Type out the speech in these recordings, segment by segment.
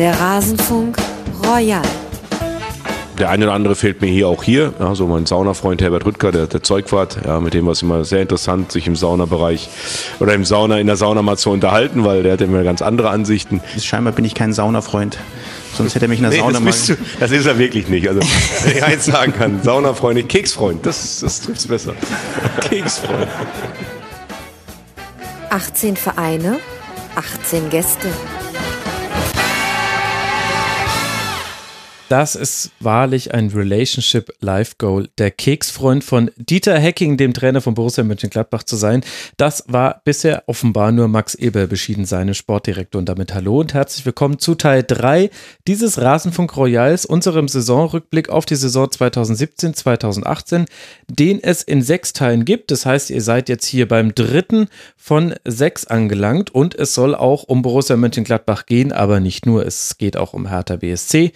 Der Rasenfunk Royal. Der eine oder andere fehlt mir hier auch hier. Ja, so mein Saunafreund Herbert Rüttger, der, der Zeugwart, ja, mit dem war es immer sehr interessant, sich im Saunabereich oder im Sauna, in der Sauna mal zu unterhalten, weil der hat immer ganz andere Ansichten. Scheinbar bin ich kein Saunafreund. Sonst hätte er mich in der Nee, Sauna das, bist du, das ist er wirklich nicht. Also, wenn ich eins sagen kann, Saunafreund, nicht Keksfreund, das, das trifft es besser. Keksfreund. 18 Vereine, 18 Gäste. Das ist wahrlich ein Relationship Life Goal. Der Keksfreund von Dieter Hecking, dem Trainer von Borussia Mönchengladbach zu sein. Das war bisher offenbar nur Max Eber beschieden, seinem Sportdirektor. Und damit hallo und herzlich willkommen zu Teil 3 dieses Rasenfunk Royals, unserem Saisonrückblick auf die Saison 2017-2018, den es in sechs Teilen gibt. Das heißt, ihr seid jetzt hier beim dritten von sechs angelangt und es soll auch um Borussia Mönchengladbach gehen, aber nicht nur. Es geht auch um Hertha BSC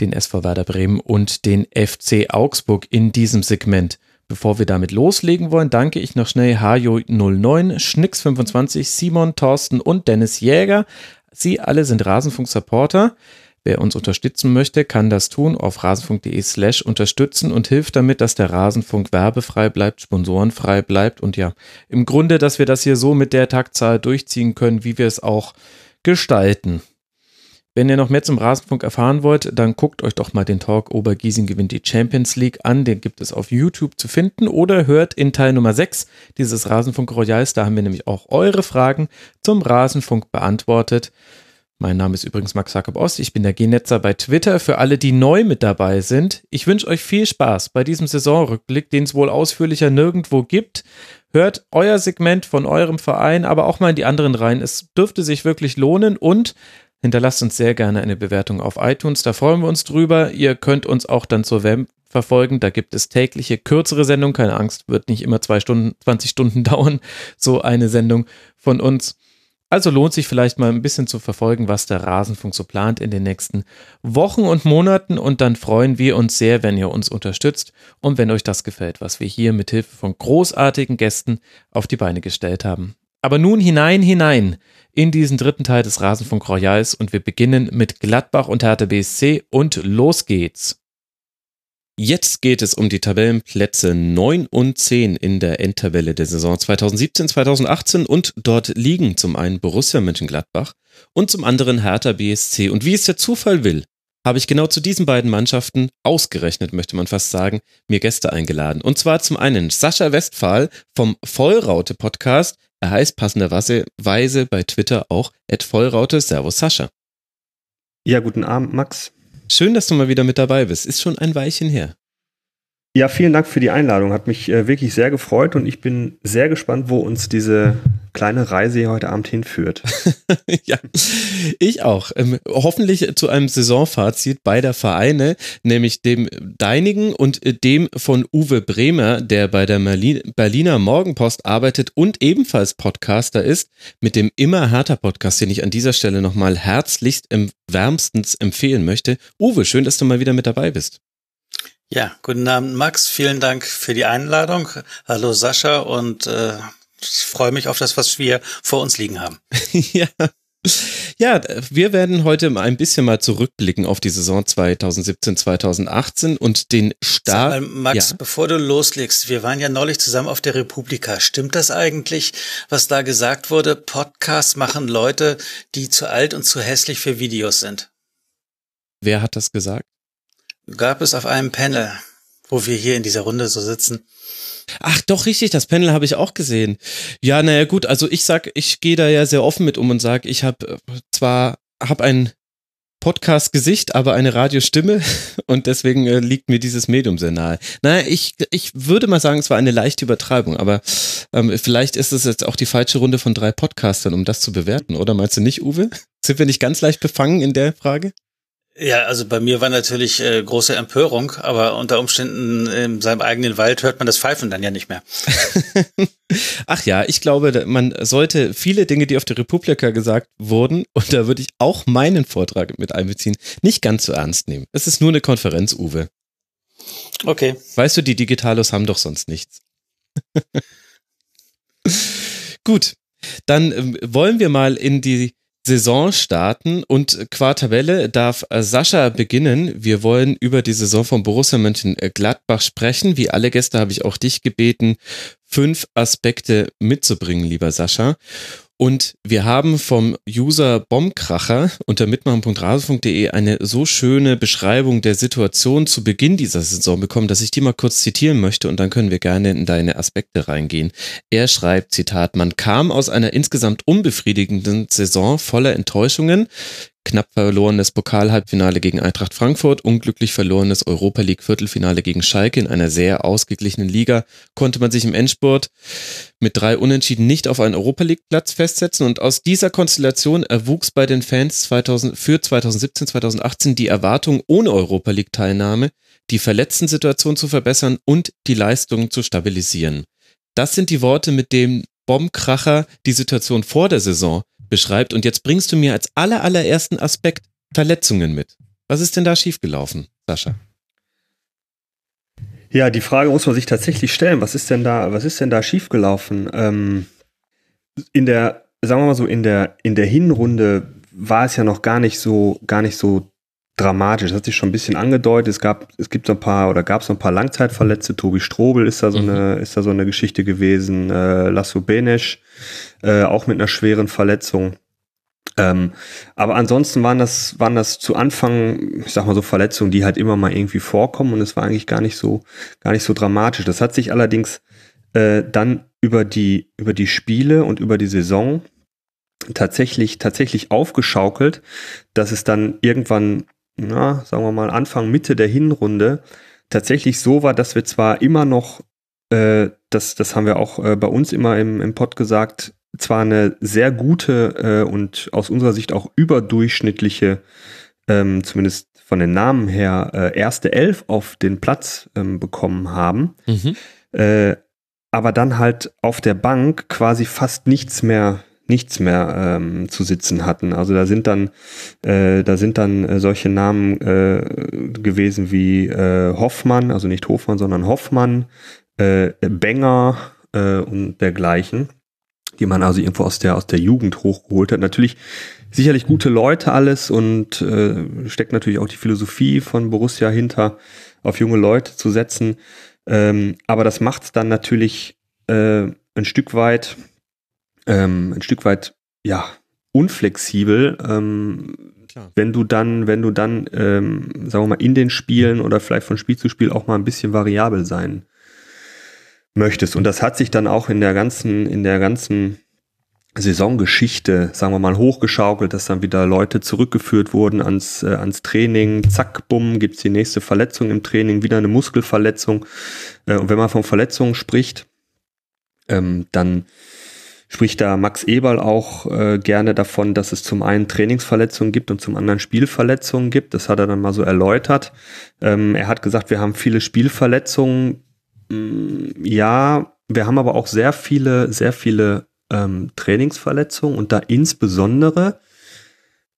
den SV Werder Bremen und den FC Augsburg in diesem Segment. Bevor wir damit loslegen wollen, danke ich noch schnell Hajo09, Schnicks25, Simon, Thorsten und Dennis Jäger. Sie alle sind Rasenfunk-Supporter. Wer uns unterstützen möchte, kann das tun auf rasenfunk.de slash unterstützen und hilft damit, dass der Rasenfunk werbefrei bleibt, sponsorenfrei bleibt und ja, im Grunde, dass wir das hier so mit der Taktzahl durchziehen können, wie wir es auch gestalten. Wenn ihr noch mehr zum Rasenfunk erfahren wollt, dann guckt euch doch mal den Talk Obergiesing gewinnt die Champions League an. Den gibt es auf YouTube zu finden oder hört in Teil Nummer 6 dieses Rasenfunk Royals. Da haben wir nämlich auch eure Fragen zum Rasenfunk beantwortet. Mein Name ist übrigens Max Jakob Ost. Ich bin der Genetzer bei Twitter. Für alle, die neu mit dabei sind, ich wünsche euch viel Spaß bei diesem Saisonrückblick, den es wohl ausführlicher nirgendwo gibt. Hört euer Segment von eurem Verein, aber auch mal in die anderen rein. Es dürfte sich wirklich lohnen und Hinterlasst uns sehr gerne eine Bewertung auf iTunes, da freuen wir uns drüber. Ihr könnt uns auch dann zur Web verfolgen, da gibt es tägliche kürzere Sendungen, keine Angst, wird nicht immer zwei Stunden, 20 Stunden dauern, so eine Sendung von uns. Also lohnt sich vielleicht mal ein bisschen zu verfolgen, was der Rasenfunk so plant in den nächsten Wochen und Monaten und dann freuen wir uns sehr, wenn ihr uns unterstützt und wenn euch das gefällt, was wir hier mit Hilfe von großartigen Gästen auf die Beine gestellt haben. Aber nun hinein, hinein in diesen dritten Teil des Rasenfunk Royals und wir beginnen mit Gladbach und Hertha BSC und los geht's. Jetzt geht es um die Tabellenplätze 9 und 10 in der Endtabelle der Saison 2017-2018 und dort liegen zum einen Borussia Mönchengladbach und zum anderen Hertha BSC. Und wie es der Zufall will, habe ich genau zu diesen beiden Mannschaften ausgerechnet, möchte man fast sagen, mir Gäste eingeladen. Und zwar zum einen Sascha Westphal vom Vollraute Podcast. Er heißt passenderweise bei Twitter auch Vollraute. Servus Sascha. Ja, guten Abend, Max. Schön, dass du mal wieder mit dabei bist. Ist schon ein Weilchen her. Ja, vielen Dank für die Einladung. Hat mich äh, wirklich sehr gefreut und ich bin sehr gespannt, wo uns diese kleine Reise hier heute Abend hinführt. ja, ich auch. Ähm, hoffentlich zu einem Saisonfazit beider Vereine, nämlich dem deinigen und äh, dem von Uwe Bremer, der bei der Berliner Morgenpost arbeitet und ebenfalls Podcaster ist, mit dem Immer härter Podcast, den ich an dieser Stelle nochmal herzlichst im wärmstens empfehlen möchte. Uwe, schön, dass du mal wieder mit dabei bist. Ja, guten Abend, Max. Vielen Dank für die Einladung. Hallo Sascha und äh, ich freue mich auf das, was wir vor uns liegen haben. ja. Ja, wir werden heute mal ein bisschen mal zurückblicken auf die Saison 2017, 2018 und den Start. Mal, Max, ja. bevor du loslegst, wir waren ja neulich zusammen auf der Republika. Stimmt das eigentlich, was da gesagt wurde? Podcasts machen Leute, die zu alt und zu hässlich für Videos sind. Wer hat das gesagt? Gab es auf einem Panel, wo wir hier in dieser Runde so sitzen. Ach doch, richtig, das Panel habe ich auch gesehen. Ja, naja gut, also ich sag, ich gehe da ja sehr offen mit um und sage, ich habe zwar hab ein Podcast-Gesicht, aber eine Radiostimme und deswegen äh, liegt mir dieses Medium sehr nahe. Naja, ich, ich würde mal sagen, es war eine leichte Übertreibung, aber ähm, vielleicht ist es jetzt auch die falsche Runde von drei Podcastern, um das zu bewerten, oder meinst du nicht, Uwe? Sind wir nicht ganz leicht befangen in der Frage? Ja, also bei mir war natürlich äh, große Empörung, aber unter Umständen in seinem eigenen Wald hört man das Pfeifen dann ja nicht mehr. Ach ja, ich glaube, man sollte viele Dinge, die auf der Republika gesagt wurden, und da würde ich auch meinen Vortrag mit einbeziehen, nicht ganz so ernst nehmen. Es ist nur eine Konferenz, Uwe. Okay. Weißt du, die Digitalos haben doch sonst nichts. Gut, dann ähm, wollen wir mal in die Saison starten und qua Tabelle darf Sascha beginnen. Wir wollen über die Saison von Borussia Mönchengladbach sprechen. Wie alle Gäste habe ich auch dich gebeten, fünf Aspekte mitzubringen, lieber Sascha. Und wir haben vom User Bombkracher unter mitmachen.rasenfunk.de eine so schöne Beschreibung der Situation zu Beginn dieser Saison bekommen, dass ich die mal kurz zitieren möchte und dann können wir gerne in deine Aspekte reingehen. Er schreibt, Zitat, man kam aus einer insgesamt unbefriedigenden Saison voller Enttäuschungen, knapp verlorenes Pokal-Halbfinale gegen Eintracht Frankfurt, unglücklich verlorenes Europa League Viertelfinale gegen Schalke in einer sehr ausgeglichenen Liga, konnte man sich im Endspurt mit drei Unentschieden nicht auf einen Europa League Platz festsetzen und aus dieser Konstellation erwuchs bei den Fans 2000, für 2017, 2018 die Erwartung ohne Europa League Teilnahme, die Verletzten-Situation zu verbessern und die Leistungen zu stabilisieren. Das sind die Worte, mit denen Bombkracher die Situation vor der Saison beschreibt. Und jetzt bringst du mir als aller, allerersten Aspekt Verletzungen mit. Was ist denn da schiefgelaufen, Sascha? Ja, die Frage muss man sich tatsächlich stellen. Was ist denn da, was ist denn da schiefgelaufen? Ähm, in der, sagen wir mal so, in der, in der Hinrunde war es ja noch gar nicht so, gar nicht so dramatisch. Das hat sich schon ein bisschen angedeutet. Es gab, es gibt so ein paar oder gab es so ein paar Langzeitverletzte. Tobi Strobel ist da so mhm. eine, ist da so eine Geschichte gewesen. Äh, Lasso Benesch äh, auch mit einer schweren Verletzung. Ähm, aber ansonsten waren das, waren das zu Anfang, ich sag mal so Verletzungen, die halt immer mal irgendwie vorkommen und es war eigentlich gar nicht so, gar nicht so dramatisch. Das hat sich allerdings äh, dann über die, über die Spiele und über die Saison tatsächlich, tatsächlich aufgeschaukelt, dass es dann irgendwann, na, sagen wir mal, Anfang, Mitte der Hinrunde tatsächlich so war, dass wir zwar immer noch, äh, das, das haben wir auch äh, bei uns immer im, im Pod gesagt, zwar eine sehr gute äh, und aus unserer Sicht auch überdurchschnittliche, ähm, zumindest von den Namen her, äh, erste Elf auf den Platz ähm, bekommen haben, mhm. äh, aber dann halt auf der Bank quasi fast nichts mehr nichts mehr ähm, zu sitzen hatten. Also da sind dann äh, da sind dann äh, solche Namen äh, gewesen wie äh, Hoffmann, also nicht Hofmann, sondern Hoffmann, äh, Benger äh, und dergleichen die man also irgendwo aus der, aus der Jugend hochgeholt hat. Natürlich sicherlich gute Leute alles und äh, steckt natürlich auch die Philosophie von Borussia hinter, auf junge Leute zu setzen. Ähm, aber das macht dann natürlich äh, ein Stück weit, ähm, ein Stück weit, ja, unflexibel, ähm, wenn du dann, wenn du dann, ähm, sagen wir mal, in den Spielen oder vielleicht von Spiel zu Spiel auch mal ein bisschen variabel sein möchtest. Und das hat sich dann auch in der ganzen, in der ganzen Saisongeschichte, sagen wir mal, hochgeschaukelt, dass dann wieder Leute zurückgeführt wurden ans, äh, ans Training. Zack, bumm, gibt's die nächste Verletzung im Training, wieder eine Muskelverletzung. Äh, und wenn man von Verletzungen spricht, ähm, dann spricht da Max Eberl auch äh, gerne davon, dass es zum einen Trainingsverletzungen gibt und zum anderen Spielverletzungen gibt. Das hat er dann mal so erläutert. Ähm, er hat gesagt, wir haben viele Spielverletzungen, Mm, ja, wir haben aber auch sehr viele, sehr viele ähm, Trainingsverletzungen und da insbesondere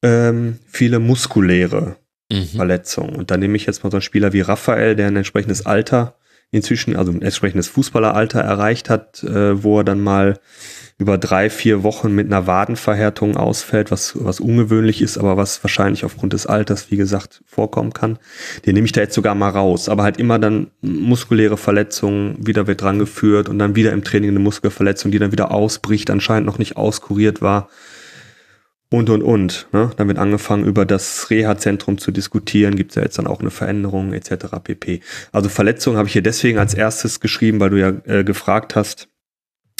ähm, viele muskuläre mhm. Verletzungen. Und da nehme ich jetzt mal so einen Spieler wie Raphael, der ein entsprechendes Alter inzwischen, also ein entsprechendes Fußballeralter erreicht hat, äh, wo er dann mal über drei, vier Wochen mit einer Wadenverhärtung ausfällt, was, was ungewöhnlich ist, aber was wahrscheinlich aufgrund des Alters, wie gesagt, vorkommen kann. Den nehme ich da jetzt sogar mal raus. Aber halt immer dann muskuläre Verletzungen, wieder wird dran geführt und dann wieder im Training eine Muskelverletzung, die dann wieder ausbricht, anscheinend noch nicht auskuriert war. Und, und, und. Ne? Dann wird angefangen, über das Reha-Zentrum zu diskutieren. Gibt es ja jetzt dann auch eine Veränderung etc. pp. Also Verletzungen habe ich hier deswegen als erstes geschrieben, weil du ja äh, gefragt hast,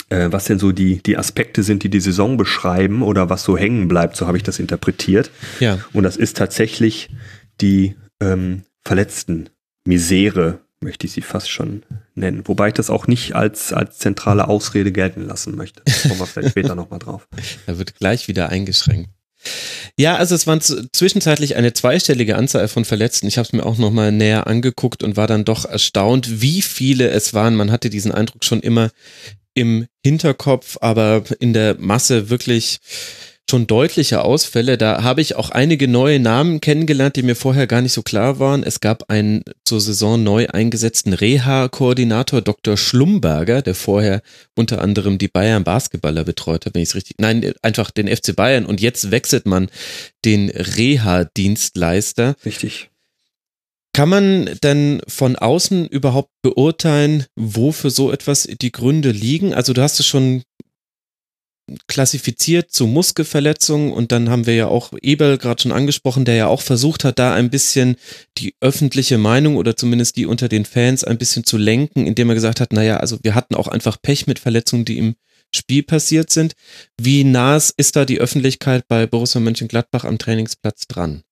äh, was denn so die, die Aspekte sind, die die Saison beschreiben oder was so hängen bleibt, so habe ich das interpretiert. Ja. Und das ist tatsächlich die ähm, verletzten Misere, möchte ich sie fast schon nennen. Wobei ich das auch nicht als, als zentrale Ausrede gelten lassen möchte. Kommen wir vielleicht später nochmal drauf. Da wird gleich wieder eingeschränkt. Ja, also es waren zwischenzeitlich eine zweistellige Anzahl von Verletzten. Ich habe es mir auch nochmal näher angeguckt und war dann doch erstaunt, wie viele es waren. Man hatte diesen Eindruck schon immer, im Hinterkopf, aber in der Masse wirklich schon deutliche Ausfälle. Da habe ich auch einige neue Namen kennengelernt, die mir vorher gar nicht so klar waren. Es gab einen zur Saison neu eingesetzten Reha-Koordinator, Dr. Schlumberger, der vorher unter anderem die Bayern Basketballer betreut hat, wenn ich es richtig, nein, einfach den FC Bayern. Und jetzt wechselt man den Reha-Dienstleister. Richtig. Kann man denn von außen überhaupt beurteilen, wo für so etwas die Gründe liegen? Also du hast es schon klassifiziert zu Muskelverletzungen und dann haben wir ja auch Ebel gerade schon angesprochen, der ja auch versucht hat, da ein bisschen die öffentliche Meinung oder zumindest die unter den Fans ein bisschen zu lenken, indem er gesagt hat, naja, also wir hatten auch einfach Pech mit Verletzungen, die im Spiel passiert sind. Wie nah ist da die Öffentlichkeit bei Borussia Mönchengladbach am Trainingsplatz dran?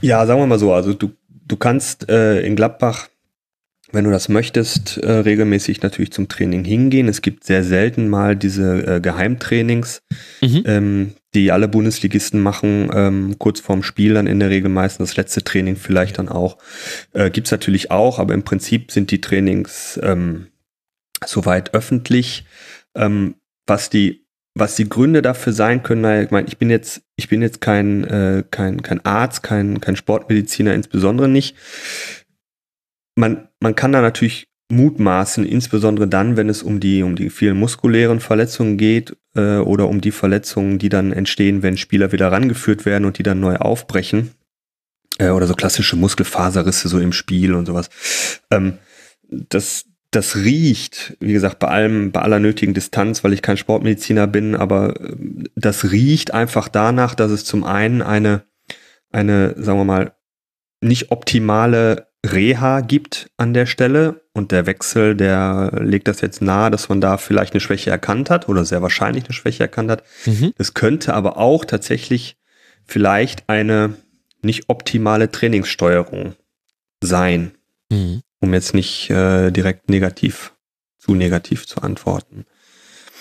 Ja, sagen wir mal so, also du, du kannst äh, in Gladbach wenn du das möchtest, äh, regelmäßig natürlich zum Training hingehen. Es gibt sehr selten mal diese äh, Geheimtrainings, mhm. ähm, die alle Bundesligisten machen, ähm, kurz vorm Spiel dann in der Regel meistens das letzte Training vielleicht dann auch. Äh, gibt's natürlich auch, aber im Prinzip sind die Trainings ähm, soweit öffentlich. Ähm, was die was die Gründe dafür sein können, ich meine, ich bin jetzt, ich bin jetzt kein, äh, kein, kein Arzt, kein, kein Sportmediziner, insbesondere nicht man, man kann da natürlich mutmaßen, insbesondere dann, wenn es um die, um die vielen muskulären Verletzungen geht äh, oder um die Verletzungen, die dann entstehen, wenn Spieler wieder rangeführt werden und die dann neu aufbrechen. Äh, oder so klassische Muskelfaserrisse so im Spiel und sowas. Ähm, das, das riecht, wie gesagt, bei allem, bei aller nötigen Distanz, weil ich kein Sportmediziner bin, aber äh, das riecht einfach danach, dass es zum einen eine, eine, sagen wir mal, nicht optimale Reha gibt an der Stelle und der Wechsel, der legt das jetzt nahe, dass man da vielleicht eine Schwäche erkannt hat oder sehr wahrscheinlich eine Schwäche erkannt hat. Mhm. Es könnte aber auch tatsächlich vielleicht eine nicht optimale Trainingssteuerung sein, mhm. Um jetzt nicht äh, direkt negativ, zu negativ zu antworten.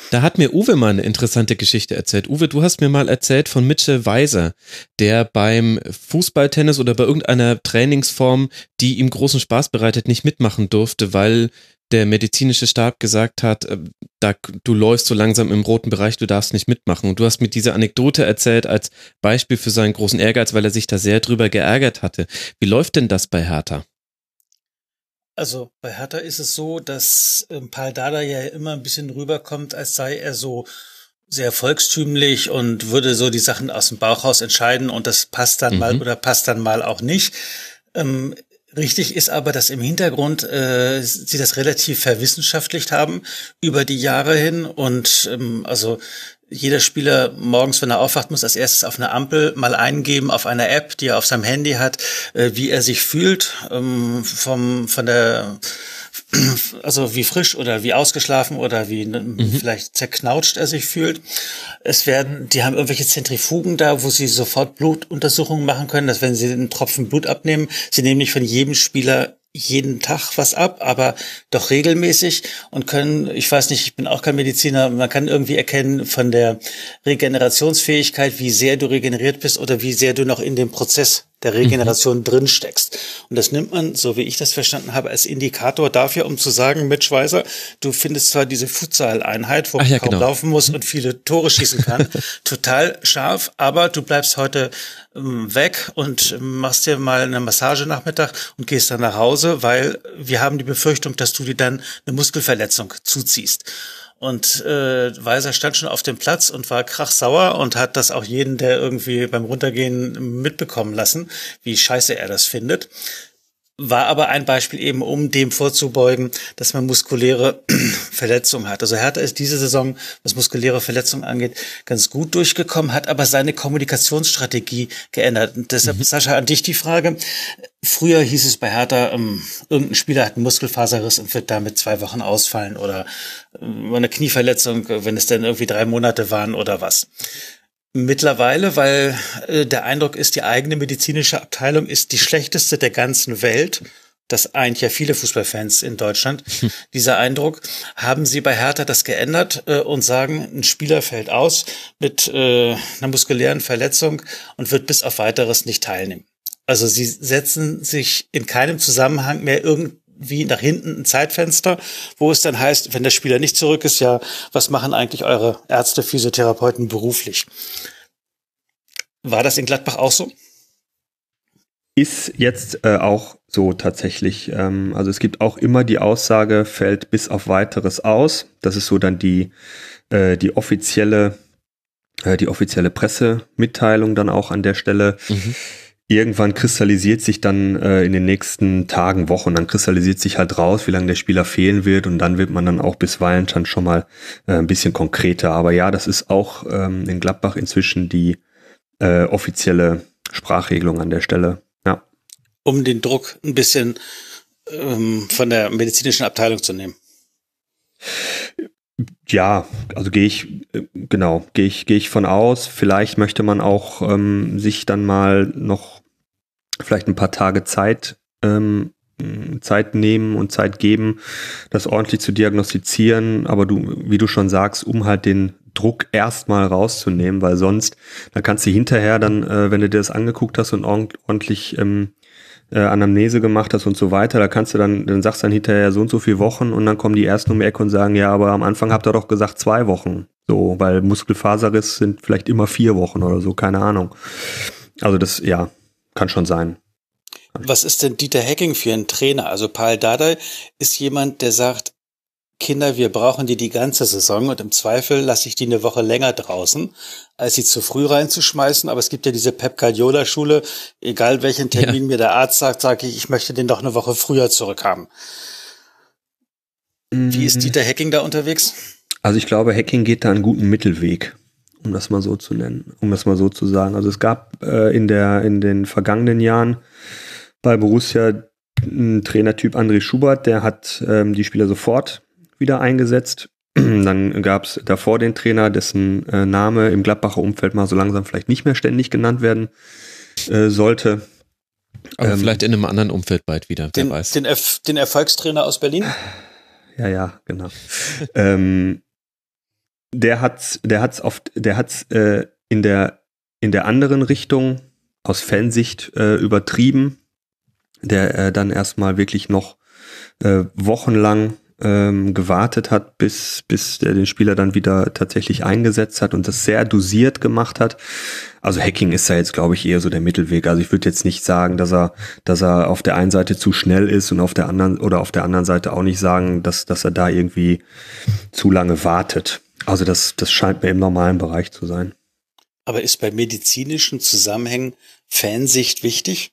Da hat mir Uwe mal eine interessante Geschichte erzählt. Uwe, du hast mir mal erzählt von Mitchell Weiser, der beim Fußballtennis oder bei irgendeiner Trainingsform, die ihm großen Spaß bereitet, nicht mitmachen durfte, weil der medizinische Stab gesagt hat, äh, da, du läufst so langsam im roten Bereich, du darfst nicht mitmachen. Und du hast mir diese Anekdote erzählt als Beispiel für seinen großen Ehrgeiz, weil er sich da sehr drüber geärgert hatte. Wie läuft denn das bei Hertha? Also bei Hertha ist es so, dass ähm, Paul Dada ja immer ein bisschen rüberkommt, als sei er so sehr volkstümlich und würde so die Sachen aus dem Bauch raus entscheiden und das passt dann mhm. mal oder passt dann mal auch nicht. Ähm, richtig ist aber, dass im Hintergrund äh, sie das relativ verwissenschaftlicht haben über die Jahre hin und ähm, also jeder Spieler morgens, wenn er aufwacht, muss als erstes auf eine Ampel mal eingeben, auf einer App, die er auf seinem Handy hat, äh, wie er sich fühlt, ähm, vom, von der, also wie frisch oder wie ausgeschlafen oder wie mhm. vielleicht zerknautscht er sich fühlt. Es werden, die haben irgendwelche Zentrifugen da, wo sie sofort Blutuntersuchungen machen können, dass wenn sie einen Tropfen Blut abnehmen, sie nehmen nicht von jedem Spieler jeden Tag was ab, aber doch regelmäßig und können, ich weiß nicht, ich bin auch kein Mediziner, man kann irgendwie erkennen von der Regenerationsfähigkeit, wie sehr du regeneriert bist oder wie sehr du noch in dem Prozess der Regeneration mhm. drin steckst. Und das nimmt man, so wie ich das verstanden habe, als Indikator dafür, um zu sagen, Mitch Weiser, du findest zwar diese Futsal-Einheit, wo man ja, kaum genau. laufen muss und viele Tore schießen kann, total scharf, aber du bleibst heute ähm, weg und machst dir mal eine Massage Nachmittag und gehst dann nach Hause, weil wir haben die Befürchtung, dass du dir dann eine Muskelverletzung zuziehst. Und äh, Weiser stand schon auf dem Platz und war krachsauer und hat das auch jeden, der irgendwie beim Runtergehen mitbekommen lassen, wie scheiße er das findet war aber ein Beispiel eben, um dem vorzubeugen, dass man muskuläre Verletzungen hat. Also Hertha ist diese Saison, was muskuläre Verletzungen angeht, ganz gut durchgekommen, hat aber seine Kommunikationsstrategie geändert. Und deshalb, mhm. Sascha, an dich die Frage. Früher hieß es bei Hertha, ähm, irgendein Spieler hat einen Muskelfaserriss und wird damit zwei Wochen ausfallen oder äh, eine Knieverletzung, wenn es denn irgendwie drei Monate waren oder was. Mittlerweile, weil äh, der Eindruck ist, die eigene medizinische Abteilung ist die schlechteste der ganzen Welt. Das eint ja viele Fußballfans in Deutschland. Hm. Dieser Eindruck. Haben Sie bei Hertha das geändert äh, und sagen, ein Spieler fällt aus mit äh, einer muskulären Verletzung und wird bis auf weiteres nicht teilnehmen? Also Sie setzen sich in keinem Zusammenhang mehr irgend wie nach hinten ein Zeitfenster, wo es dann heißt, wenn der Spieler nicht zurück ist, ja, was machen eigentlich eure Ärzte, Physiotherapeuten beruflich? War das in Gladbach auch so? Ist jetzt äh, auch so tatsächlich. Ähm, also es gibt auch immer die Aussage, fällt bis auf weiteres aus. Das ist so dann die, äh, die offizielle, äh, die offizielle Pressemitteilung dann auch an der Stelle. Mhm. Irgendwann kristallisiert sich dann äh, in den nächsten Tagen, Wochen, dann kristallisiert sich halt raus, wie lange der Spieler fehlen wird und dann wird man dann auch bisweilen dann schon mal äh, ein bisschen konkreter. Aber ja, das ist auch ähm, in Gladbach inzwischen die äh, offizielle Sprachregelung an der Stelle um den Druck ein bisschen ähm, von der medizinischen Abteilung zu nehmen. Ja, also gehe ich, äh, genau, gehe ich, gehe ich von aus. Vielleicht möchte man auch ähm, sich dann mal noch vielleicht ein paar Tage Zeit, ähm, Zeit nehmen und Zeit geben, das ordentlich zu diagnostizieren. Aber du, wie du schon sagst, um halt den Druck erstmal rauszunehmen, weil sonst, dann kannst du hinterher dann, äh, wenn du dir das angeguckt hast und ordentlich ähm, äh, Anamnese gemacht hast und so weiter, da kannst du dann, dann sagst dann hinterher so und so viele Wochen und dann kommen die ersten um die Ecke und sagen, ja, aber am Anfang habt ihr doch gesagt zwei Wochen. So, weil Muskelfaserriss sind vielleicht immer vier Wochen oder so, keine Ahnung. Also das, ja, kann schon sein. Was ist denn Dieter Hacking für ein Trainer? Also Paul Dardai ist jemand, der sagt, Kinder, wir brauchen die die ganze Saison und im Zweifel lasse ich die eine Woche länger draußen, als sie zu früh reinzuschmeißen. Aber es gibt ja diese Pep Guardiola Schule, egal welchen Termin ja. mir der Arzt sagt, sage ich, ich möchte den doch eine Woche früher zurückhaben. Mhm. Wie ist Dieter Hacking da unterwegs? Also ich glaube, Hacking geht da einen guten Mittelweg, um das mal so zu nennen, um das mal so zu sagen. Also es gab äh, in der in den vergangenen Jahren bei Borussia einen Trainertyp André Schubert, der hat ähm, die Spieler sofort wieder eingesetzt. Dann gab es davor den Trainer, dessen äh, Name im Gladbacher Umfeld mal so langsam vielleicht nicht mehr ständig genannt werden äh, sollte. Aber ähm, vielleicht in einem anderen Umfeld bald wieder, den, wer weiß. Den, Erf den Erfolgstrainer aus Berlin? Ja, ja, genau. ähm, der hat's, der hat's oft, der hat's äh, in der in der anderen Richtung aus Fansicht äh, übertrieben, der äh, dann erstmal wirklich noch äh, wochenlang ähm, gewartet hat, bis, bis der den Spieler dann wieder tatsächlich eingesetzt hat und das sehr dosiert gemacht hat. Also Hacking ist da jetzt, glaube ich, eher so der Mittelweg. Also ich würde jetzt nicht sagen, dass er, dass er auf der einen Seite zu schnell ist und auf der anderen oder auf der anderen Seite auch nicht sagen, dass, dass er da irgendwie zu lange wartet. Also das, das scheint mir im normalen Bereich zu sein. Aber ist bei medizinischen Zusammenhängen Fansicht wichtig?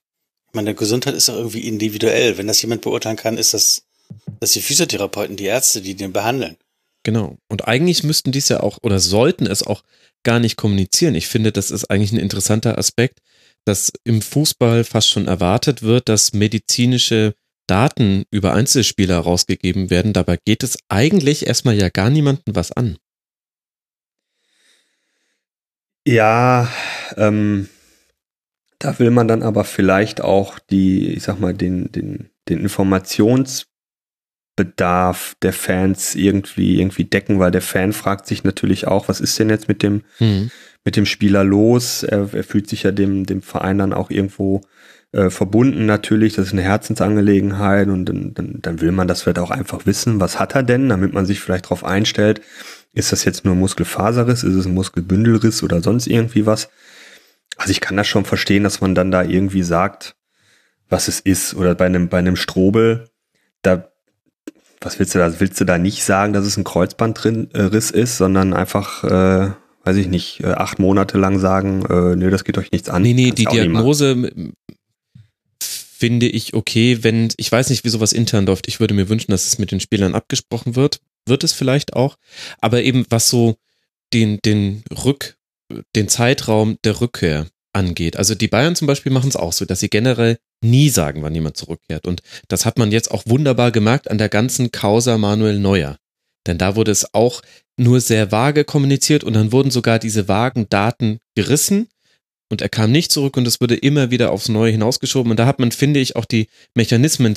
Ich meine, Gesundheit ist doch irgendwie individuell. Wenn das jemand beurteilen kann, ist das das sind die Physiotherapeuten, die Ärzte, die den behandeln. Genau. Und eigentlich müssten dies ja auch oder sollten es auch gar nicht kommunizieren. Ich finde, das ist eigentlich ein interessanter Aspekt, dass im Fußball fast schon erwartet wird, dass medizinische Daten über Einzelspieler rausgegeben werden. Dabei geht es eigentlich erstmal ja gar niemanden was an. Ja, ähm, da will man dann aber vielleicht auch die, ich sag mal, den, den, den Informations Bedarf der Fans irgendwie irgendwie decken, weil der Fan fragt sich natürlich auch, was ist denn jetzt mit dem mhm. mit dem Spieler los? Er, er, fühlt sich ja dem dem Verein dann auch irgendwo äh, verbunden natürlich. Das ist eine Herzensangelegenheit und dann, dann, dann will man das vielleicht auch einfach wissen. Was hat er denn, damit man sich vielleicht darauf einstellt? Ist das jetzt nur Muskelfaserriss? Ist es ein Muskelbündelriss oder sonst irgendwie was? Also ich kann das schon verstehen, dass man dann da irgendwie sagt, was es ist oder bei einem bei einem Strobel da was willst du da? Willst du da nicht sagen, dass es ein Kreuzbandriss ist, sondern einfach, äh, weiß ich nicht, äh, acht Monate lang sagen, äh, nee, das geht euch nichts an. Nee, nee, die Diagnose finde ich okay, wenn, ich weiß nicht, wie sowas intern läuft. Ich würde mir wünschen, dass es mit den Spielern abgesprochen wird. Wird es vielleicht auch. Aber eben, was so den, den Rück, den Zeitraum der Rückkehr angeht. Also die Bayern zum Beispiel machen es auch so, dass sie generell nie sagen, wann jemand zurückkehrt. Und das hat man jetzt auch wunderbar gemerkt an der ganzen Causa Manuel Neuer. Denn da wurde es auch nur sehr vage kommuniziert und dann wurden sogar diese vagen Daten gerissen und er kam nicht zurück und es wurde immer wieder aufs Neue hinausgeschoben. Und da hat man, finde ich, auch die Mechanismen,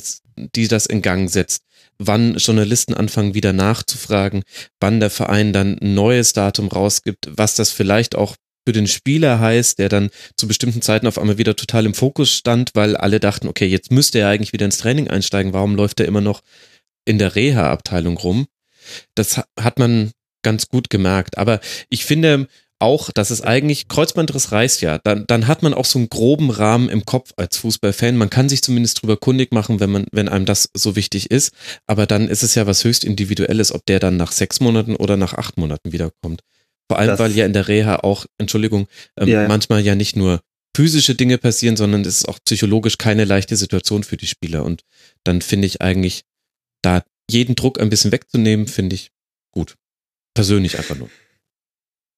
die das in Gang setzt. Wann Journalisten anfangen, wieder nachzufragen, wann der Verein dann ein neues Datum rausgibt, was das vielleicht auch für den Spieler heiß, der dann zu bestimmten Zeiten auf einmal wieder total im Fokus stand, weil alle dachten, okay, jetzt müsste er eigentlich wieder ins Training einsteigen. Warum läuft er immer noch in der Reha-Abteilung rum? Das hat man ganz gut gemerkt. Aber ich finde, auch, dass es eigentlich, Kreuzbandriss reißt ja, dann, dann hat man auch so einen groben Rahmen im Kopf als Fußballfan. Man kann sich zumindest drüber kundig machen, wenn man, wenn einem das so wichtig ist. Aber dann ist es ja was höchst Individuelles, ob der dann nach sechs Monaten oder nach acht Monaten wiederkommt. Vor allem, das, weil ja in der Reha auch, Entschuldigung, ähm, ja, ja. manchmal ja nicht nur physische Dinge passieren, sondern es ist auch psychologisch keine leichte Situation für die Spieler. Und dann finde ich eigentlich, da jeden Druck ein bisschen wegzunehmen, finde ich gut. Persönlich einfach nur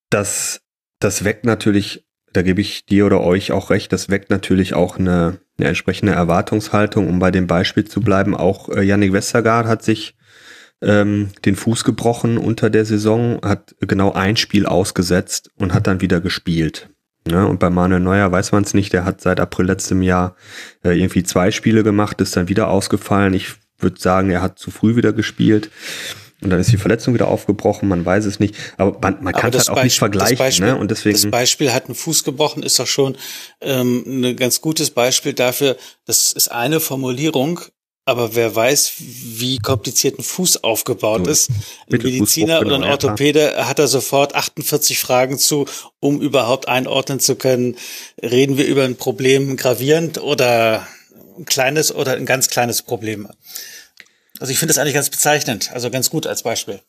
das, das weckt natürlich, da gebe ich dir oder euch auch recht, das weckt natürlich auch eine, eine entsprechende Erwartungshaltung, um bei dem Beispiel zu bleiben. Auch äh, Yannick Westergaard hat sich ähm, den Fuß gebrochen unter der Saison, hat genau ein Spiel ausgesetzt und hat dann wieder gespielt. Ja, und bei Manuel Neuer weiß man es nicht, der hat seit April letztem Jahr äh, irgendwie zwei Spiele gemacht, ist dann wieder ausgefallen. Ich würde sagen, er hat zu früh wieder gespielt. Und dann ist die Verletzung wieder aufgebrochen, man weiß es nicht. Aber man, man kann es halt auch nicht vergleichen. Das Beispiel, ne? Und deswegen, das Beispiel hat einen Fuß gebrochen, ist doch schon ähm, ein ganz gutes Beispiel dafür. Das ist eine Formulierung, aber wer weiß, wie kompliziert ein Fuß aufgebaut so, ist. Ein Mediziner oder ein genau, Orthopäde hat da sofort 48 Fragen zu, um überhaupt einordnen zu können, reden wir über ein Problem gravierend oder ein kleines oder ein ganz kleines Problem. Also ich finde das eigentlich ganz bezeichnend, also ganz gut als Beispiel.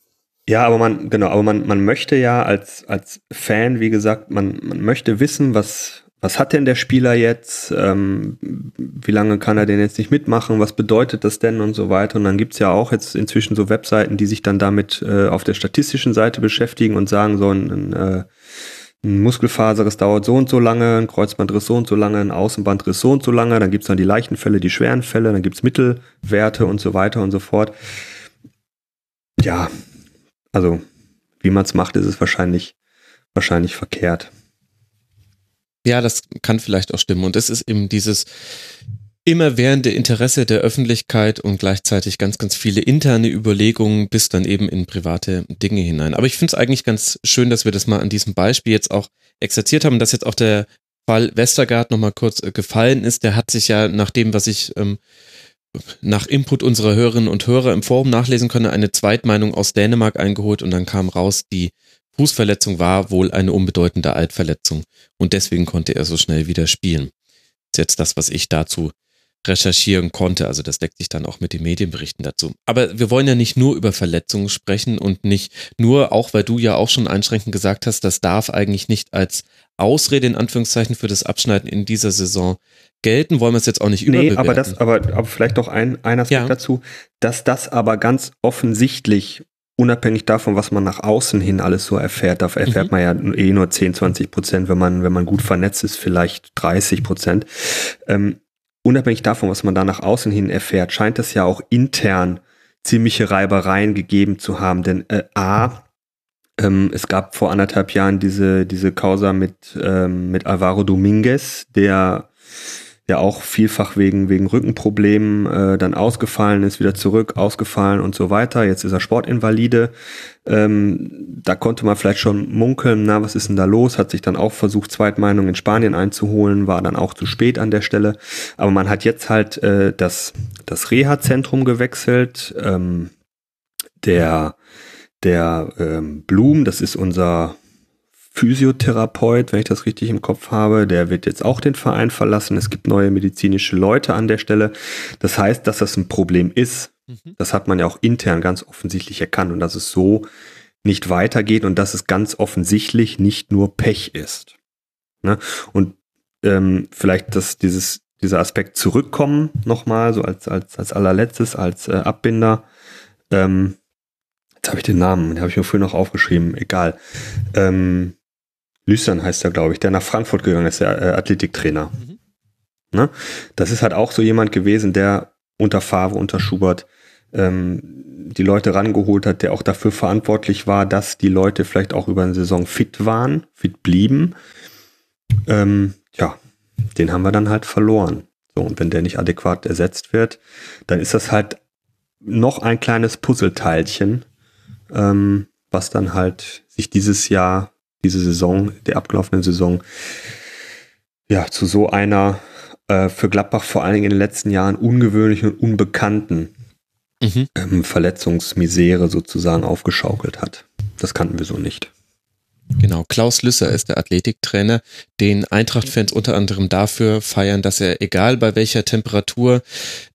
Ja, aber man, genau, aber man, man möchte ja als, als Fan, wie gesagt, man, man möchte wissen, was, was hat denn der Spieler jetzt, ähm, wie lange kann er denn jetzt nicht mitmachen, was bedeutet das denn und so weiter. Und dann gibt's ja auch jetzt inzwischen so Webseiten, die sich dann damit äh, auf der statistischen Seite beschäftigen und sagen, so ein, ein, äh, ein Muskelfaserriss dauert so und so lange, ein Kreuzbandriss so und so lange, ein Außenbandriss so und so lange, dann gibt's dann die leichten Fälle, die schweren Fälle, dann gibt's Mittelwerte und so weiter und so fort. Ja, also wie man's macht, ist es wahrscheinlich, wahrscheinlich verkehrt. Ja, das kann vielleicht auch stimmen. Und es ist eben dieses, immerwährende Interesse der Öffentlichkeit und gleichzeitig ganz, ganz viele interne Überlegungen bis dann eben in private Dinge hinein. Aber ich finde es eigentlich ganz schön, dass wir das mal an diesem Beispiel jetzt auch exerziert haben, dass jetzt auch der Fall Westergaard nochmal kurz äh, gefallen ist. Der hat sich ja nach dem, was ich ähm, nach Input unserer Hörerinnen und Hörer im Forum nachlesen können, eine Zweitmeinung aus Dänemark eingeholt und dann kam raus, die Fußverletzung war wohl eine unbedeutende Altverletzung und deswegen konnte er so schnell wieder spielen. Das ist jetzt das, was ich dazu recherchieren konnte. Also das deckt sich dann auch mit den Medienberichten dazu. Aber wir wollen ja nicht nur über Verletzungen sprechen und nicht nur, auch weil du ja auch schon einschränkend gesagt hast, das darf eigentlich nicht als Ausrede in Anführungszeichen für das Abschneiden in dieser Saison gelten. Wollen wir es jetzt auch nicht überbewerten. Nee, aber das, aber, aber vielleicht noch ein, ein Aspekt ja. dazu, dass das aber ganz offensichtlich unabhängig davon, was man nach außen hin alles so erfährt, da erfährt mhm. man ja eh nur 10, 20 Prozent, wenn man, wenn man gut vernetzt ist, vielleicht 30 Prozent. Ähm, unabhängig davon, was man da nach außen hin erfährt, scheint es ja auch intern ziemliche Reibereien gegeben zu haben. Denn äh, A, ähm, es gab vor anderthalb Jahren diese, diese Causa mit, ähm, mit Alvaro Dominguez, der ja auch vielfach wegen, wegen Rückenproblemen äh, dann ausgefallen ist, wieder zurück, ausgefallen und so weiter. Jetzt ist er Sportinvalide. Ähm, da konnte man vielleicht schon munkeln, na, was ist denn da los? Hat sich dann auch versucht, Zweitmeinung in Spanien einzuholen, war dann auch zu spät an der Stelle. Aber man hat jetzt halt äh, das, das Reha-Zentrum gewechselt. Ähm, der der ähm, Blum, das ist unser Physiotherapeut, wenn ich das richtig im Kopf habe, der wird jetzt auch den Verein verlassen. Es gibt neue medizinische Leute an der Stelle. Das heißt, dass das ein Problem ist. Mhm. Das hat man ja auch intern ganz offensichtlich erkannt und dass es so nicht weitergeht und dass es ganz offensichtlich nicht nur Pech ist. Ne? Und ähm, vielleicht, dass dieses, dieser Aspekt zurückkommen nochmal, so als, als, als allerletztes, als äh, Abbinder. Ähm, jetzt habe ich den Namen, den habe ich mir früher noch aufgeschrieben, egal. Ähm, Lüstern heißt er, glaube ich, der nach Frankfurt gegangen ist, der äh, Athletiktrainer. Mhm. Ne? Das ist halt auch so jemand gewesen, der unter Favre, unter Schubert ähm, die Leute rangeholt hat, der auch dafür verantwortlich war, dass die Leute vielleicht auch über eine Saison fit waren, fit blieben. Ähm, ja, den haben wir dann halt verloren. So, und wenn der nicht adäquat ersetzt wird, dann ist das halt noch ein kleines Puzzleteilchen, ähm, was dann halt sich dieses Jahr diese Saison, der abgelaufenen Saison, ja, zu so einer äh, für Gladbach vor allen Dingen in den letzten Jahren ungewöhnlichen und unbekannten Mhm. ähm, Verletzungsmisere sozusagen aufgeschaukelt hat. Das kannten wir so nicht. Genau, Klaus Lüsser ist der Athletiktrainer, den Eintracht-Fans unter anderem dafür feiern, dass er, egal bei welcher Temperatur,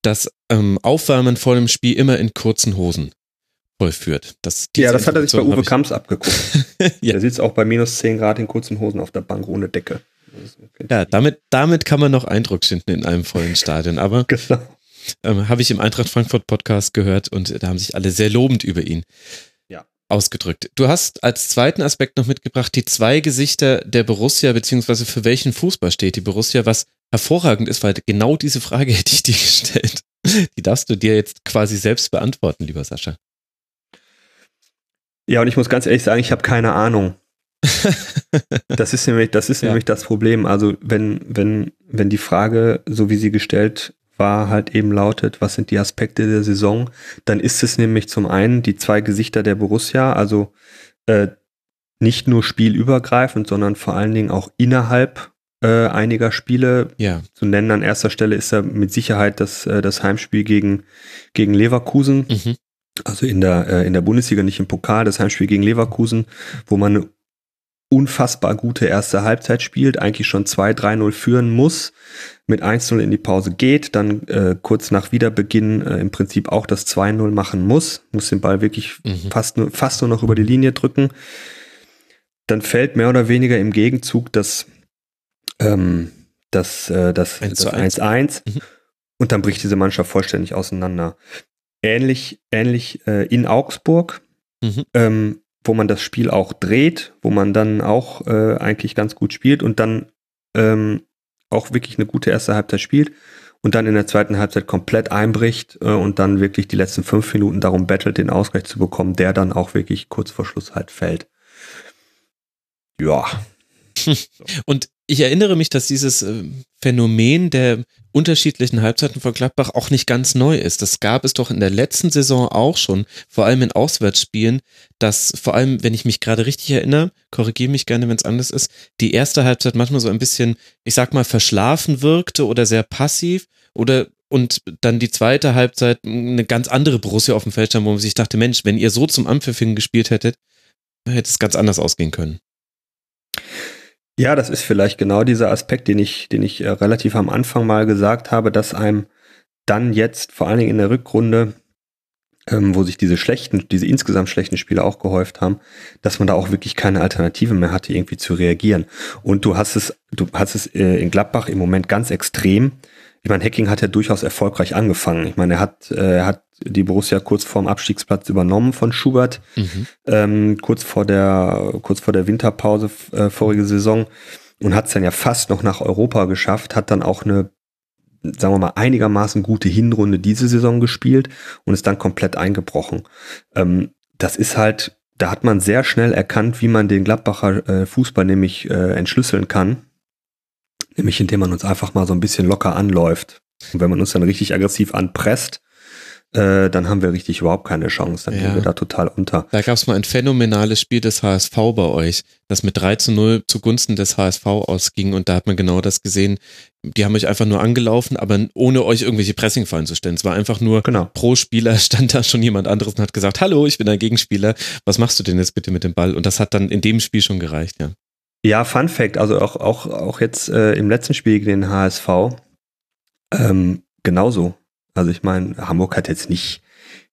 das ähm, Aufwärmen vor dem Spiel immer in kurzen Hosen vollführt. Das, Ja, das hat er sich bei Uwe Kamps abgeguckt. Ja. Der sitzt auch bei minus 10 Grad in kurzen Hosen auf der Bank ohne Decke. Ja, damit, damit kann man noch Eindruck schinden in einem vollen Stadion. Aber Genau. ähm, habe ich im Eintracht Frankfurt Podcast gehört und da haben sich alle sehr lobend über ihn Ja. ausgedrückt. Du hast als zweiten Aspekt noch mitgebracht die zwei Gesichter der Borussia, beziehungsweise für welchen Fußball steht die Borussia, was hervorragend ist, weil genau diese Frage hätte ich dir gestellt. Die darfst du dir jetzt quasi selbst beantworten, lieber Sascha. Ja, und ich muss ganz ehrlich sagen, ich habe keine Ahnung. Das ist nämlich, das ist Ja. nämlich das Problem. Also wenn, wenn, wenn die Frage, so wie sie gestellt war, halt eben lautet, was sind die Aspekte der Saison, dann ist es nämlich zum einen die zwei Gesichter der Borussia, also äh, nicht nur spielübergreifend, sondern vor allen Dingen auch innerhalb äh, einiger Spiele. Ja, Zu nennen an erster Stelle ist da mit Sicherheit das, äh, das Heimspiel gegen, gegen Leverkusen mhm. Also in der, äh, in der Bundesliga, nicht im Pokal, das Heimspiel gegen Leverkusen, wo man eine unfassbar gute erste Halbzeit spielt, eigentlich schon 2-3-0 führen muss, mit 1-0 in die Pause geht, dann äh, kurz nach Wiederbeginn äh, im Prinzip auch das 2-0 machen muss, muss den Ball wirklich Mhm. fast, nur, fast nur noch über die Linie drücken. Dann fällt mehr oder weniger im Gegenzug das, ähm, das, äh, das, 1 das zu 1. 1-1 Mhm. und dann bricht diese Mannschaft vollständig auseinander. Ähnlich, ähnlich äh, in Augsburg, Mhm. ähm, wo man das Spiel auch dreht, wo man dann auch äh, eigentlich ganz gut spielt und dann ähm, auch wirklich eine gute erste Halbzeit spielt und dann in der zweiten Halbzeit komplett einbricht äh, und dann wirklich die letzten fünf Minuten darum bettelt, den Ausgleich zu bekommen, der dann auch wirklich kurz vor Schluss halt fällt. Ja, Und ich erinnere mich, dass dieses äh, Phänomen der unterschiedlichen Halbzeiten von Gladbach auch nicht ganz neu ist. Das gab es doch in der letzten Saison auch schon, vor allem in Auswärtsspielen, dass vor allem, wenn ich mich gerade richtig erinnere, korrigiere mich gerne, wenn es anders ist, die erste Halbzeit manchmal so ein bisschen, ich sag mal, verschlafen wirkte oder sehr passiv oder und dann die zweite Halbzeit eine ganz andere Borussia auf dem Feld stand, wo man sich dachte, Mensch, wenn ihr so zum Anpfiff gespielt hättet, hätte es ganz anders ausgehen können. Ja, das ist vielleicht genau dieser Aspekt, den ich, den ich äh, relativ am Anfang mal gesagt habe, dass einem dann jetzt, vor allen Dingen in der Rückrunde, ähm, wo sich diese schlechten, diese insgesamt schlechten Spiele auch gehäuft haben, dass man da auch wirklich keine Alternative mehr hatte, irgendwie zu reagieren. Und du hast es, du hast es äh, in Gladbach im Moment ganz extrem. Ich meine, Hacking hat ja durchaus erfolgreich angefangen. Ich meine, er hat, äh, er hat die Borussia kurz vorm Abstiegsplatz übernommen von Schubert Mhm. ähm, kurz vor der kurz vor der Winterpause äh, vorige Saison und hat es dann ja fast noch nach Europa geschafft, hat dann auch eine sagen wir mal einigermaßen gute Hinrunde diese Saison gespielt und ist dann komplett eingebrochen. Ähm, das ist halt, da hat man sehr schnell erkannt, wie man den Gladbacher äh, Fußball nämlich äh, entschlüsseln kann, nämlich indem man uns einfach mal so ein bisschen locker anläuft. Und wenn man uns dann richtig aggressiv anpresst, äh, dann haben wir richtig überhaupt keine Chance. Dann Ja. gehen wir da total unter. Da gab es mal ein phänomenales Spiel des HSV bei euch, das mit 3 zu 0 zugunsten des HSV ausging und da hat man genau das gesehen. Die haben euch einfach nur angelaufen, aber ohne euch irgendwelche Pressingfallen zu stellen. Es war einfach nur Genau. pro Spieler stand da schon jemand anderes und hat gesagt, hallo, ich bin ein Gegenspieler, was machst du denn jetzt bitte mit dem Ball? Und das hat dann in dem Spiel schon gereicht, ja. Ja, Fun Fact, also auch, auch, auch jetzt äh, im letzten Spiel gegen den HSV ähm, genauso. Also ich meine, Hamburg hat jetzt nicht,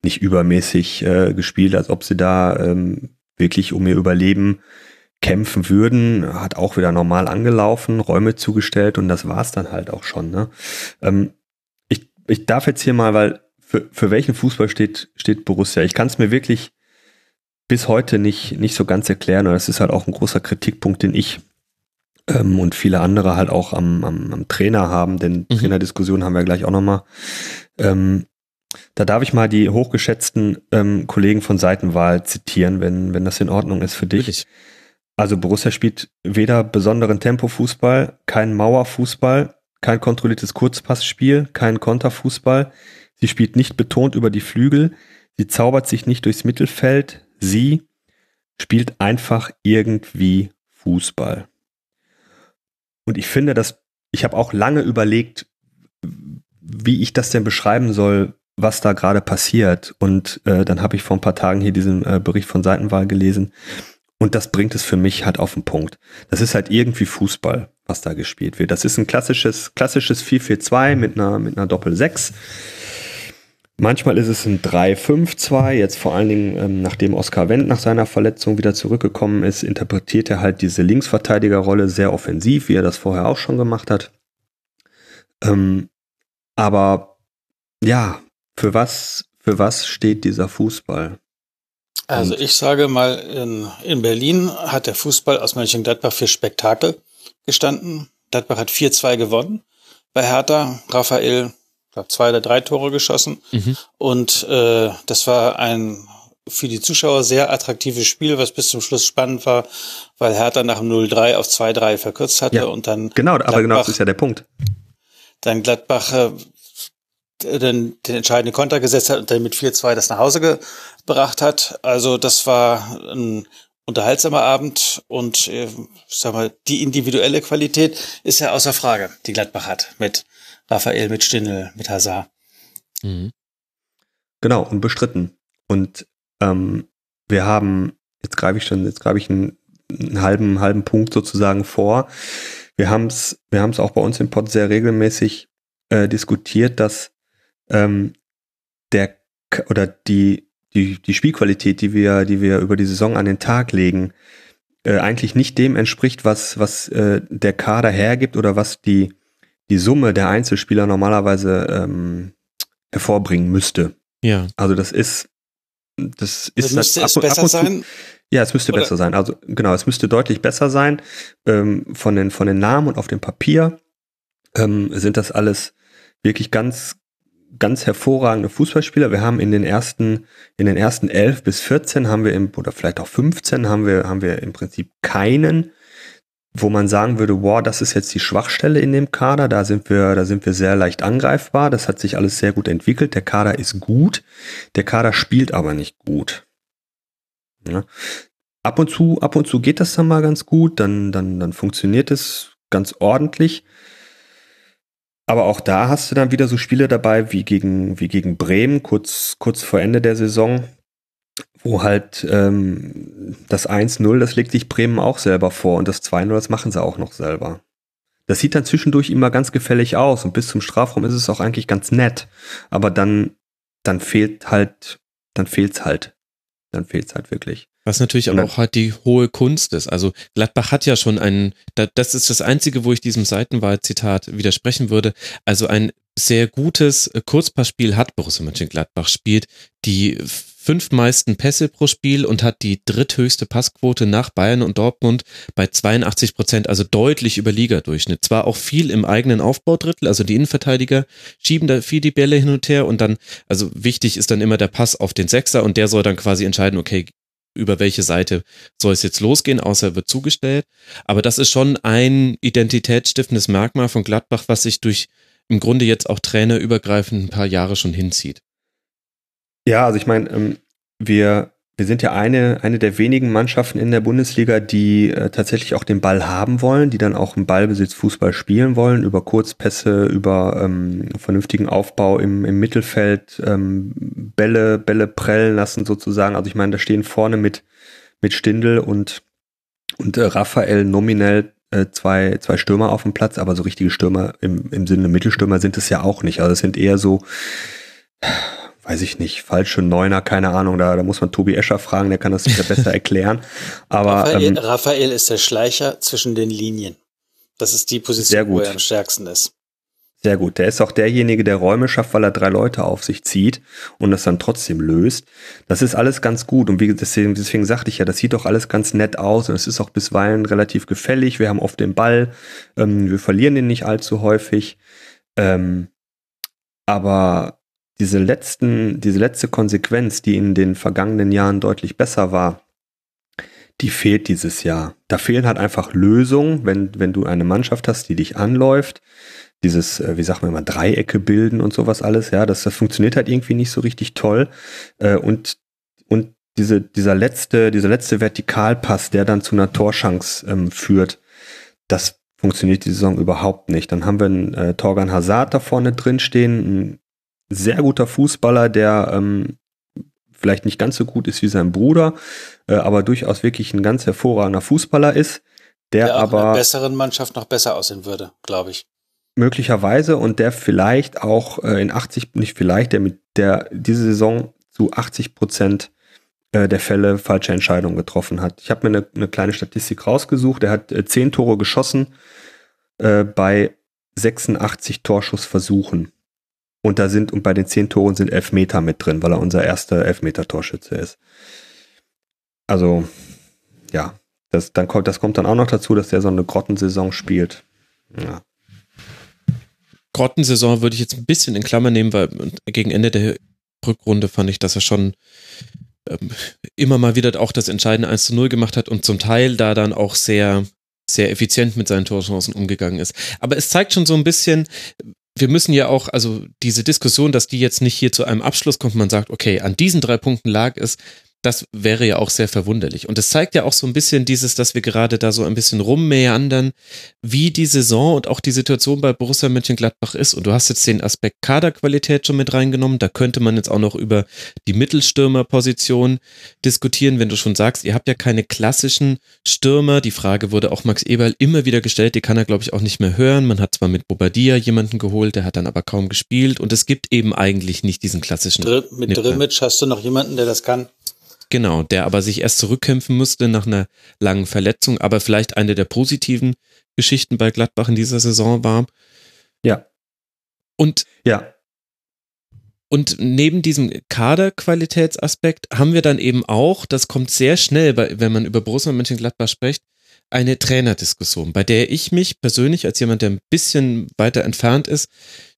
nicht übermäßig äh, gespielt, als ob sie da ähm, wirklich um ihr Überleben kämpfen würden. Hat auch wieder normal angelaufen, Räume zugestellt und das war's dann halt auch schon. Ne? Ähm, ich, ich darf jetzt hier mal, weil für, für welchen Fußball steht, steht Borussia? Ich kann es mir wirklich bis heute nicht, nicht so ganz erklären. Und das ist halt auch ein großer Kritikpunkt, den ich ähm, und viele andere halt auch am, am, am Trainer haben, denn Mhm. Trainerdiskussion haben wir gleich auch nochmal. Ähm, da darf ich mal die hochgeschätzten ähm, Kollegen von Seitenwahl zitieren, wenn, wenn das in Ordnung ist für dich. Wirklich. Also Borussia spielt weder besonderen Tempofußball, keinen Mauerfußball, kein kontrolliertes Kurzpassspiel, keinen Konterfußball. Sie spielt nicht betont über die Flügel, sie zaubert sich nicht durchs Mittelfeld, sie spielt einfach irgendwie Fußball. Und ich finde, dass ich habe auch lange überlegt, wie ich das denn beschreiben soll, was da gerade passiert. Und äh, dann habe ich vor ein paar Tagen hier diesen äh, Bericht von Seitenwahl gelesen. Und das bringt es für mich halt auf den Punkt. Das ist halt irgendwie Fußball, was da gespielt wird. Das ist ein klassisches, klassisches 4-4-2 mit einer, mit einer Doppel-6. Manchmal ist es ein 3-5-2. Jetzt vor allen Dingen, ähm, nachdem Oskar Wendt nach seiner Verletzung wieder zurückgekommen ist, interpretiert er halt diese Linksverteidigerrolle sehr offensiv, wie er das vorher auch schon gemacht hat. Ähm, aber ja, für was, für was steht dieser Fußball? Also ich sage mal, in, in Berlin hat der Fußball aus Mönchengladbach für Spektakel gestanden. Gladbach hat 4-2 gewonnen. Bei Hertha, Raphael, glaube zwei oder drei Tore geschossen. Mhm. Und äh, das war ein für die Zuschauer sehr attraktives Spiel, was bis zum Schluss spannend war, weil Hertha nach dem 0-3 auf 2-3 verkürzt hatte ja, und dann. Genau, aber genau das ist ja der Punkt. Dann Gladbach äh, den, den entscheidenden Konter gesetzt hat und dann mit 4-2 das nach Hause gebracht hat. Also das war ein unterhaltsamer Abend und äh, sag mal, die individuelle Qualität ist ja außer Frage, die Gladbach hat mit Raphael, mit Stindl, mit Hazard. Mhm. Genau, unbestritten. Und ähm, wir haben, jetzt greife ich schon, jetzt greife ich einen, einen halben, halben Punkt sozusagen vor. Wir haben es wir haben's auch bei uns im Pod sehr regelmäßig äh, diskutiert, dass ähm, der oder die, die, die Spielqualität, die wir, die wir über die Saison an den Tag legen, äh, eigentlich nicht dem entspricht, was, was äh, der Kader hergibt oder was die, die Summe der Einzelspieler normalerweise ähm, hervorbringen müsste. Ja. Also das ist, das ist also müsste ab, es besser sein. Ja, es müsste oder? besser sein. Also genau, es müsste deutlich besser sein. Ähm, von den von den Namen und auf dem Papier ähm, sind das alles wirklich ganz ganz hervorragende Fußballspieler. Wir haben in den ersten, in den ersten elf bis 14 haben wir im, oder vielleicht auch 15 haben wir, haben wir im Prinzip keinen, wo man sagen würde, wow, das ist jetzt die Schwachstelle in dem Kader. Da sind wir, da sind wir sehr leicht angreifbar. Das hat sich alles sehr gut entwickelt. Der Kader ist gut. Der Kader spielt aber nicht gut. Ja. Ab und zu, ab und zu geht das dann mal ganz gut. Dann, dann, dann funktioniert es ganz ordentlich. Aber auch da hast du dann wieder so Spiele dabei wie gegen, wie gegen Bremen, kurz, kurz vor Ende der Saison, wo halt ähm, das 1-0, das legt sich Bremen auch selber vor und das 2-0, das machen sie auch noch selber. Das sieht dann zwischendurch immer ganz gefällig aus und bis zum Strafraum ist es auch eigentlich ganz nett. Aber dann, dann fehlt halt, dann fehlt's halt. Dann fehlt's halt wirklich. Was natürlich aber auch halt die hohe Kunst ist. Also Gladbach hat ja schon einen, das ist das Einzige, wo ich diesem Seitenwahl-Zitat widersprechen würde. Also ein sehr gutes Kurzpassspiel hat Borussia Mönchengladbach, spielt die fünf meisten Pässe pro Spiel und hat die dritthöchste Passquote nach Bayern und Dortmund bei 82 Prozent, also deutlich über Ligadurchschnitt. Zwar auch viel im eigenen Aufbaudrittel, also die Innenverteidiger schieben da viel die Bälle hin und her und dann, also wichtig ist dann immer der Pass auf den Sechser und der soll dann quasi entscheiden, okay, über welche Seite soll es jetzt losgehen, außer wird zugestellt. Aber das ist schon ein identitätsstiftendes Merkmal von Gladbach, was sich durch im Grunde jetzt auch trainerübergreifend ein paar Jahre schon hinzieht. Ja, also ich meine, ähm, wir wir sind ja eine, eine der wenigen Mannschaften in der Bundesliga, die äh, tatsächlich auch den Ball haben wollen, die dann auch im Ballbesitz Fußball spielen wollen, über Kurzpässe, über ähm, vernünftigen Aufbau im, im Mittelfeld, ähm, Bälle, Bälle prellen lassen sozusagen. Also ich meine, da stehen vorne mit, mit Stindel und, und äh, Raphael nominell äh, zwei, zwei Stürmer auf dem Platz, aber so richtige Stürmer im, im Sinne Mittelstürmer sind es ja auch nicht. Also es sind eher so weiß ich nicht, falsche Neuner, keine Ahnung, da, da muss man Tobi Escher fragen, der kann das besser erklären. Aber Raphael, ähm, Raphael ist der Schleicher zwischen den Linien. Das ist die Position, wo er am stärksten ist. Sehr gut. Der ist auch derjenige, der Räume schafft, weil er drei Leute auf sich zieht und das dann trotzdem löst. Das ist alles ganz gut. Und wie, deswegen, deswegen sagte ich ja, das sieht doch alles ganz nett aus und es ist auch bisweilen relativ gefällig. Wir haben oft den Ball. Ähm, wir verlieren den nicht allzu häufig. Ähm, aber diese letzten, diese letzte Konsequenz, die in den vergangenen Jahren deutlich besser war, die fehlt dieses Jahr. Da fehlen halt einfach Lösungen, wenn, wenn du eine Mannschaft hast, die dich anläuft. Dieses, äh, wie sagt man immer, Dreiecke bilden und sowas alles, ja, das, das funktioniert halt irgendwie nicht so richtig toll. Äh, und, und diese, dieser letzte, dieser letzte Vertikalpass, der dann zu einer Torschance ähm, führt, das funktioniert die Saison überhaupt nicht. Dann haben wir einen äh, Torgan Hazard da vorne drin stehen, ein sehr guter Fußballer, der ähm, vielleicht nicht ganz so gut ist wie sein Bruder, äh, aber durchaus wirklich ein ganz hervorragender Fußballer ist, der, der aber in einer besseren Mannschaft noch besser aussehen würde, glaube ich. Möglicherweise und der vielleicht auch äh, in 80, nicht vielleicht, der mit der diese Saison zu 80 Prozent äh, der Fälle falsche Entscheidungen getroffen hat. Ich habe mir eine, eine, kleine Statistik rausgesucht. Er hat äh, zehn Tore geschossen äh, bei 86 Torschussversuchen. Und da sind, und bei den zehn Toren sind Elfmeter mit drin, weil er unser erster Elfmeter-Torschütze ist. Also, ja, das, dann kommt, das kommt dann auch noch dazu, dass er so eine Grottensaison spielt. Ja. Grottensaison würde ich jetzt ein bisschen in Klammer nehmen, weil gegen Ende der Rückrunde fand ich, dass er schon ähm, immer mal wieder auch das entscheidende 1 zu 0 gemacht hat und zum Teil da dann auch sehr, sehr effizient mit seinen Torchancen umgegangen ist. Aber es zeigt schon so ein bisschen, wir müssen ja auch, also diese Diskussion, dass die jetzt nicht hier zu einem Abschluss kommt, man sagt, okay, an diesen drei Punkten lag es, das wäre ja auch sehr verwunderlich. Und es zeigt ja auch so ein bisschen dieses, dass wir gerade da so ein bisschen rummeandern, wie die Saison und auch die Situation bei Borussia Mönchengladbach ist. Und du hast jetzt den Aspekt Kaderqualität schon mit reingenommen. Da könnte man jetzt auch noch über die Mittelstürmerposition diskutieren, wenn du schon sagst, ihr habt ja keine klassischen Stürmer. Die Frage wurde auch Max Eberl immer wieder gestellt. Die kann er, glaube ich, auch nicht mehr hören. Man hat zwar mit Bobadilla jemanden geholt, der hat dann aber kaum gespielt. Und es gibt eben eigentlich nicht diesen klassischen. Dr mit Drimmitsch hast du noch jemanden, der das kann? Genau, der aber sich erst zurückkämpfen musste nach einer langen Verletzung, aber vielleicht eine der positiven Geschichten bei Gladbach in dieser Saison war. Ja. Und ja. Und neben diesem Kaderqualitätsaspekt haben wir dann eben auch, das kommt sehr schnell, wenn man über Borussia Mönchengladbach spricht, eine Trainerdiskussion, bei der ich mich persönlich als jemand, der ein bisschen weiter entfernt ist,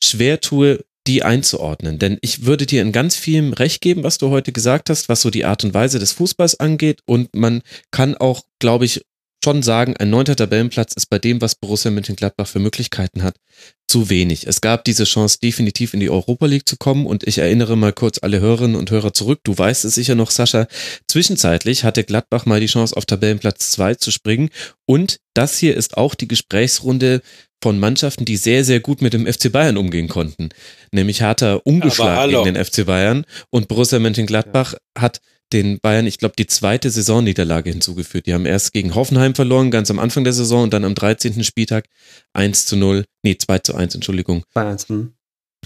schwer tue, die einzuordnen. Denn ich würde dir in ganz vielem Recht geben, was du heute gesagt hast, was so die Art und Weise des Fußballs angeht. Und man kann auch, glaube ich, schon sagen, ein neunter Tabellenplatz ist bei dem, was Borussia Mönchengladbach für Möglichkeiten hat, zu wenig. Es gab diese Chance, definitiv in die Europa League zu kommen und ich erinnere mal kurz alle Hörerinnen und Hörer zurück. Du weißt es sicher noch, Sascha. Zwischenzeitlich hatte Gladbach mal die Chance, auf Tabellenplatz zwei zu springen und das hier ist auch die Gesprächsrunde von Mannschaften, die sehr, sehr gut mit dem FC Bayern umgehen konnten. Nämlich Hertha ungeschlagen gegen den FC Bayern und Borussia Mönchengladbach ja. hat den Bayern, ich glaube, die zweite Saisonniederlage hinzugefügt. Die haben erst gegen Hoffenheim verloren, ganz am Anfang der Saison und dann am 13. Spieltag 1 zu 0, nee, 2 zu 1, Entschuldigung. 1, hm.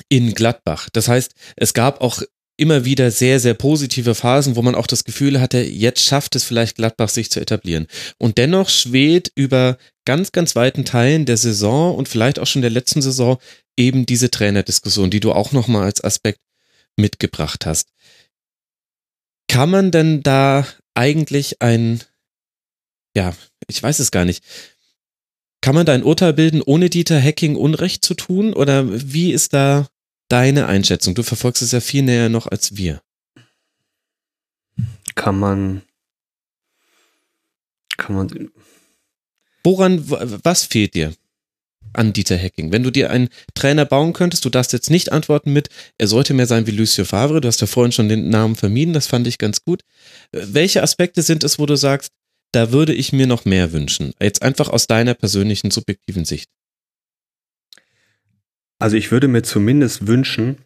In Gladbach. Das heißt, es gab auch immer wieder sehr, sehr positive Phasen, wo man auch das Gefühl hatte, jetzt schafft es vielleicht Gladbach sich zu etablieren. Und dennoch schwebt über ganz, ganz weiten Teilen der Saison und vielleicht auch schon der letzten Saison eben diese Trainerdiskussion, die du auch nochmal als Aspekt mitgebracht hast. Kann man denn da eigentlich ein, ja, ich weiß es gar nicht, kann man da ein Urteil bilden, ohne Dieter Hacking Unrecht zu tun? Oder wie ist da deine Einschätzung? Du verfolgst es ja viel näher noch als wir. Kann man, kann man. Woran, was fehlt dir? an Dieter Hacking. Wenn du dir einen Trainer bauen könntest, du darfst jetzt nicht antworten mit, er sollte mehr sein wie Lucio Favre, du hast ja vorhin schon den Namen vermieden, das fand ich ganz gut. Welche Aspekte sind es, wo du sagst, da würde ich mir noch mehr wünschen? Jetzt einfach aus deiner persönlichen, subjektiven Sicht. Also ich würde mir zumindest wünschen,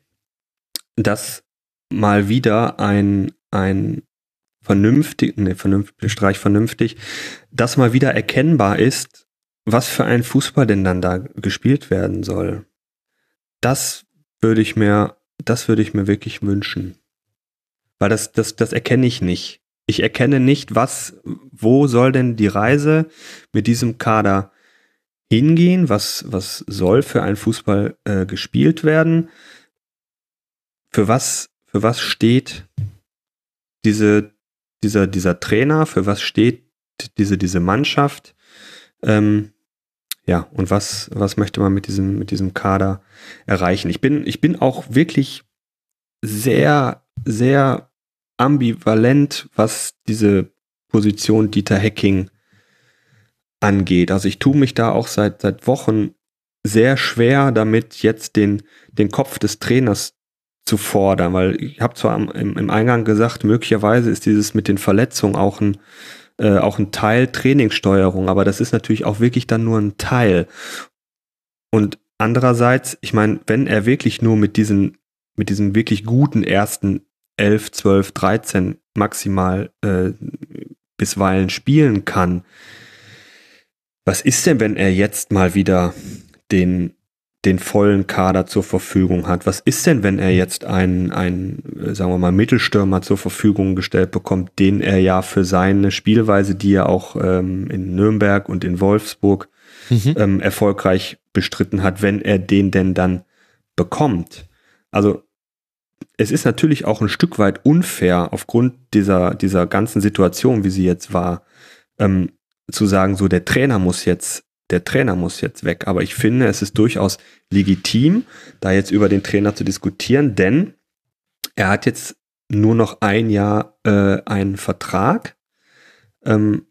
dass mal wieder ein, ein vernünftig, ne, vernünftig, Streich vernünftig, dass mal wieder erkennbar ist, was für ein Fußball denn dann da gespielt werden soll. Das würde ich mir, das würde ich mir wirklich wünschen. Weil das, das, das erkenne ich nicht. Ich erkenne nicht, was, wo soll denn die Reise mit diesem Kader hingehen? Was, was soll für ein Fußball äh, gespielt werden? Für was, für was steht diese, dieser, dieser Trainer? Für was steht diese, diese Mannschaft? Ähm, ja, und was, was möchte man mit diesem, mit diesem Kader erreichen? Ich bin, ich bin auch wirklich sehr, sehr ambivalent, was diese Position Dieter Hacking angeht. Also ich tue mich da auch seit, seit Wochen sehr schwer damit, jetzt den, den Kopf des Trainers zu fordern, weil ich habe zwar im, im Eingang gesagt, möglicherweise ist dieses mit den Verletzungen auch ein äh, auch ein Teil Trainingssteuerung, aber das ist natürlich auch wirklich dann nur ein Teil. Und andererseits, ich meine, wenn er wirklich nur mit diesen mit diesen wirklich guten ersten 11, 12, 13 maximal äh, bisweilen spielen kann, was ist denn, wenn er jetzt mal wieder den den vollen Kader zur Verfügung hat. Was ist denn, wenn er jetzt einen, einen, äh, sagen wir mal, Mittelstürmer zur Verfügung gestellt bekommt, den er ja für seine Spielweise, die er auch ähm, in Nürnberg und in Wolfsburg mhm. ähm, erfolgreich bestritten hat, wenn er den denn dann bekommt? Also es ist natürlich auch ein Stück weit unfair aufgrund dieser, dieser ganzen Situation, wie sie jetzt war, ähm, zu sagen, so der Trainer muss jetzt der Trainer muss jetzt weg. Aber ich finde, es ist durchaus legitim, da jetzt über den Trainer zu diskutieren, denn er hat jetzt nur noch ein Jahr äh, einen Vertrag. Ähm,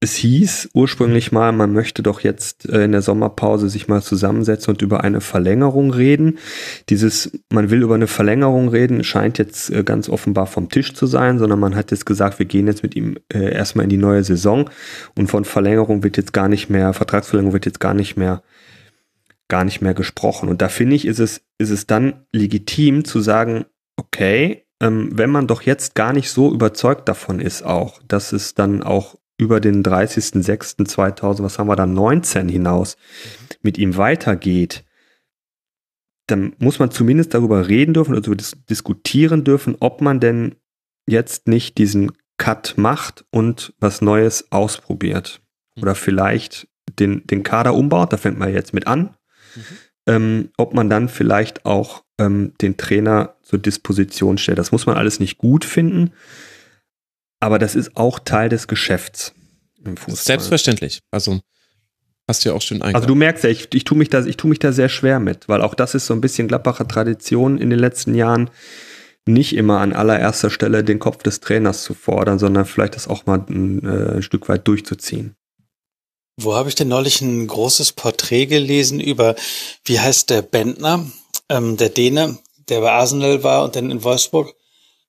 es hieß ursprünglich mal, man möchte doch jetzt äh, in der Sommerpause sich mal zusammensetzen und über eine Verlängerung reden. Dieses, man will über eine Verlängerung reden, scheint jetzt äh, ganz offenbar vom Tisch zu sein, sondern man hat jetzt gesagt, wir gehen jetzt mit ihm äh, erstmal in die neue Saison und von Verlängerung wird jetzt gar nicht mehr, Vertragsverlängerung wird jetzt gar nicht mehr, gar nicht mehr gesprochen. Und da finde ich, ist es, ist es dann legitim zu sagen, okay, ähm, wenn man doch jetzt gar nicht so überzeugt davon ist auch, dass es dann auch über den 30.06.2000, was haben wir dann, 19 hinaus mit ihm weitergeht, dann muss man zumindest darüber reden dürfen, also dis diskutieren dürfen, ob man denn jetzt nicht diesen Cut macht und was Neues ausprobiert. Oder vielleicht den, den Kader umbaut, da fängt man jetzt mit an. Mhm. Ähm, ob man dann vielleicht auch ähm, den Trainer zur Disposition stellt. Das muss man alles nicht gut finden. Aber das ist auch Teil des Geschäfts im Fußball. Selbstverständlich. Also hast du ja auch schön eingegangen. Also du merkst ja, ich, ich tue mich, da, ich tu mich da sehr schwer mit, weil auch das ist so ein bisschen Gladbacher Tradition in den letzten Jahren, nicht immer an allererster Stelle den Kopf des Trainers zu fordern, sondern vielleicht das auch mal ein, äh, ein Stück weit durchzuziehen. Wo habe ich denn neulich ein großes Porträt gelesen über, wie heißt der Bentner, ähm, der Däne, der bei Arsenal war und dann in Wolfsburg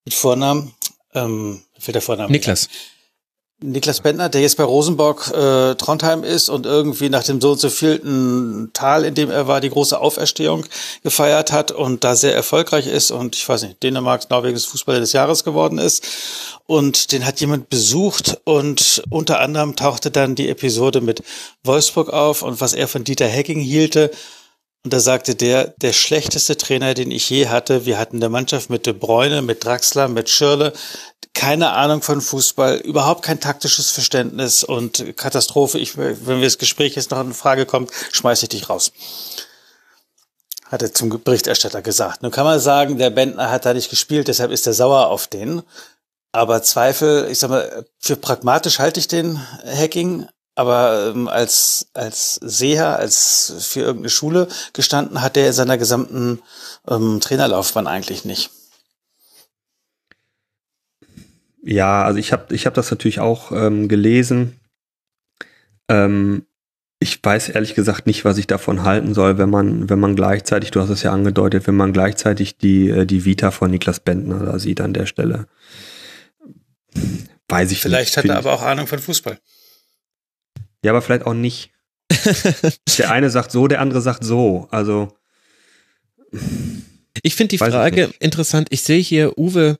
mit Vornamen? Ähm, fällt der Vorname? Niklas. Niklas Bentner, der jetzt bei Rosenborg äh, Trondheim ist und irgendwie nach dem so und so vielten Tal, in dem er war, die große Auferstehung gefeiert hat und da sehr erfolgreich ist und ich weiß nicht, Dänemarks, Norwegens Fußballer des Jahres geworden ist. Und den hat jemand besucht und unter anderem tauchte dann die Episode mit Wolfsburg auf und was er von Dieter Hecking hielte. Und da sagte der, der schlechteste Trainer, den ich je hatte, wir hatten der Mannschaft mit De Bruyne, mit Draxler, mit Schirle, keine Ahnung von Fußball, überhaupt kein taktisches Verständnis und Katastrophe. Ich, wenn wir das Gespräch jetzt noch in Frage kommt, schmeiße ich dich raus. Hat er zum Berichterstatter gesagt. Nun kann man sagen, der Bentner hat da nicht gespielt, deshalb ist er sauer auf den. Aber Zweifel, ich sag mal, für pragmatisch halte ich den Hacking, aber ähm, als, als Seher, als für irgendeine Schule gestanden, hat er in seiner gesamten ähm, Trainerlaufbahn eigentlich nicht. Ja, also ich habe ich hab das natürlich auch ähm, gelesen. Ähm, ich weiß ehrlich gesagt nicht, was ich davon halten soll, wenn man, wenn man gleichzeitig, du hast es ja angedeutet, wenn man gleichzeitig die, äh, die Vita von Niklas Bentner da sieht an der Stelle. Weiß ich Vielleicht nicht. hat er aber auch Ahnung von Fußball. Ja, aber vielleicht auch nicht. der eine sagt so, der andere sagt so. Also. Ich finde die Frage ich interessant. Ich sehe hier Uwe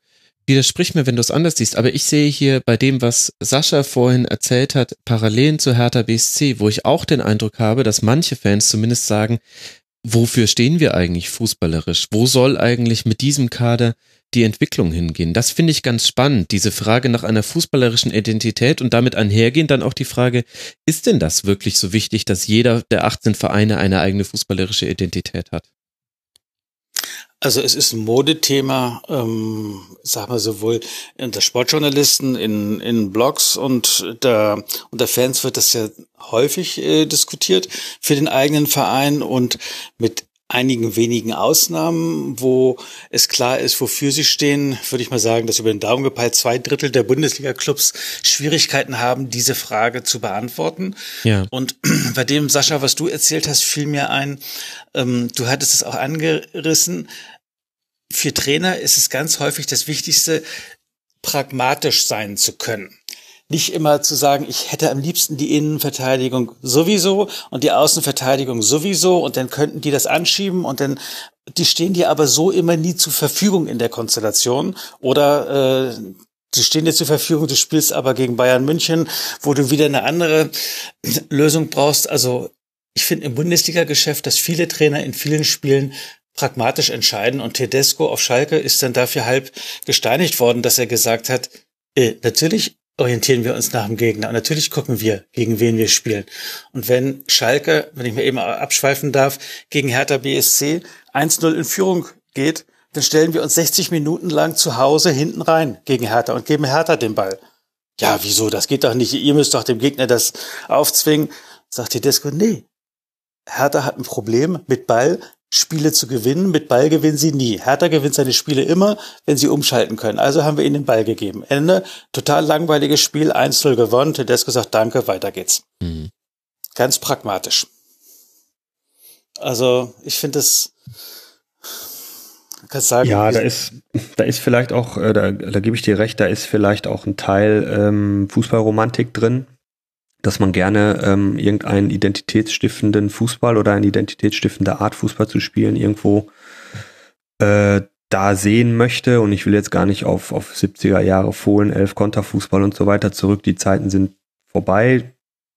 widersprich mir, wenn du es anders siehst, aber ich sehe hier bei dem, was Sascha vorhin erzählt hat, Parallelen zu Hertha BSC, wo ich auch den Eindruck habe, dass manche Fans zumindest sagen, wofür stehen wir eigentlich fußballerisch? Wo soll eigentlich mit diesem Kader die Entwicklung hingehen? Das finde ich ganz spannend, diese Frage nach einer fußballerischen Identität und damit einhergehend dann auch die Frage, ist denn das wirklich so wichtig, dass jeder der 18 Vereine eine eigene fußballerische Identität hat? Also es ist ein Modethema, ähm, sag mal sowohl unter Sportjournalisten, in, in Blogs und da unter Fans wird das ja häufig äh, diskutiert für den eigenen Verein und mit einigen wenigen Ausnahmen, wo es klar ist, wofür sie stehen, würde ich mal sagen, dass über den Daumen gepeilt zwei Drittel der Bundesliga-Clubs Schwierigkeiten haben, diese Frage zu beantworten. Ja. Und bei dem, Sascha, was du erzählt hast, fiel mir ein, ähm, du hattest es auch angerissen, für Trainer ist es ganz häufig das Wichtigste, pragmatisch sein zu können. Nicht immer zu sagen, ich hätte am liebsten die Innenverteidigung sowieso und die Außenverteidigung sowieso und dann könnten die das anschieben und dann die stehen dir aber so immer nie zur Verfügung in der Konstellation oder äh, die stehen dir zur Verfügung, du spielst aber gegen Bayern München, wo du wieder eine andere Lösung brauchst. Also ich finde im Bundesliga-Geschäft, dass viele Trainer in vielen Spielen pragmatisch entscheiden und Tedesco auf Schalke ist dann dafür halb gesteinigt worden, dass er gesagt hat, äh, natürlich orientieren wir uns nach dem Gegner und natürlich gucken wir, gegen wen wir spielen. Und wenn Schalke, wenn ich mir eben abschweifen darf, gegen Hertha BSC 1-0 in Führung geht, dann stellen wir uns 60 Minuten lang zu Hause hinten rein gegen Hertha und geben Hertha den Ball. Ja, wieso? Das geht doch nicht. Ihr müsst doch dem Gegner das aufzwingen. Sagt Tedesco, nee. Hertha hat ein Problem mit Ball, Spiele zu gewinnen. Mit Ball gewinnen sie nie. Hertha gewinnt seine Spiele immer, wenn sie umschalten können. Also haben wir ihnen den Ball gegeben. Ende. Total langweiliges Spiel, 1-0 gewonnen. Tedesco sagt, danke, weiter geht's. Mhm. Ganz pragmatisch. Also, ich finde es, Kannst sagen, ja, da ist, da ist vielleicht auch, äh, da, da gebe ich dir recht, da ist vielleicht auch ein Teil ähm, Fußballromantik drin, dass man gerne ähm, irgendeinen identitätsstiftenden Fußball oder eine identitätsstiftende Art Fußball zu spielen irgendwo äh, da sehen möchte. Und ich will jetzt gar nicht auf, auf 70er Jahre Fohlen, elf Konterfußball und so weiter zurück. Die Zeiten sind vorbei.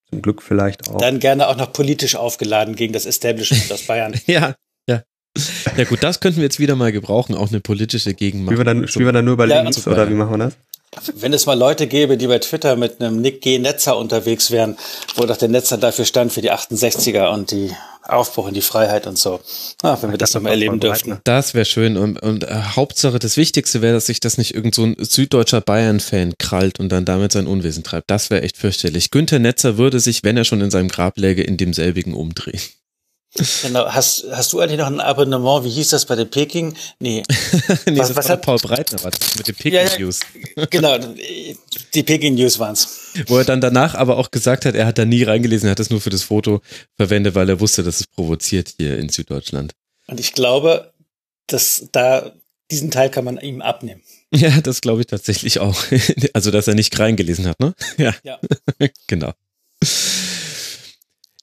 Zum Glück vielleicht auch. Dann gerne auch noch politisch aufgeladen gegen das Establishment aus Bayern. ja, ja. Ja gut, das könnten wir jetzt wieder mal gebrauchen, auch eine politische Gegenmacht. Spielen wir dann, spielen wir dann nur über ja, links oder wie machen wir das? Wenn es mal Leute gäbe, die bei Twitter mit einem Nick G. Netzer unterwegs wären, wo doch der Netzer dafür stand für die 68er und die Aufbruch in die Freiheit und so. Ah, wenn wir das, das mal erleben dürften. Das wäre schön. Und, und äh, Hauptsache, das Wichtigste wäre, dass sich das nicht irgend so ein süddeutscher Bayern-Fan krallt und dann damit sein Unwesen treibt. Das wäre echt fürchterlich. Günther Netzer würde sich, wenn er schon in seinem Grab läge, in demselbigen umdrehen. Genau. Hast, hast du eigentlich noch ein Abonnement? Wie hieß das bei den Peking? Nee. nee was, das was hat Paul Breitner war mit den Peking ja, News. genau, die Peking News waren's. Wo er dann danach aber auch gesagt hat, er hat da nie reingelesen, er hat das nur für das Foto verwendet, weil er wusste, dass es provoziert hier in Süddeutschland. Und ich glaube, dass da diesen Teil kann man ihm abnehmen. Ja, das glaube ich tatsächlich auch. Also, dass er nicht reingelesen hat, ne? Ja. ja. genau.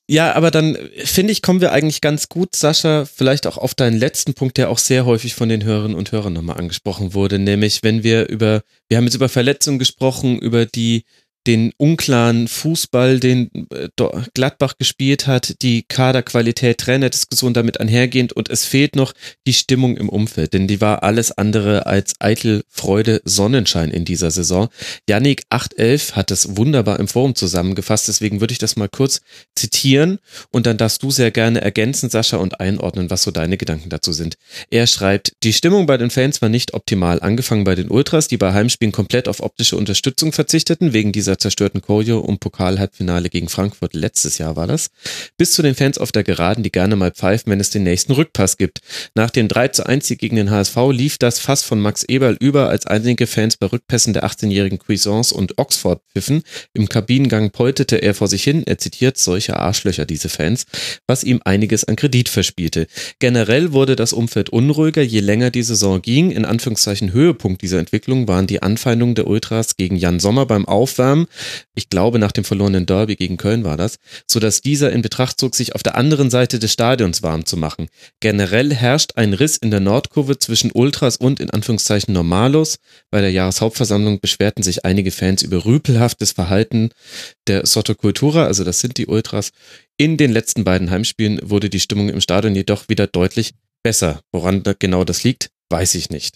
Ja, aber dann finde ich, kommen wir eigentlich ganz gut, Sascha, vielleicht auch auf deinen letzten Punkt, der auch sehr häufig von den Hörerinnen und Hörern nochmal angesprochen wurde, nämlich wenn wir über, wir haben jetzt über Verletzungen gesprochen, über die den unklaren Fußball, den äh, Gladbach gespielt hat, die Kaderqualität, Trainerdiskussion damit einhergehend und es fehlt noch die Stimmung im Umfeld, denn die war alles andere als eitel Freude, Sonnenschein in dieser Saison. Yannick 811 hat es wunderbar im Forum zusammengefasst, deswegen würde ich das mal kurz zitieren und dann darfst du sehr gerne ergänzen, Sascha, und einordnen, was so deine Gedanken dazu sind. Er schreibt, die Stimmung bei den Fans war nicht optimal, angefangen bei den Ultras, die bei Heimspielen komplett auf optische Unterstützung verzichteten, wegen dieser zerstörten Choreo um Pokal-Halbfinale gegen Frankfurt letztes Jahr war das, bis zu den Fans auf der Geraden, die gerne mal pfeifen, wenn es den nächsten Rückpass gibt. Nach dem 3 zu 1 Sieg gegen den HSV lief das Fass von Max Eberl über, als einige Fans bei Rückpässen der 18-jährigen Cuisance und Oxford pfiffen. Im Kabinengang poltete er vor sich hin, er zitiert solche Arschlöcher, diese Fans, was ihm einiges an Kredit verspielte. Generell wurde das Umfeld unruhiger, je länger die Saison ging. In Anführungszeichen Höhepunkt dieser Entwicklung waren die Anfeindungen der Ultras gegen Jan Sommer beim Aufwärmen, ich glaube nach dem verlorenen Derby gegen Köln war das, so dass dieser in Betracht zog, sich auf der anderen Seite des Stadions warm zu machen. Generell herrscht ein Riss in der Nordkurve zwischen Ultras und in Anführungszeichen Normalos. Bei der Jahreshauptversammlung beschwerten sich einige Fans über rüpelhaftes Verhalten der Sottocultura, also das sind die Ultras. In den letzten beiden Heimspielen wurde die Stimmung im Stadion jedoch wieder deutlich besser. Woran genau das liegt, weiß ich nicht.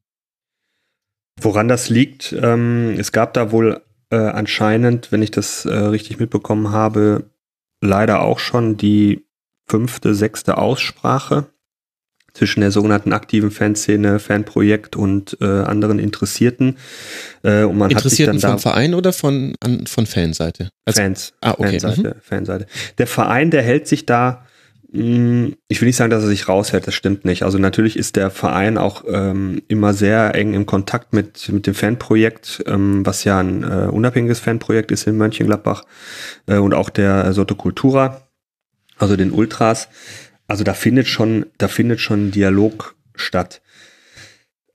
Woran das liegt, ähm, es gab da wohl äh, anscheinend, wenn ich das äh, richtig mitbekommen habe, leider auch schon die fünfte, sechste Aussprache zwischen der sogenannten aktiven Fanszene, Fanprojekt und äh, anderen Interessierten. Äh, und man Interessierten hat sich dann vom da Verein oder von, an, von Fanseite? Also, Fans. Ah, okay. Fanseite, mhm. Fanseite. Der Verein, der hält sich da ich will nicht sagen, dass er sich raushält, das stimmt nicht. Also natürlich ist der Verein auch ähm, immer sehr eng im Kontakt mit, mit dem Fanprojekt, ähm, was ja ein äh, unabhängiges Fanprojekt ist in Mönchengladbach äh, und auch der Soto Cultura, also den Ultras. Also da findet schon, da findet schon Dialog statt.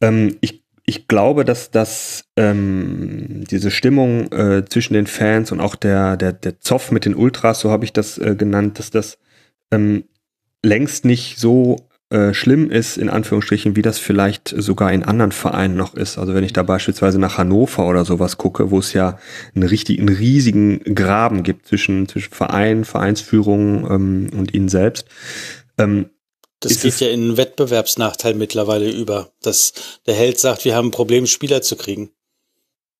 Ähm, ich, ich glaube, dass das ähm, diese Stimmung äh, zwischen den Fans und auch der, der, der Zoff mit den Ultras, so habe ich das äh, genannt, dass das ähm, längst nicht so äh, schlimm ist, in Anführungsstrichen, wie das vielleicht sogar in anderen Vereinen noch ist. Also wenn ich da beispielsweise nach Hannover oder sowas gucke, wo es ja einen richtigen, riesigen Graben gibt zwischen, zwischen Verein, Vereinsführung ähm, und ihnen selbst. Ähm, das geht ja in einen Wettbewerbsnachteil mittlerweile über, dass der Held sagt, wir haben ein Problem, Spieler zu kriegen.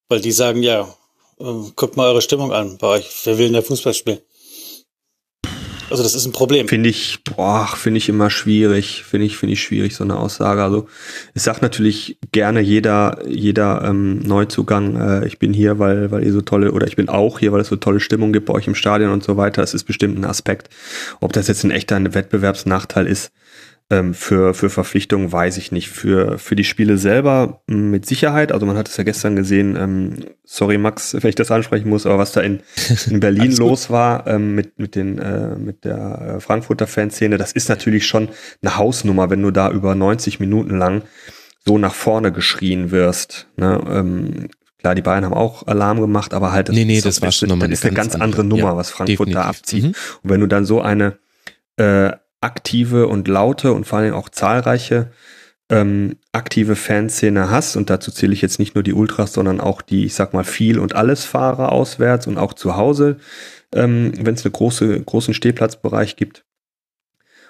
Weil die sagen, ja, äh, guckt mal eure Stimmung an bei euch. Wer will denn der Fußball spielen? Also das ist ein Problem. Finde ich, boah, finde ich immer schwierig. Finde ich, finde ich schwierig, so eine Aussage. Also es sagt natürlich gerne jeder, jeder ähm, Neuzugang, äh, ich bin hier, weil, weil ihr so tolle, oder ich bin auch hier, weil es so tolle Stimmung gibt bei euch im Stadion und so weiter. Das ist bestimmt ein Aspekt. Ob das jetzt ein echter Wettbewerbsnachteil ist, ähm, für, für Verpflichtungen weiß ich nicht. Für, für die Spiele selber hm, mit Sicherheit. Also man hat es ja gestern gesehen. Ähm, sorry, Max, wenn ich das ansprechen muss, aber was da in, in Berlin los war ähm, mit, mit, den, äh, mit der äh, Frankfurter Fanszene, das ist natürlich schon eine Hausnummer, wenn du da über 90 Minuten lang so nach vorne geschrien wirst. Ne? Ähm, klar, die Bayern haben auch Alarm gemacht, aber halt das, nee, nee, das, war schon das, das ist eine ganz andere, andere Nummer, ja, was Frankfurt definitiv. da abzieht. Mhm. Und wenn du dann so eine äh, aktive und laute und vor allem auch zahlreiche ähm, aktive Fanszene hast, und dazu zähle ich jetzt nicht nur die Ultras, sondern auch die, ich sag mal, viel und alles Fahrer auswärts und auch zu Hause, ähm, wenn es einen große, großen Stehplatzbereich gibt.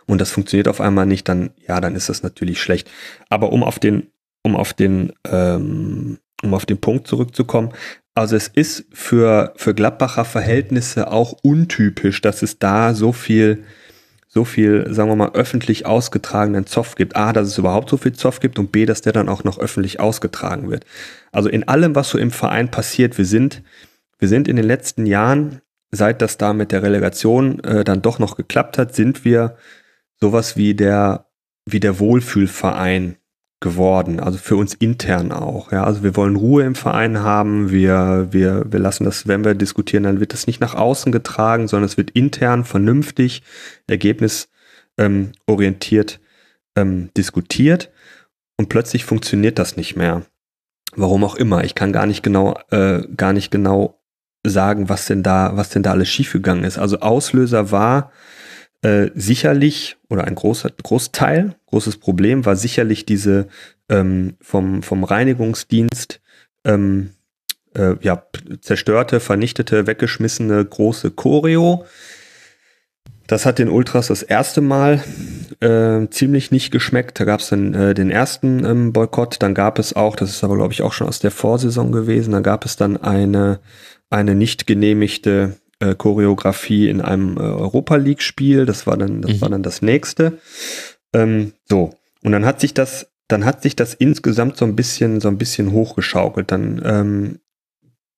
Und das funktioniert auf einmal nicht, dann, ja, dann ist das natürlich schlecht. Aber um auf den, um auf den, ähm, um auf den Punkt zurückzukommen, also es ist für, für Gladbacher Verhältnisse auch untypisch, dass es da so viel so viel, sagen wir mal, öffentlich ausgetragenen Zoff gibt. A, dass es überhaupt so viel Zoff gibt und B, dass der dann auch noch öffentlich ausgetragen wird. Also in allem, was so im Verein passiert, wir sind, wir sind in den letzten Jahren, seit das da mit der Relegation äh, dann doch noch geklappt hat, sind wir sowas wie der, wie der Wohlfühlverein geworden, also für uns intern auch. Ja, also wir wollen Ruhe im Verein haben. Wir, wir, wir lassen das, wenn wir diskutieren, dann wird das nicht nach außen getragen, sondern es wird intern vernünftig, ergebnisorientiert ähm, ähm, diskutiert. Und plötzlich funktioniert das nicht mehr. Warum auch immer. Ich kann gar nicht genau, äh, gar nicht genau sagen, was denn da, was denn da alles schiefgegangen ist. Also Auslöser war äh, sicherlich oder ein großer Großteil, großes Problem war sicherlich diese ähm, vom, vom Reinigungsdienst ähm, äh, ja, zerstörte, vernichtete, weggeschmissene große Choreo. Das hat den Ultras das erste Mal äh, ziemlich nicht geschmeckt. Da gab es dann äh, den ersten ähm, Boykott. Dann gab es auch, das ist aber glaube ich auch schon aus der Vorsaison gewesen, da gab es dann eine, eine nicht genehmigte äh, Choreografie in einem äh, Europa League Spiel. Das war dann, das mhm. war dann das nächste. Ähm, so. Und dann hat sich das, dann hat sich das insgesamt so ein bisschen, so ein bisschen hochgeschaukelt. Dann ähm,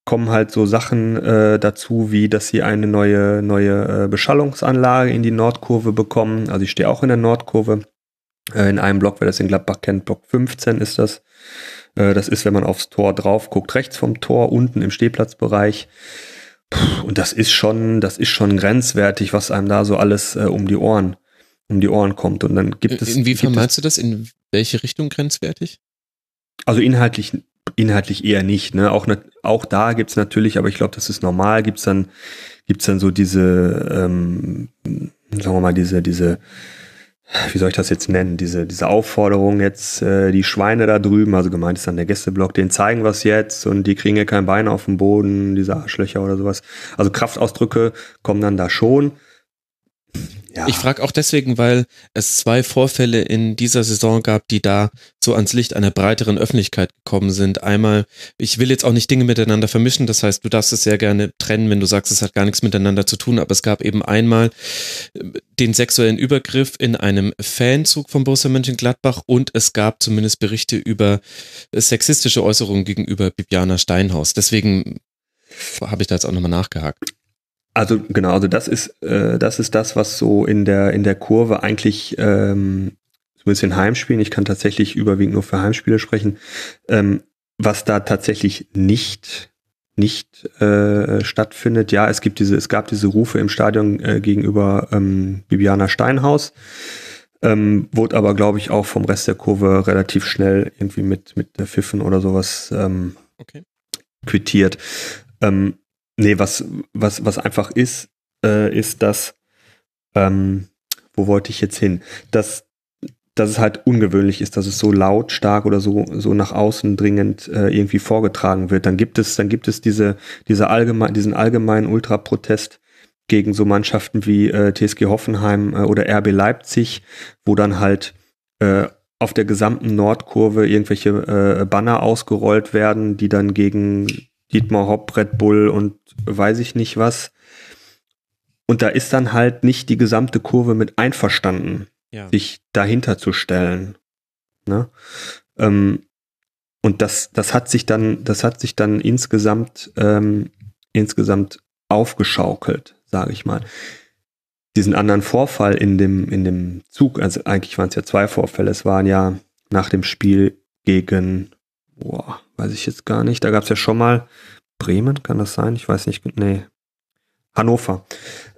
kommen halt so Sachen äh, dazu, wie dass sie eine neue, neue äh, Beschallungsanlage in die Nordkurve bekommen. Also ich stehe auch in der Nordkurve. Äh, in einem Block, wer das in Gladbach kennt, Block 15 ist das. Äh, das ist, wenn man aufs Tor drauf guckt, rechts vom Tor, unten im Stehplatzbereich. Und das ist schon, das ist schon grenzwertig, was einem da so alles äh, um die Ohren, um die Ohren kommt. Und dann gibt es. Inwiefern meinst du das? In welche Richtung grenzwertig? Also inhaltlich, inhaltlich eher nicht. Ne? Auch, ne, auch da gibt's natürlich, aber ich glaube, das ist normal, gibt's dann, gibt's dann so diese, ähm, sagen wir mal, diese, diese wie soll ich das jetzt nennen, diese, diese Aufforderung jetzt, äh, die Schweine da drüben, also gemeint ist dann der Gästeblock, denen zeigen was jetzt und die kriegen ja kein Bein auf dem Boden, diese Arschlöcher oder sowas. Also Kraftausdrücke kommen dann da schon. Ja. Ich frage auch deswegen, weil es zwei Vorfälle in dieser Saison gab, die da so ans Licht einer breiteren Öffentlichkeit gekommen sind. Einmal, ich will jetzt auch nicht Dinge miteinander vermischen, das heißt, du darfst es sehr gerne trennen, wenn du sagst, es hat gar nichts miteinander zu tun, aber es gab eben einmal äh, den sexuellen Übergriff in einem Fanzug von Borussia Mönchengladbach und es gab zumindest Berichte über sexistische Äußerungen gegenüber Bibiana Steinhaus. Deswegen habe ich da jetzt auch nochmal nachgehakt. Also genau, also das ist äh, das ist das, was so in der in der Kurve eigentlich ähm, zumindest in Heimspielen, ich kann tatsächlich überwiegend nur für Heimspiele sprechen, ähm, was da tatsächlich nicht nicht äh, stattfindet. Ja, es gibt diese es gab diese Rufe im Stadion äh, gegenüber ähm, Bibiana Steinhaus. Ähm, wurde aber, glaube ich, auch vom Rest der Kurve relativ schnell irgendwie mit, mit der Pfiffen oder sowas ähm, Okay. quittiert. Ähm, nee, was, was, was einfach ist, äh, ist, dass, ähm, wo wollte ich jetzt hin? Dass, dass es halt ungewöhnlich ist, dass es so lautstark oder so, so nach außen dringend äh, irgendwie vorgetragen wird. Dann gibt es, dann gibt es diese, diese allgemein, diesen allgemeinen Ultraprotest gegen so Mannschaften wie äh, TSG Hoffenheim äh, oder RB Leipzig, wo dann halt äh, auf der gesamten Nordkurve irgendwelche äh, Banner ausgerollt werden, die dann gegen Dietmar Hopp, Red Bull und weiß ich nicht was. Und da ist dann halt nicht die gesamte Kurve mit einverstanden, Ja. sich dahinter zu stellen. Ne? Ähm, und das, das hat sich dann, das hat sich dann insgesamt, ähm, insgesamt aufgeschaukelt, sage ich mal. Diesen anderen Vorfall in dem, in dem Zug, also eigentlich waren es ja zwei Vorfälle, es waren ja nach dem Spiel gegen, boah, weiß ich jetzt gar nicht, da gab es ja schon mal Bremen, kann das sein? Ich weiß nicht, nee. Hannover.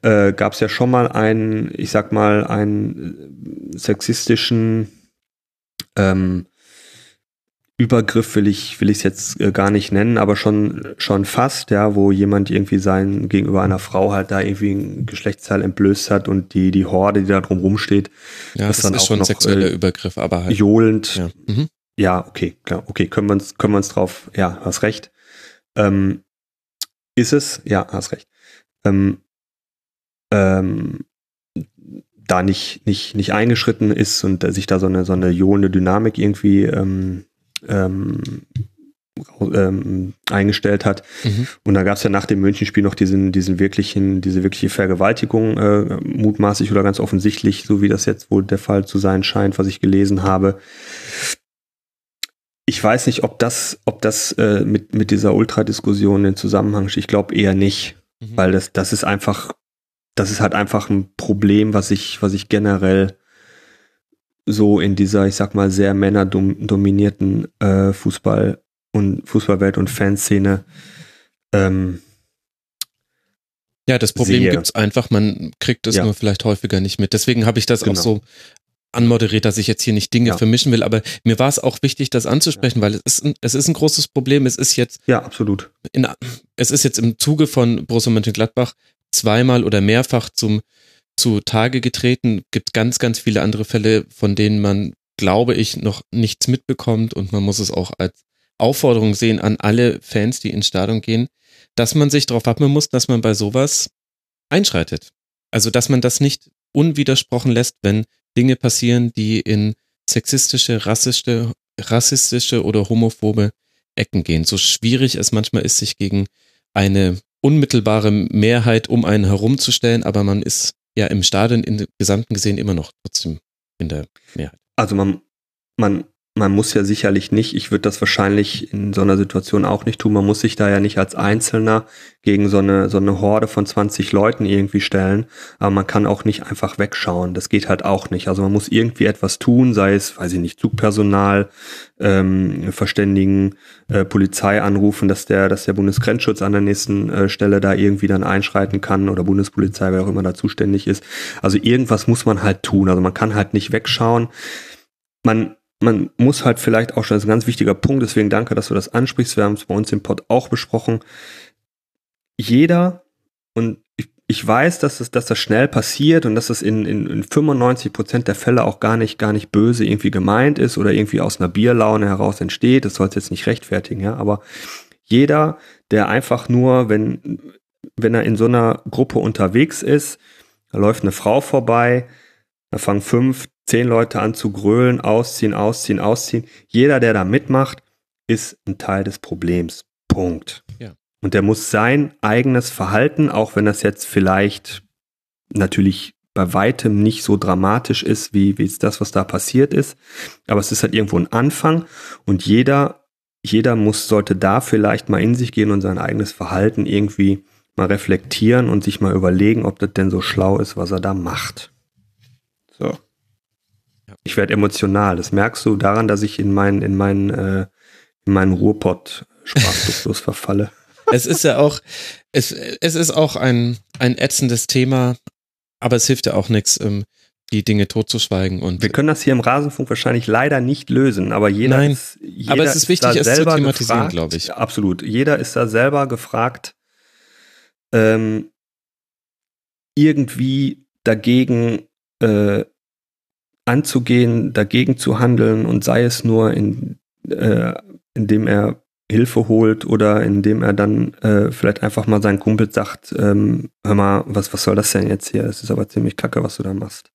Äh, gab es ja schon mal einen, ich sag mal, einen äh, sexistischen ähm, Übergriff will ich will ich es jetzt äh, gar nicht nennen, aber schon schon fast, ja, wo jemand irgendwie sein gegenüber einer Frau halt da irgendwie ein Geschlechtsteil entblößt hat und die die Horde, die da drum rumsteht, Ja, Das das, dann ist auch schon ein noch, sexueller äh, Übergriff, aber halt. johlend Ja. Mhm. Ja, okay, klar, okay, können wir uns, können wir uns drauf, ja, hast recht. Ähm, ist es, ja, hast recht. Ähm, ähm, da nicht, nicht, nicht eingeschritten ist und sich da so eine, so eine johlende Dynamik irgendwie ähm, ähm, ähm, eingestellt hat. Mhm. Und da gab es ja nach dem Münchenspiel noch diesen, diesen wirklichen, diese wirkliche Vergewaltigung, äh, mutmaßlich oder ganz offensichtlich, so wie das jetzt wohl der Fall zu sein scheint, was ich gelesen habe. Ich weiß nicht, ob das, ob das äh, mit, mit dieser Ultradiskussion in Zusammenhang steht. Ich glaube eher nicht, Mhm. weil das, das ist einfach, das ist halt einfach ein Problem, was ich, was ich generell so in dieser, ich sag mal, sehr männerdominierten äh, Fußball und Fußballwelt und Fanszene ähm, Ja, das Problem sehe. gibt's einfach, man kriegt es Ja. nur vielleicht häufiger nicht mit. Deswegen habe ich das Genau. auch so anmoderiert, dass ich jetzt hier nicht Dinge Ja. vermischen will, aber mir war es auch wichtig, das anzusprechen, weil es ist, ein, es ist ein großes Problem. Es ist jetzt ja, absolut. in, es ist jetzt im Zuge von Borussia Mönchengladbach zweimal oder mehrfach zum zu Tage getreten. Gibt ganz, ganz viele andere Fälle, von denen man, glaube ich, noch nichts mitbekommt und man muss es auch als Aufforderung sehen an alle Fans, die ins Stadion gehen, dass man sich darauf wappnen muss, dass man bei sowas einschreitet. Also, dass man das nicht unwidersprochen lässt, wenn Dinge passieren, die in sexistische, rassistische, rassistische oder homophobe Ecken gehen. So schwierig es manchmal ist, sich gegen eine unmittelbare Mehrheit um einen herumzustellen, aber man ist ja im Stadion in Gesamten gesehen immer noch trotzdem in der Mehrheit. Also man, man, man muss ja sicherlich nicht, ich würde das wahrscheinlich in so einer Situation auch nicht tun, man muss sich da ja nicht als Einzelner gegen so eine, so eine Horde von 20 Leuten irgendwie stellen, aber man kann auch nicht einfach wegschauen, das geht halt auch nicht. Also man muss irgendwie etwas tun, sei es, weiß ich nicht, Zugpersonal, ähm, verständigen, äh, Polizei anrufen, dass der, dass der Bundesgrenzschutz an der nächsten äh, Stelle da irgendwie dann einschreiten kann oder Bundespolizei, wer auch immer da zuständig ist. Also irgendwas muss man halt tun. Also man kann halt nicht wegschauen. Man, man muss halt vielleicht auch schon, das ist ein ganz wichtiger Punkt, deswegen danke, dass du das ansprichst. Wir haben es bei uns im Pod auch besprochen. Jeder, und ich, ich weiß, dass das, dass das schnell passiert und dass das in, in, in 95 Prozent der Fälle auch gar nicht, gar nicht böse irgendwie gemeint ist oder irgendwie aus einer Bierlaune heraus entsteht. Das soll es jetzt nicht rechtfertigen, ja, aber jeder, der einfach nur, wenn, wenn er in so einer Gruppe unterwegs ist, da läuft eine Frau vorbei, da fangen fünf, zehn Leute an zu grölen, ausziehen, ausziehen, ausziehen. Jeder, der da mitmacht, ist ein Teil des Problems. Punkt. Ja. Und der muss sein eigenes Verhalten, auch wenn das jetzt vielleicht natürlich bei weitem nicht so dramatisch ist, wie, wie es das, was da passiert ist. Aber es ist halt irgendwo ein Anfang und jeder, jeder muss, sollte da vielleicht mal in sich gehen und sein eigenes Verhalten irgendwie mal reflektieren und sich mal überlegen, ob das denn so schlau ist, was er da macht. So. Ich werde emotional. Das merkst du daran, dass ich in meinen, in meinen, äh, in meinen Ruhrpott sprachlos verfalle. Es ist ja auch, es, es ist auch ein, ein ätzendes Thema, aber es hilft ja auch nichts. Ähm, die Dinge totzuschweigen. Und Wir können das hier im Rasenfunk wahrscheinlich leider nicht lösen, aber jeder Nein, ist, jeder aber es ist wichtig, da es zu selber thematisieren, glaube ich. Absolut. Jeder ist da selber gefragt, ähm, irgendwie dagegen äh, anzugehen, dagegen zu handeln und sei es nur in, äh, indem er Hilfe holt oder indem er dann äh, vielleicht einfach mal seinen Kumpel sagt, ähm, hör mal, was, was soll das denn jetzt hier? Es ist aber ziemlich kacke, was du da machst.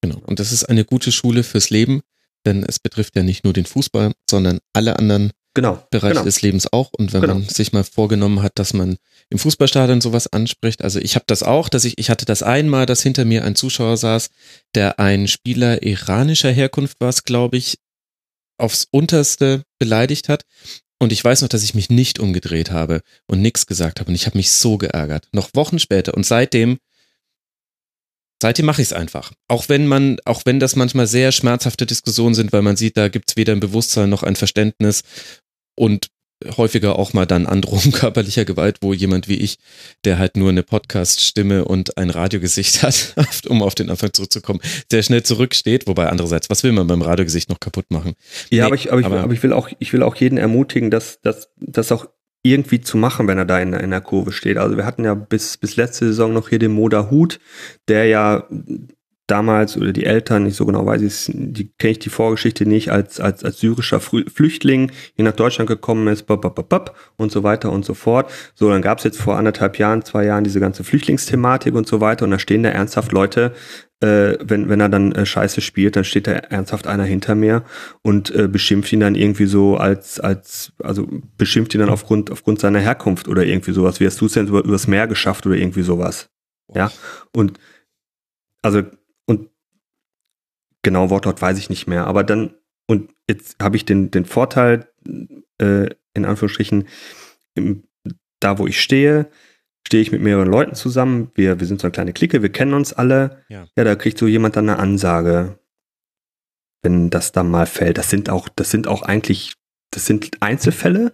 Genau. Und das ist eine gute Schule fürs Leben, denn es betrifft ja nicht nur den Fußball, sondern alle anderen Genau. Bereiche genau. des Lebens auch. Und wenn Genau. man sich mal vorgenommen hat, dass man im Fußballstadion sowas anspricht, also ich habe das auch, dass ich, ich hatte das einmal, dass hinter mir ein Zuschauer saß, der ein Spieler iranischer Herkunft war, glaube ich, aufs Unterste beleidigt hat. Und ich weiß noch, dass ich mich nicht umgedreht habe und nichts gesagt habe. Und ich habe mich so geärgert. Noch Wochen später. Und seitdem, seitdem mache ich es einfach. Auch wenn man, auch wenn das manchmal sehr schmerzhafte Diskussionen sind, weil man sieht, da gibt's weder ein Bewusstsein noch ein Verständnis und häufiger auch mal dann Androhung körperlicher Gewalt, wo jemand wie ich, der halt nur eine Podcast-Stimme und ein Radiogesicht hat, um auf den Anfang zurückzukommen, sehr schnell zurücksteht. Wobei andererseits, was will man beim Radiogesicht noch kaputt machen? Ja, Nee, aber, ich, aber, ich, aber- aber ich will auch, ich will auch jeden ermutigen, dass, dass, das auch irgendwie zu machen, wenn er da in, in der Kurve steht. Also wir hatten ja bis, bis letzte Saison noch hier den Moda Hut, der ja damals oder die Eltern, nicht so genau weiß ich die kenne ich die Vorgeschichte nicht, als, als, als syrischer Flüchtling hier nach Deutschland gekommen ist, bop, bop, bop, und so weiter und so fort. So, dann gab es jetzt vor anderthalb Jahren, zwei Jahren diese ganze Flüchtlingsthematik und so weiter und da stehen da ernsthaft Leute, äh, wenn, wenn er dann äh, Scheiße spielt, dann steht da ernsthaft einer hinter mir und äh, beschimpft ihn dann irgendwie so als, als, also beschimpft ihn dann aufgrund, aufgrund seiner Herkunft oder irgendwie sowas. Wie hast du es denn über, übers Meer geschafft oder irgendwie sowas? Ja. Und also, genau Wortlaut weiß ich nicht mehr, aber dann, und jetzt habe ich den, den Vorteil, äh, in Anführungsstrichen, im, da wo ich stehe, stehe ich mit mehreren Leuten zusammen. Wir, wir sind so eine kleine Clique, wir kennen uns alle. Ja. ja, da kriegt so jemand dann eine Ansage, wenn das dann mal fällt. Das sind auch, das sind auch eigentlich, das sind Einzelfälle,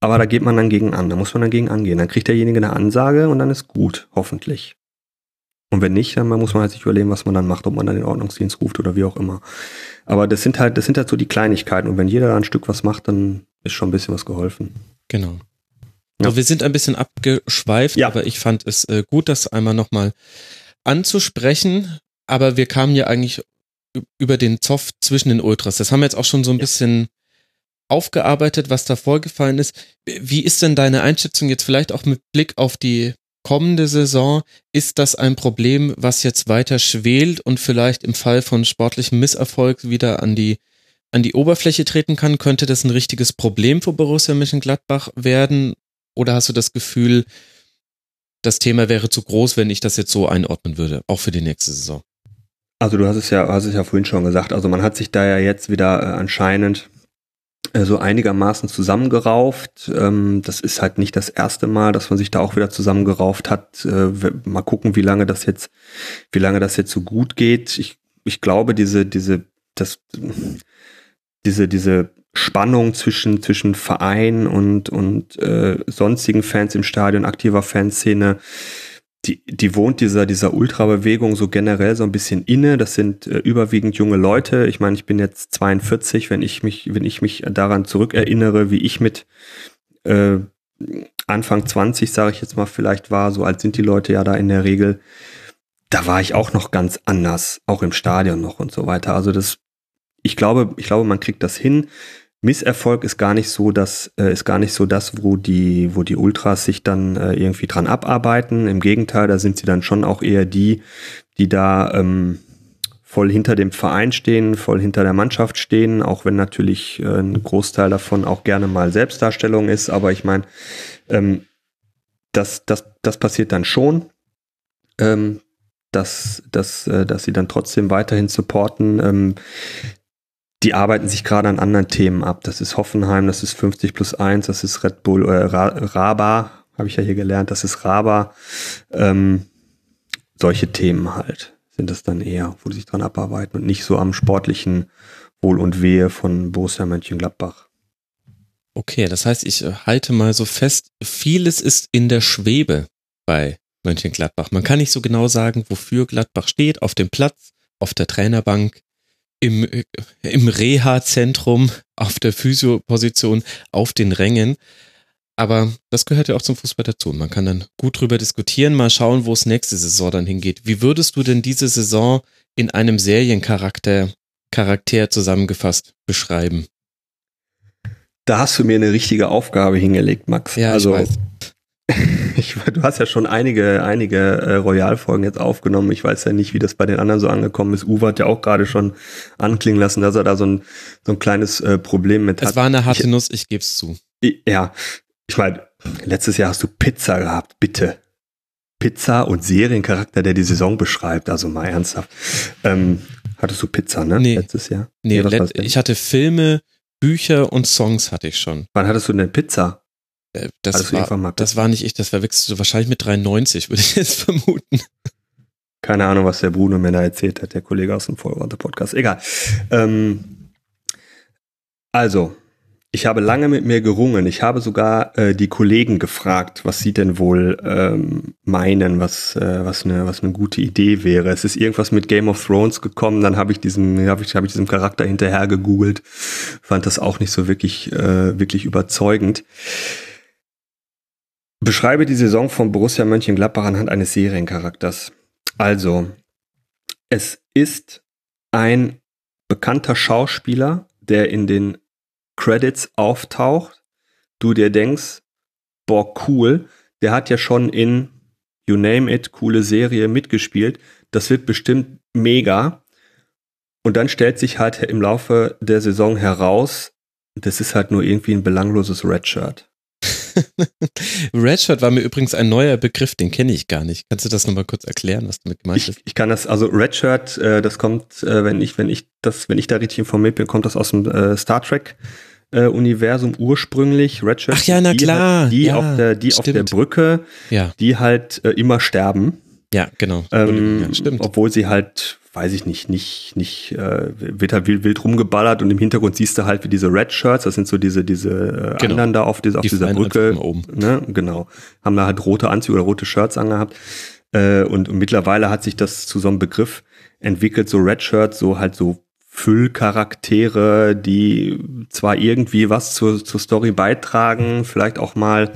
aber da geht man dann gegen an, da muss man dagegen angehen. Dann kriegt derjenige eine Ansage und dann ist gut, hoffentlich. Und wenn nicht, dann muss man halt sich überlegen, was man dann macht, ob man dann den Ordnungsdienst ruft oder wie auch immer. Aber das sind halt, das sind halt so die Kleinigkeiten. Und wenn jeder da ein Stück was macht, dann ist schon ein bisschen was geholfen. Genau. Ja. So, wir sind ein bisschen abgeschweift, Ja. aber ich fand es äh, gut, das einmal nochmal anzusprechen. Aber wir kamen ja eigentlich über den Zoff zwischen den Ultras. Das haben wir jetzt auch schon so ein bisschen aufgearbeitet, was da vorgefallen ist. Wie ist denn deine Einschätzung jetzt vielleicht auch mit Blick auf die kommende Saison? Ist das ein Problem, was jetzt weiter schwelt und vielleicht im Fall von sportlichem Misserfolg wieder an die an die Oberfläche treten kann, könnte das ein richtiges Problem für Borussia Mönchengladbach werden? Oder hast du das Gefühl, das Thema wäre zu groß, wenn ich das jetzt so einordnen würde, auch für die nächste Saison? Also du hast es ja, hast es ja vorhin schon gesagt. Also man hat sich da ja jetzt wieder äh, anscheinend so einigermaßen zusammengerauft. Ähm, das ist halt nicht das erste Mal, dass man sich da auch wieder zusammengerauft hat. Äh, mal gucken, wie lange das jetzt, wie lange das jetzt so gut geht. Ich, ich glaube, diese, diese, das, diese, diese Spannung zwischen, zwischen Verein und, und äh, sonstigen Fans im Stadion, aktiver Fanszene, die, die wohnt dieser, dieser Ultrabewegung so generell so ein bisschen inne. Das sind äh, überwiegend junge Leute. Ich meine, ich bin jetzt 42, wenn ich mich, wenn ich mich daran zurückerinnere, wie ich mit äh, Anfang 20, sage ich jetzt mal, vielleicht war, so alt sind die Leute ja da in der Regel. Da war ich auch noch ganz anders, auch im Stadion noch und so weiter. Also das, ich glaube, ich glaube, man kriegt das hin. Misserfolg ist gar nicht so, dass äh, ist gar nicht so das, wo die, wo die Ultras sich dann äh, irgendwie dran abarbeiten. Im Gegenteil, da sind sie dann schon auch eher die, die da ähm, voll hinter dem Verein stehen, voll hinter der Mannschaft stehen, auch wenn natürlich äh, ein Großteil davon auch gerne mal Selbstdarstellung ist. Aber ich meine, ähm, das, das, das passiert dann schon. Ähm, dass, dass, äh, dass sie dann trotzdem weiterhin supporten. Ähm, die arbeiten sich gerade an anderen Themen ab. Das ist Hoffenheim, das ist 50 plus 1, das ist Red Bull, äh, Ra Raba, habe ich ja hier gelernt, das ist Raba. Ähm, solche Themen halt sind es dann eher, wo sie sich dran abarbeiten und nicht so am sportlichen Wohl und Wehe von Borussia Mönchengladbach. Okay, das heißt, ich äh, halte mal so fest, vieles ist in der Schwebe bei Mönchengladbach. Man kann nicht so genau sagen, wofür Gladbach steht, auf dem Platz, auf der Trainerbank, im, äh, im Reha-Zentrum, auf der Physioposition, auf den Rängen. Aber das gehört ja auch zum Fußball dazu. Man kann dann gut drüber diskutieren, mal schauen, wo es nächste Saison dann hingeht. Wie würdest du denn diese Saison in einem Seriencharakter Charakter zusammengefasst beschreiben? Da hast du mir eine richtige Aufgabe hingelegt, Max. Ja, also, ich weiß. Ich, du hast ja schon einige, einige äh, Royal-Folgen jetzt aufgenommen. Ich weiß ja nicht, wie das bei den anderen so angekommen ist. Uwe hat ja auch gerade schon anklingen lassen, dass er da so ein, so ein kleines äh, Problem mit hat. Es war eine harte ich, Nuss, ich geb's zu. Ja, ich meine, letztes Jahr hast du Pizza gehabt, bitte. Pizza und Seriencharakter, der die Saison beschreibt, also mal ernsthaft. Ähm, hattest du Pizza, ne? Nee. Letztes Jahr? Nee, let ich hatte Filme, Bücher und Songs hatte ich schon. Wann hattest du denn Pizza? Äh, das, war, das war nicht ich, das verwechselst du wahrscheinlich mit 93, würde ich jetzt vermuten. Keine Ahnung, was der Bruno mir da erzählt hat, der Kollege aus dem Vollworte-Podcast. Egal. Ähm, also, ich habe lange mit mir gerungen. Ich habe sogar äh, die Kollegen gefragt, was sie denn wohl ähm, meinen, was äh, was eine was eine gute Idee wäre. Es ist irgendwas mit Game of Thrones gekommen. Dann habe ich diesen habe ich habe ich diesem Charakter hinterher gegoogelt, fand das auch nicht so wirklich äh, wirklich überzeugend. Beschreibe die Saison von Borussia Mönchengladbach anhand eines Seriencharakters. Also, es ist ein bekannter Schauspieler, der in den Credits auftaucht, du dir denkst, boah, cool, der hat ja schon in You Name It, coole Serie mitgespielt, das wird bestimmt mega. Und dann stellt sich halt im Laufe der Saison heraus, das ist halt nur irgendwie ein belangloses Redshirt. Redshirt war mir übrigens ein neuer Begriff, den kenne ich gar nicht. Kannst du das nochmal kurz erklären, was damit gemeint ich, ist? Ich kann das, also Redshirt, äh, das kommt, äh, wenn ich, wenn ich das, wenn ich da richtig informiert bin, kommt das aus dem äh, Star Trek äh, Universum ursprünglich. Redshirt. Ach ja, na die klar. Halt, die ja, auf der, die auf der Brücke, ja. die halt äh, immer sterben. Ja, genau. Ähm, ja, stimmt. Obwohl sie halt, weiß ich nicht, nicht, nicht, äh, wird halt wild, wild rumgeballert und im Hintergrund siehst du halt wie diese Red Shirts, das sind so diese, diese äh, Genau. anderen da auf, diese, auf Die dieser fallen Brücke. oben. Ne? Genau. Haben da halt rote Anzüge oder rote Shirts angehabt. Äh, und, und mittlerweile hat sich das zu so einem Begriff entwickelt, so Red Shirts, so halt so Füllcharaktere, die zwar irgendwie was zur, zur Story beitragen, vielleicht auch mal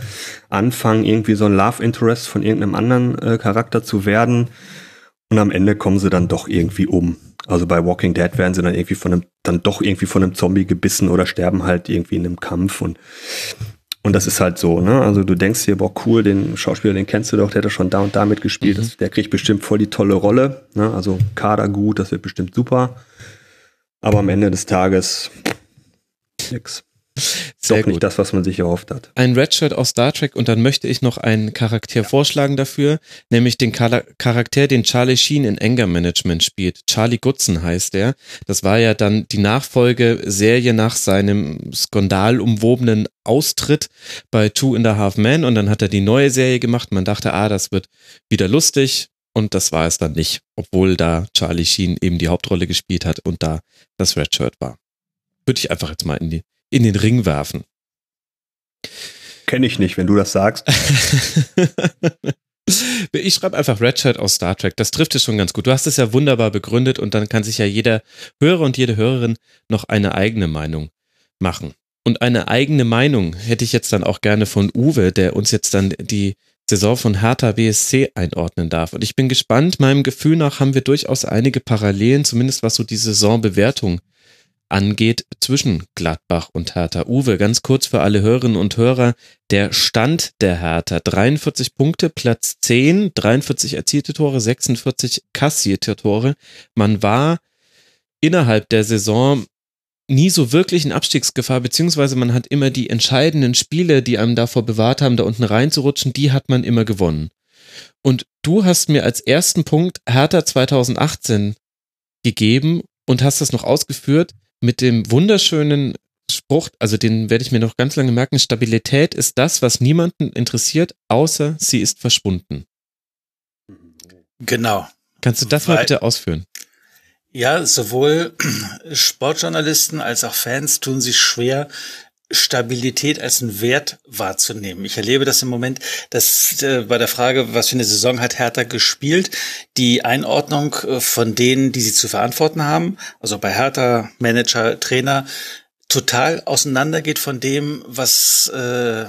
anfangen, irgendwie so ein Love Interest von irgendeinem anderen äh, Charakter zu werden. Und am Ende kommen sie dann doch irgendwie um. Also bei Walking Dead werden sie dann irgendwie von einem, dann doch irgendwie von einem Zombie gebissen oder sterben halt irgendwie in einem Kampf und und das ist halt so, ne? Also du denkst dir, boah, cool, den Schauspieler, den kennst du doch, der hat doch schon da und da mitgespielt. Mhm. Das, der kriegt bestimmt voll die tolle Rolle. Ne? Also Kader gut, das wird bestimmt super. Aber am Ende des Tages nix. Sehr Doch nicht gut. das, was man sich erhofft hat. Ein Redshirt aus Star Trek und dann möchte ich noch einen Charakter vorschlagen dafür, nämlich den Chara- Charakter, den Charlie Sheen in Anger Management spielt. Charlie Goodson heißt er. Das war ja dann die Nachfolgeserie nach seinem skandalumwobenen Austritt bei Two and a Half Men und dann hat er die neue Serie gemacht. Man dachte, ah, das wird wieder lustig und das war es dann nicht, obwohl da Charlie Sheen eben die Hauptrolle gespielt hat und da das Redshirt war. Würde ich einfach jetzt mal in, die, in den Ring werfen. Kenne ich nicht, wenn du das sagst. Ich schreibe einfach Redshirt aus Star Trek. Das trifft es schon ganz gut. Du hast es ja wunderbar begründet und dann kann sich ja jeder Hörer und jede Hörerin noch eine eigene Meinung machen. Und eine eigene Meinung hätte ich jetzt dann auch gerne von Uwe, der uns jetzt dann die Saison von Hertha BSC einordnen darf. Und ich bin gespannt. Meinem Gefühl nach haben wir durchaus einige Parallelen, zumindest was so die Saisonbewertung angeht, zwischen Gladbach und Hertha. Uwe, ganz kurz für alle Hörerinnen und Hörer, der Stand der Hertha, 43 Punkte, Platz 10, 43 erzielte Tore, 46 kassierte Tore. Man war innerhalb der Saison nie so wirklich in Abstiegsgefahr, beziehungsweise man hat immer die entscheidenden Spiele, die einem davor bewahrt haben, da unten reinzurutschen, die hat man immer gewonnen. Und du hast mir als ersten Punkt Hertha 2018 gegeben und hast das noch ausgeführt mit dem wunderschönen Spruch, also den werde ich mir noch ganz lange merken, Stabilität ist das, was niemanden interessiert, außer sie ist verschwunden. Genau. Kannst du das mal Weil- bitte ausführen? Ja, sowohl Sportjournalisten als auch Fans tun sich schwer, Stabilität als einen Wert wahrzunehmen. Ich erlebe das im Moment, dass äh, bei der Frage, was für eine Saison hat Hertha gespielt, die Einordnung äh, von denen, die sie zu verantworten haben, also bei Hertha, Manager, Trainer, total auseinandergeht von dem, was äh,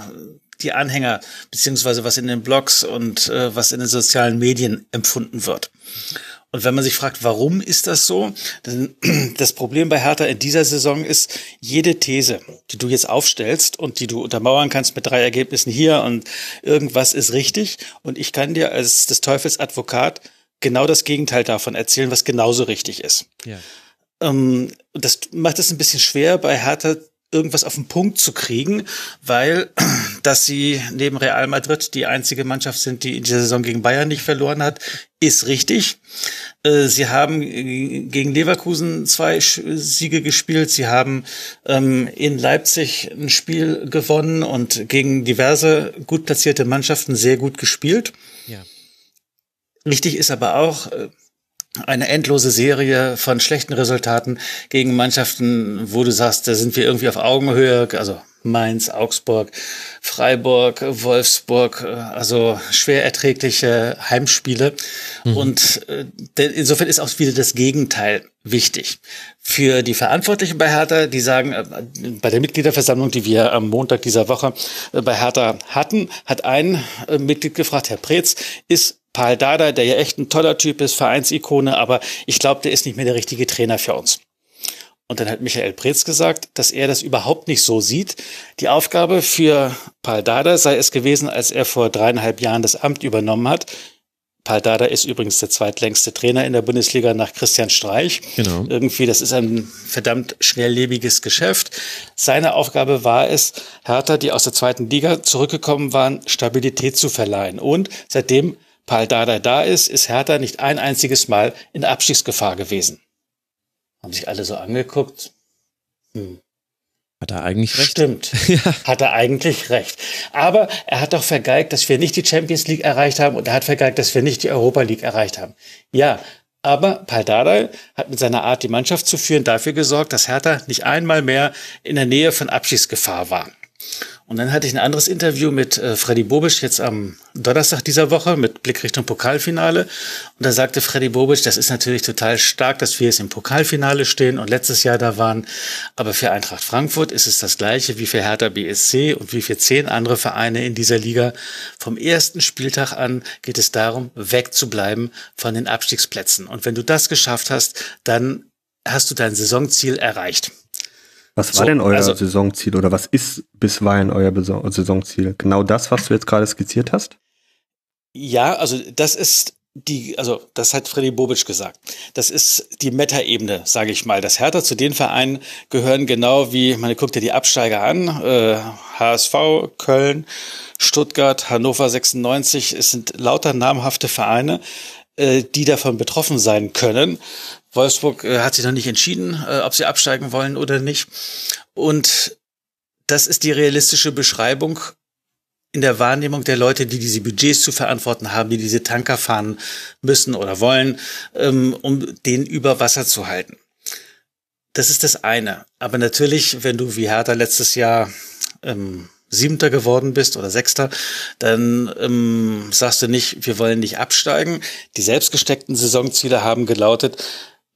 die Anhänger beziehungsweise was in den Blogs und äh, was in den sozialen Medien empfunden wird. Und wenn man sich fragt, warum ist das so? Das Problem bei Hertha in dieser Saison ist, jede These, die du jetzt aufstellst und die du untermauern kannst mit drei Ergebnissen hier und irgendwas ist richtig. Und ich kann dir als des Teufels Advokat genau das Gegenteil davon erzählen, was genauso richtig ist. Ja. Ähm, das macht es ein bisschen schwer, bei Hertha irgendwas auf den Punkt zu kriegen, weil dass sie neben Real Madrid die einzige Mannschaft sind, die in dieser Saison gegen Bayern nicht verloren hat, ist richtig. Äh, sie haben gegen Leverkusen zwei Siege gespielt. Sie haben ähm, in Leipzig ein Spiel gewonnen und gegen diverse gut platzierte Mannschaften sehr gut gespielt. Ja. Richtig ist aber auch, äh, eine endlose Serie von schlechten Resultaten gegen Mannschaften, wo du sagst, da sind wir irgendwie auf Augenhöhe, also Mainz, Augsburg, Freiburg, Wolfsburg, also schwer erträgliche Heimspiele. Mhm. Und äh, insofern ist auch wieder das Gegenteil wichtig. Für die Verantwortlichen bei Hertha, die sagen, äh, bei der Mitgliederversammlung, die wir am Montag dieser Woche äh, bei Hertha hatten, hat ein Mitglied gefragt, Herr Preetz, ist Paul Dada, der ja echt ein toller Typ ist, Vereinsikone, aber ich glaube, der ist nicht mehr der richtige Trainer für uns. Und dann hat Michael Preetz gesagt, dass er das überhaupt nicht so sieht. Die Aufgabe für Paul Dada sei es gewesen, als er vor dreieinhalb Jahren das Amt übernommen hat. Paul Dada ist übrigens der zweitlängste Trainer in der Bundesliga nach Christian Streich. Genau. Irgendwie, das ist ein verdammt schnelllebiges Geschäft. Seine Aufgabe war es, Hertha, die aus der zweiten Liga zurückgekommen waren, Stabilität zu verleihen. Und seitdem Paul Dada da ist, ist Hertha nicht ein einziges Mal in Abstiegsgefahr gewesen. Haben sich alle so angeguckt. Hm. Hat er eigentlich recht? Stimmt. ja. Hat er eigentlich recht. Aber er hat doch vergeigt, dass wir nicht die Champions League erreicht haben und er hat vergeigt, dass wir nicht die Europa League erreicht haben. Ja, aber Paldada hat mit seiner Art, die Mannschaft zu führen, dafür gesorgt, dass Hertha nicht einmal mehr in der Nähe von Abschiedsgefahr war. Und dann hatte ich ein anderes Interview mit äh, Freddy Bobisch jetzt am Donnerstag dieser Woche mit Blick Richtung Pokalfinale. Und da sagte Freddy Bobisch, das ist natürlich total stark, dass wir jetzt im Pokalfinale stehen und letztes Jahr da waren. Aber für Eintracht Frankfurt ist es das gleiche wie für Hertha BSC und wie für zehn andere Vereine in dieser Liga. Vom ersten Spieltag an geht es darum, wegzubleiben von den Abstiegsplätzen. Und wenn du das geschafft hast, dann hast du dein Saisonziel erreicht. Was war so, denn euer also, Saisonziel oder was ist bisweilen euer Saisonziel? Genau das, was du jetzt gerade skizziert hast? Ja, also das ist die, also das hat Freddy Bobic gesagt. Das ist die Meta-Ebene, sage ich mal. Das Hertha zu den Vereinen gehören genau wie, man guckt ja die Absteiger an, äh, HSV, Köln, Stuttgart, Hannover 96, es sind lauter namhafte Vereine, äh, die davon betroffen sein können. Wolfsburg äh, hat sich noch nicht entschieden, äh, ob sie absteigen wollen oder nicht. Und das ist die realistische Beschreibung in der Wahrnehmung der Leute, die diese Budgets zu verantworten haben, die diese Tanker fahren müssen oder wollen, ähm, um den über Wasser zu halten. Das ist das eine. Aber natürlich, wenn du wie Hertha letztes Jahr ähm, Siebter geworden bist oder Sechster, dann ähm, sagst du nicht, wir wollen nicht absteigen. Die selbstgesteckten Saisonziele haben gelautet,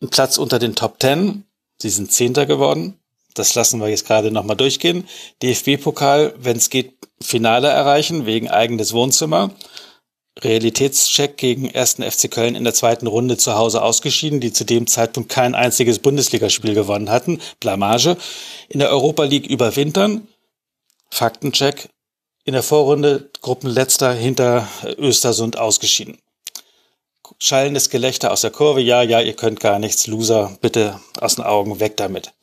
ein Platz unter den Top Ten. Sie sind Zehnter geworden. Das lassen wir jetzt gerade nochmal durchgehen. DFB-Pokal, wenn es geht, Finale erreichen, wegen eigenes Wohnzimmer. Realitätscheck gegen 1. FC Köln in der zweiten Runde zu Hause ausgeschieden, die zu dem Zeitpunkt kein einziges Bundesligaspiel gewonnen hatten. Blamage. In der Europa League überwintern. Faktencheck. In der Vorrunde Gruppenletzter hinter Östersund ausgeschieden schallendes Gelächter aus der Kurve. Ja, ja, ihr könnt gar nichts, Loser, bitte aus den Augen, weg damit.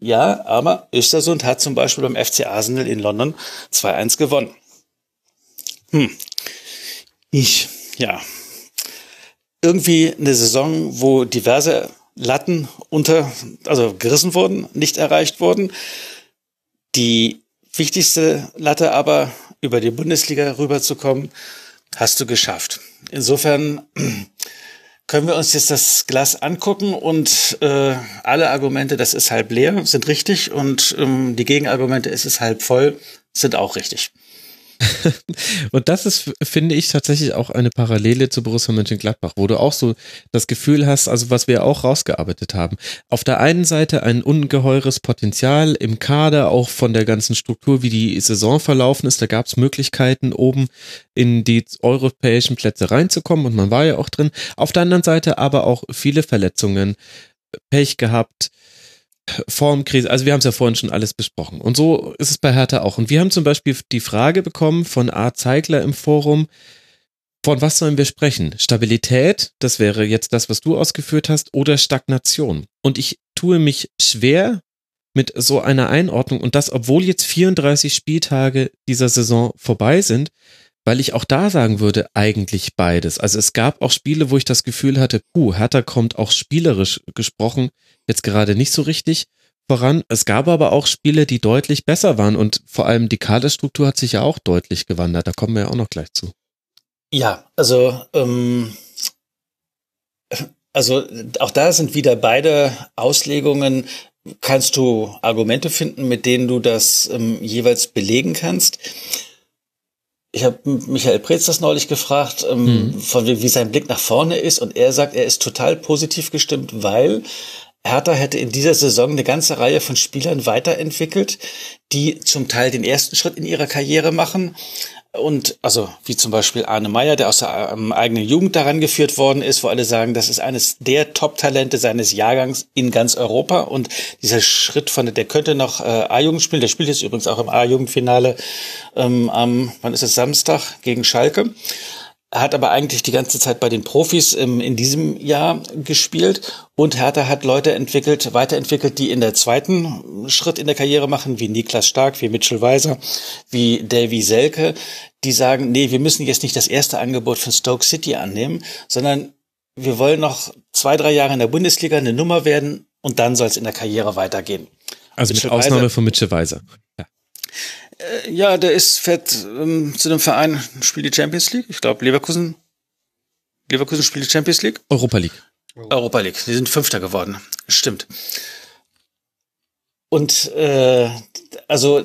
Ja, aber Östersund hat zum Beispiel beim FC Arsenal in London 2-1 gewonnen. Hm. Ich, ja. Irgendwie eine Saison, wo diverse Latten unter, also gerissen wurden, nicht erreicht wurden. Die wichtigste Latte aber, über die Bundesliga rüberzukommen, hast du geschafft. Insofern können wir uns jetzt das Glas angucken und äh, alle Argumente, das ist halb leer, sind richtig und ähm, die Gegenargumente, es ist halb voll, sind auch richtig. und das ist, finde ich, tatsächlich auch eine Parallele zu Borussia Mönchengladbach, wo du auch so das Gefühl hast, also was wir auch rausgearbeitet haben. Auf der einen Seite ein ungeheures Potenzial im Kader, auch von der ganzen Struktur, wie die Saison verlaufen ist. Da gab es Möglichkeiten, oben in die europäischen Plätze reinzukommen und man war ja auch drin. Auf der anderen Seite aber auch viele Verletzungen, Pech gehabt, Formkrise, also wir haben es ja vorhin schon alles besprochen. Und so ist es bei Hertha auch. Und wir haben zum Beispiel die Frage bekommen von A. Zeigler im Forum, von was sollen wir sprechen? Stabilität, das wäre jetzt das, was du ausgeführt hast, oder Stagnation? Und ich tue mich schwer mit so einer Einordnung und das, obwohl jetzt 34 Spieltage dieser Saison vorbei sind, weil ich auch da sagen würde, eigentlich beides. Also es gab auch Spiele, wo ich das Gefühl hatte, puh, Hertha kommt auch spielerisch gesprochen jetzt gerade nicht so richtig voran. Es gab aber auch Spiele, die deutlich besser waren und vor allem die Kaderstruktur hat sich ja auch deutlich gewandert. Da kommen wir ja auch noch gleich zu. Ja, also ähm, also auch da sind wieder beide Auslegungen. Kannst du Argumente finden, mit denen du das ähm, jeweils belegen kannst? Ich habe Michael Preetz das neulich gefragt, ähm, hm. von wie sein Blick nach vorne ist, und er sagt, er ist total positiv gestimmt, weil Hertha hätte in dieser Saison eine ganze Reihe von Spielern weiterentwickelt, die zum Teil den ersten Schritt in ihrer Karriere machen. Und also wie zum Beispiel Arne Meyer, der aus der ähm, eigenen Jugend daran geführt worden ist, wo alle sagen, das ist eines der Top-Talente seines Jahrgangs in ganz Europa. Und dieser Schritt von, der könnte noch äh, A-Jugend spielen, der spielt jetzt übrigens auch im A-Jugendfinale ähm, am, wann ist es, Samstag gegen Schalke. Er hat aber eigentlich die ganze Zeit bei den Profis im, in diesem Jahr gespielt und Hertha hat Leute entwickelt, weiterentwickelt, die in der zweiten Schritt in der Karriere machen, wie Niklas Stark, wie Mitchell Weiser, wie Davy Selke, die sagen, nee, wir müssen jetzt nicht das erste Angebot von Stoke City annehmen, sondern wir wollen noch zwei, drei Jahre in der Bundesliga eine Nummer werden und dann soll es in der Karriere weitergehen. Also Mitchell mit Ausnahme Weiser, von Mitchell Weiser. Ja. Äh, ja, der ist fährt ähm, zu einem Verein, spielt die Champions League. Ich glaube, Leverkusen. Leverkusen spielt die Champions League. Europa League. Europa League. Die sind Fünfter geworden. Stimmt. Und äh, also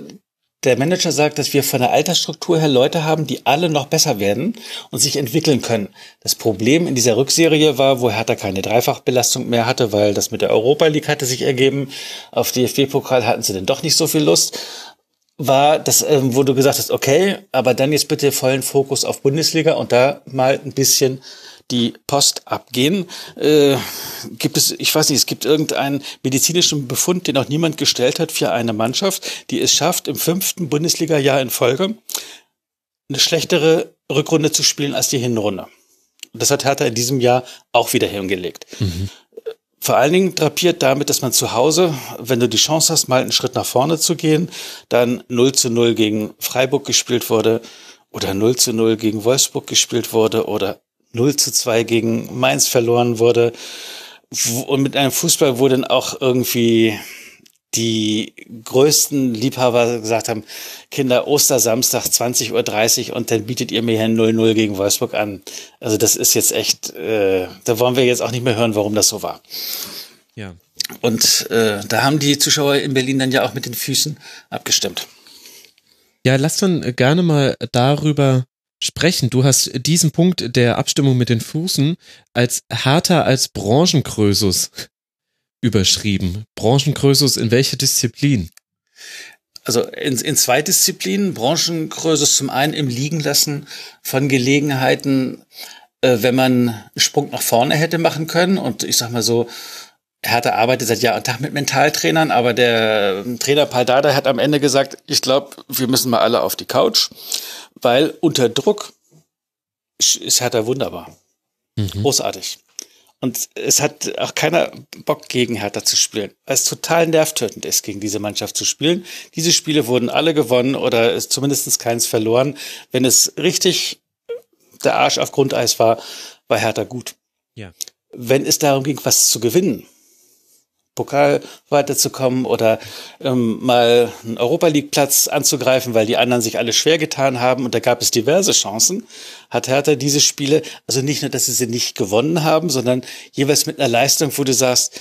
der Manager sagt, dass wir von der Altersstruktur her Leute haben, die alle noch besser werden und sich entwickeln können. Das Problem in dieser Rückserie war, wo Hertha keine Dreifachbelastung mehr hatte, weil das mit der Europa League hatte sich ergeben. Auf DFB-Pokal hatten sie denn doch nicht so viel Lust war das, ähm, wo du gesagt hast, okay, aber dann jetzt bitte vollen Fokus auf Bundesliga und da mal ein bisschen die Post abgehen. Äh, gibt es, ich weiß nicht, es gibt irgendeinen medizinischen Befund, den noch niemand gestellt hat für eine Mannschaft, die es schafft, im fünften Bundesliga-Jahr in Folge eine schlechtere Rückrunde zu spielen als die Hinrunde. Das hat Hertha in diesem Jahr auch wieder hingelegt. Mhm. Vor allen Dingen drapiert damit, dass man zu Hause, wenn du die Chance hast, mal einen Schritt nach vorne zu gehen, dann 0 zu 0 gegen Freiburg gespielt wurde oder 0 zu 0 gegen Wolfsburg gespielt wurde oder 0 zu 2 gegen Mainz verloren wurde. Und mit einem Fußball, wo dann auch irgendwie die größten Liebhaber gesagt haben, Kinder, Ostersamstag 20.30 Uhr und dann bietet ihr mir hier 0-0 gegen Wolfsburg an. Also das ist jetzt echt, äh, da wollen wir jetzt auch nicht mehr hören, warum das so war. Ja. Und äh, da haben die Zuschauer in Berlin dann ja auch mit den Füßen abgestimmt. Ja, lass dann gerne mal darüber sprechen. Du hast diesen Punkt der Abstimmung mit den Füßen als härter als Branchenkrösus überschrieben. Branchenkrösus in welcher Disziplin? Also in, in zwei Disziplinen. Branchenkrösus zum einen im Liegen lassen von Gelegenheiten, äh, wenn man einen Sprung nach vorne hätte machen können. Und ich sag mal so, Hertha arbeitet seit Jahr und Tag mit Mentaltrainern, aber der Trainer Paul Dada hat am Ende gesagt, ich glaube, wir müssen mal alle auf die Couch, weil unter Druck ist Hertha wunderbar. Mhm. Großartig. Und es hat auch keiner Bock gegen Hertha zu spielen, weil es total nervtötend ist, gegen diese Mannschaft zu spielen. Diese Spiele wurden alle gewonnen oder zumindest keins verloren. Wenn es richtig der Arsch auf Grundeis war, war Hertha gut. Ja. Wenn es darum ging, was zu gewinnen, Pokal weiterzukommen oder ähm, mal einen Europa League Platz anzugreifen, weil die anderen sich alle schwer getan haben und da gab es diverse Chancen, hat Hertha diese Spiele, also nicht nur, dass sie sie nicht gewonnen haben, sondern jeweils mit einer Leistung, wo du sagst,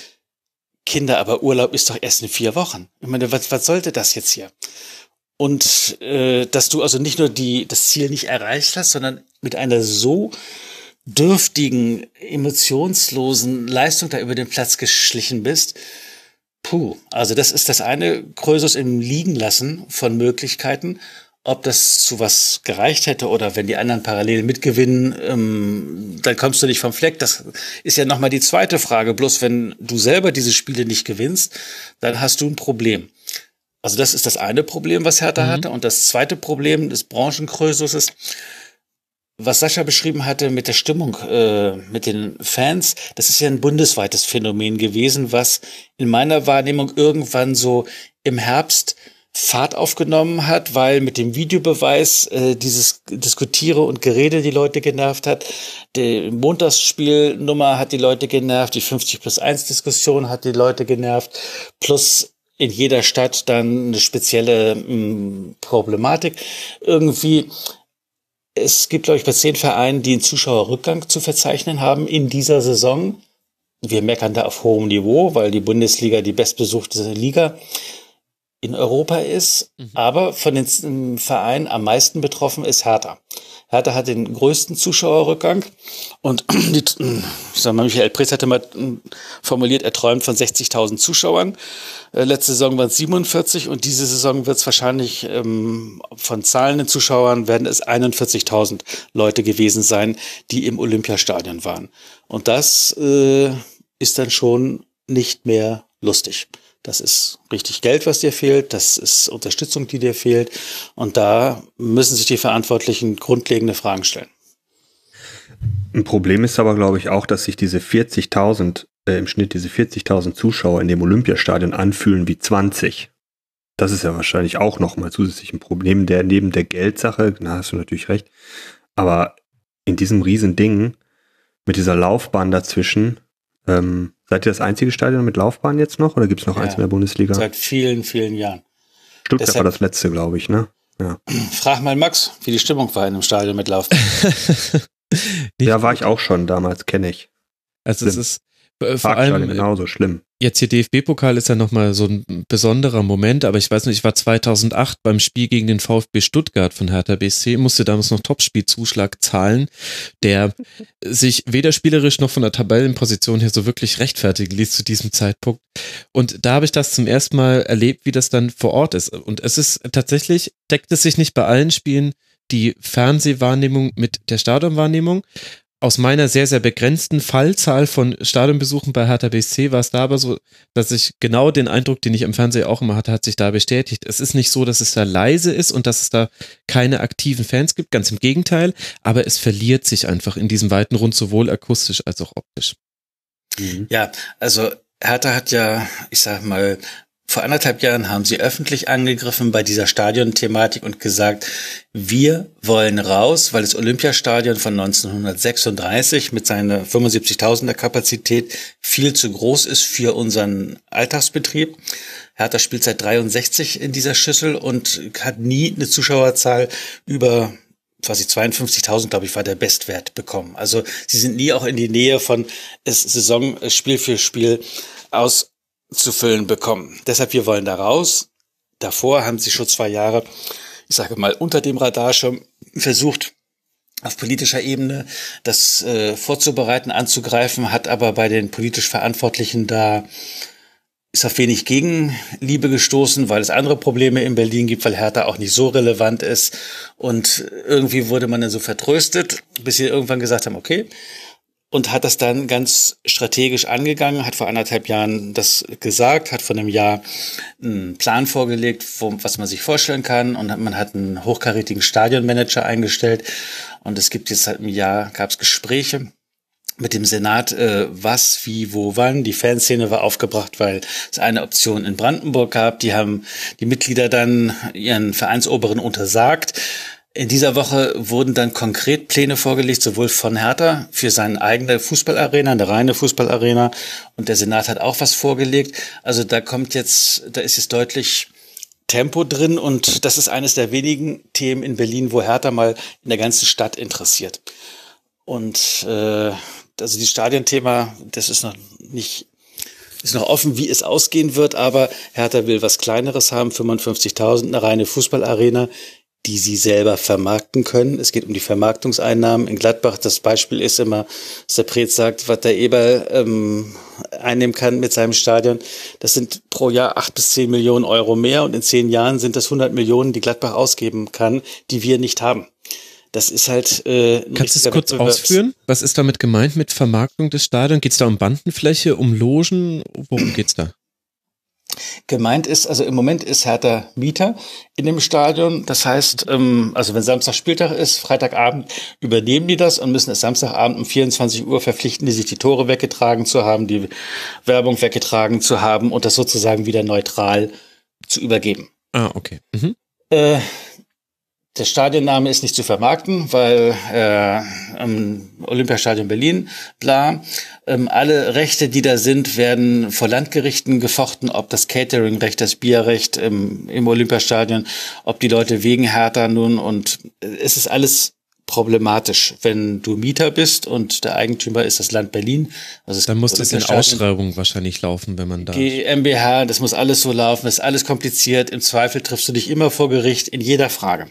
Kinder, aber Urlaub ist doch erst in vier Wochen. Ich meine, was, was sollte das jetzt hier? Und äh, dass du also nicht nur die, das Ziel nicht erreicht hast, sondern mit einer so dürftigen, emotionslosen Leistung da über den Platz geschlichen bist. Puh, also das ist das eine Krösus im Liegen lassen von Möglichkeiten. Ob das zu was gereicht hätte oder wenn die anderen parallel mitgewinnen, ähm, dann kommst du nicht vom Fleck. Das ist ja nochmal die zweite Frage. Bloß wenn du selber diese Spiele nicht gewinnst, dann hast du ein Problem. Also das ist das eine Problem, was Hertha mhm. hatte. Und das zweite Problem des Branchenkrösuses, was Sascha beschrieben hatte mit der Stimmung äh, mit den Fans, das ist ja ein bundesweites Phänomen gewesen, was in meiner Wahrnehmung irgendwann so im Herbst Fahrt aufgenommen hat, weil mit dem Videobeweis äh, dieses Diskutiere und Gerede die Leute genervt hat. Die Montagsspielnummer hat die Leute genervt, die 50 plus 1 Diskussion hat die Leute genervt, plus in jeder Stadt dann eine spezielle mh, mm, Problematik. Irgendwie es gibt, glaube ich, bei zehn Vereinen, die einen Zuschauerrückgang zu verzeichnen haben in dieser Saison. Wir meckern da auf hohem Niveau, weil die Bundesliga die bestbesuchte Liga in Europa ist. Mhm. Aber von den Vereinen am meisten betroffen ist Hertha. Hertha hat den größten Zuschauerrückgang und die, ich sag mal, Michael Preetz hatte mal ähm, formuliert, er träumt von 60.000 Zuschauern. Äh, letzte Saison waren es 47 und diese Saison wird es wahrscheinlich ähm, von zahlenden Zuschauern werden es 41.000 Leute gewesen sein, die im Olympiastadion waren. Und das äh, ist dann schon nicht mehr lustig. Das ist richtig Geld, was dir fehlt. Das ist Unterstützung, die dir fehlt. Und da müssen sich die Verantwortlichen grundlegende Fragen stellen. Ein Problem ist aber, glaube ich, auch, dass sich diese 40.000, äh, im Schnitt diese 40.000 Zuschauer in dem Olympiastadion anfühlen wie 20. Das ist ja wahrscheinlich auch nochmal zusätzlich ein Problem, der neben der Geldsache, na, hast du natürlich recht, aber in diesem riesen Ding mit dieser Laufbahn dazwischen, ähm, Seid ihr das einzige Stadion mit Laufbahn jetzt noch oder gibt es noch ja, eins in der Bundesliga? Seit vielen, vielen Jahren. Stuttgart Deshalb, war das letzte, glaube ich, ne? Ja. Frag mal Max, wie die Stimmung war in einem Stadion mit Laufbahn. ja, war ich auch schon damals, kenne ich. Also es ist äh, vor allem genauso schlimm. Jetzt hier DFB-Pokal ist ja nochmal so ein besonderer Moment, aber ich weiß nicht, ich war 2008 beim Spiel gegen den VfB Stuttgart von Hertha BSC, musste damals noch Topspielzuschlag zahlen, der sich weder spielerisch noch von der Tabellenposition her so wirklich rechtfertigen ließ zu diesem Zeitpunkt. Und da habe ich das zum ersten Mal erlebt, wie das dann vor Ort ist. Und es ist tatsächlich, deckt es sich nicht bei allen Spielen die Fernsehwahrnehmung mit der Stadionwahrnehmung, aus meiner sehr, sehr begrenzten Fallzahl von Stadionbesuchen bei Hertha BSC war es da aber so, dass ich genau den Eindruck, den ich im Fernsehen auch immer hatte, hat sich da bestätigt. Es ist nicht so, dass es da leise ist und dass es da keine aktiven Fans gibt, ganz im Gegenteil, aber es verliert sich einfach in diesem weiten Rund sowohl akustisch als auch optisch. Mhm. Ja, also Hertha hat ja, ich sag mal, vor anderthalb Jahren haben sie öffentlich angegriffen bei dieser Stadionthematik und gesagt, wir wollen raus, weil das Olympiastadion von 1936 mit seiner 75.000er Kapazität viel zu groß ist für unseren Alltagsbetrieb. Hertha spielt seit 63 in dieser Schüssel und hat nie eine Zuschauerzahl über quasi 52.000, glaube ich, war der Bestwert bekommen. Also sie sind nie auch in die Nähe von Saison Spiel für Spiel aus zu füllen bekommen. Deshalb, wir wollen da raus. Davor haben sie schon zwei Jahre, ich sage mal, unter dem Radar schon versucht, auf politischer Ebene das äh, vorzubereiten, anzugreifen, hat aber bei den politisch Verantwortlichen da ist auf wenig Gegenliebe gestoßen, weil es andere Probleme in Berlin gibt, weil Hertha auch nicht so relevant ist. Und irgendwie wurde man dann so vertröstet, bis sie irgendwann gesagt haben, okay, und hat das dann ganz strategisch angegangen, hat vor anderthalb Jahren das gesagt, hat vor einem Jahr einen Plan vorgelegt, wo, was man sich vorstellen kann und man hat einen hochkarätigen Stadionmanager eingestellt und es gibt jetzt seit einem Jahr, gab es Gespräche mit dem Senat, äh, was, wie, wo, wann. Die Fanszene war aufgebracht, weil es eine Option in Brandenburg gab. Die haben die Mitglieder dann ihren Vereinsoberen untersagt In dieser Woche wurden dann konkret Pläne vorgelegt, sowohl von Hertha für seine eigene Fußballarena, eine reine Fußballarena, und der Senat hat auch was vorgelegt. Also da kommt jetzt, da ist jetzt deutlich Tempo drin und das ist eines der wenigen Themen in Berlin, wo Hertha mal in der ganzen Stadt interessiert. Und äh, also die Stadionthema, das ist noch nicht ist noch offen, wie es ausgehen wird, aber Hertha will was Kleineres haben, 55.000, eine reine Fußballarena, die sie selber vermarkten können. Es geht um die Vermarktungseinnahmen. In Gladbach, das Beispiel ist immer, dass der sagt, was der Eber ähm, einnehmen kann mit seinem Stadion. Das sind pro Jahr acht bis zehn Millionen Euro mehr und in zehn Jahren sind das 100 Millionen, die Gladbach ausgeben kann, die wir nicht haben. Das ist halt. Äh, Kannst du es kurz ausführen? Was ist damit gemeint mit Vermarktung des Stadions? Geht es da um Bandenfläche, um Logen? Worum geht's da? Gemeint ist, also im Moment ist Hertha Mieter in dem Stadion. Das heißt, ähm, also wenn Samstag Spieltag ist, Freitagabend übernehmen die das und müssen es Samstagabend um 24 Uhr verpflichten, die sich die Tore weggetragen zu haben, die Werbung weggetragen zu haben und das sozusagen wieder neutral zu übergeben. Ah, okay. Mhm. Äh, der Stadionname ist nicht zu vermarkten, weil äh, ähm, Olympiastadion Berlin, bla. Ähm, alle Rechte, die da sind, werden vor Landgerichten gefochten, ob das Cateringrecht, das Bierrecht ähm, im Olympiastadion, ob die Leute wegen Hertha nun und äh, es ist alles problematisch, wenn du Mieter bist und der Eigentümer ist das Land Berlin. Also Dann muss das in Ausschreibung wahrscheinlich laufen, wenn man da. GmbH, das muss alles so laufen, das ist alles kompliziert. Im Zweifel triffst du dich immer vor Gericht in jeder Frage.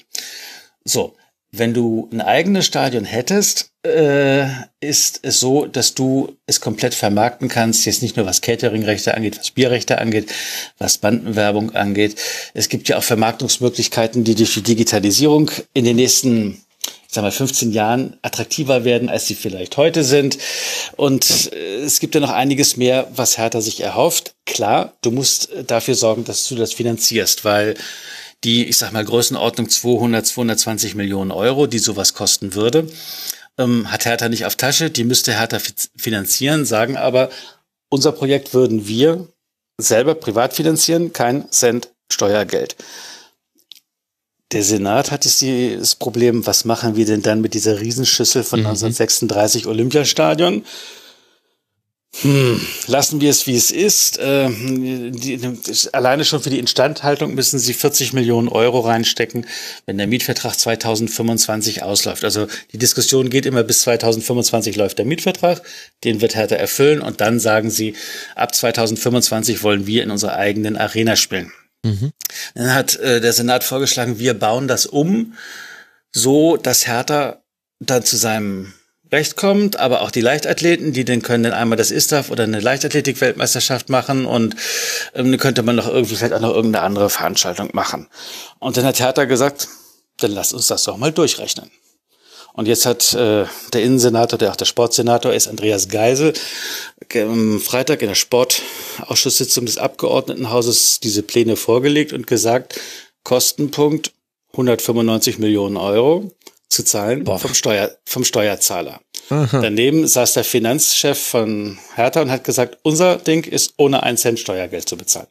So, wenn du ein eigenes Stadion hättest, äh, ist es so, dass du es komplett vermarkten kannst. Jetzt nicht nur was Cateringrechte angeht, was Bierrechte angeht, was Bandenwerbung angeht. Es gibt ja auch Vermarktungsmöglichkeiten, die durch die Digitalisierung in den nächsten ich sag mal, 15 Jahren attraktiver werden, als sie vielleicht heute sind. Und äh, es gibt ja noch einiges mehr, was Hertha sich erhofft. Klar, du musst dafür sorgen, dass du das finanzierst, weil die, ich sag mal, Größenordnung 200, 220 Millionen Euro, die sowas kosten würde, ähm, hat Hertha nicht auf Tasche. Die müsste Hertha finanzieren, sagen aber, unser Projekt würden wir selber privat finanzieren, kein Cent Steuergeld. Der Senat hat jetzt das Problem, was machen wir denn dann mit dieser Riesenschüssel von mhm. 1936 Olympiastadion? Hm, lassen wir es, wie es ist. Äh, die, alleine schon für die Instandhaltung müssen sie 40 Millionen Euro reinstecken, wenn der Mietvertrag 2025 ausläuft. Also die Diskussion geht immer bis 2025 läuft der Mietvertrag, den wird Hertha erfüllen und dann sagen sie, ab 2025 wollen wir in unserer eigenen Arena spielen. Mhm. Dann hat äh, der Senat vorgeschlagen, wir bauen das um, so dass Hertha dann zu seinem Recht kommt, aber auch die Leichtathleten, die dann können dann einmal das ISTAF oder eine Leichtathletik-Weltmeisterschaft machen und ähm, könnte man noch irgendwie vielleicht auch noch irgendeine andere Veranstaltung machen. Und dann hat Hertha gesagt, dann lass uns das doch mal durchrechnen. Und jetzt hat äh, der Innensenator, der auch der Sportsenator ist, Andreas Geisel, am Freitag in der Sportausschusssitzung des Abgeordnetenhauses diese Pläne vorgelegt und gesagt, Kostenpunkt 195 Millionen Euro zu zahlen vom, Steuer, vom Steuerzahler. Aha. Daneben saß der Finanzchef von Hertha und hat gesagt, unser Ding ist ohne ein Cent Steuergeld zu bezahlen.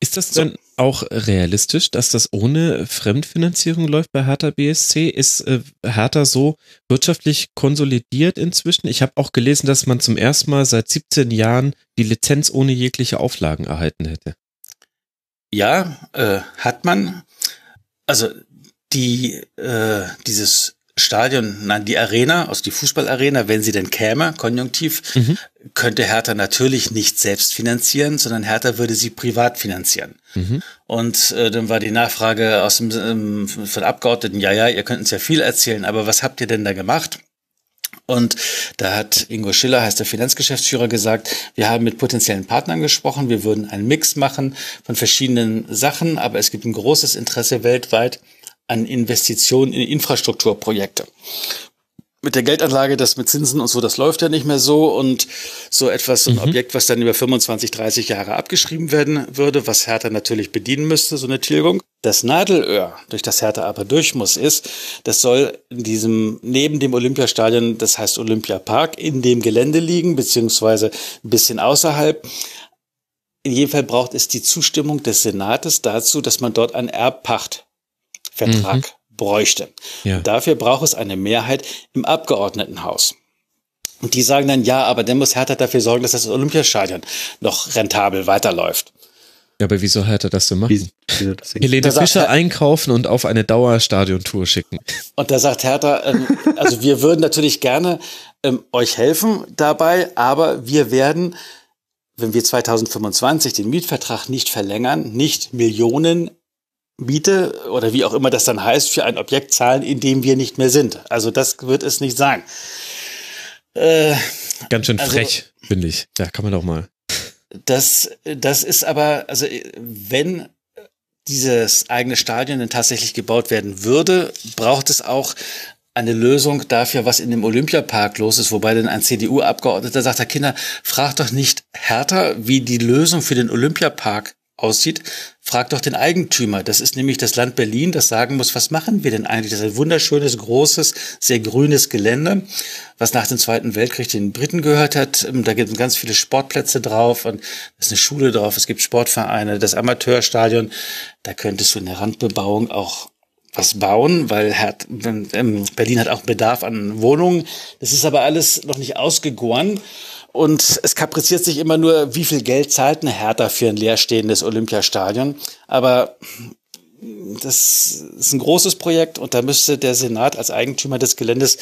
Ist das denn auch realistisch, dass das ohne Fremdfinanzierung läuft bei Hertha BSC? Ist äh, Hertha so wirtschaftlich konsolidiert inzwischen? Ich habe auch gelesen, dass man zum ersten Mal seit 17 Jahren die Lizenz ohne jegliche Auflagen erhalten hätte. Ja, äh, hat man. Also die äh, dieses Stadion, nein, die Arena, also die Fußballarena, wenn sie denn käme, konjunktiv, mhm. könnte Hertha natürlich nicht selbst finanzieren, sondern Hertha würde sie privat finanzieren. Mhm. Und äh, dann war die Nachfrage aus dem ähm, von Abgeordneten, ja, ja, ihr könnt uns ja viel erzählen, aber was habt ihr denn da gemacht? Und da hat Ingo Schiller, heißt der Finanzgeschäftsführer, gesagt, wir haben mit potenziellen Partnern gesprochen, wir würden einen Mix machen von verschiedenen Sachen, aber es gibt ein großes Interesse weltweit an Investitionen in Infrastrukturprojekte. Mit der Geldanlage, das mit Zinsen und so, das läuft ja nicht mehr so und so etwas, so ein mhm. Objekt, was dann über 25, 30 Jahre abgeschrieben werden würde, was Hertha natürlich bedienen müsste, so eine Tilgung. Das Nadelöhr, durch das Hertha aber durch muss, ist, das soll in diesem, neben dem Olympiastadion, das heißt Olympiapark, in dem Gelände liegen, beziehungsweise ein bisschen außerhalb. In jedem Fall braucht es die Zustimmung des Senates dazu, dass man dort ein Erbpacht Vertrag mhm. bräuchte. Ja. dafür braucht es eine Mehrheit im Abgeordnetenhaus. Und die sagen dann, ja, aber dann muss Hertha dafür sorgen, dass das Olympiastadion noch rentabel weiterläuft. Ja, aber wieso hätte das so machen? Helene Fischer einkaufen und auf eine Dauerstadiontour schicken. Und da sagt Hertha, ähm, also wir würden natürlich gerne ähm, euch helfen dabei, aber wir werden, wenn wir 2025 den Mietvertrag nicht verlängern, nicht Millionen Miete oder wie auch immer das dann heißt, für ein Objekt zahlen, in dem wir nicht mehr sind. Also das wird es nicht sein. Äh, Ganz schön also, frech, finde ich. Ja, kann man doch mal. Das, das ist aber, also wenn dieses eigene Stadion denn tatsächlich gebaut werden würde, braucht es auch eine Lösung dafür, was in dem Olympiapark los ist, wobei dann ein CDU-Abgeordneter sagt, Herr Kinder, fragt doch nicht härter, wie die Lösung für den Olympiapark aussieht, frag doch den Eigentümer. Das ist nämlich das Land Berlin, das sagen muss, was machen wir denn eigentlich? Das ist ein wunderschönes, großes, sehr grünes Gelände, was nach dem Zweiten Weltkrieg den Briten gehört hat. Ähm, da gibt es ganz viele Sportplätze drauf und es ist eine Schule drauf, es gibt Sportvereine, das Amateurstadion. Da könntest du in der Randbebauung auch was bauen, weil hat, ähm, Berlin hat auch Bedarf an Wohnungen. Das ist aber alles noch nicht ausgegoren. Und es kapriziert sich immer nur, wie viel Geld zahlt eine Hertha für ein leerstehendes Olympiastadion. Aber das ist ein großes Projekt und da müsste der Senat als Eigentümer des Geländes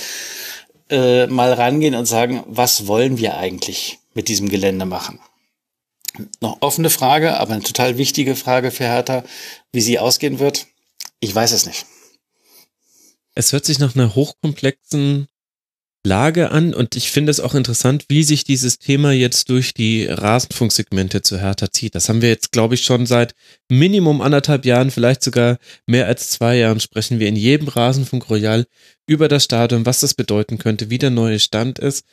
äh, mal rangehen und sagen, was wollen wir eigentlich mit diesem Gelände machen? Noch offene Frage, aber eine total wichtige Frage für Hertha, wie sie ausgehen wird. Ich weiß es nicht. Es hört sich nach einer hochkomplexen Lage an und ich finde es auch interessant, wie sich dieses Thema jetzt durch die Rasenfunksegmente zu Hertha zieht. Das haben wir jetzt, glaube ich, schon seit Minimum anderthalb Jahren, vielleicht sogar mehr als zwei Jahren sprechen wir in jedem Rasenfunk Royal über das Stadion, was das bedeuten könnte, wie der neue Stand ist.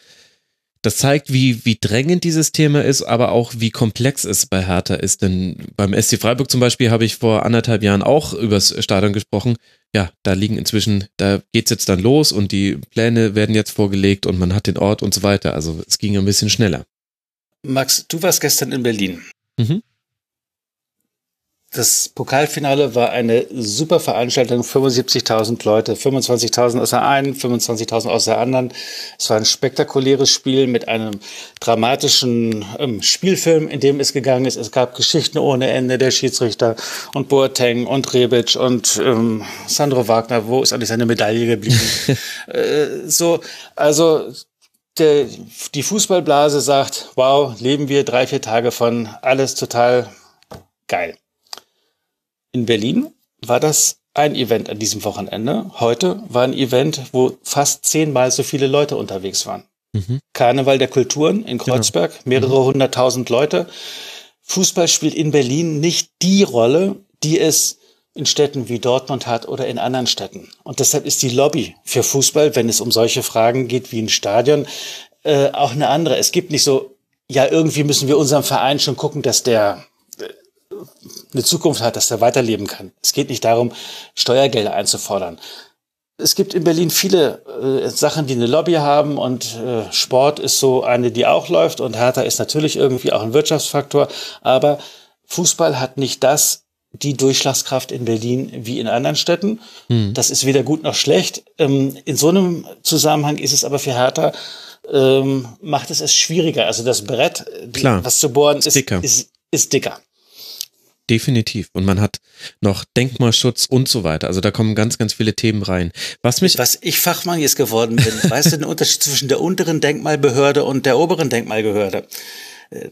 Das zeigt, wie, wie drängend dieses Thema ist, aber auch wie komplex es bei Hertha ist. Denn beim SC Freiburg zum Beispiel habe ich vor anderthalb Jahren auch übers Stadion gesprochen. Ja, da liegen inzwischen, da geht's jetzt dann los und die Pläne werden jetzt vorgelegt und man hat den Ort und so weiter. Also es ging ein bisschen schneller. Max, du warst gestern in Berlin. Mhm. Das Pokalfinale war eine super Veranstaltung, 75.000 Leute, 25.000 aus der einen, 25.000 aus der anderen. Es war ein spektakuläres Spiel mit einem dramatischen ähm, Spielfilm, in dem es gegangen ist. Es gab Geschichten ohne Ende, der Schiedsrichter und Boateng und Rebic und ähm, Sandro Wagner, wo ist eigentlich seine Medaille geblieben? äh, so, also der, die Fußballblase sagt, wow, leben wir drei, vier Tage von, alles total geil. In Berlin war das ein Event an diesem Wochenende. Heute war ein Event, wo fast zehnmal so viele Leute unterwegs waren. Mhm. Karneval der Kulturen in genau. Kreuzberg, genau. mehrere mhm. hunderttausend Leute. Fußball spielt in Berlin nicht die Rolle, die es in Städten wie Dortmund hat oder in anderen Städten. Und deshalb ist die Lobby für Fußball, wenn es um solche Fragen geht wie ein Stadion, äh, auch eine andere. Es gibt nicht so, ja, irgendwie müssen wir unserem Verein schon gucken, dass der eine Zukunft hat, dass er weiterleben kann. Es geht nicht darum, Steuergelder einzufordern. Es gibt in Berlin viele äh, Sachen, die eine Lobby haben und äh, Sport ist so eine, die auch läuft und Hertha ist natürlich irgendwie auch ein Wirtschaftsfaktor, aber Fußball hat nicht das, die Durchschlagskraft in Berlin wie in anderen Städten. Hm. Das ist weder gut noch schlecht. Ähm, in so einem Zusammenhang ist es aber für Hertha ähm, macht es es schwieriger. Also das Brett, Klar. was zu bohren, ist, ist, ist, ist dicker definitiv. Und man hat noch Denkmalschutz und so weiter. Also da kommen ganz, ganz viele Themen rein. Was mich. Was ich Fachmann jetzt geworden bin, weißt du den Unterschied zwischen der unteren Denkmalbehörde und der oberen Denkmalbehörde?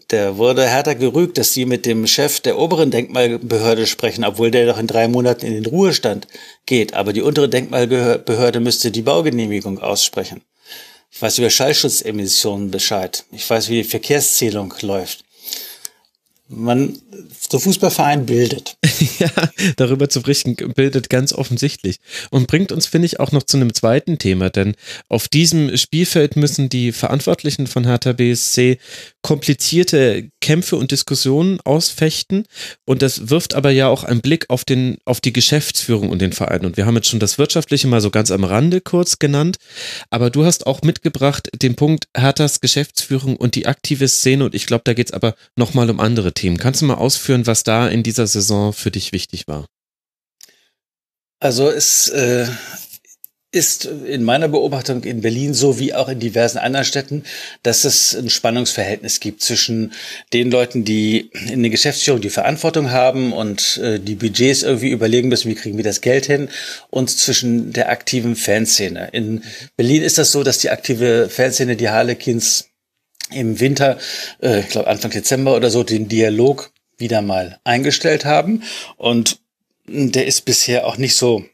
Der wurde härter gerügt, dass sie mit dem Chef der oberen Denkmalbehörde sprechen, obwohl der doch in drei Monaten in den Ruhestand geht. Aber die untere Denkmalbehörde müsste die Baugenehmigung aussprechen. Ich weiß über Schallschutzemissionen Bescheid. Ich weiß, wie die Verkehrszählung läuft man so Fußballverein bildet. ja, darüber zu berichten, bildet ganz offensichtlich. Und bringt uns, finde ich, auch noch zu einem zweiten Thema, denn auf diesem Spielfeld müssen die Verantwortlichen von Hertha BSC komplizierte Kämpfe und Diskussionen ausfechten. Und das wirft aber ja auch einen Blick auf, den, auf die Geschäftsführung und den Verein. Und wir haben jetzt schon das Wirtschaftliche mal so ganz am Rande kurz genannt. Aber du hast auch mitgebracht den Punkt Herthas Geschäftsführung und die aktive Szene. Und ich glaube, da geht es aber nochmal um andere Themen. Kannst du mal ausführen, was da in dieser Saison für dich wichtig war? Also es äh, ist in meiner Beobachtung in Berlin so wie auch in diversen anderen Städten, dass es ein Spannungsverhältnis gibt zwischen den Leuten, die in der Geschäftsführung die Verantwortung haben und äh, die Budgets irgendwie überlegen müssen, wie kriegen wir das Geld hin, und zwischen der aktiven Fanszene. In Berlin ist das so, dass die aktive Fanszene, die Harlequins, im Winter, äh, ich glaube Anfang Dezember oder so, den Dialog wieder mal eingestellt haben. Und der ist bisher auch nicht so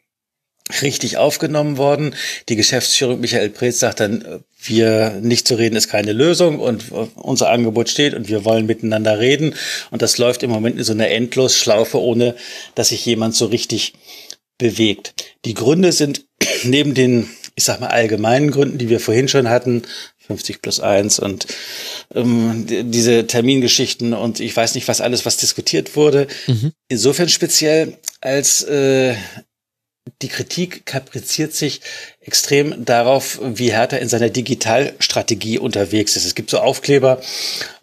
richtig aufgenommen worden. Die Geschäftsführung Michael Preetz sagt dann, wir nicht zu reden ist keine Lösung und unser Angebot steht und wir wollen miteinander reden. Und das läuft im Moment in so einer Endlosschlaufe, ohne dass sich jemand so richtig bewegt. Die Gründe sind neben den, ich sag mal, allgemeinen Gründen, die wir vorhin schon hatten, 50 plus 1 und ähm, diese Termingeschichten und ich weiß nicht, was alles, was diskutiert wurde. Mhm. Insofern speziell, als äh, die Kritik kapriziert sich extrem darauf, wie Hertha in seiner Digitalstrategie unterwegs ist. Es gibt so Aufkleber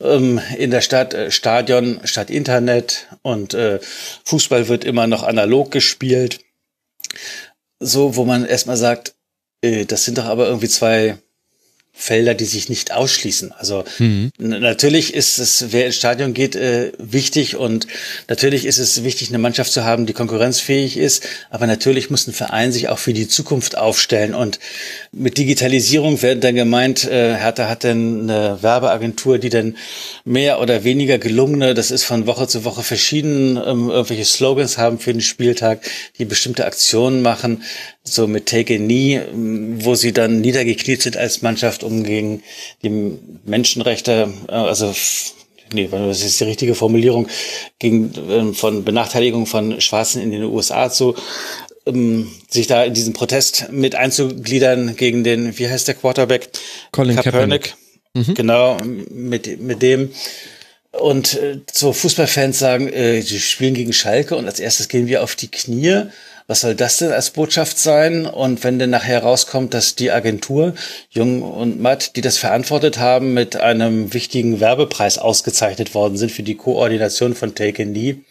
ähm, in der Stadt, äh, Stadion statt Internet und äh, Fußball wird immer noch analog gespielt. So, wo man erstmal sagt, äh, das sind doch aber irgendwie zwei Felder, die sich nicht ausschließen. Also mhm. natürlich ist es, wer ins Stadion geht, äh, wichtig und natürlich ist es wichtig, eine Mannschaft zu haben, die konkurrenzfähig ist. Aber natürlich muss ein Verein sich auch für die Zukunft aufstellen. Und mit Digitalisierung wird dann gemeint, äh, Hertha hat dann eine Werbeagentur, die dann mehr oder weniger gelungene, das ist von Woche zu Woche verschieden, ähm, irgendwelche Slogans haben für den Spieltag, die bestimmte Aktionen machen so mit Take a Knee, wo sie dann niedergekniet sind als Mannschaft, um gegen die Menschenrechte, äh, also nee, was ist die richtige Formulierung, gegen ähm, von Benachteiligung von Schwarzen in den USA zu um, sich da in diesen Protest mit einzugliedern gegen den, wie heißt der Quarterback? Colin Kaepernick. Kaepernick. Mhm. Genau, mit, mit dem. Und äh, so Fußballfans sagen, äh, die spielen gegen Schalke und als erstes gehen wir auf die Knie was soll das denn als Botschaft sein? Und wenn dann nachher rauskommt, dass die Agentur Jung und Matt, die das verantwortet haben, mit einem wichtigen Werbepreis ausgezeichnet worden sind für die Koordination von Take and Knee,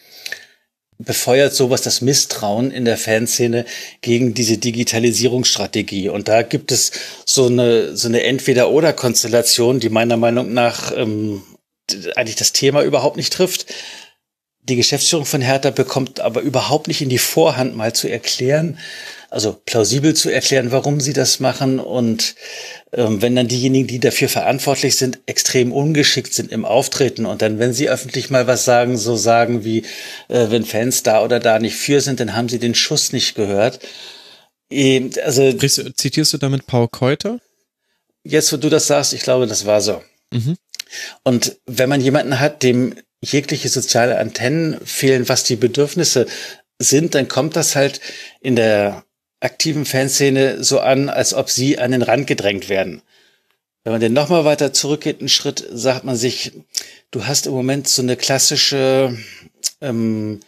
befeuert sowas das Misstrauen in der Fanszene gegen diese Digitalisierungsstrategie. Und da gibt es so eine, so eine Entweder-Oder-Konstellation, die meiner Meinung nach ähm, eigentlich das Thema überhaupt nicht trifft. Die Geschäftsführung von Hertha bekommt aber überhaupt nicht in die Vorhand mal zu erklären, also plausibel zu erklären, warum sie das machen. Und ähm, wenn dann diejenigen, die dafür verantwortlich sind, extrem ungeschickt sind im Auftreten und dann, wenn sie öffentlich mal was sagen, so sagen wie, äh, wenn Fans da oder da nicht für sind, dann haben sie den Schuss nicht gehört. Ähm, also zitierst du damit Paul Keuter? Jetzt, wo du das sagst, ich glaube, das war so. Mhm. Und wenn man jemanden hat, dem jegliche soziale Antennen fehlen, was die Bedürfnisse sind, dann kommt das halt in der aktiven Fanszene so an, als ob sie an den Rand gedrängt werden. Wenn man denn nochmal weiter zurückgeht, einen Schritt, sagt man sich, du hast im Moment so eine klassische ähm,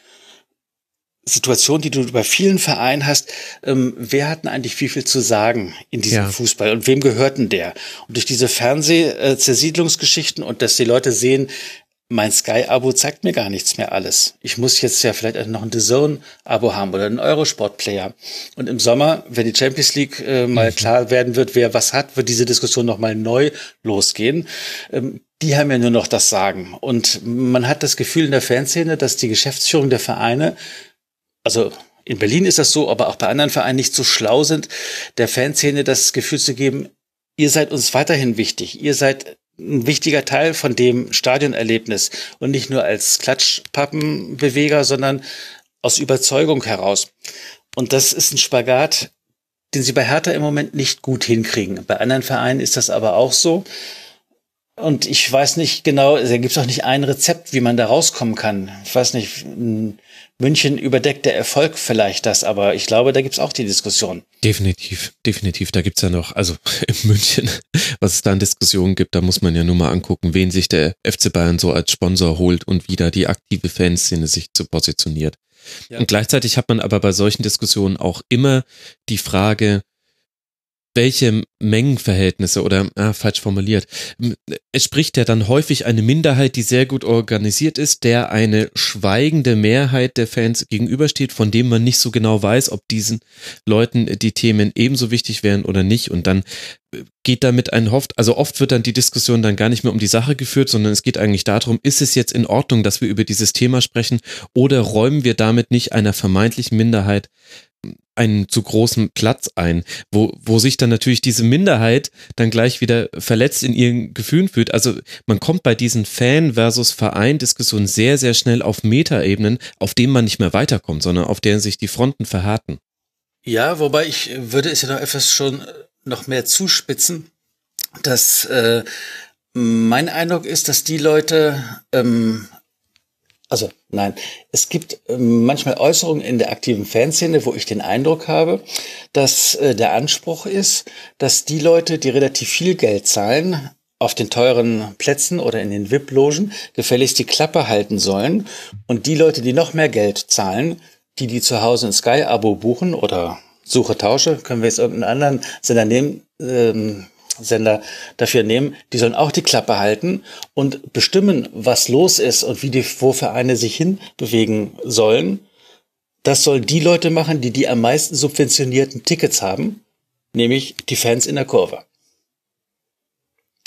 Situation, die du bei vielen Vereinen hast, ähm, wer hat denn eigentlich wie viel zu sagen in diesem ja. Fußball und wem gehörten der? Und durch diese Fernsehzersiedlungsgeschichten und dass die Leute sehen, mein Sky-Abo zeigt mir gar nichts mehr alles. Ich muss jetzt ja vielleicht noch ein The Zone-Abo haben oder einen Eurosport-Player. Und im Sommer, wenn die Champions League äh, mal mhm. klar werden wird, wer was hat, wird diese Diskussion nochmal neu losgehen. Ähm, die haben ja nur noch das Sagen. Und man hat das Gefühl in der Fanszene, dass die Geschäftsführung der Vereine, also in Berlin ist das so, aber auch bei anderen Vereinen nicht so schlau sind, der Fanszene das Gefühl zu geben, ihr seid uns weiterhin wichtig. Ihr seid ein wichtiger Teil von dem Stadionerlebnis und nicht nur als Klatschpappenbeweger, sondern aus Überzeugung heraus. Und das ist ein Spagat, den sie bei Hertha im Moment nicht gut hinkriegen. Bei anderen Vereinen ist das aber auch so. Und ich weiß nicht genau, da gibt es auch nicht ein Rezept, wie man da rauskommen kann. Ich weiß nicht, München überdeckt der Erfolg vielleicht das, aber ich glaube, da gibt's auch die Diskussion. Definitiv, definitiv. Da gibt's ja noch, also in München, was es da an Diskussionen gibt, da muss man ja nur mal angucken, wen sich der FC Bayern so als Sponsor holt und wie da die aktive Fanszene sich zu positioniert. Ja. Und gleichzeitig hat man aber bei solchen Diskussionen auch immer die Frage, welche Mengenverhältnisse oder ah, falsch formuliert. Es spricht ja dann häufig eine Minderheit, die sehr gut organisiert ist, der eine schweigende Mehrheit der Fans gegenübersteht, von dem man nicht so genau weiß, ob diesen Leuten die Themen ebenso wichtig wären oder nicht. Und dann geht damit ein hofft, also oft wird dann die Diskussion dann gar nicht mehr um die Sache geführt, sondern es geht eigentlich darum, ist es jetzt in Ordnung, dass wir über dieses Thema sprechen oder räumen wir damit nicht einer vermeintlichen Minderheit einen zu großen Platz ein, wo, wo sich dann natürlich diese Minderheit dann gleich wieder verletzt in ihren Gefühlen fühlt. Also man kommt bei diesen Fan versus Verein-Diskussionen sehr, sehr schnell auf Metaebenen, auf denen man nicht mehr weiterkommt, sondern auf denen sich die Fronten verhärten. Ja, wobei ich würde es ja noch etwas schon noch mehr zuspitzen, dass äh, mein Eindruck ist, dass die Leute ähm, also nein, es gibt äh, manchmal Äußerungen in der aktiven Fanszene, wo ich den Eindruck habe, dass äh, der Anspruch ist, dass die Leute, die relativ viel Geld zahlen, auf den teuren Plätzen oder in den VIP-Logen gefälligst die Klappe halten sollen. Und die Leute, die noch mehr Geld zahlen, die die zu Hause ein Sky-Abo buchen oder Suche Tausche, können wir jetzt irgendeinen anderen Sender nehmen, ähm, Sender dafür nehmen, die sollen auch die Klappe halten und bestimmen, was los ist und wie die, wo Vereine sich hinbewegen sollen. Das sollen die Leute machen, die die am meisten subventionierten Tickets haben, nämlich die Fans in der Kurve.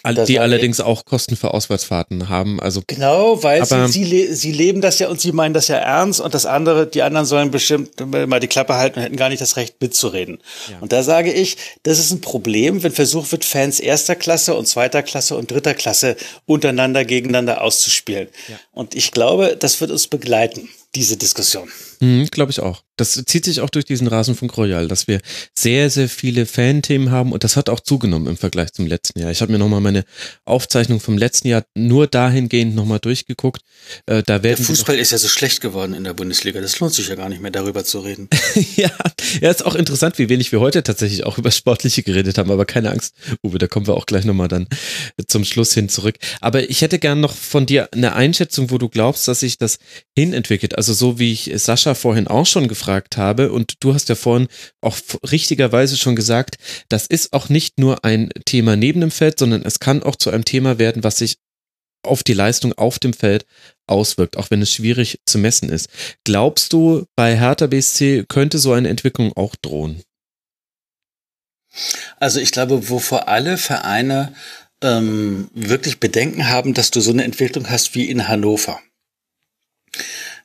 Die allerdings auch Kosten für Auswärtsfahrten haben. Also genau, weil sie, sie, sie leben das ja und sie meinen das ja ernst und das andere, die anderen sollen bestimmt mal die Klappe halten und hätten gar nicht das Recht mitzureden. Ja. Und da sage ich, das ist ein Problem, wenn versucht wird, Fans erster Klasse und zweiter Klasse und dritter Klasse untereinander gegeneinander auszuspielen. Ja. Und ich glaube, das wird uns begleiten, diese Diskussion. Mhm, Glaube ich auch. Das zieht sich auch durch diesen Rasenfunk Royal, dass wir sehr, sehr viele Fan-Themen haben und das hat auch zugenommen im Vergleich zum letzten Jahr. Ich habe mir nochmal meine Aufzeichnung vom letzten Jahr nur dahingehend nochmal durchgeguckt. Äh, da werden der Fußball ist ja so schlecht geworden in der Bundesliga. Das lohnt sich ja gar nicht mehr, darüber zu reden. ja, ja, ist auch interessant, wie wenig wir heute tatsächlich auch über Sportliche geredet haben, aber keine Angst, Uwe, da kommen wir auch gleich nochmal dann zum Schluss hin zurück. Aber ich hätte gern noch von dir eine Einschätzung, wo du glaubst, dass sich das hinentwickelt. Also so wie ich Sascha vorhin auch schon gefragt habe und du hast ja vorhin auch richtigerweise schon gesagt, das ist auch nicht nur ein Thema neben dem Feld, sondern es kann auch zu einem Thema werden, was sich auf die Leistung auf dem Feld auswirkt, auch wenn es schwierig zu messen ist. Glaubst du, bei Hertha BSC könnte so eine Entwicklung auch drohen? Also ich glaube, wovor alle Vereine ähm, wirklich Bedenken haben, dass du so eine Entwicklung hast wie in Hannover.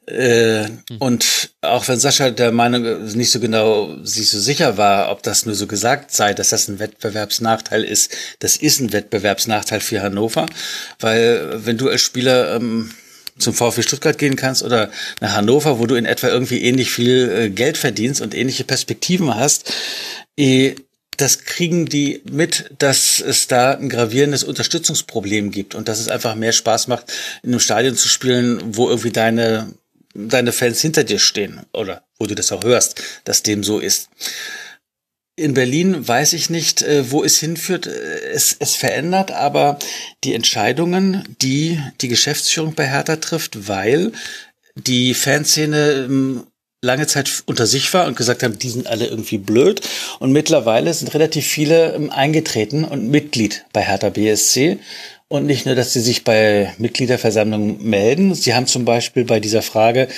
Äh, mhm. Und auch wenn Sascha der Meinung nicht so genau sich so sicher war, ob das nur so gesagt sei, dass das ein Wettbewerbsnachteil ist, das ist ein Wettbewerbsnachteil für Hannover, weil wenn du als Spieler ähm, zum VfB Stuttgart gehen kannst oder nach Hannover, wo du in etwa irgendwie ähnlich viel äh, Geld verdienst und ähnliche Perspektiven hast, eh, das kriegen die mit, dass es da ein gravierendes Unterstützungsproblem gibt und dass es einfach mehr Spaß macht, in einem Stadion zu spielen, wo irgendwie deine deine Fans hinter dir stehen oder wo du das auch hörst, dass dem so ist. In Berlin weiß ich nicht, äh, wo es hinführt. Es, es verändert aber die Entscheidungen, die die Geschäftsführung bei Hertha trifft, weil die Fanszene ähm, lange Zeit unter sich war und gesagt haben, die sind alle irgendwie blöd. Und mittlerweile sind relativ viele ähm, eingetreten und Mitglied bei Hertha BSC und nicht nur, dass sie sich bei Mitgliederversammlungen melden. Sie haben zum Beispiel bei dieser Frage,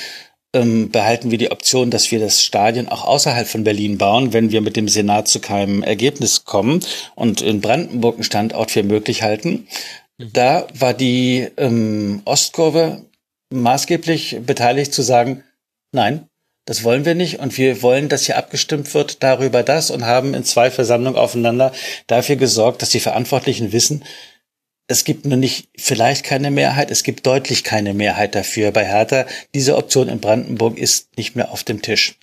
ähm, behalten wir die Option, dass wir das Stadion auch außerhalb von Berlin bauen, wenn wir mit dem Senat zu keinem Ergebnis kommen und in Brandenburg einen Standort für möglich halten. Da war die ähm, Ostkurve maßgeblich beteiligt zu sagen, nein, das wollen wir nicht und wir wollen, dass hier abgestimmt wird darüber das und haben in zwei Versammlungen aufeinander dafür gesorgt, dass die Verantwortlichen wissen, es gibt nur nicht vielleicht keine Mehrheit, es gibt deutlich keine Mehrheit dafür bei Hertha. Diese Option in Brandenburg ist nicht mehr auf dem Tisch.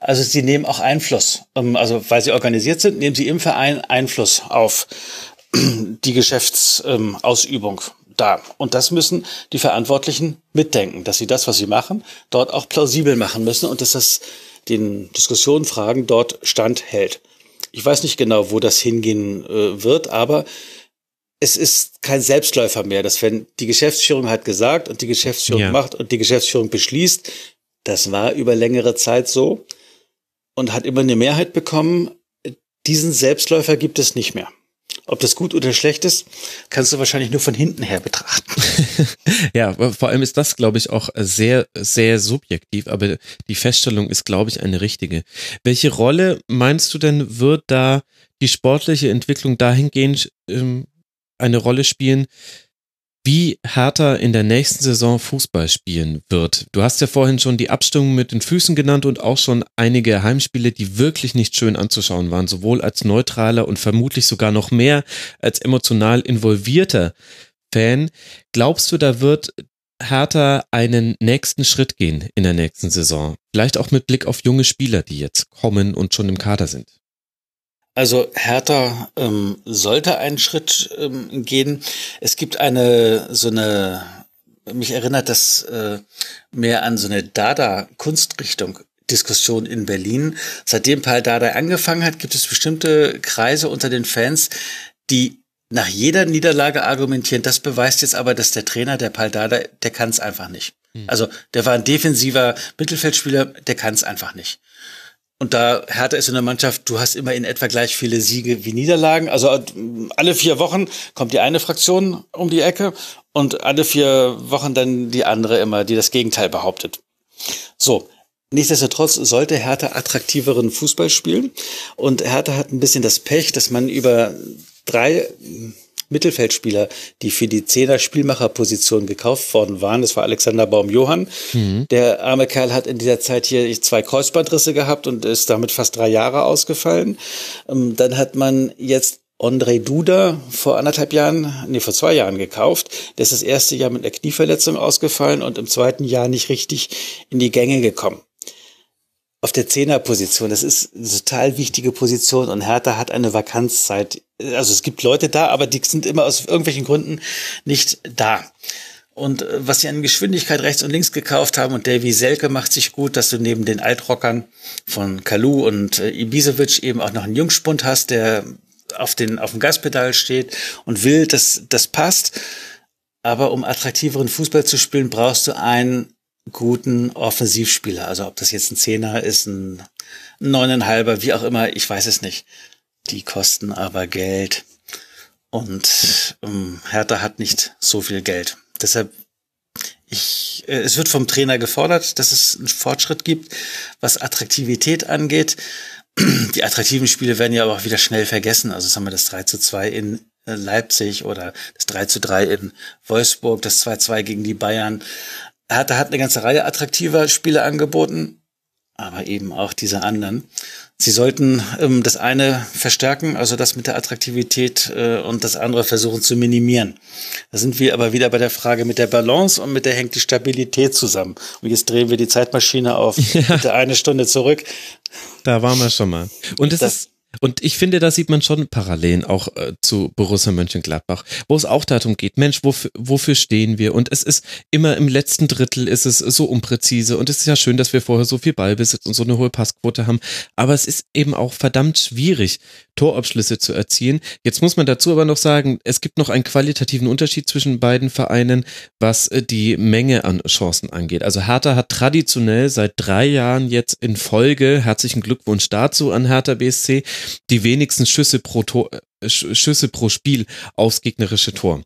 Also sie nehmen auch Einfluss. Ähm, also weil sie organisiert sind, nehmen sie im Verein Einfluss auf die Geschäftsausübung da. Und das müssen die Verantwortlichen mitdenken, dass sie das, was sie machen, dort auch plausibel machen müssen und dass das den Diskussionen, Fragen dort standhält. Ich weiß nicht genau, wo das hingehen äh, wird, aber es ist kein Selbstläufer mehr, dass wenn die Geschäftsführung hat gesagt und die Geschäftsführung ja. macht und die Geschäftsführung beschließt, das war über längere Zeit so und hat immer eine Mehrheit bekommen, diesen Selbstläufer gibt es nicht mehr. Ob das gut oder schlecht ist, kannst du wahrscheinlich nur von hinten her betrachten. ja, vor allem ist das, glaube ich, auch sehr, sehr subjektiv, aber die Feststellung ist, glaube ich, eine richtige. Welche Rolle meinst du denn, wird da die sportliche Entwicklung dahingehend ähm, eine Rolle spielen, wie Hertha in der nächsten Saison Fußball spielen wird. Du hast ja vorhin schon die Abstimmung mit den Füßen genannt und auch schon einige Heimspiele, die wirklich nicht schön anzuschauen waren, sowohl als neutraler und vermutlich sogar noch mehr als emotional involvierter Fan. Glaubst du, da wird Hertha einen nächsten Schritt gehen in der nächsten Saison? Vielleicht auch mit Blick auf junge Spieler, die jetzt kommen und schon im Kader sind. Also Hertha ähm, sollte einen Schritt ähm, gehen. Es gibt eine so eine, mich erinnert das äh, mehr an so eine Dada-Kunstrichtung. Diskussion in Berlin. Seitdem Paul Dada angefangen hat, gibt es bestimmte Kreise unter den Fans, die nach jeder Niederlage argumentieren. Das beweist jetzt aber, dass der Trainer, der Paul Dada, der kann es einfach nicht. Hm. Also der war ein defensiver Mittelfeldspieler, der kann es einfach nicht. Und da Hertha ist in der Mannschaft, du hast immer in etwa gleich viele Siege wie Niederlagen. Also äh, alle vier Wochen kommt die eine Fraktion um die Ecke und alle vier Wochen dann die andere immer, die das Gegenteil behauptet. So. Nichtsdestotrotz sollte Hertha attraktiveren Fußball spielen. Und Hertha hat ein bisschen das Pech, dass man über drei Mittelfeldspieler, die für die Zehner Spielmacherposition gekauft worden waren. Das war Alexander Baum-Johann. Mhm. Der arme Kerl hat in dieser Zeit hier zwei Kreuzbandrisse gehabt und ist damit fast drei Jahre ausgefallen. Ähm, dann hat man jetzt André Duda vor anderthalb Jahren, nee, vor zwei Jahren gekauft. Der ist das erste Jahr mit einer Knieverletzung ausgefallen und im zweiten Jahr nicht richtig in die Gänge gekommen auf der Zehnerposition. Das ist eine total wichtige Position und Hertha hat eine Vakanzzeit. Also es gibt Leute da, aber die sind immer aus irgendwelchen Gründen nicht da. Und äh, was sie an Geschwindigkeit rechts und links gekauft haben und Davy Selke macht sich gut, dass du neben den Altrockern von Kalu und äh, Ibisevic eben auch noch einen Jungspund hast, der auf den auf dem Gaspedal steht und will, dass das passt. Aber um attraktiveren Fußball zu spielen, brauchst du einen guten Offensivspieler. Also ob das jetzt ein Zehner ist, ein Neuneinhalber, wie auch immer, ich weiß es nicht. Die kosten aber Geld. Und ähm, Hertha hat nicht so viel Geld. Deshalb, ich, äh, es wird vom Trainer gefordert, dass es einen Fortschritt gibt, was Attraktivität angeht. Die attraktiven Spiele werden ja aber auch wieder schnell vergessen. Also sagen wir das 3 zu 2 in äh, Leipzig oder das 3 zu 3 in Wolfsburg, das 2-2 gegen die Bayern. Hertha hat eine ganze Reihe attraktiver Spiele angeboten, aber eben auch diese anderen. Sie sollten ähm, das eine verstärken, also das mit der Attraktivität äh, und das andere versuchen zu minimieren. Da sind wir aber wieder bei der Frage mit der Balance und mit der hängt die Stabilität zusammen. Und jetzt drehen wir die Zeitmaschine auf ja. eine Stunde zurück. Da waren wir schon mal. Und es ist und ich finde, da sieht man schon Parallelen auch äh, zu Borussia Mönchengladbach, wo es auch darum geht, Mensch, wofür, wofür stehen wir? Und es ist immer im letzten Drittel ist es so unpräzise und es ist ja schön, dass wir vorher so viel Ballbesitz und so eine hohe Passquote haben, aber es ist eben auch verdammt schwierig, Torabschlüsse zu erzielen. Jetzt muss man dazu aber noch sagen, es gibt noch einen qualitativen Unterschied zwischen beiden Vereinen, was äh, die Menge an Chancen angeht. Also Hertha hat traditionell seit drei Jahren jetzt in Folge, herzlichen Glückwunsch dazu an Hertha BSC, die wenigsten Schüsse pro, Tor, äh, Schüsse pro Spiel aufs gegnerische Tor.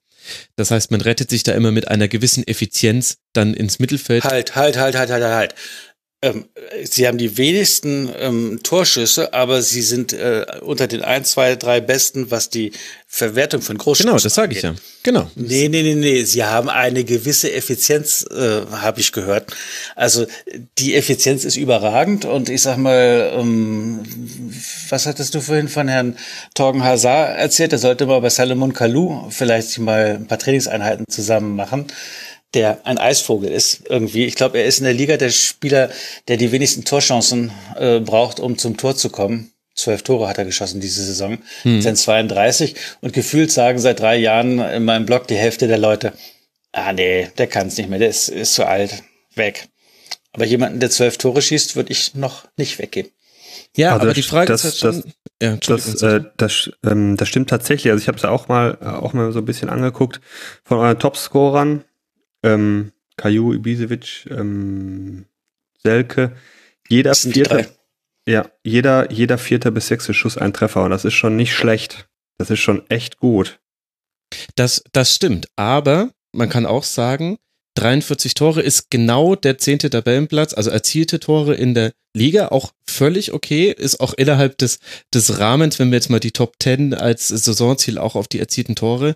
Das heißt, man rettet sich da immer mit einer gewissen Effizienz dann ins Mittelfeld. Halt, halt, halt, halt, halt, halt ähm, sie haben die wenigsten ähm, Torschüsse, aber sie sind äh, unter den ein, zwei, drei besten, was die Verwertung von Großschüssen Genau, das sage ich ja. Genau. Nee, nee, nee, nee. Sie haben eine gewisse Effizienz, äh, habe ich gehört. Also die Effizienz ist überragend und ich sag mal, ähm, was hattest du vorhin von Herrn Torgen Hazard erzählt? Er sollte mal bei Salomon Kalou vielleicht mal ein paar Trainingseinheiten zusammen machen der ein Eisvogel ist irgendwie. Ich glaube, er ist in der Liga der Spieler, der die wenigsten Torchancen äh, braucht, um zum Tor zu kommen. Zwölf Tore hat er geschossen diese Saison, hm. sind 32 und gefühlt sagen seit drei Jahren in meinem Blog die Hälfte der Leute, ah nee, der kann es nicht mehr, der ist, ist zu alt, weg. Aber jemanden, der zwölf Tore schießt, würde ich noch nicht weggeben. Ja, also aber die Frage das, ist halt schon, das, ja, das, äh, das, ähm, das stimmt tatsächlich. Also ich habe es ja auch mal, auch mal so ein bisschen angeguckt von euren Topscorern ähm, Kaju, Ibisevic, ähm, Selke. Jeder vierte, Ja, jeder, jeder vierte bis sechste Schuss ein Treffer und das ist schon nicht schlecht. Das ist schon echt gut. Das, das stimmt. Aber man kann auch sagen, 43 Tore ist genau der zehnte Tabellenplatz, also erzielte Tore in der Liga, auch völlig okay, ist auch innerhalb des, des Rahmens, wenn wir jetzt mal die Top 10 als Saisonziel auch auf die erzielten Tore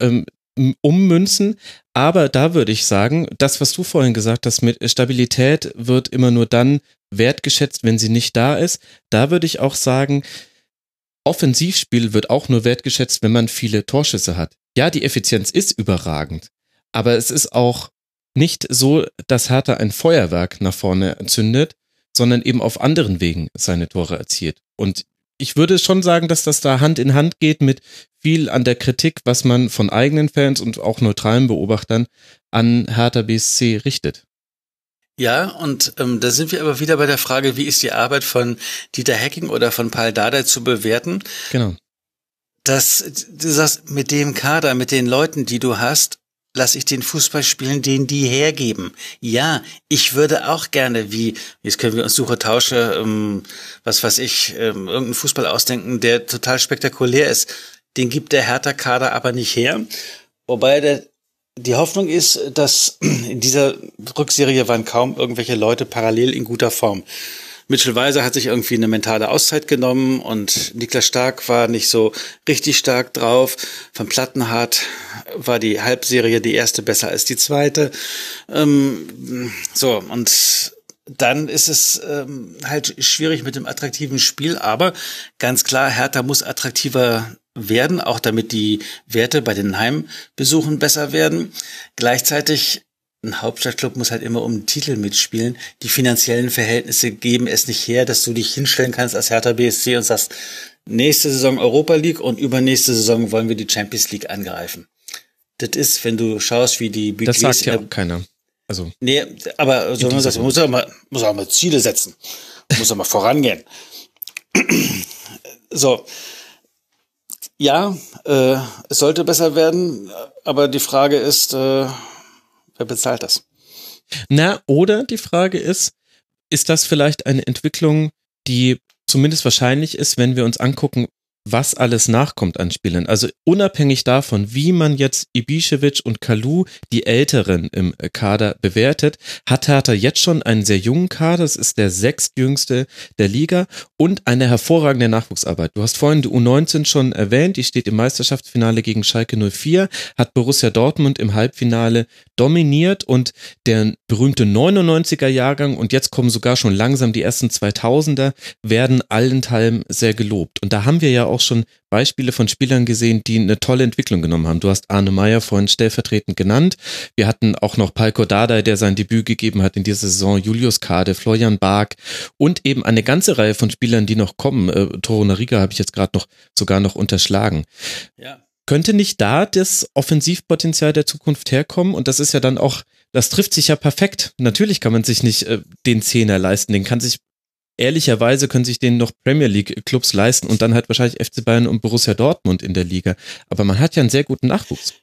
ähm, ummünzen. Aber da würde ich sagen, das, was du vorhin gesagt hast, mit Stabilität wird immer nur dann wertgeschätzt, wenn sie nicht da ist. Da würde ich auch sagen, Offensivspiel wird auch nur wertgeschätzt, wenn man viele Torschüsse hat. Ja, die Effizienz ist überragend, aber es ist auch nicht so, dass Hertha ein Feuerwerk nach vorne zündet, sondern eben auf anderen Wegen seine Tore erzielt. Und ich würde schon sagen, dass das da Hand in Hand geht mit viel an der Kritik, was man von eigenen Fans und auch neutralen Beobachtern an Hertha BSC richtet. Ja, und ähm, da sind wir aber wieder bei der Frage, wie ist die Arbeit von Dieter Hacking oder von Paul Dardai zu bewerten? Genau. Dass du sagst, mit dem Kader, mit den Leuten, die du hast, lass ich den Fußball spielen, den die hergeben. Ja, ich würde auch gerne, wie, jetzt können wir uns Suche Tausche, ähm, was weiß ich, ähm, irgendeinen Fußball ausdenken, der total spektakulär ist. Den gibt der Hertha-Kader aber nicht her. Wobei der die Hoffnung ist, dass in dieser Rückserie waren kaum irgendwelche Leute parallel in guter Form. Mitchell Weiser hat sich irgendwie eine mentale Auszeit genommen und Niklas Stark war nicht so richtig stark drauf. Von Plattenhardt war die Halbserie die erste besser als die zweite. Ähm, so, und dann ist es ähm, halt schwierig mit dem attraktiven Spiel, aber ganz klar, Hertha muss attraktiver werden, auch damit die Werte bei den Heimbesuchen besser werden. Gleichzeitig ein Hauptstadtclub muss halt immer um den Titel mitspielen. Die finanziellen Verhältnisse geben es nicht her, dass du dich hinstellen kannst als Hertha BSC und sagst, nächste Saison Europa League und übernächste Saison wollen wir die Champions League angreifen. Das ist, wenn du schaust, wie die Budgets... Das sagt ja auch keiner. Also nee, aber so, man muss auch mal, muss auch mal Ziele setzen. muss auch mal vorangehen. so, ja, äh, es sollte besser werden, aber die Frage ist, äh, wer bezahlt das? Na, oder die Frage ist, ist das vielleicht eine Entwicklung, die zumindest wahrscheinlich ist, wenn wir uns angucken, was alles nachkommt an Spielern. Also unabhängig davon, wie man jetzt Ibišević und Kalu, die Älteren im Kader, bewertet, hat Hertha jetzt schon einen sehr jungen Kader. Es ist der sechstjüngste der Liga und eine hervorragende Nachwuchsarbeit. Du hast vorhin die U19 schon erwähnt. Die steht im Meisterschaftsfinale gegen Schalke 04, hat Borussia Dortmund im Halbfinale dominiert und der berühmte 99er Jahrgang und jetzt kommen sogar schon langsam die ersten 2000er, werden allenthalben sehr gelobt. Und da haben wir ja auch schon Beispiele von Spielern gesehen, die eine tolle Entwicklung genommen haben. Du hast Arne Meyer vorhin stellvertretend genannt. Wir hatten auch noch Palko Dardai, der sein Debüt gegeben hat in dieser Saison, Julius Kade, Florian Bark und eben eine ganze Reihe von Spielern, die noch kommen. Äh, Toro Nariga habe ich jetzt gerade noch sogar noch unterschlagen. Ja. Könnte nicht da das Offensivpotenzial der Zukunft herkommen? Und das ist ja dann auch, das trifft sich ja perfekt. Natürlich kann man sich nicht äh, den Zehner leisten, den kann sich ehrlicherweise können sich den noch Premier League Clubs leisten und dann halt wahrscheinlich FC Bayern und Borussia Dortmund in der Liga. Aber man hat ja einen sehr guten Nachwuchs.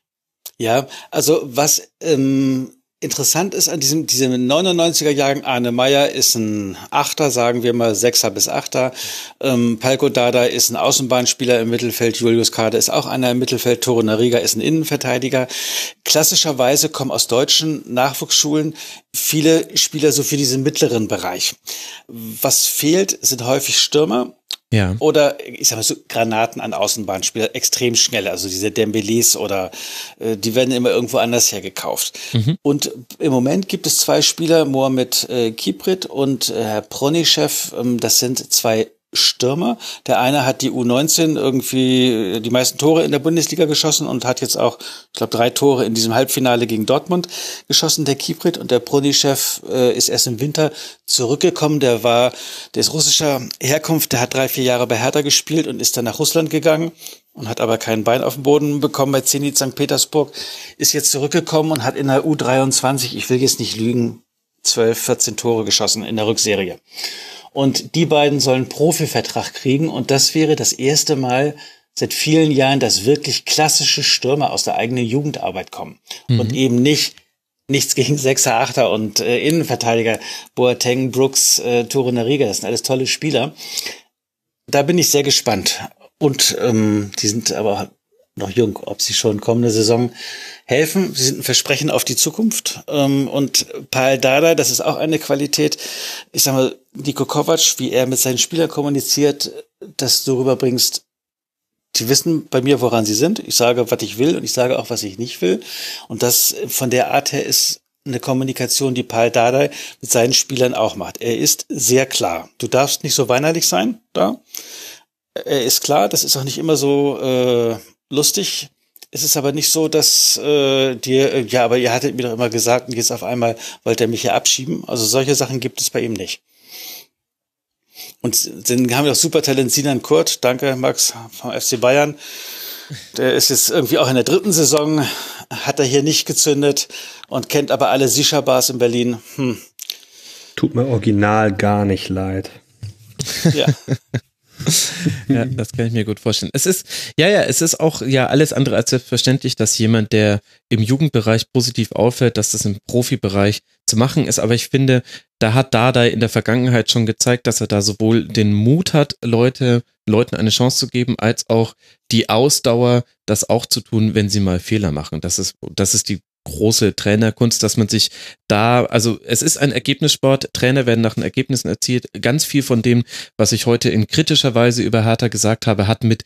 Ja, also was ähm, Interessant ist an diesem, diesem 99er Jahren, Arne Meyer ist ein Achter, sagen wir mal Sechser bis Achter. Ähm, Palko Dada ist ein Außenbahnspieler im Mittelfeld. Julius Kade ist auch einer im Mittelfeld. Tore Nariga ist ein Innenverteidiger. Klassischerweise kommen aus deutschen Nachwuchsschulen viele Spieler so für diesen mittleren Bereich. Was fehlt, sind häufig Stürmer. Ja. Oder ich sag mal so Granaten an Außenbahnspieler, extrem schnell, also diese Dembeles oder äh, die werden immer irgendwo anders hergekauft. Mhm. Und im Moment gibt es zwei Spieler, Mohamed äh, Kiprit und äh, Herr Pronischew, ähm, das sind zwei Stürmer. Der eine hat die U19 irgendwie die meisten Tore in der Bundesliga geschossen und hat jetzt auch, ich glaube, drei Tore in diesem Halbfinale gegen Dortmund geschossen, der Kiprit. Und der Pronischew äh, ist erst im Winter zurückgekommen. Der war, der ist russischer Herkunft, der hat drei, vier Jahre bei Hertha gespielt und ist dann nach Russland gegangen und hat aber kein Bein auf dem Boden bekommen bei Zenit St. Petersburg, ist jetzt zurückgekommen und hat in der U23, ich will jetzt nicht lügen, 12, 14 Tore geschossen in der Rückserie. Und die beiden sollen Profivertrag kriegen und das wäre das erste Mal seit vielen Jahren, dass wirklich klassische Stürmer aus der eigenen Jugendarbeit kommen mhm. und eben nicht nichts gegen Sechser, Achter und äh, Innenverteidiger. Boateng, Brooks, äh, Tore Nariga, das sind alles tolle Spieler. Da bin ich sehr gespannt. Und ähm, die sind aber noch jung, ob sie schon kommende Saison helfen. Sie sind ein Versprechen auf die Zukunft. Ähm, und Paul Dada, das ist auch eine Qualität. Ich sag mal, Niko Kovac, wie er mit seinen Spielern kommuniziert, dass du rüberbringst, die wissen bei mir, woran sie sind. Ich sage, was ich will und ich sage auch, was ich nicht will. Und das von der Art her ist eine Kommunikation, die Paul Dardai mit seinen Spielern auch macht. Er ist sehr klar. Du darfst nicht so weinerlich sein da. Er ist klar, das ist auch nicht immer so äh, lustig. Es ist aber nicht so, dass äh, dir, äh, ja, aber ihr hattet mir doch immer gesagt, und jetzt auf einmal wollt ihr mich hier abschieben. Also solche Sachen gibt es bei ihm nicht. Und dann haben wir auch Supertalent Sinan Kurt. Danke, Max, vom FC Bayern. Der ist jetzt irgendwie auch in der dritten Saison, hat er hier nicht gezündet und kennt aber alle Sisha-Bars in Berlin. Hm. Tut mir original gar nicht leid. Ja. ja, das kann ich mir gut vorstellen. Es ist, ja, ja, es ist auch ja alles andere als selbstverständlich, dass jemand, der im Jugendbereich positiv auffällt, dass das im Profibereich zu machen ist. Aber ich finde, da hat Dada in der Vergangenheit schon gezeigt, dass er da sowohl den Mut hat, Leute, Leuten eine Chance zu geben, als auch die Ausdauer, das auch zu tun, wenn sie mal Fehler machen. Das ist, das ist die große Trainerkunst, dass man sich da, also es ist ein Ergebnissport, Trainer werden nach den Ergebnissen erzielt. Ganz viel von dem, was ich heute in kritischer Weise über Hertha gesagt habe, hat mit,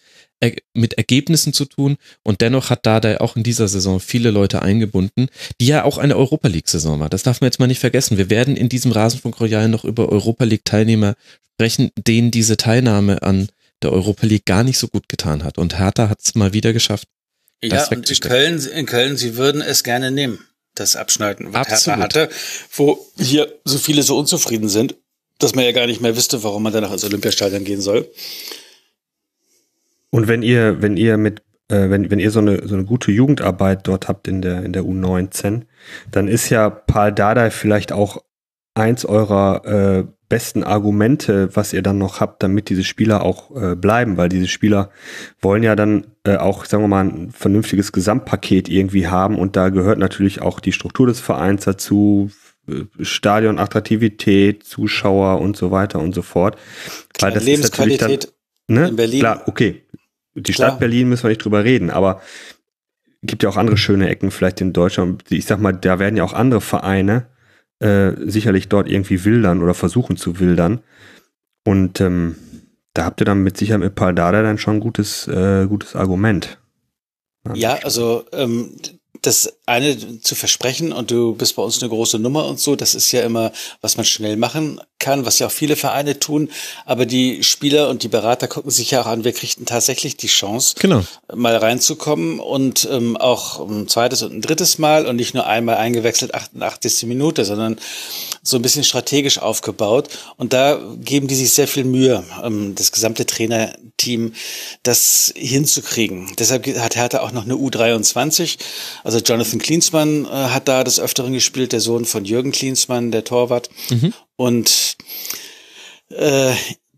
mit Ergebnissen zu tun und dennoch hat Dada auch in dieser Saison viele Leute eingebunden, die ja auch eine Europa League-Saison war. Das darf man jetzt mal nicht vergessen. Wir werden in diesem Rasenfunk Royal noch über Europa League-Teilnehmer sprechen, denen diese Teilnahme an der Europa League gar nicht so gut getan hat. Und Hertha hat es mal wieder geschafft, ja, und in Köln, in Köln, sie würden es gerne nehmen, das Abschneiden, was Absolut. Hertha hatte, wo hier so viele so unzufrieden sind, dass man ja gar nicht mehr wüsste, warum man danach ins Olympiastadion gehen soll. Und wenn ihr, wenn ihr mit, äh, wenn, wenn ihr so eine, so eine gute Jugendarbeit dort habt in der, in der U19, dann ist ja Paul Dardai vielleicht auch eins eurer äh, besten Argumente, was ihr dann noch habt, damit diese Spieler auch äh, bleiben, weil diese Spieler wollen ja dann äh, auch, sagen wir mal, ein vernünftiges Gesamtpaket irgendwie haben und da gehört natürlich auch die Struktur des Vereins dazu, äh, Stadion, Attraktivität, Zuschauer und so weiter und so fort. Klar, weil das Lebensqualität ist dann, ne? in Berlin. Klar, okay. Die Klar. Stadt Berlin müssen wir nicht drüber reden, aber gibt ja auch andere schöne Ecken vielleicht in Deutschland. Ich sag mal, da werden ja auch andere Vereine äh, sicherlich dort irgendwie wildern oder versuchen zu wildern. Und ähm, da habt ihr dann mit Sicherheit mit Paldada dann schon ein gutes, äh, gutes Argument. Ja, also ähm, das eine zu versprechen und du bist bei uns eine große Nummer und so, das ist ja immer, was man schnell machen kann, was ja auch viele Vereine tun. Aber die Spieler und die Berater gucken sich ja auch an, wir kriegten tatsächlich die Chance, genau. mal reinzukommen und ähm, auch ein zweites und ein drittes Mal und nicht nur einmal eingewechselt, 88. Minute, sondern so ein bisschen strategisch aufgebaut. Und da geben die sich sehr viel Mühe, ähm, das gesamte Trainerteam, das hinzukriegen. Deshalb hat Hertha auch noch eine U23. Also Jonathan Klinsmann äh, hat da des Öfteren gespielt, der Sohn von Jürgen Klinsmann, der Torwart. Mhm. Und äh,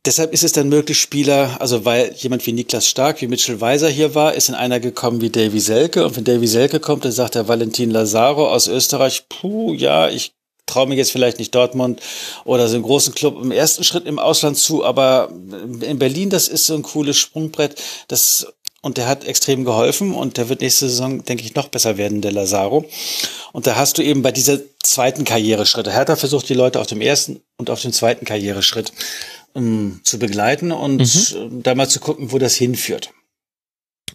deshalb ist es dann möglich, Spieler, also weil jemand wie Niklas Stark, wie Mitchell Weiser hier war, ist in einer gekommen wie Davy Selke. Und wenn Davy Selke kommt, dann sagt der Valentin Lazaro aus Österreich, puh, ja, ich traue mir jetzt vielleicht nicht Dortmund oder so einen großen Club im ersten Schritt im Ausland zu, aber in Berlin, das ist so ein cooles Sprungbrett. Das und der hat extrem geholfen und der wird nächste Saison, denke ich, noch besser werden, der Lazaro. Und da hast du eben bei dieser zweiten Karriereschritt, Hertha versucht die Leute auf dem ersten und auf dem zweiten Karriereschritt um, zu begleiten und mhm. da mal zu gucken, wo das hinführt.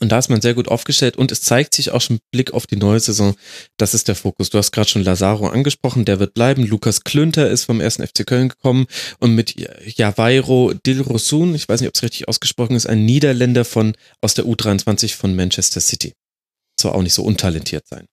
Und da ist man sehr gut aufgestellt und es zeigt sich auch schon Blick auf die neue Saison. Das ist der Fokus. Du hast gerade schon Lazaro angesprochen, der wird bleiben. Lukas Klünter ist vom ersten FC Köln gekommen und mit Javairo Dilrosun, ich weiß nicht, ob es richtig ausgesprochen ist, ein Niederländer von aus der U23 von Manchester City. Soll auch nicht so untalentiert sein.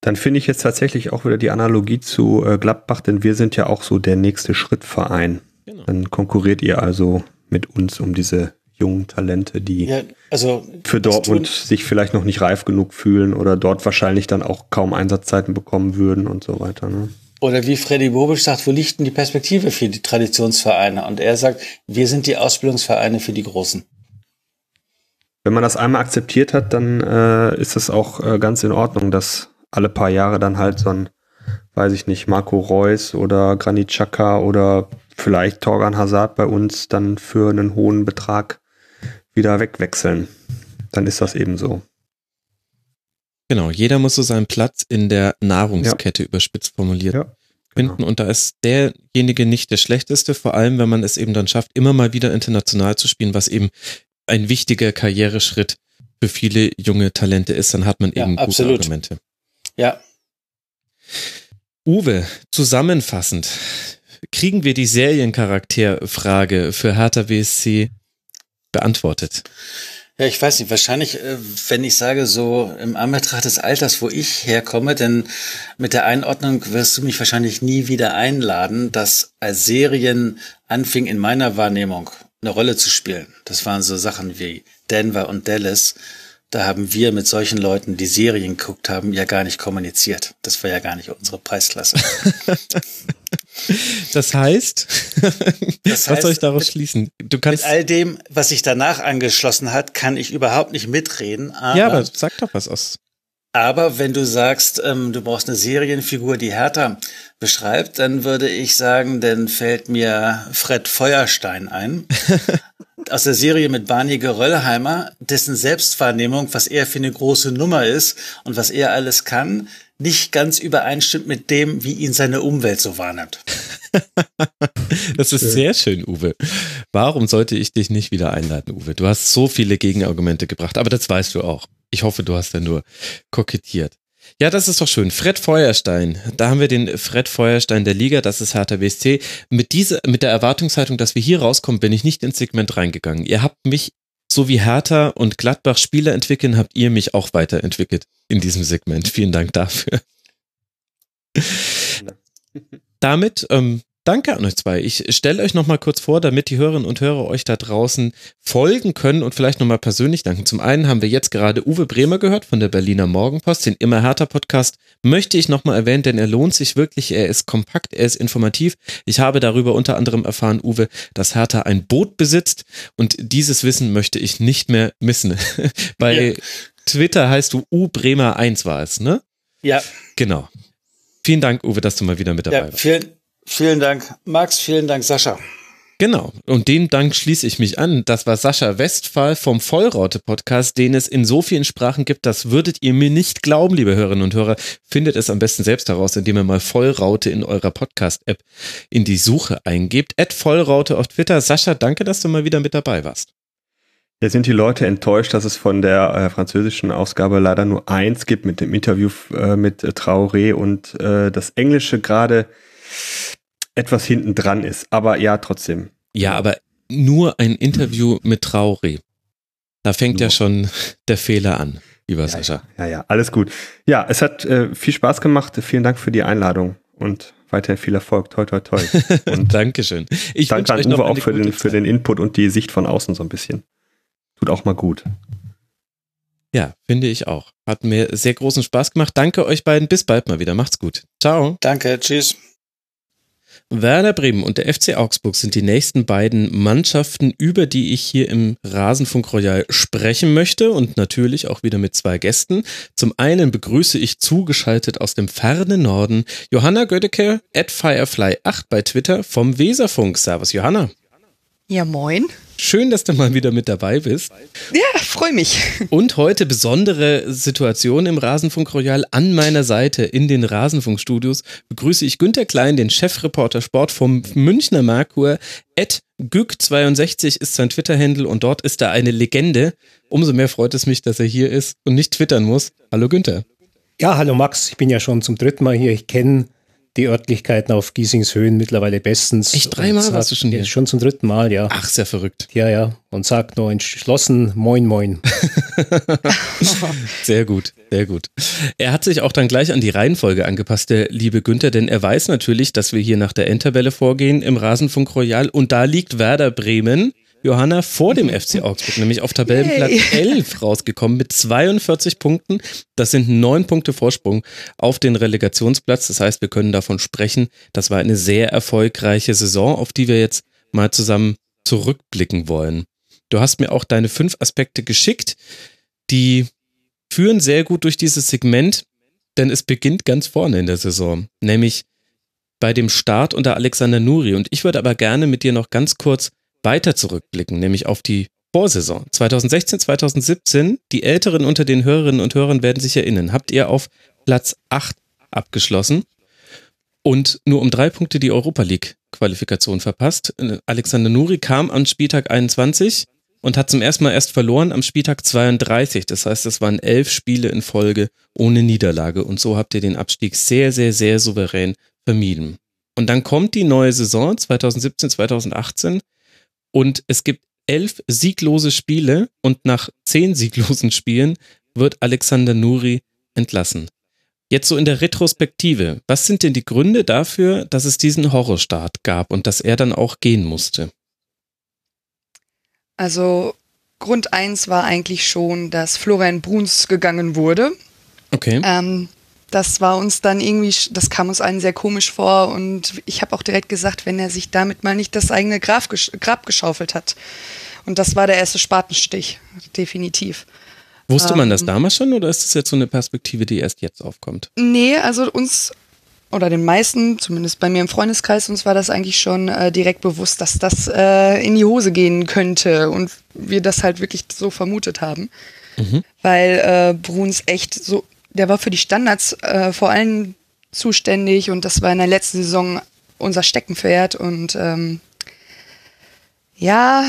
Dann finde ich jetzt tatsächlich auch wieder die Analogie zu äh, Gladbach, denn wir sind ja auch so der nächste Schrittverein. Genau. Dann konkurriert ihr also mit uns um diese jungen Talente, die ja, also für Dortmund sich vielleicht noch nicht reif genug fühlen oder dort wahrscheinlich dann auch kaum Einsatzzeiten bekommen würden und so weiter. Ne? Oder wie Freddy Bobic sagt, wo liegt denn die Perspektive für die Traditionsvereine? Und er sagt, wir sind die Ausbildungsvereine für die Großen. Wenn man das einmal akzeptiert hat, dann äh, ist es auch äh, ganz in Ordnung, dass alle paar Jahre dann halt so ein weiß ich nicht, Marco Reus oder Granit Xhaka oder vielleicht Torgan Hazard bei uns dann für einen hohen Betrag wieder wegwechseln. Dann ist das eben so. Genau, jeder muss so seinen Platz in der Nahrungskette ja. überspitzt formuliert ja, finden. Genau. Und da ist derjenige nicht der schlechteste, vor allem wenn man es eben dann schafft, immer mal wieder international zu spielen, was eben ein wichtiger Karriereschritt für viele junge Talente ist, dann hat man eben ja, gute Argumente. Ja. Uwe, zusammenfassend, kriegen wir die Seriencharakterfrage für Hertha WSC beantwortet? Ja, ich weiß nicht, wahrscheinlich, äh, wenn ich sage, so im Anbetracht des Alters, wo ich herkomme, denn mit der Einordnung wirst du mich wahrscheinlich nie wieder einladen, dass als Serien anfing in meiner Wahrnehmung eine Rolle zu spielen. Das waren so Sachen wie Denver und Dallas. Da haben wir mit solchen Leuten, die Serien geguckt haben, ja gar nicht kommuniziert. Das war ja gar nicht unsere Preisklasse. Das heißt, das was soll ich daraus schließen? Du kannst mit all dem, was sich danach angeschlossen hat, kann ich überhaupt nicht mitreden. Aber, ja, aber sag doch was aus. Aber wenn du sagst, ähm, du brauchst eine Serienfigur, die Hertha beschreibt, dann würde ich sagen, dann fällt mir Fred Feuerstein ein. aus der Serie mit Barney Geröllheimer, dessen Selbstwahrnehmung, was er für eine große Nummer ist und was er alles kann, nicht ganz übereinstimmt mit dem, wie ihn seine Umwelt so wahrnimmt. das ist sehr schön, Uwe. Warum sollte ich dich nicht wieder einladen, Uwe? Du hast so viele Gegenargumente gebracht, aber das weißt du auch. Ich hoffe, du hast ja nur kokettiert. Ja, das ist doch schön. Fred Feuerstein. Da haben wir den Fred Feuerstein der Liga. Das ist Hertha WSC. Mit dieser, mit der Erwartungshaltung, dass wir hier rauskommen, bin ich nicht ins Segment reingegangen. Ihr habt mich, so wie Hertha und Gladbach Spieler entwickeln, habt ihr mich auch weiterentwickelt in diesem Segment. Vielen Dank dafür. Damit ähm, Danke an euch zwei. Ich stelle euch nochmal kurz vor, damit die Hörerinnen und Hörer euch da draußen folgen können und vielleicht nochmal persönlich danken. Zum einen haben wir jetzt gerade Uwe Bremer gehört von der Berliner Morgenpost, den Immer härter Podcast. Möchte ich nochmal erwähnen, denn er lohnt sich wirklich. Er ist kompakt, er ist informativ. Ich habe darüber unter anderem erfahren, Uwe, dass Hertha ein Boot besitzt und dieses Wissen möchte ich nicht mehr missen. Bei ja. Twitter heißt du U Bremer 1 war es, ne? Ja. Genau. Vielen Dank, Uwe, dass du mal wieder mit dabei ja, warst. Vielen, Vielen Dank, Max. Vielen Dank, Sascha. Genau. Und dem Dank schließe ich mich an. Das war Sascha Westphal vom Vollraute-Podcast, den es in so vielen Sprachen gibt, das würdet ihr mir nicht glauben, liebe Hörerinnen und Hörer. Findet es am besten selbst heraus, indem ihr mal Vollraute in eurer Podcast-App in die Suche eingebt. Add Vollraute auf Twitter. Sascha, danke, dass du mal wieder mit dabei warst. Jetzt sind die Leute enttäuscht, dass es von der äh, französischen Ausgabe leider nur eins gibt mit dem Interview äh, mit äh, Traoré und äh, das Englische gerade etwas hinten dran ist. Aber ja, trotzdem. Ja, aber nur ein Interview mit Traoré. Da fängt nur. ja schon der Fehler an, lieber ja, Sascha. Ja, ja, alles gut. Ja, es hat äh, viel Spaß gemacht. Vielen Dank für die Einladung und weiterhin viel Erfolg. Toi, toi, toi. Und Dankeschön. Ich danke an Uwe auch für den, für den Input und die Sicht von außen so ein bisschen. Tut auch mal gut. Ja, finde ich auch. Hat mir sehr großen Spaß gemacht. Danke euch beiden. Bis bald mal wieder. Macht's gut. Ciao. Danke. Tschüss. Werder Bremen und der FC Augsburg sind die nächsten beiden Mannschaften, über die ich hier im Rasenfunk Royal sprechen möchte und natürlich auch wieder mit zwei Gästen. Zum einen begrüße ich zugeschaltet aus dem fernen Norden Johanna Gödecke at Firefly8 bei Twitter vom Weserfunk. Servus Johanna. Ja, moin. Schön, dass du mal wieder mit dabei bist. Ja, freue mich. Und heute besondere Situation im Rasenfunk Royal. An meiner Seite in den Rasenfunkstudios begrüße ich Günter Klein, den Chefreporter Sport vom Münchner Merkur. Ed Gück62 ist sein Twitter-Handle und dort ist er eine Legende. Umso mehr freut es mich, dass er hier ist und nicht twittern muss. Hallo Günther. Ja, hallo Max. Ich bin ja schon zum dritten Mal hier. Ich kenne die Örtlichkeiten auf Giesingshöhen mittlerweile bestens. Echt dreimal warst du schon hier? Schon zum dritten Mal, ja. Ach, sehr verrückt. Ja, ja. Und sagt nur entschlossen Moin Moin. sehr gut, sehr gut. Er hat sich auch dann gleich an die Reihenfolge angepasst, der liebe Günther, denn er weiß natürlich, dass wir hier nach der Endtabelle vorgehen im Rasenfunk Royal und da liegt Werder Bremen Johanna vor dem FC Augsburg, nämlich auf Tabellenplatz Yay. 11 rausgekommen mit 42 Punkten. Das sind neun Punkte Vorsprung auf den Relegationsplatz. Das heißt, wir können davon sprechen, das war eine sehr erfolgreiche Saison, auf die wir jetzt mal zusammen zurückblicken wollen. Du hast mir auch deine fünf Aspekte geschickt, die führen sehr gut durch dieses Segment. denn es beginnt ganz vorne in der Saison, nämlich bei dem Start unter Alexander Nuri. Und ich würde aber gerne mit dir noch ganz kurz weiter zurückblicken, nämlich auf die Vorsaison 2016, 2017. Die Älteren unter den Hörerinnen und Hörern werden sich erinnern. Habt ihr auf Platz 8 abgeschlossen und nur um drei Punkte die Europa League Qualifikation verpasst. Alexander Nuri kam am Spieltag 21 und hat zum ersten Mal erst verloren am Spieltag 32. Das heißt, es waren elf Spiele in Folge ohne Niederlage und so habt ihr den Abstieg sehr, sehr, sehr souverän vermieden. Und dann kommt die neue Saison 2017, 2018 und es gibt elf sieglose Spiele und nach zehn sieglosen Spielen wird Alexander Nuri entlassen. Jetzt so in der Retrospektive, was sind denn die Gründe dafür, dass es diesen Horrorstart gab und dass er dann auch gehen musste? Also Grund eins war eigentlich schon, dass Florian Bruns gegangen wurde. Okay. Ähm, das war uns dann irgendwie, das kam uns allen sehr komisch vor und ich habe auch direkt gesagt, wenn er sich damit mal nicht das eigene Grab, Grab geschaufelt hat. Und das war der erste Spatenstich, definitiv. Wusste man das ähm, damals schon oder ist das jetzt so eine Perspektive, die erst jetzt aufkommt? Nee, also uns oder den meisten, zumindest bei mir im Freundeskreis, uns war das eigentlich schon äh, direkt bewusst, dass das äh, in die Hose gehen könnte und wir das halt wirklich so vermutet haben. Mhm. Weil äh, Bruns echt so der war für die Standards äh, vor allem zuständig und das war in der letzten Saison unser Steckenpferd und ähm, ja,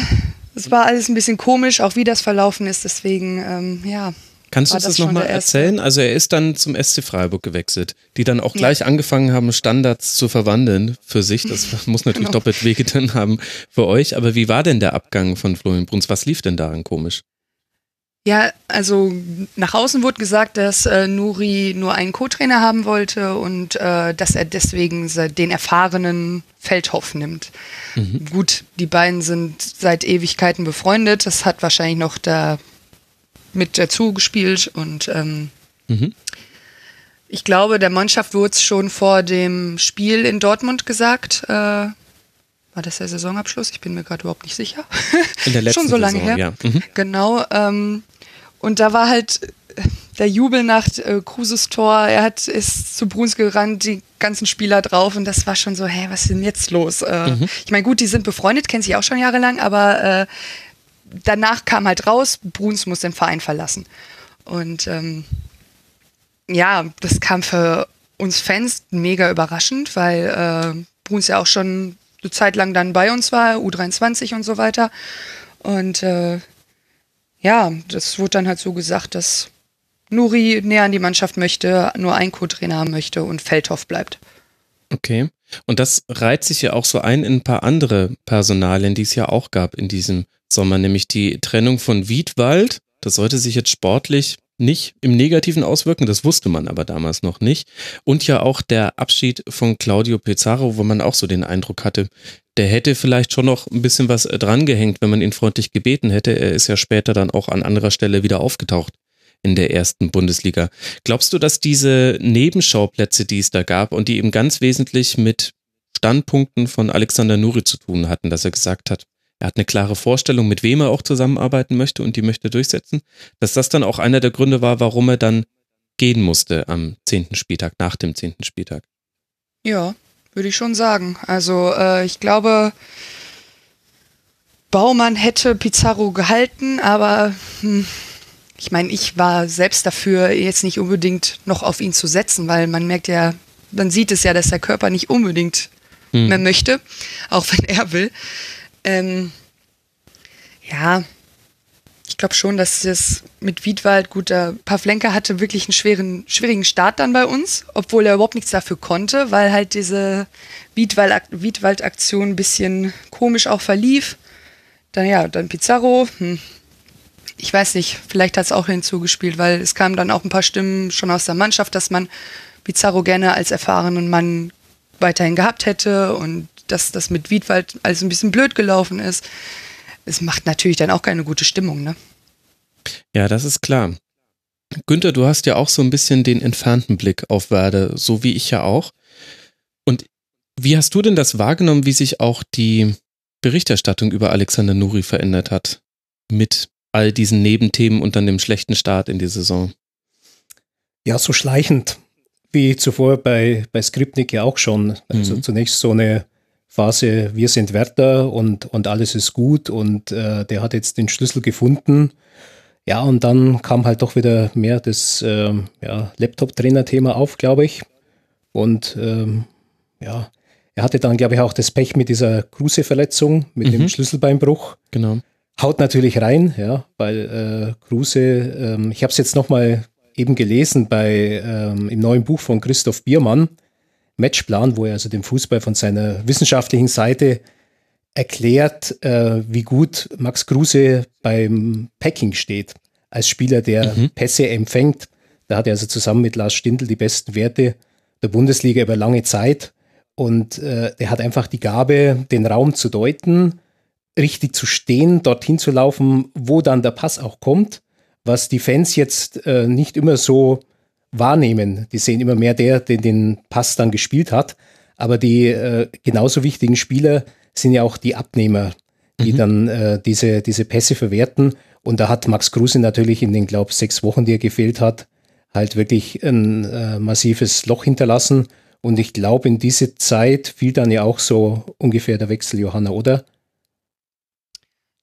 es war alles ein bisschen komisch, auch wie das verlaufen ist, deswegen ähm, ja. Kannst du uns das, das nochmal erzählen? Also er ist dann zum SC Freiburg gewechselt, die dann auch gleich ja. angefangen haben, Standards zu verwandeln für sich. Das muss natürlich genau. doppelt wehgetan haben für euch. Aber wie war denn der Abgang von Florian Bruns? Was lief denn daran komisch? Ja, also nach außen wurde gesagt, dass äh, Nuri nur einen Co-Trainer haben wollte und äh, dass er deswegen den erfahrenen Feldhoff nimmt. Mhm. Gut, die beiden sind seit Ewigkeiten befreundet. Das hat wahrscheinlich noch da mit dazu gespielt und ähm, mhm. ich glaube, der Mannschaft wurde es schon vor dem Spiel in Dortmund gesagt. Äh, war das der Saisonabschluss? Ich bin mir gerade überhaupt nicht sicher. In der letzten Schon so lange Saison, her. Ja. Mhm. Genau. Ähm, und da war halt der Jubel nach äh, Kruses Tor. Er hat ist zu Bruns gerannt, die ganzen Spieler drauf und das war schon so, hä, was ist denn jetzt los? Äh, mhm. Ich meine, gut, die sind befreundet, kennen sich auch schon jahrelang, aber äh, danach kam halt raus, Bruns muss den Verein verlassen. Und ähm, ja, das kam für uns Fans mega überraschend, weil äh, Bruns ja auch schon eine Zeit lang dann bei uns war, U23 und so weiter. Und äh, ja, das wurde dann halt so gesagt, dass Nuri näher an die Mannschaft möchte, nur ein Co-Trainer haben möchte und Feldhoff bleibt. Okay. Und das reiht sich ja auch so ein in ein paar andere Personalien, die es ja auch gab in diesem Sommer, nämlich die Trennung von Wiedwald. Das sollte sich jetzt sportlich nicht im Negativen auswirken, das wusste man aber damals noch nicht. Und ja auch der Abschied von Claudio Pizarro, wo man auch so den Eindruck hatte, der hätte vielleicht schon noch ein bisschen was äh, drangehängt, wenn man ihn freundlich gebeten hätte. Er ist ja später dann auch an anderer Stelle wieder aufgetaucht in der ersten Bundesliga. Glaubst du, dass diese Nebenschauplätze, die es da gab und die eben ganz wesentlich mit Standpunkten von Alexander Nuri zu tun hatten, dass er gesagt hat, er hat eine klare Vorstellung, mit wem er auch zusammenarbeiten möchte und die möchte durchsetzen, dass das dann auch einer der Gründe war, warum er dann gehen musste am zehnten Spieltag, nach dem zehnten Spieltag. Ja, würde ich schon sagen. Also äh, ich glaube, Baumann hätte Pizarro gehalten, aber hm, ich meine, ich war selbst dafür, jetzt nicht unbedingt noch auf ihn zu setzen, weil man merkt ja, man sieht es ja, dass der Körper nicht unbedingt hm. mehr möchte, auch wenn er will. Ähm, ja, ich glaube schon, dass es mit Wiedwald, gut, der hatte wirklich einen schweren, schwierigen Start dann bei uns, obwohl er überhaupt nichts dafür konnte, weil halt diese Wiedwald-Aktion ein bisschen komisch auch verlief. Dann ja, dann Pizarro, hm. ich weiß nicht, vielleicht hat es auch hinzugespielt, weil es kamen dann auch ein paar Stimmen schon aus der Mannschaft, dass man Pizarro gerne als erfahrenen Mann weiterhin gehabt hätte und dass das mit Wiedwald alles ein bisschen blöd gelaufen ist. Es macht natürlich dann auch keine gute Stimmung, ne? Ja, das ist klar. Günther, du hast ja auch so ein bisschen den entfernten Blick auf Werder, so wie ich ja auch. Und wie hast du denn das wahrgenommen, wie sich auch die Berichterstattung über Alexander Nuri verändert hat? Mit all diesen Nebenthemen und dann dem schlechten Start in die Saison? Ja, so schleichend wie zuvor bei, bei Skripnik ja auch schon. Also mhm. zunächst so eine Phase, wir sind Wärter und, und alles ist gut und äh, der hat jetzt den Schlüssel gefunden. Ja, und dann kam halt doch wieder mehr das äh, ja, Laptop-Trainer-Thema auf, glaube ich. Und ähm, ja, er hatte dann, glaube ich, auch das Pech mit dieser Kruse-Verletzung, mit mhm. dem Schlüsselbeinbruch. Genau. Haut natürlich rein, ja, weil äh, Kruse, ähm, ich habe es jetzt nochmal eben gelesen bei ähm, im neuen Buch von Christoph Biermann, Matchplan, wo er also den Fußball von seiner wissenschaftlichen Seite erklärt, äh, wie gut Max Kruse beim Packing steht. Als Spieler, der mhm. Pässe empfängt. Da hat er also zusammen mit Lars Stindl die besten Werte der Bundesliga über lange Zeit. Und äh, er hat einfach die Gabe, den Raum zu deuten, richtig zu stehen, dorthin zu laufen, wo dann der Pass auch kommt, was die Fans jetzt äh, nicht immer so wahrnehmen. Die sehen immer mehr der, der den Pass dann gespielt hat. Aber die äh, genauso wichtigen Spieler sind ja auch die Abnehmer, die mhm. dann äh, diese, diese Pässe verwerten. Und da hat Max Kruse natürlich in den, glaube ich, sechs Wochen, die er gefehlt hat, halt wirklich ein äh, massives Loch hinterlassen. Und ich glaube, in diese Zeit fiel dann ja auch so ungefähr der Wechsel, Johanna, oder?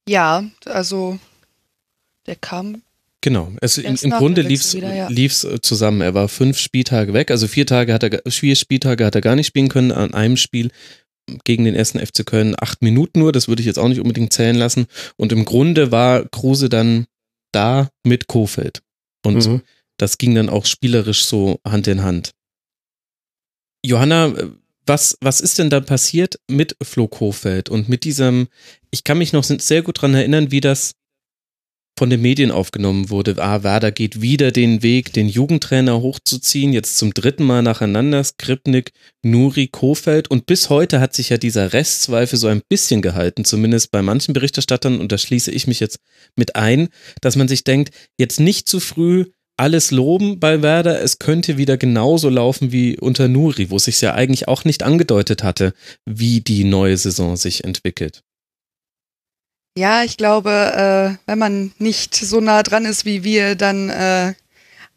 Ja, also der kam. Genau, es, im, im Grunde lief es ja. Äh, zusammen. Er war fünf Spieltage weg, also vier Tage hat er, vier Spieltage hat er gar nicht spielen können. An einem Spiel gegen den ersten FC Köln acht Minuten nur, das würde ich jetzt auch nicht unbedingt zählen lassen. Und im Grunde war Kruse dann da mit Kofeld. Und mhm. das ging dann auch spielerisch so Hand in Hand. Johanna, was, was ist denn da passiert mit Flo Kofeld und mit diesem, ich kann mich noch sehr gut daran erinnern, wie das von den Medien aufgenommen wurde. Ah, Werder geht wieder den Weg, den Jugendtrainer hochzuziehen, jetzt zum dritten Mal nacheinander, Skripnik, Nuri, Kofeld und bis heute hat sich ja dieser Restzweifel so ein bisschen gehalten, zumindest bei manchen Berichterstattern und da schließe ich mich jetzt mit ein, dass man sich denkt, jetzt nicht zu früh alles loben bei Werder. Es könnte wieder genauso laufen wie unter Nuri, wo es sich ja eigentlich auch nicht angedeutet hatte, wie die neue Saison sich entwickelt. Ja, ich glaube, äh, wenn man nicht so nah dran ist wie wir, dann äh,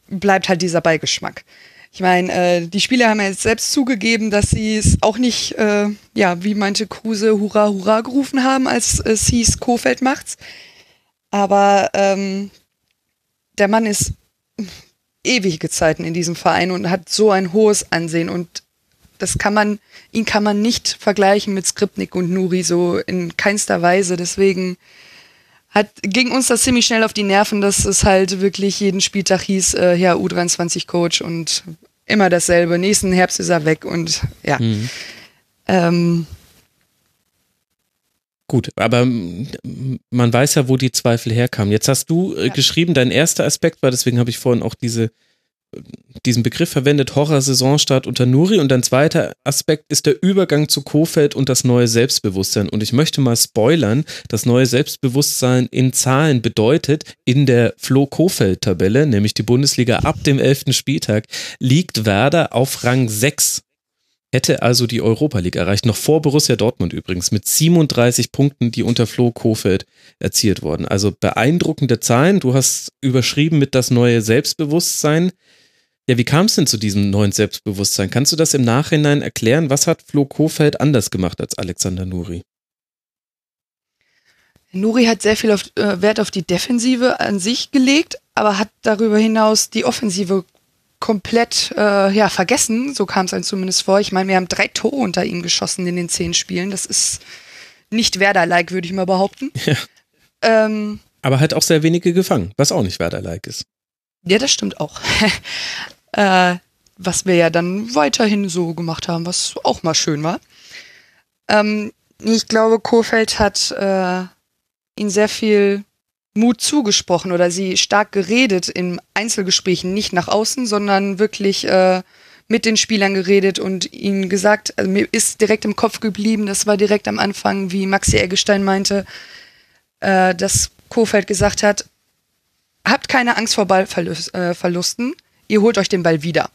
bleibt halt dieser Beigeschmack. Ich meine, äh, die Spieler haben ja jetzt selbst zugegeben, dass sie es auch nicht, äh, ja, wie meinte Kruse, Hurra, Hurra gerufen haben, als es hieß, Kofeld macht's. Aber ähm, der Mann ist ewige Zeiten in diesem Verein und hat so ein hohes Ansehen und das kann man, ihn kann man nicht vergleichen mit Skripnik und Nuri so in keinster Weise. Deswegen hat, ging uns das ziemlich schnell auf die Nerven, dass es halt wirklich jeden Spieltag hieß, äh, ja, U23-Coach und immer dasselbe. Nächsten Herbst ist er weg und ja. Mhm. Ähm, Gut, aber man weiß ja, wo die Zweifel herkamen. Jetzt hast du äh, ja. geschrieben, dein erster Aspekt war, deswegen habe ich vorhin auch diese, diesen Begriff verwendet, Horror-Saisonstart unter Nuri. Und dein zweiter Aspekt ist der Übergang zu Kofeld und das neue Selbstbewusstsein. Und ich möchte mal spoilern, das neue Selbstbewusstsein in Zahlen bedeutet, in der Flo-Kofeld-Tabelle, nämlich die Bundesliga ab dem 11. Spieltag, liegt Werder auf Rang 6 hätte also die Europa League erreicht, noch vor Borussia Dortmund übrigens, mit 37 Punkten, die unter Flo Kofeld erzielt wurden. Also beeindruckende Zahlen. Du hast überschrieben mit das neue Selbstbewusstsein. Ja, wie kam es denn zu diesem neuen Selbstbewusstsein? Kannst du das im Nachhinein erklären? Was hat Flo Kofeld anders gemacht als Alexander Nuri? Nuri hat sehr viel auf, äh, Wert auf die Defensive an sich gelegt, aber hat darüber hinaus die Offensive komplett äh, ja, vergessen. So kam es einem zumindest vor. Ich meine, wir haben drei Tore unter ihm geschossen in den zehn Spielen. Das ist nicht Werder-like, würde ich mal behaupten. Ja. Ähm, Aber halt auch sehr wenige gefangen, was auch nicht Werder-like ist. Ja, das stimmt auch. äh, was wir ja dann weiterhin so gemacht haben, was auch mal schön war. Ähm, ich glaube, Kofeld hat äh, ihn sehr viel Mut zugesprochen oder sie stark geredet in Einzelgesprächen, nicht nach außen, sondern wirklich äh, mit den Spielern geredet und ihnen gesagt, also mir ist direkt im Kopf geblieben, das war direkt am Anfang, wie Maxi Eggestein meinte, äh, dass Kofeld gesagt hat, habt keine Angst vor Ballverlusten, äh, ihr holt euch den Ball wieder.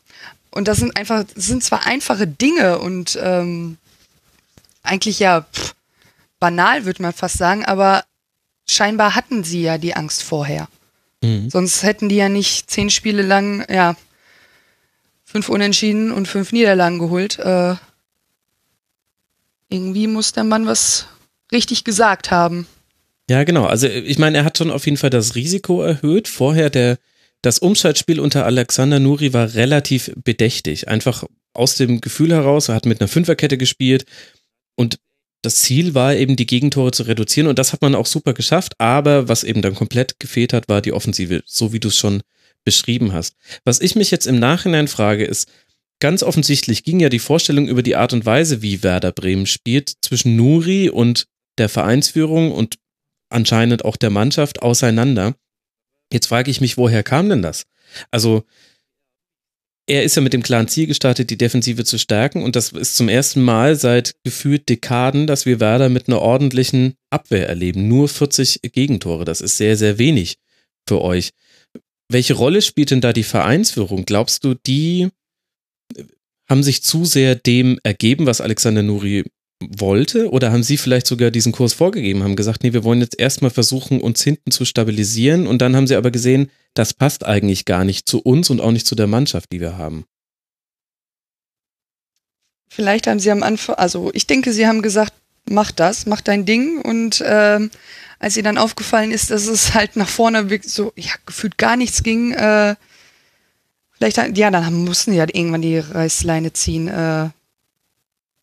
Und das sind einfach, das sind zwar einfache Dinge und ähm, eigentlich ja pff, banal, würde man fast sagen, aber scheinbar hatten sie ja die Angst vorher. Mhm. Sonst hätten die ja nicht zehn Spiele lang, ja, fünf Unentschieden und fünf Niederlagen geholt. Äh, irgendwie muss der Mann was richtig gesagt haben. Ja, genau. Also ich meine, er hat schon auf jeden Fall das Risiko erhöht. Vorher der das Umschaltspiel unter Alexander Nuri war relativ bedächtig. Einfach aus dem Gefühl heraus, er hat mit einer Fünferkette gespielt und das Ziel war eben, die Gegentore zu reduzieren und das hat man auch super geschafft, aber was eben dann komplett gefehlt hat, war die Offensive, so wie du es schon beschrieben hast. Was ich mich jetzt im Nachhinein frage, ist, ganz offensichtlich ging ja die Vorstellung über die Art und Weise, wie Werder Bremen spielt, zwischen Nuri und der Vereinsführung und anscheinend auch der Mannschaft auseinander. Jetzt frage ich mich, woher kam denn das? Also, er ist ja mit dem klaren Ziel gestartet, die Defensive zu stärken und das ist zum ersten Mal seit gefühlt Dekaden, dass wir Werder mit einer ordentlichen Abwehr erleben. Nur 40 Gegentore, das ist sehr, sehr wenig für euch. Welche Rolle spielt denn da die Vereinsführung? Glaubst du, die haben sich zu sehr dem ergeben, was Alexander Nuri wollte? Oder haben Sie vielleicht sogar diesen Kurs vorgegeben, haben gesagt, nee, wir wollen jetzt erstmal versuchen, uns hinten zu stabilisieren und dann haben Sie aber gesehen, das passt eigentlich gar nicht zu uns und auch nicht zu der Mannschaft, die wir haben. Vielleicht haben Sie am Anfang, also ich denke, Sie haben gesagt, mach das, mach dein Ding und ähm, als ihr dann aufgefallen ist, dass es halt nach vorne so, ja, gefühlt gar nichts ging, äh, vielleicht, ja, dann mussten sie halt irgendwann die Reißleine ziehen. Äh,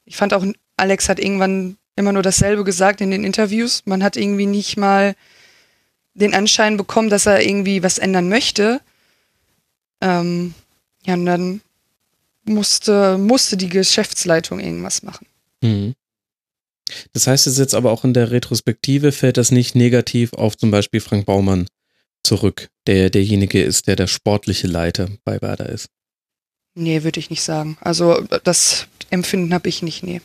ich fand auch Alex hat irgendwann immer nur dasselbe gesagt in den Interviews. Man hat irgendwie nicht mal den Anschein bekommen, dass er irgendwie was ändern möchte. Ähm, ja, und dann musste, musste die Geschäftsleitung irgendwas machen. Mhm. Das heißt, es jetzt aber auch in der Retrospektive fällt das nicht negativ auf zum Beispiel Frank Baumann zurück, der derjenige ist, der der sportliche Leiter bei Werder ist. Nee, würde ich nicht sagen. Also das Empfinden habe ich nicht, nee.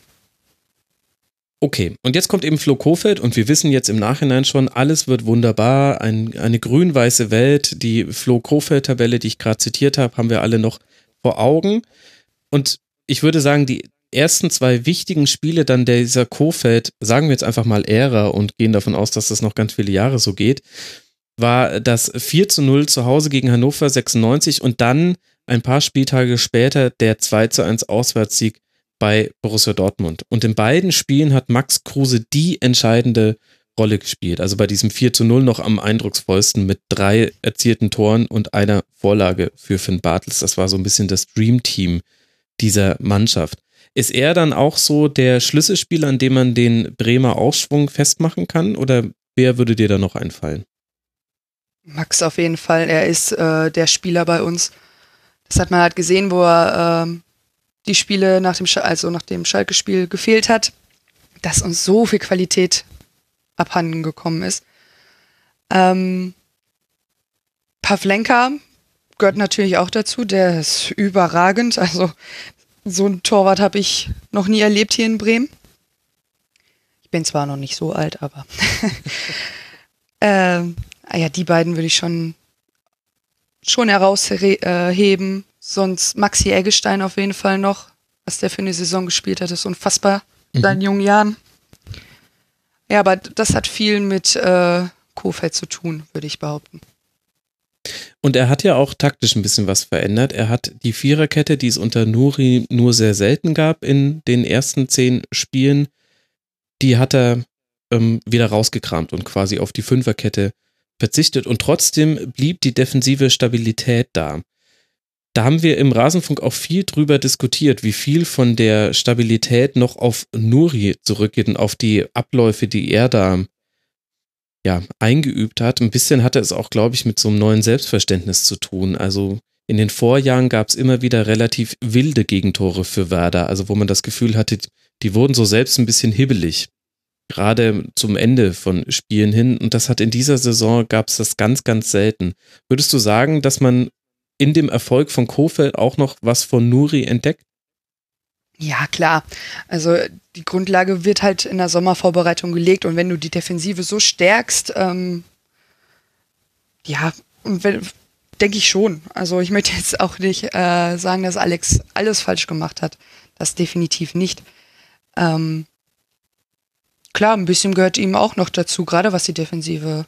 Okay, und jetzt kommt eben Flo Kofeld und wir wissen jetzt im Nachhinein schon, alles wird wunderbar, ein, eine grün-weiße Welt, die Flo Kofeld-Tabelle, die ich gerade zitiert habe, haben wir alle noch vor Augen. Und ich würde sagen, die ersten zwei wichtigen Spiele dann dieser Kofeld, sagen wir jetzt einfach mal Ära und gehen davon aus, dass das noch ganz viele Jahre so geht, war das 4 zu 0 zu Hause gegen Hannover 96 und dann ein paar Spieltage später der 2 zu 1 Auswärtssieg bei Borussia Dortmund. Und in beiden Spielen hat Max Kruse die entscheidende Rolle gespielt. Also bei diesem 4 zu 0 noch am eindrucksvollsten mit drei erzielten Toren und einer Vorlage für Finn Bartels. Das war so ein bisschen das Dream-Team dieser Mannschaft. Ist er dann auch so der Schlüsselspieler, an dem man den Bremer Aufschwung festmachen kann? Oder wer würde dir da noch einfallen? Max auf jeden Fall. Er ist äh, der Spieler bei uns. Das hat man halt gesehen, wo er äh, die Spiele nach dem, Sch also nach dem Schalke-Spiel gefehlt hat, dass uns so viel Qualität abhanden gekommen ist. Ähm, Pavlenka gehört natürlich auch dazu, der ist überragend. Also so ein Torwart habe ich noch nie erlebt hier in Bremen. Ich bin zwar noch nicht so alt, aber ähm, ah ja, die beiden würde ich schon schon herausheben. Sonst Maxi Eggestein auf jeden Fall noch, was der für eine Saison gespielt hat, ist unfassbar in seinen mhm. jungen Jahren. Ja, aber das hat viel mit äh, Kofeld zu tun, würde ich behaupten. Und er hat ja auch taktisch ein bisschen was verändert. Er hat die Viererkette, die es unter Nuri nur sehr selten gab in den ersten zehn Spielen, die hat er ähm, wieder rausgekramt und quasi auf die Fünferkette verzichtet. Und trotzdem blieb die defensive Stabilität da da haben wir im Rasenfunk auch viel drüber diskutiert, wie viel von der Stabilität noch auf Nuri zurückgeht und auf die Abläufe, die er da ja, eingeübt hat. Ein bisschen hatte es auch, glaube ich, mit so einem neuen Selbstverständnis zu tun. Also in den Vorjahren gab es immer wieder relativ wilde Gegentore für Werder, also wo man das Gefühl hatte, die wurden so selbst ein bisschen hibbelig. Gerade zum Ende von Spielen hin. Und das hat in dieser Saison gab es das ganz, ganz selten. Würdest du sagen, dass man in dem Erfolg von Kofeld auch noch was von Nuri entdeckt? Ja, klar. Also die Grundlage wird halt in der Sommervorbereitung gelegt und wenn du die Defensive so stärkst, ähm, ja, denke ich schon. Also ich möchte jetzt auch nicht äh, sagen, dass Alex alles falsch gemacht hat. Das definitiv nicht. Ähm, klar, ein bisschen gehört ihm auch noch dazu, gerade was die Defensive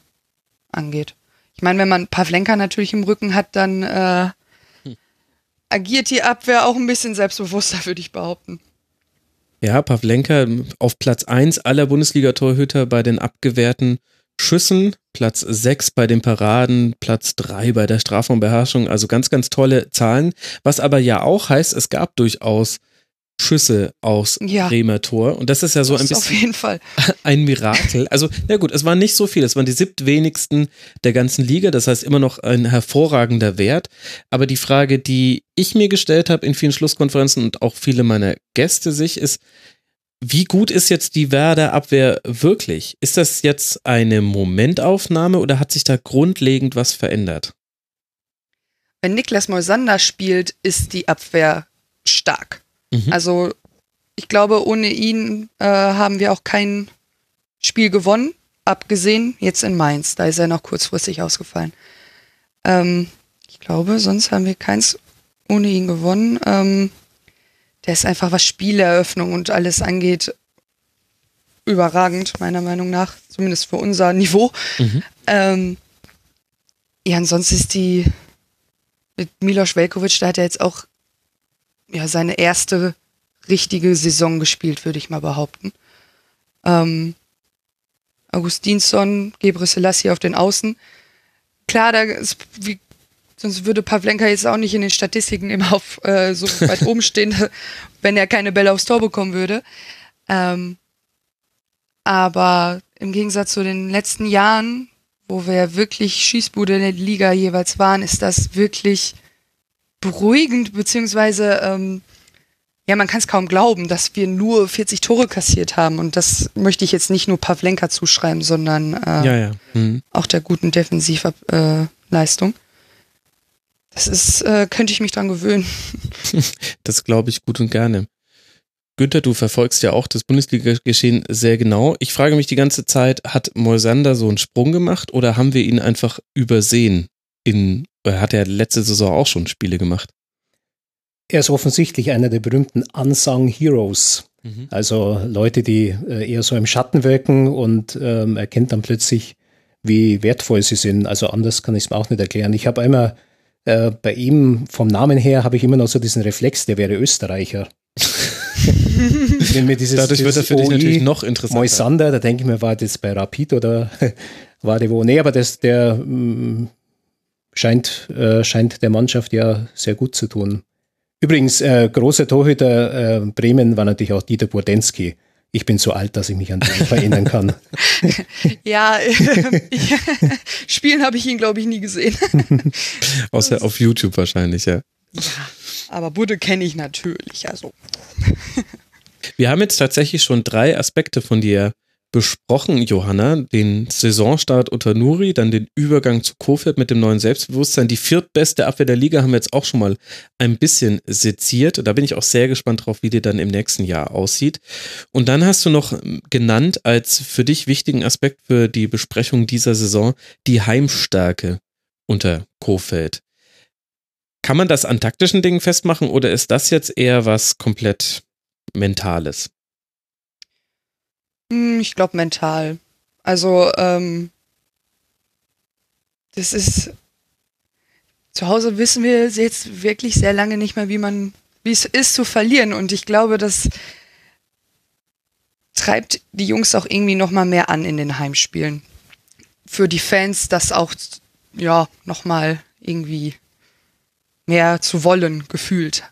angeht. Ich meine, wenn man Pavlenka natürlich im Rücken hat, dann äh, agiert die Abwehr auch ein bisschen selbstbewusster, würde ich behaupten. Ja, Pavlenka auf Platz 1 aller Bundesliga-Torhüter bei den abgewehrten Schüssen, Platz 6 bei den Paraden, Platz 3 bei der Strafraumbeherrschung, also ganz, ganz tolle Zahlen. Was aber ja auch heißt, es gab durchaus Schüsse aus Ja. Bremer Tor. Und das ist ja so Das ein ist auf bisschen jeden Fall. ein Mirakel. Also, na gut, es waren nicht so viele, es waren die siebtwenigsten der ganzen Liga, das heißt immer noch ein hervorragender Wert. Aber die Frage, die ich mir gestellt habe in vielen Schlusskonferenzen und auch viele meiner Gäste sich, ist, wie gut ist jetzt die Werder-Abwehr wirklich? Ist das jetzt eine Momentaufnahme oder hat sich da grundlegend was verändert? Wenn Niklas Moisander spielt, ist die Abwehr stark. Mhm. Also ich glaube, ohne ihn äh, haben wir auch kein Spiel gewonnen, abgesehen jetzt in Mainz. Da ist er noch kurzfristig ausgefallen. Ähm, ich glaube, sonst haben wir keins ohne ihn gewonnen. Ähm, der ist einfach, was Spieleröffnung und alles angeht, überragend, meiner Meinung nach. Zumindest für unser Niveau. Mhm. Ähm, ja, ansonsten ist die mit Milos Velkovic, da hat er jetzt auch ja, seine erste richtige Saison gespielt, würde ich mal behaupten. Ähm, Augustinsson, Gebre Selassie auf den Außen. Klar, da ist, wie, sonst würde Pavlenka jetzt auch nicht in den Statistiken immer auf äh, so weit oben stehen, wenn er keine Bälle aufs Tor bekommen würde. Ähm, aber im Gegensatz zu den letzten Jahren, wo wir wirklich Schießbude in der Liga jeweils waren, ist das wirklich beruhigend, beziehungsweise ähm, ja, man kann es kaum glauben, dass wir nur 40 Tore kassiert haben. Und das möchte ich jetzt nicht nur Pavlenka zuschreiben, sondern äh, Ja, ja. Mhm. auch der guten Defensivleistung. Äh, Leistung. das ist, äh, könnte ich mich dran gewöhnen. Das glaube ich gut und gerne. Günther, du verfolgst ja auch das Bundesliga-Geschehen sehr genau. Ich frage mich die ganze Zeit, hat Moisander so einen Sprung gemacht oder haben wir ihn einfach übersehen? In, hat ja letzte Saison auch schon Spiele gemacht. Er ist offensichtlich einer der berühmten Unsung Heroes. Mhm. Also Leute, die äh, eher so im Schatten wirken und ähm, erkennt dann plötzlich, wie wertvoll sie sind. Also anders kann ich es mir auch nicht erklären. Ich habe einmal äh, bei ihm vom Namen her habe ich immer noch so diesen Reflex, der wäre Österreicher. Wenn mir dieses, Dadurch wird er für dich OI natürlich noch interessanter. Moisander, da denke ich mir, war das bei Rapid oder war der wo? Nee, aber das, der mh, scheint, äh, scheint der Mannschaft ja sehr gut zu tun. Übrigens, äh, großer Torhüter äh, Bremen war natürlich auch Dieter Burdensky. Ich bin so alt, dass ich mich an den erinnern kann. Ja, spielen habe ich ihn, glaube ich, nie gesehen. Außer auf YouTube wahrscheinlich, ja. Aber Budde kenne ich natürlich. Also Wir haben jetzt tatsächlich schon drei Aspekte von dir besprochen, Johanna. Den Saisonstart unter Nuri, dann den Übergang zu Kofeld mit dem neuen Selbstbewusstsein. Die viertbeste Abwehr der Liga haben wir jetzt auch schon mal ein bisschen seziert. Da bin ich auch sehr gespannt drauf, wie die dann im nächsten Jahr aussieht. Und dann hast du noch genannt als für dich wichtigen Aspekt für die Besprechung dieser Saison die Heimstärke unter Kofeld. Kann man das an taktischen Dingen festmachen oder ist das jetzt eher was komplett Mentales? Hm, ich glaube mental. Also ähm, das ist zu Hause wissen wir jetzt wirklich sehr lange nicht mehr, wie man, wie es ist zu verlieren. Und ich glaube, das treibt die Jungs auch irgendwie noch mal mehr an in den Heimspielen. Für die Fans das auch ja noch mal irgendwie mehr zu wollen gefühlt.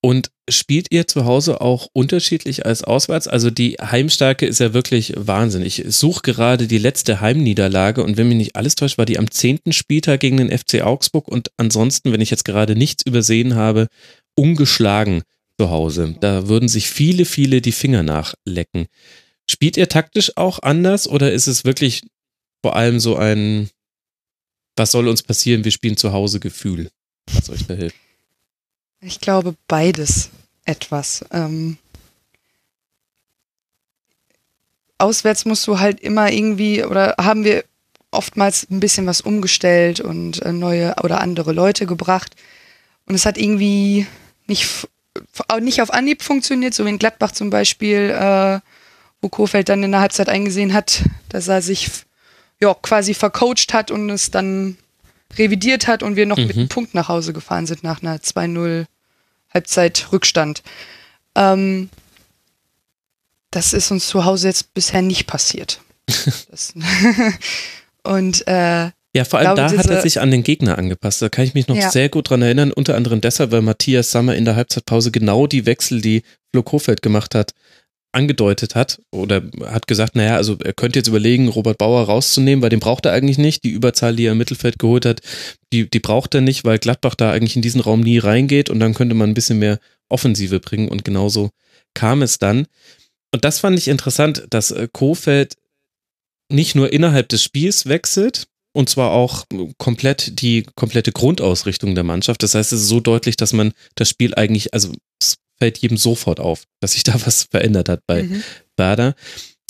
Und spielt ihr zu Hause auch unterschiedlich als auswärts? Also die Heimstärke ist ja wirklich Wahnsinn. Ich suche gerade die letzte Heimniederlage und wenn mich nicht alles täuscht, war die am zehnten Spieltag gegen den FC Augsburg und ansonsten, wenn ich jetzt gerade nichts übersehen habe, ungeschlagen zu Hause. Da würden sich viele, viele die Finger nachlecken. Spielt ihr taktisch auch anders oder ist es wirklich vor allem so ein, was soll uns passieren, wir spielen zu Hause Gefühl, was euch da hilft? Ich glaube beides etwas. Ähm, auswärts musst du halt immer irgendwie oder haben wir oftmals ein bisschen was umgestellt und äh, neue oder andere Leute gebracht. Und es hat irgendwie nicht, nicht auf Anhieb funktioniert, so wie in Gladbach zum Beispiel, äh, wo Kofeld dann in der Halbzeit eingesehen hat, dass er sich ja, quasi vercoacht hat und es dann revidiert hat und wir noch Mhm. mit einem Punkt nach Hause gefahren sind nach einer 2-0 Halbzeit Rückstand. Ähm, das ist uns zu Hause jetzt bisher nicht passiert. und äh, Ja, vor allem glaube, da hat er sich an den Gegner angepasst. Da kann ich mich noch Ja. sehr gut dran erinnern. Unter anderem deshalb, weil Matthias Sammer in der Halbzeitpause genau die Wechsel, die Flo Kofeld gemacht hat, angedeutet hat oder hat gesagt, naja, also er könnte jetzt überlegen, Robert Bauer rauszunehmen, weil den braucht er eigentlich nicht. Die Überzahl, die er im Mittelfeld geholt hat, die, die braucht er nicht, weil Gladbach da eigentlich in diesen Raum nie reingeht und dann könnte man ein bisschen mehr Offensive bringen und genauso kam es dann. Und das fand ich interessant, dass äh, Kofeld nicht nur innerhalb des Spiels wechselt, und zwar auch komplett die komplette Grundausrichtung der Mannschaft. Das heißt, es ist so deutlich, dass man das Spiel eigentlich, also es fällt jedem sofort auf, dass sich da was verändert hat bei Mhm. Werder.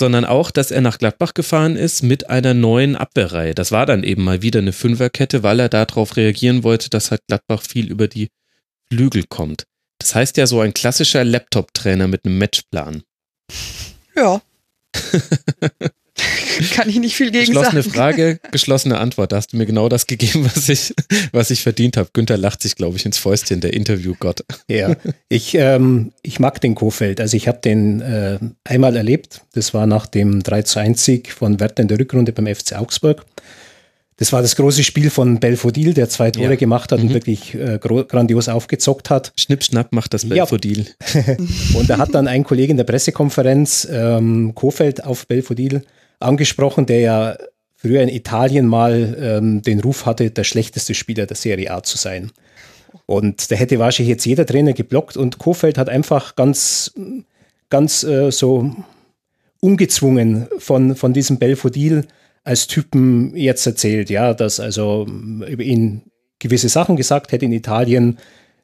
Sondern auch, dass er nach Gladbach gefahren ist mit einer neuen Abwehrreihe. Das war dann eben mal wieder eine Fünferkette, weil er darauf reagieren wollte, dass halt Gladbach viel über die Flügel kommt. Das heißt ja so ein klassischer Laptop-Trainer mit einem Matchplan. ja. Kann ich nicht viel gegen Geschlossene sagen. Frage, geschlossene Antwort. Da hast du mir genau das gegeben, was ich, was ich verdient habe. Günther lacht sich, glaube ich, ins Fäustchen, der Interviewgott. Ja, ich, ähm, ich mag den Kofeld. Also ich habe den äh, einmal erlebt. Das war nach dem 3 zu 1 Sieg von Werder in der Rückrunde beim FC Augsburg. Das war das große Spiel von Belfodil, der zwei Tore Ja. gemacht hat Mhm. und wirklich äh, grandios aufgezockt hat. Schnipp, schnapp macht das Ja. Belfodil. Und da hat dann ein Kollege in der Pressekonferenz ähm, Kofeld auf Belfodil angesprochen, der ja früher in Italien mal ähm, den Ruf hatte, der schlechteste Spieler der Serie A zu sein. Und da hätte wahrscheinlich jetzt jeder Trainer geblockt und Kofeld hat einfach ganz, ganz äh, so ungezwungen von, von diesem Belfodil als Typen jetzt erzählt, ja, dass also mm, über ihn gewisse Sachen gesagt hätte in Italien,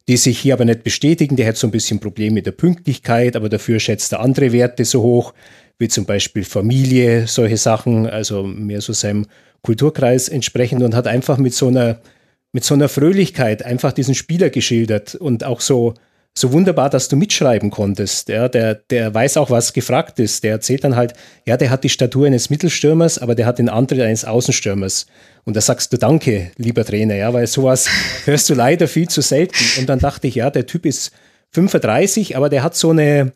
die sich hier aber nicht bestätigen. Der hat so ein bisschen Probleme mit der Pünktlichkeit, aber dafür schätzt er andere Werte so hoch, wie zum Beispiel Familie, solche Sachen, also mehr so seinem Kulturkreis entsprechend und hat einfach mit so einer, mit so einer Fröhlichkeit einfach diesen Spieler geschildert und auch so, so wunderbar, dass du mitschreiben konntest. Ja, der, der weiß auch, was gefragt ist. Der erzählt dann halt, ja, der hat die Statur eines Mittelstürmers, aber der hat den Antritt eines Außenstürmers. Und da sagst du Danke, lieber Trainer, ja, weil sowas hörst du leider viel zu selten. Und dann dachte ich, ja, der Typ ist 35, aber der hat so eine,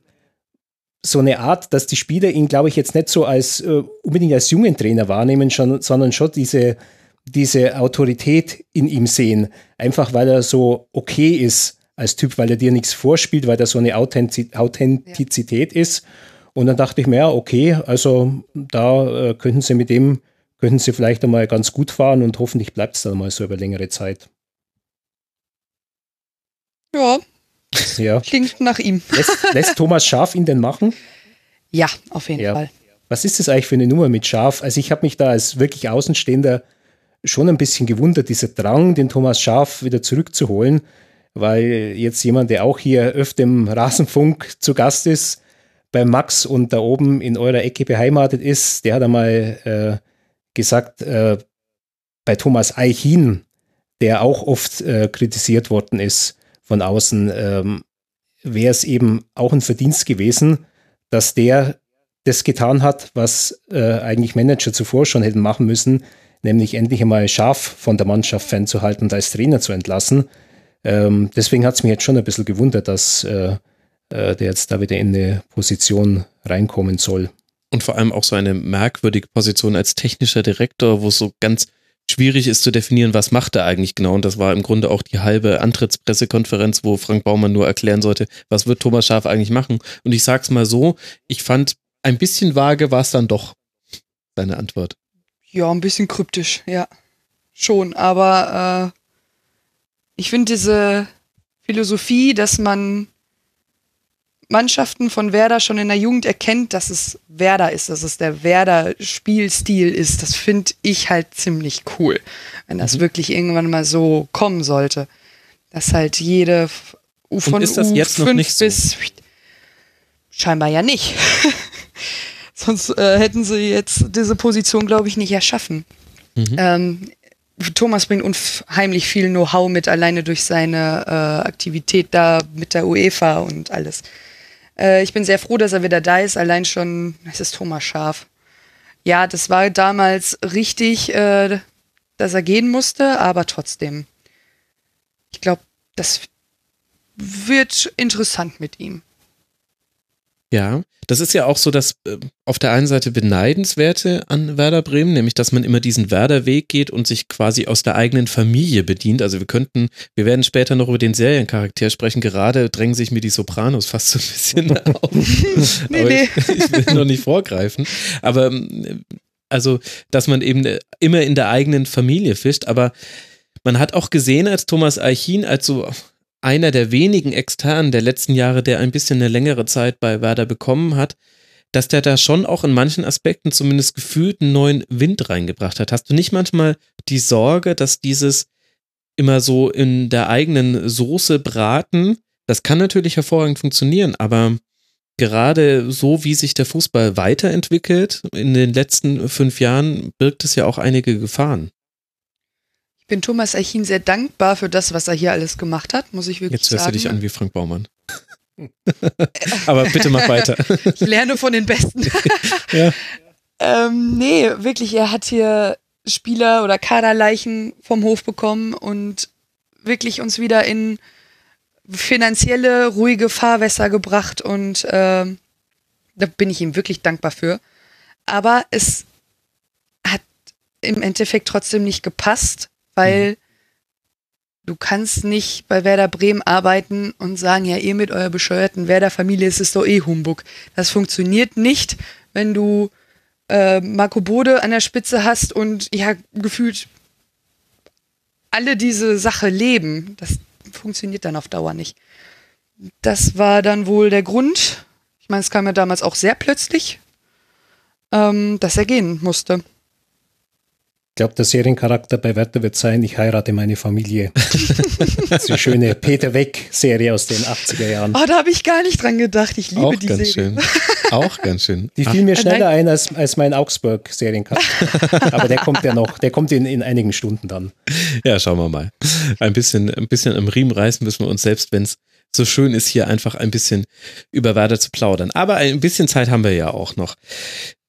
so eine Art, dass die Spieler ihn, glaube ich, jetzt nicht so als äh, unbedingt als jungen Trainer wahrnehmen, schon, sondern schon diese, diese Autorität in ihm sehen. Einfach weil er so okay ist als Typ, weil er dir nichts vorspielt, weil er so eine Authentiz Authentizität ist. Und dann dachte ich mir, ja, okay, also da äh, könnten sie mit dem, könnten sie vielleicht einmal ganz gut fahren und hoffentlich bleibt es dann mal so über längere Zeit. Ja, Ja. klingt nach ihm. Lässt, lässt Thomas Schaf ihn denn machen? Ja, auf jeden Ja. Fall. Was ist das eigentlich für eine Nummer mit Schaf? Also ich habe mich da als wirklich Außenstehender schon ein bisschen gewundert, dieser Drang, den Thomas Schaf wieder zurückzuholen, weil jetzt jemand, der auch hier öfter im Rasenfunk zu Gast ist, bei Max und da oben in eurer Ecke beheimatet ist, der hat einmal äh, gesagt, äh, bei Thomas Eichin, der auch oft äh, kritisiert worden ist von außen, ähm, wäre es eben auch ein Verdienst gewesen, dass der das getan hat, was äh, eigentlich Manager zuvor schon hätten machen müssen, nämlich endlich einmal scharf von der Mannschaft fernzuhalten und als Trainer zu entlassen. Ähm, deswegen hat es mich jetzt schon ein bisschen gewundert, dass äh, äh, der jetzt da wieder in eine Position reinkommen soll. Und vor allem auch so eine merkwürdige Position als technischer Direktor, wo so ganz schwierig ist zu definieren, was macht er eigentlich genau. Und das war im Grunde auch die halbe Antrittspressekonferenz, wo Frank Baumann nur erklären sollte, was wird Thomas Schaaf eigentlich machen. Und ich sag's mal so, ich fand, ein bisschen vage war es dann doch, seine Antwort. Ja, ein bisschen kryptisch, ja. Schon, aber äh, ich finde diese Philosophie, dass man Mannschaften von Werder schon in der Jugend erkennt, dass es Werder ist, dass es der Werder-Spielstil ist, das finde ich halt ziemlich cool. Wenn das wirklich irgendwann mal so kommen sollte. Dass halt jede U von ist das jetzt noch U5 nicht so? bis scheinbar ja nicht. Sonst äh, hätten sie jetzt diese Position, glaube ich, nicht erschaffen. Ähm, Thomas bringt unheimlich viel Know-how mit, alleine durch seine äh, Aktivität da mit der UEFA und alles. Äh, ich bin sehr froh, dass er wieder da ist, allein schon, es ist Thomas Schaf. Ja, das war damals richtig, äh, dass er gehen musste, aber trotzdem. Ich glaube, das wird interessant mit ihm. Ja, das ist ja auch so das äh, auf der einen Seite beneidenswerte an Werder Bremen, nämlich dass man immer diesen Werder-Weg geht und sich quasi aus der eigenen Familie bedient. Also wir könnten, wir werden später noch über den Seriencharakter sprechen. Gerade drängen sich mir die Sopranos fast so ein bisschen auf. nee, Aber nee. Ich, ich will noch nicht vorgreifen. Aber ähm, also, dass man eben äh, immer in der eigenen Familie fischt. Aber man hat auch gesehen, als Thomas Eichin, als so einer der wenigen Externen der letzten Jahre, der ein bisschen eine längere Zeit bei Werder bekommen hat, dass der da schon auch in manchen Aspekten zumindest gefühlt einen neuen Wind reingebracht hat. Hast du nicht manchmal die Sorge, dass dieses immer so in der eigenen Soße braten, das kann natürlich hervorragend funktionieren, aber gerade so, wie sich der Fußball weiterentwickelt in den letzten fünf Jahren, birgt es ja auch einige Gefahren bin Thomas Eichin sehr dankbar für das, was er hier alles gemacht hat, muss ich wirklich sagen. Jetzt hörst du dich an wie Frank Baumann. Aber bitte mach weiter. ich lerne von den Besten. ja. ähm, nee, wirklich, er hat hier Spieler oder Kaderleichen vom Hof bekommen und wirklich uns wieder in finanzielle, ruhige Fahrwässer gebracht und äh, da bin ich ihm wirklich dankbar für. Aber es hat im Endeffekt trotzdem nicht gepasst weil mhm. du kannst nicht bei Werder Bremen arbeiten und sagen, ja, ihr mit eurer bescheuerten Werder-Familie ist es doch eh Humbug. Das funktioniert nicht, wenn du äh, Marco Bode an der Spitze hast und ja, gefühlt alle diese Sache leben. Das funktioniert dann auf Dauer nicht. Das war dann wohl der Grund. Ich meine, es kam ja damals auch sehr plötzlich, ähm, dass er gehen musste glaube, der Seriencharakter bei Werther wird sein, ich heirate meine Familie. das ist eine schöne Peter Weck-Serie aus den 80er Jahren. Oh, da habe ich gar nicht dran gedacht. Ich liebe Auch die ganz Serie. Schön. Auch ganz schön. Die fiel mir schneller ein als, als mein Augsburg-Seriencharakter. Aber der kommt ja noch, der kommt in, in einigen Stunden dann. Ja, schauen wir mal. Ein bisschen, ein bisschen am Riemen reißen müssen wir uns selbst, wenn es so schön ist, hier einfach ein bisschen über Werder zu plaudern. Aber ein bisschen Zeit haben wir ja auch noch.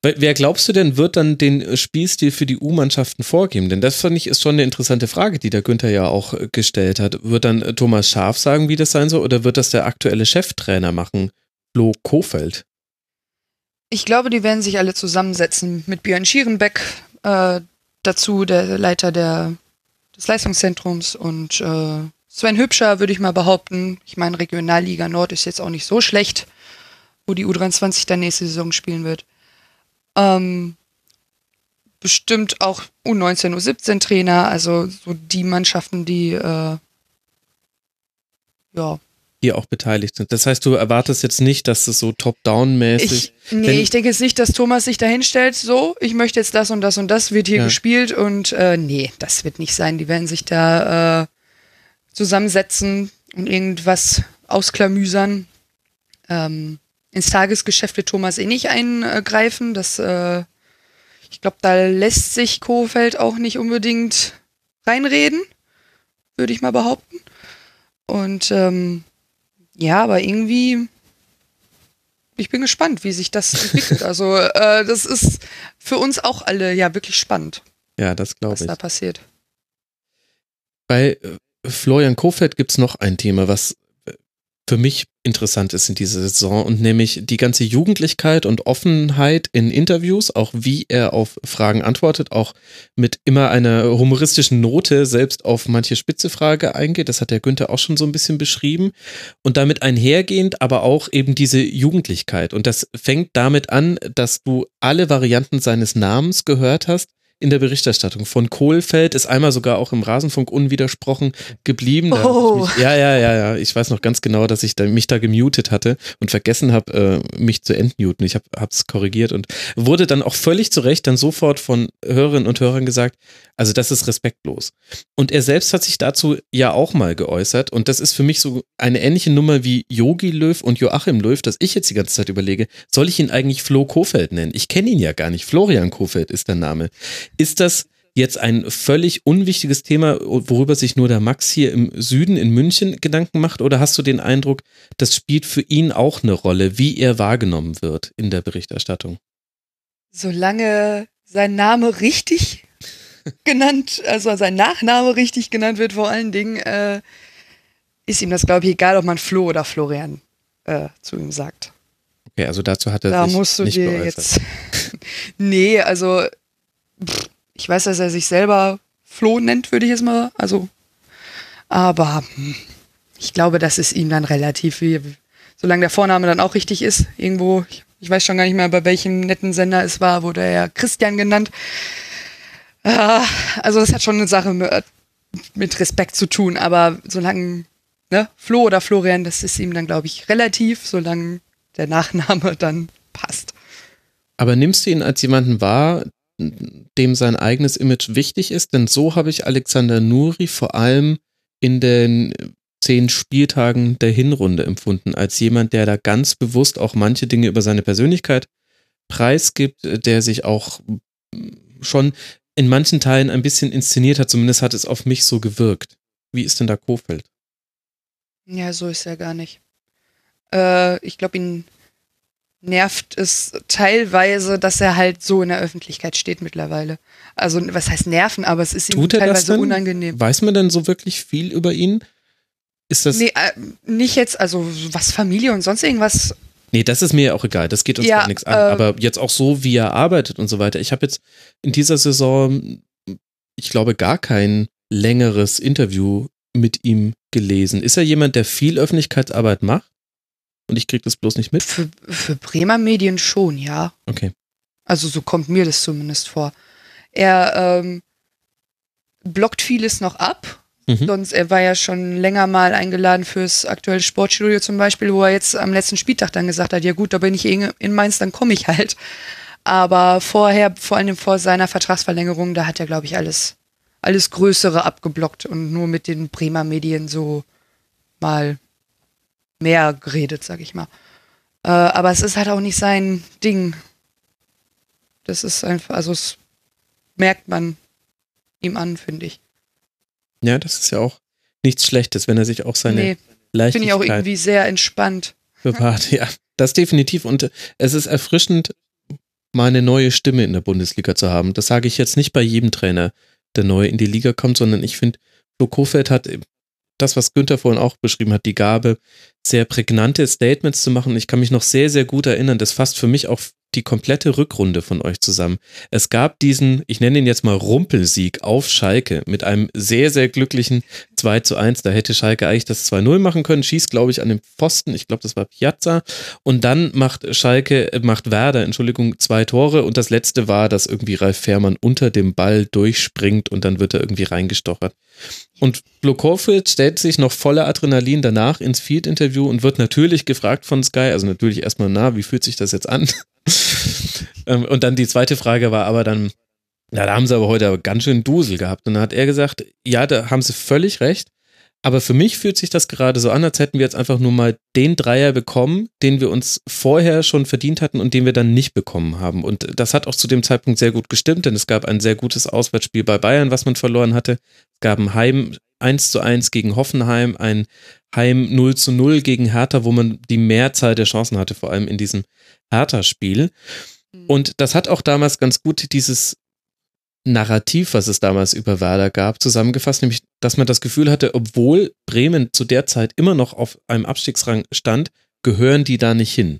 Wer glaubst du denn, wird dann den äh, Spielstil für die U-Mannschaften vorgeben? Denn das fand ich ist schon eine interessante Frage, die der Günther ja auch äh, gestellt hat. Wird dann äh, Thomas Schaf sagen, wie das sein soll, oder wird das der aktuelle Cheftrainer machen, Flo Kofeld? Ich glaube, die werden sich alle zusammensetzen mit Björn Schierenbeck, äh, dazu der Leiter der, des Leistungszentrums und äh, Sven Hübscher, würde ich mal behaupten. Ich meine, Regionalliga Nord ist jetzt auch nicht so schlecht, wo die U23 dann nächste Saison spielen wird. Ähm, bestimmt auch U19, U17 Trainer, also so die Mannschaften, die äh, ja. Hier auch beteiligt sind. Das heißt, du erwartest jetzt nicht, dass es so top-down-mäßig. Nee, ich denke jetzt nicht, dass Thomas sich da hinstellt, so, ich möchte jetzt das und das und das wird hier ja. gespielt und äh, nee, das wird nicht sein. Die werden sich da äh, zusammensetzen und irgendwas ausklamüsern. Ähm, ins Tagesgeschäft wird Thomas eh nicht eingreifen. Das, äh, ich glaube, da lässt sich Kofeld auch nicht unbedingt reinreden, würde ich mal behaupten. Und ähm, ja, aber irgendwie, ich bin gespannt, wie sich das entwickelt. Also äh, das ist für uns auch alle ja wirklich spannend. Ja, das glaube ich. Was da passiert. Bei äh, Florian Kofeld gibt es noch ein Thema, was für mich interessant ist in dieser Saison und nämlich die ganze Jugendlichkeit und Offenheit in Interviews, auch wie er auf Fragen antwortet, auch mit immer einer humoristischen Note selbst auf manche spitze Frage eingeht. Das hat der Günther auch schon so ein bisschen beschrieben. Und damit einhergehend aber auch eben diese Jugendlichkeit. Und das fängt damit an, dass du alle Varianten seines Namens gehört hast in der Berichterstattung. Von Kohlfeld ist einmal sogar auch im Rasenfunk unwidersprochen geblieben. Oh. Mich, ja, ja, ja, ja. Ich weiß noch ganz genau, dass ich da, mich da gemutet hatte und vergessen habe, äh, mich zu entmuten. Ich habe es korrigiert und wurde dann auch völlig zu Recht dann sofort von Hörerinnen und Hörern gesagt, also das ist respektlos. Und er selbst hat sich dazu ja auch mal geäußert und das ist für mich so eine ähnliche Nummer wie Yogi Löw und Joachim Löw, dass ich jetzt die ganze Zeit überlege, soll ich ihn eigentlich Flo Kofeld nennen? Ich kenne ihn ja gar nicht. Florian Kofeld ist der Name. Ist das jetzt ein völlig unwichtiges Thema, worüber sich nur der Max hier im Süden in München Gedanken macht? Oder hast du den Eindruck, das spielt für ihn auch eine Rolle, wie er wahrgenommen wird in der Berichterstattung? Solange sein Name richtig genannt, also sein Nachname richtig genannt wird vor allen Dingen, äh, ist ihm das, glaube ich, egal, ob man Flo oder Florian äh, zu ihm sagt. Okay, also dazu hat er Da sich musst du nicht dir geäußert. jetzt. nee, also ich weiß, dass er sich selber Flo nennt, würde ich jetzt mal. Also, aber hm, ich glaube, das ist ihm dann relativ, solange der Vorname dann auch richtig ist, irgendwo. Ich, weiß schon gar nicht mehr, bei welchem netten Sender es war, wurde er Christian genannt. Ah, also das hat schon eine Sache mit, mit Respekt zu tun, aber solange ne, Flo oder Florian, das ist ihm dann, glaube ich, relativ, solange der Nachname dann passt. Aber nimmst du ihn als jemanden wahr, dem sein eigenes Image wichtig ist? Denn so habe ich Alexander Nuri vor allem in den zehn Spieltagen der Hinrunde empfunden, als jemand, der da ganz bewusst auch manche Dinge über seine Persönlichkeit preisgibt, der sich auch schon in manchen Teilen ein bisschen inszeniert hat, zumindest hat es auf mich so gewirkt. Wie ist denn da Kofeld? Ja, so ist er gar nicht. Äh, ich glaube, ihn nervt es teilweise, dass er halt so in der Öffentlichkeit steht mittlerweile. Also, was heißt nerven, aber es ist ihm Tut er teilweise unangenehm. Weiß man denn so wirklich viel über ihn? Ist das. Nee, äh, nicht jetzt, also was Familie und sonst irgendwas. Nee, das ist mir ja auch egal. Das geht uns Ja, gar nichts an. ähm, Aber jetzt auch so, wie er arbeitet und so weiter. Ich habe jetzt in dieser Saison, ich glaube, gar kein längeres Interview mit ihm gelesen. Ist er jemand, der viel Öffentlichkeitsarbeit macht? Und ich kriege das bloß nicht mit? Für, für Bremer Medien schon, ja. Okay. Also so kommt mir das zumindest vor. Er ähm, blockt vieles noch ab. Mhm. Sonst, er war ja schon länger mal eingeladen fürs aktuelle Sportstudio zum Beispiel, wo er jetzt am letzten Spieltag dann gesagt hat, ja gut, da bin ich in Mainz, dann komme ich halt. Aber vorher, vor allem vor seiner Vertragsverlängerung, da hat er, glaube ich, alles, alles Größere abgeblockt und nur mit den Bremer Medien so mal mehr geredet, sag ich mal. Äh, aber es ist halt auch nicht sein Ding. Das ist einfach, also es merkt man ihm an, finde ich. Ja, das ist ja auch nichts Schlechtes, wenn er sich auch seine Nee, finde Leichtigkeit ich auch irgendwie sehr entspannt. bewahrt. Ja, das definitiv. Und äh, es ist erfrischend, mal eine neue Stimme in der Bundesliga zu haben. Das sage ich jetzt nicht bei jedem Trainer, der neu in die Liga kommt, sondern ich finde, Flo Kofeld hat das, was Günther vorhin auch beschrieben hat, die Gabe, sehr prägnante Statements zu machen. Ich kann mich noch sehr, sehr gut erinnern, das fasst für mich auch die komplette Rückrunde von euch zusammen. Es gab diesen, ich nenne ihn jetzt mal Rumpelsieg auf Schalke mit einem sehr, sehr glücklichen 2 zu 1. Da hätte Schalke eigentlich das 2-0 machen können, schießt, glaube ich, an den Pfosten. Ich glaube, das war Piazza. Und dann macht Schalke, äh, macht Werder, Entschuldigung, zwei Tore. Und das letzte war, dass irgendwie Ralf Fährmann unter dem Ball durchspringt und dann wird er irgendwie reingestochert. Und Blokorfeld stellt sich noch voller Adrenalin danach ins Field-Interview und wird natürlich gefragt von Sky, also natürlich erstmal, na, wie fühlt sich das jetzt an? Ähm, und dann die zweite Frage war aber dann, ja, da haben sie aber heute aber ganz schön Dusel gehabt. Und dann hat er gesagt, ja, da haben sie völlig recht. Aber für mich fühlt sich das gerade so an, als hätten wir jetzt einfach nur mal den Dreier bekommen, den wir uns vorher schon verdient hatten und den wir dann nicht bekommen haben. Und das hat auch zu dem Zeitpunkt sehr gut gestimmt, denn es gab ein sehr gutes Auswärtsspiel bei Bayern, was man verloren hatte. Es gab ein Heim 1 zu 1 gegen Hoffenheim, ein Heim 0 zu 0 gegen Hertha, wo man die Mehrzahl der Chancen hatte, vor allem in diesem Hertha-Spiel. Und das hat auch damals ganz gut dieses Narrativ, was es damals über Werder gab, zusammengefasst, nämlich, dass man das Gefühl hatte, obwohl Bremen zu der Zeit immer noch auf einem Abstiegsrang stand, gehören die da nicht hin.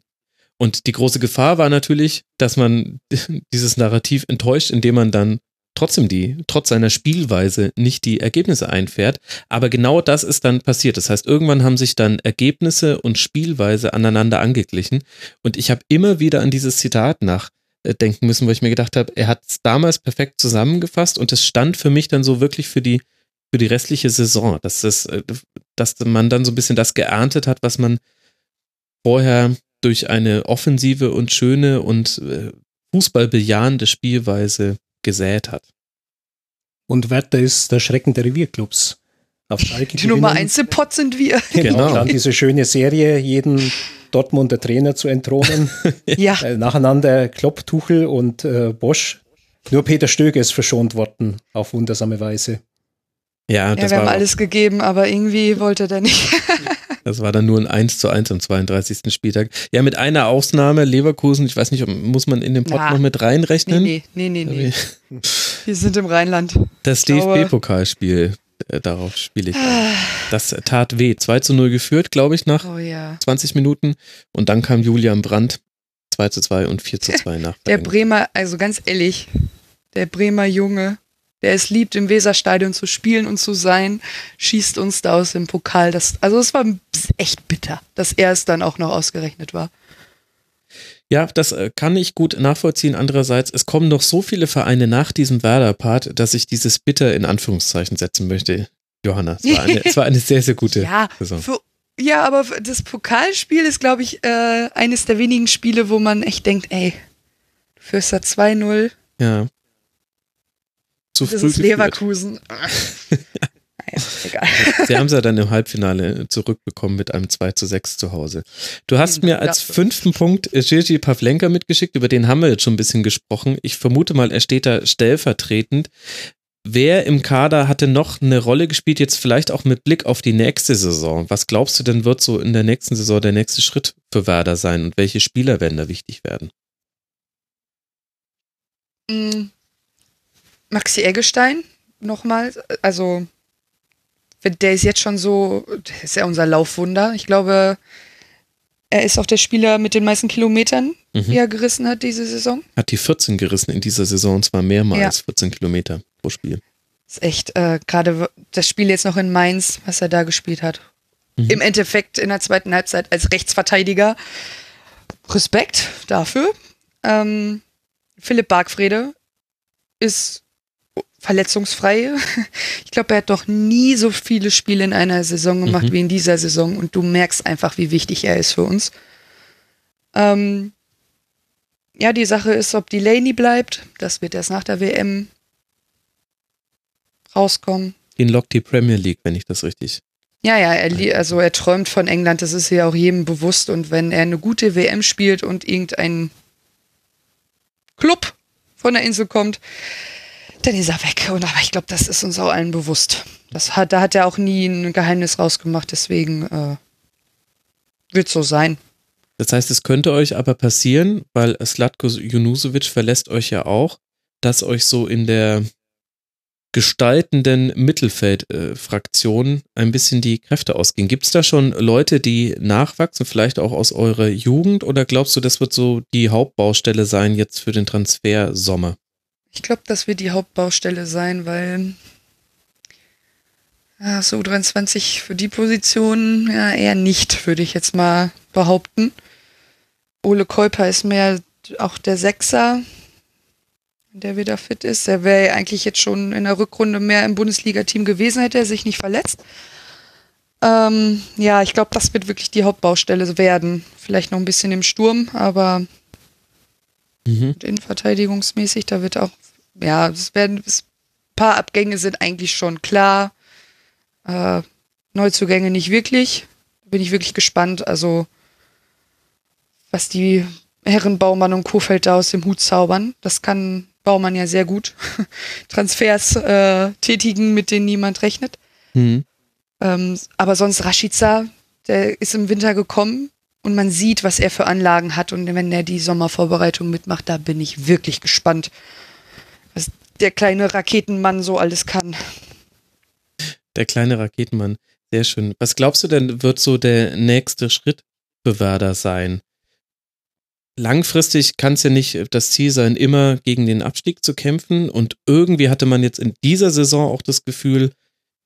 Und die große Gefahr war natürlich, dass man dieses Narrativ enttäuscht, indem man dann trotzdem die, trotz seiner Spielweise nicht die Ergebnisse einfährt. Aber genau das ist dann passiert. Das heißt, irgendwann haben sich dann Ergebnisse und Spielweise aneinander angeglichen. Und ich habe immer wieder an dieses Zitat nachdenken müssen, wo ich mir gedacht habe, er hat es damals perfekt zusammengefasst und es stand für mich dann so wirklich für die, für die restliche Saison, dass, das, äh, dass man dann so ein bisschen das geerntet hat, was man vorher durch eine offensive und schöne und äh, fußballbejahende Spielweise gesät hat. Und Werder ist der Schrecken der Revierclubs. Auf Schalke Die Nummer gewinnen. 1 im Pott sind wir. Genau. Genau. Dann diese schöne Serie, jeden Dortmunder Trainer zu entthronen. Ja. äh, nacheinander Klopp, Tuchel und äh, Bosch. Nur Peter Stöger ist verschont worden, auf wundersame Weise. Ja, Ja, das, wir haben alles gegeben, aber irgendwie wollte der nicht. das war dann nur ein 1 zu 1 am 32. Spieltag. Ja, mit einer Ausnahme, Leverkusen, ich weiß nicht, muss man in den Pott Na. noch mit nee, reinrechnen? nee, nee, nee, nee. Wir sind im Rheinland. Das DFB-Pokalspiel, äh, darauf spiele ich. an. Das tat weh. 2 zu 0 geführt, glaube ich, nach Oh ja. 20 Minuten. Und dann kam Julian Brandt 2 zu 2 und 4 zu 2 nach. Der. Bremer, also ganz ehrlich, der Bremer Junge, der es liebt, im Weserstadion zu spielen und zu sein, schießt uns da aus dem Pokal. Das, also es war echt bitter, dass er es dann auch noch ausgerechnet war. Ja, das äh, kann ich gut nachvollziehen. Andererseits, es kommen noch so viele Vereine nach diesem Werder-Part, dass ich dieses Bitter in Anführungszeichen setzen möchte. Johanna, es war eine, es war eine sehr, sehr gute Ja, Saison. für, ja, aber das Pokalspiel ist, glaube ich, äh, eines der wenigen Spiele, wo man echt denkt, ey, du führst da 2-0, Ja. Zu das früh ist geführt. Leverkusen. naja, egal. Sie haben es ja dann im Halbfinale zurückbekommen mit einem 2 zu 6 zu Hause. Du hast Hm, mir als fünften Punkt äh, Gigi Pavlenka mitgeschickt, über den haben wir jetzt schon ein bisschen gesprochen. Ich vermute mal, er steht da stellvertretend. Wer im Kader hatte noch eine Rolle gespielt, jetzt vielleicht auch mit Blick auf die nächste Saison? Was glaubst du denn, wird so in der nächsten Saison der nächste Schritt für Werder sein und welche Spieler werden da wichtig werden? Mm, Maxi Eggestein nochmal, also der ist jetzt schon so, ist ja unser Laufwunder. Ich glaube, er ist auch der Spieler mit den meisten Kilometern, Mhm. die er gerissen hat diese Saison. Hat die 14 gerissen in dieser Saison, und zwar mehrmals Ja. 14 Kilometer pro Spiel. Ist echt, äh, gerade das Spiel jetzt noch in Mainz, was er da gespielt hat. Mhm. Im Endeffekt in der zweiten Halbzeit als Rechtsverteidiger. Respekt dafür. Ähm, Philipp Bargfrede ist verletzungsfrei. Ich glaube, er hat doch nie so viele Spiele in einer Saison gemacht Mhm. wie in dieser Saison und du merkst einfach, wie wichtig er ist für uns. Ähm, ja, die Sache ist, ob Delaney bleibt. Das wird erst nach der WM rauskommen. Den lockt die Premier League, wenn ich das richtig. Ja, ja, er, also er träumt von England, das ist ja auch jedem bewusst. Und wenn er eine gute WM spielt und irgendein Club von der Insel kommt, dann ist er weg. Und aber ich glaube, das ist uns auch allen bewusst. Das hat, da hat er auch nie ein Geheimnis rausgemacht, deswegen äh, wird so sein. Das heißt, es könnte euch aber passieren, weil Slatko Junusovic verlässt euch ja auch, dass euch so in der gestaltenden Mittelfeldfraktion ein bisschen die Kräfte ausgehen. Gibt es da schon Leute, die nachwachsen, vielleicht auch aus eurer Jugend, oder glaubst du, das wird so die Hauptbaustelle sein jetzt für den Transfer Sommer? Ich glaube, das wird die Hauptbaustelle sein, weil ja, so 23 für die Position ja eher nicht, würde ich jetzt mal behaupten. Ole Keuper ist mehr auch der Sechser, der wieder fit ist. Der wäre eigentlich jetzt schon in der Rückrunde mehr im Bundesliga-Team gewesen, hätte er sich nicht verletzt. Ähm, ja, ich glaube, das wird wirklich die Hauptbaustelle werden. Vielleicht noch ein bisschen im Sturm, aber Mhm. innenverteidigungsmäßig, da wird auch, ja, es werden, es, ein paar Abgänge sind eigentlich schon klar. Äh, Neuzugänge nicht wirklich. Bin ich wirklich gespannt. Also, was die Herren Baumann und Kofeld da aus dem Hut zaubern, das kann Baumann ja sehr gut. Transfers äh, tätigen, mit denen niemand rechnet. Mhm. Ähm, aber sonst Rashica, der ist im Winter gekommen und man sieht, was er für Anlagen hat. Und wenn er die Sommervorbereitung mitmacht, da bin ich wirklich gespannt, was der kleine Raketenmann so alles kann. Der kleine Raketenmann, sehr schön. Was glaubst du denn, wird so der nächste Schritt für Werder sein? Langfristig kann es ja nicht das Ziel sein, immer gegen den Abstieg zu kämpfen. Und irgendwie hatte man jetzt in dieser Saison auch das Gefühl,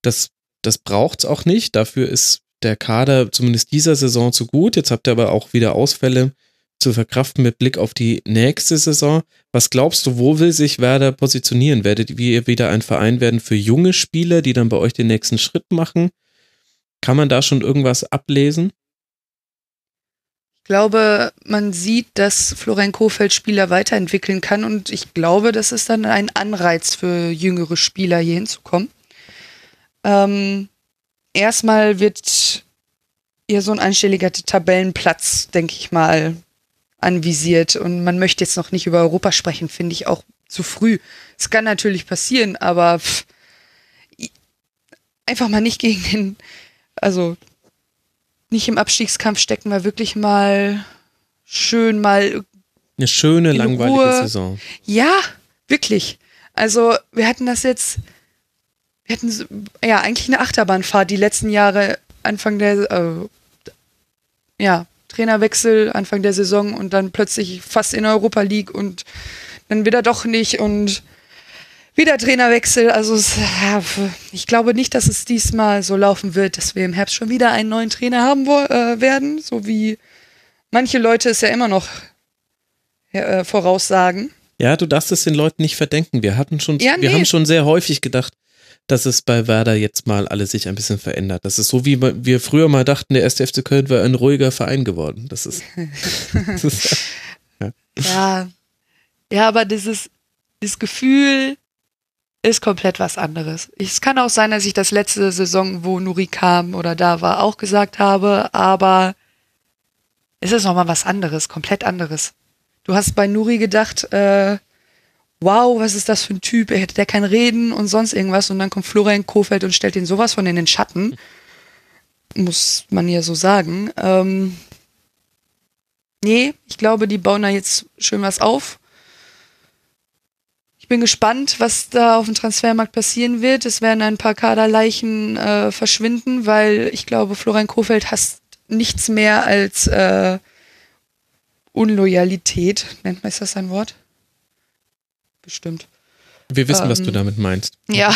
dass das braucht es auch nicht. Dafür ist der Kader zumindest dieser Saison zu gut. Jetzt habt ihr aber auch wieder Ausfälle zu verkraften mit Blick auf die nächste Saison. Was glaubst du, wo will sich Werder positionieren? Werdet ihr wieder ein Verein werden für junge Spieler, die dann bei euch den nächsten Schritt machen? Kann man da schon irgendwas ablesen? Ich glaube, man sieht, dass Florian Kofeld Spieler weiterentwickeln kann und ich glaube, das ist dann ein Anreiz für jüngere Spieler hier hinzukommen. Ähm, erstmal wird ihr so ein einstelliger Tabellenplatz, denke ich mal, anvisiert und man möchte jetzt noch nicht über Europa sprechen, finde ich auch zu früh. Es kann natürlich passieren, aber pff, einfach mal nicht gegen den, also nicht im Abstiegskampf stecken, wir wirklich mal schön mal Eine schöne, langweilige Ruhe. Saison. ja, wirklich. Also wir hatten das jetzt, wir hatten ja eigentlich eine Achterbahnfahrt die letzten Jahre, Anfang der, äh, ja, Trainerwechsel, Anfang der Saison und dann plötzlich fast in Europa League und dann wieder doch nicht und wieder Trainerwechsel. Also es, ja, ich glaube nicht, dass es diesmal so laufen wird, dass wir im Herbst schon wieder einen neuen Trainer haben äh, werden, so wie manche Leute es ja immer noch äh, voraussagen. Ja, du darfst es den Leuten nicht verdenken. Wir hatten schon, Ja, wir nee. haben schon sehr häufig gedacht, dass es bei Werder jetzt mal alles sich ein bisschen verändert. Das ist so, wie wir früher mal dachten, der erste FC Köln wäre ein ruhiger Verein geworden. Das ist, das ist Ja, ja, aber dieses, dieses Gefühl ist komplett was anderes. Es kann auch sein, dass ich das letzte Saison, wo Nuri kam oder da war, auch gesagt habe, aber es ist nochmal was anderes, komplett anderes. Du hast bei Nuri gedacht, äh, wow, was ist das für ein Typ, er hätte der kein Reden und sonst irgendwas und dann kommt Florian Kofeld und stellt ihn sowas von in den Schatten. Muss man ja so sagen. Ähm, Nee, ich glaube, die bauen da jetzt schön was auf. Ich bin gespannt, was da auf dem Transfermarkt passieren wird. Es werden ein paar Kaderleichen äh, verschwinden, weil ich glaube, Florian Kofeld hasst nichts mehr als äh, Unloyalität. Nennt man das ein Wort? Bestimmt. wir wissen, was du Ähm, damit meinst. Ja.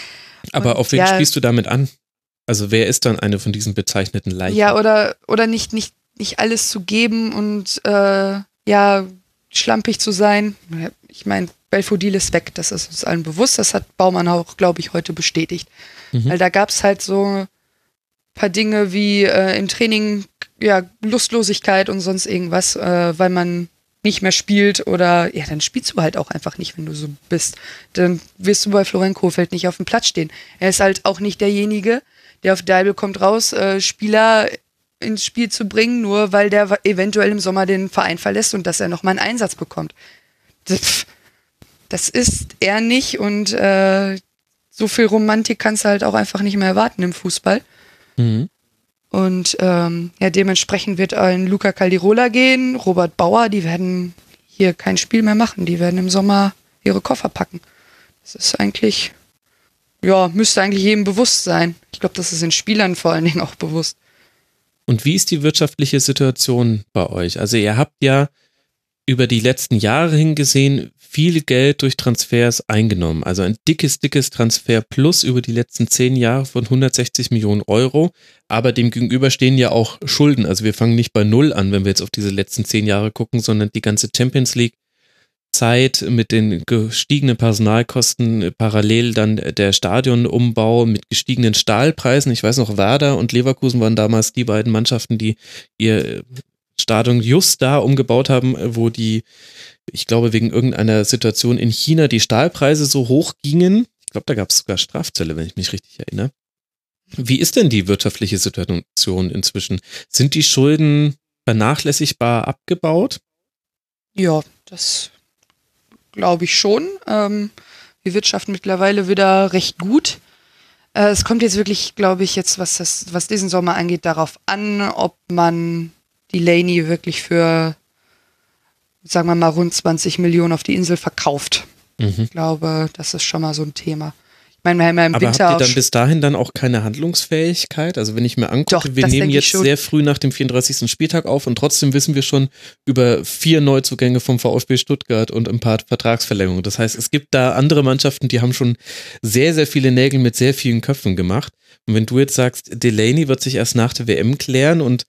Aber und auf wen ja- spielst du damit an? Also wer ist dann eine von diesen bezeichneten Leichen? Ja, oder, oder nicht, nicht, nicht alles zu geben und äh, ja, schlampig zu sein. Ich meine, Belfodil ist weg, das ist uns allen bewusst. Das hat Baumann auch, glaube ich, heute bestätigt. Mhm. Weil da gab es halt so ein paar Dinge wie äh, im Training, ja, Lustlosigkeit und sonst irgendwas, äh, weil man nicht mehr spielt oder ja, dann spielst du halt auch einfach nicht, wenn du so bist. Dann wirst du bei Florian Kohfeldt nicht auf dem Platz stehen. Er ist halt auch nicht derjenige, der auf Deibel kommt raus, äh, Spieler ins Spiel zu bringen, nur weil der eventuell im Sommer den Verein verlässt und dass er nochmal einen Einsatz bekommt. Das, das ist er nicht und äh, so viel Romantik kannst du halt auch einfach nicht mehr erwarten im Fußball. Mhm. Und ähm, ja, dementsprechend wird ein Luca Caldirola gehen, Robert Bauer, die werden hier kein Spiel mehr machen. Die werden im Sommer ihre Koffer packen. Das ist eigentlich, ja, müsste eigentlich jedem bewusst sein. Ich glaube, das ist den Spielern vor allen Dingen auch bewusst. Und wie ist die wirtschaftliche Situation bei euch? Also ihr habt ja über die letzten Jahre hingesehen viel Geld durch Transfers eingenommen. Also ein dickes, dickes Transfer plus über die letzten zehn Jahre von 160 Millionen Euro. Aber dem gegenüber stehen ja auch Schulden. Also wir fangen nicht bei Null an, wenn wir jetzt auf diese letzten zehn Jahre gucken, sondern die ganze Champions League Zeit mit den gestiegenen Personalkosten, parallel dann der Stadionumbau mit gestiegenen Stahlpreisen. Ich weiß noch, Werder und Leverkusen waren damals die beiden Mannschaften, die ihr Stadion just da umgebaut haben, wo die, ich glaube, wegen irgendeiner Situation in China die Stahlpreise so hoch gingen. Ich glaube, da gab es sogar Strafzölle, wenn ich mich richtig erinnere. Wie ist denn die wirtschaftliche Situation inzwischen? Sind die Schulden vernachlässigbar abgebaut? Ja, das glaube ich schon. Ähm, wir wirtschaften mittlerweile wieder recht gut. Äh, es kommt jetzt wirklich, glaube ich, jetzt, was das, was diesen Sommer angeht, darauf an, ob man die Laney wirklich für, sagen wir mal, rund 20 Millionen auf die Insel verkauft. Mhm. Ich glaube, das ist schon mal so ein Thema. Ich meine, wir haben ja im Aber habt Winter ihr auch dann bis dahin dann auch keine Handlungsfähigkeit? Also wenn ich mir angucke, Doch, wir nehmen jetzt sehr früh nach dem 34. Spieltag auf und trotzdem wissen wir schon über vier Neuzugänge vom VfB Stuttgart und ein paar Vertragsverlängerungen. Das heißt, es gibt da andere Mannschaften, die haben schon sehr, sehr viele Nägel mit sehr vielen Köpfen gemacht. Und wenn du jetzt sagst, Delaney wird sich erst nach der WM klären und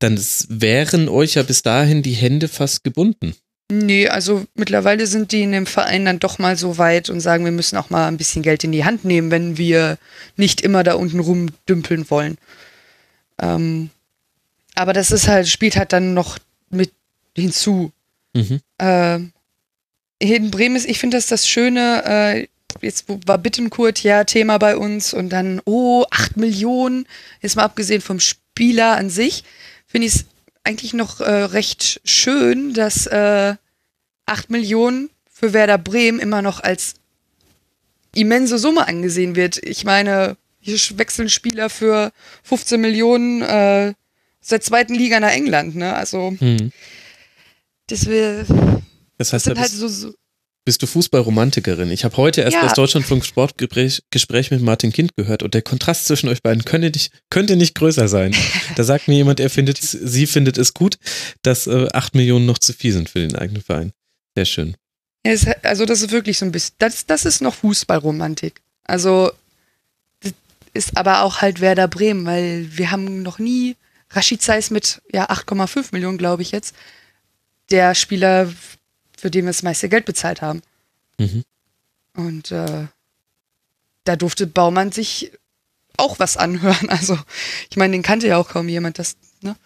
dann wären euch ja bis dahin die Hände fast gebunden. Nee, also mittlerweile sind die in dem Verein dann doch mal so weit und sagen, wir müssen auch mal ein bisschen Geld in die Hand nehmen, wenn wir nicht immer da unten rumdümpeln wollen. Ähm, aber das ist halt, spielt halt dann noch mit hinzu. Mhm. Ähm, hier in Bremen ist, ich finde das das Schöne, äh, jetzt war Bittenkurt ja Thema bei uns und dann, oh, 8 Millionen, jetzt mal abgesehen vom Spieler an sich, finde ich es eigentlich noch äh, recht schön, dass äh, 8 Millionen für Werder Bremen immer noch als immense Summe angesehen wird. Ich meine, hier wechseln Spieler für 15 Millionen äh, aus der zweiten Liga nach England, ne? Also Mhm. das, wir, Das das heißt, da sind halt bist, so, so bist du Fußballromantikerin. Ich habe heute erst Ja. das Deutschlandfunk Sportgespräch Gespräch mit Martin Kind gehört und der Kontrast zwischen euch beiden könnte nicht, könnte nicht größer sein. Da sagt mir jemand, er findet, sie findet es gut, dass äh, 8 Millionen noch zu viel sind für den eigenen Verein. Sehr schön. Es, also das ist wirklich so ein bisschen, das, das ist noch Fußballromantik. Also das ist aber auch halt Werder Bremen, weil wir haben noch nie, Rashid Zeiss mit ja 8,5 Millionen, glaube ich jetzt, der Spieler, für den wir das meiste Geld bezahlt haben. Mhm. Und äh, da durfte Baumann sich auch was anhören. Also ich meine, den kannte ja auch kaum jemand, das, ne?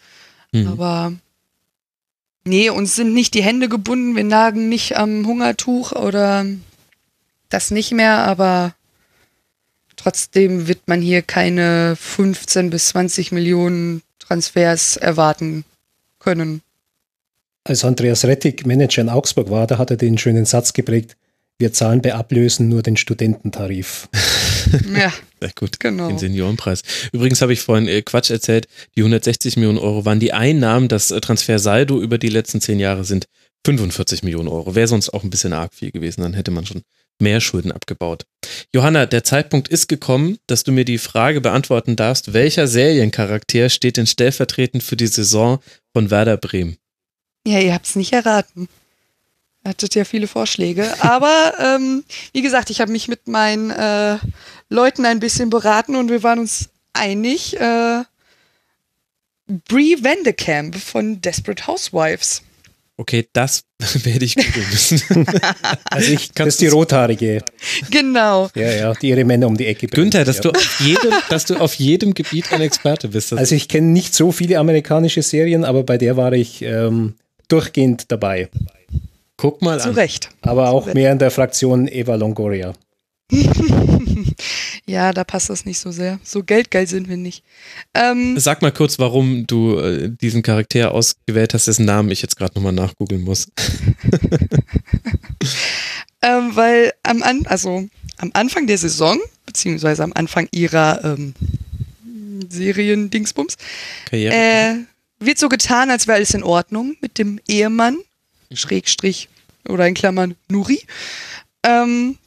Mhm. Aber nee, uns sind nicht die Hände gebunden, wir nagen nicht am Hungertuch oder das nicht mehr, aber trotzdem wird man hier keine 15 bis 20 Millionen Transfers erwarten können. Als Andreas Rettig Manager in Augsburg war, da hat er den schönen Satz geprägt, wir zahlen bei Ablösen nur den Studententarif. Ja, Sehr gut. Genau. Den Seniorenpreis. Übrigens habe ich vorhin äh, Quatsch erzählt, die 160 Millionen Euro waren die Einnahmen, das äh, Transfersaldo über die letzten zehn Jahre sind 45 Millionen Euro. Wäre sonst auch ein bisschen arg viel gewesen, dann hätte man schon mehr Schulden abgebaut. Johanna, der Zeitpunkt ist gekommen, dass du mir die Frage beantworten darfst, welcher Seriencharakter steht denn stellvertretend für die Saison von Werder Bremen? Ja, ihr habt es nicht erraten. Ihr hattet ja viele Vorschläge. Aber ähm, wie gesagt, ich habe mich mit meinen äh, Leuten ein bisschen beraten und wir waren uns einig. Äh, Brie Vandekamp von Desperate Housewives. Okay, das werde ich googeln müssen. Also ich, das ist die rothaarige, Genau. ja, ja, die ihre Männer um die Ecke bringt. Günther, dass ja. du auf jedem, dass du auf jedem Gebiet ein Experte bist. Also ich kenne nicht so viele amerikanische Serien, aber bei der war ich ähm, durchgehend dabei. guck mal Zu an. Recht. Aber auch Recht. mehr in der Fraktion Eva Longoria. Ja, da passt das nicht so sehr. So geldgeil sind wir nicht. Ähm, Sag mal kurz, warum du äh, diesen Charakter ausgewählt hast, dessen Namen ich jetzt gerade nochmal nachgoogeln muss. ähm, weil am, An also, am Anfang der Saison, beziehungsweise am Anfang ihrer ähm, Serien-Dingsbums, Karriere. äh, wird so getan, als wäre alles in Ordnung mit dem Ehemann, Schrägstrich oder in Klammern Nuri. Ähm,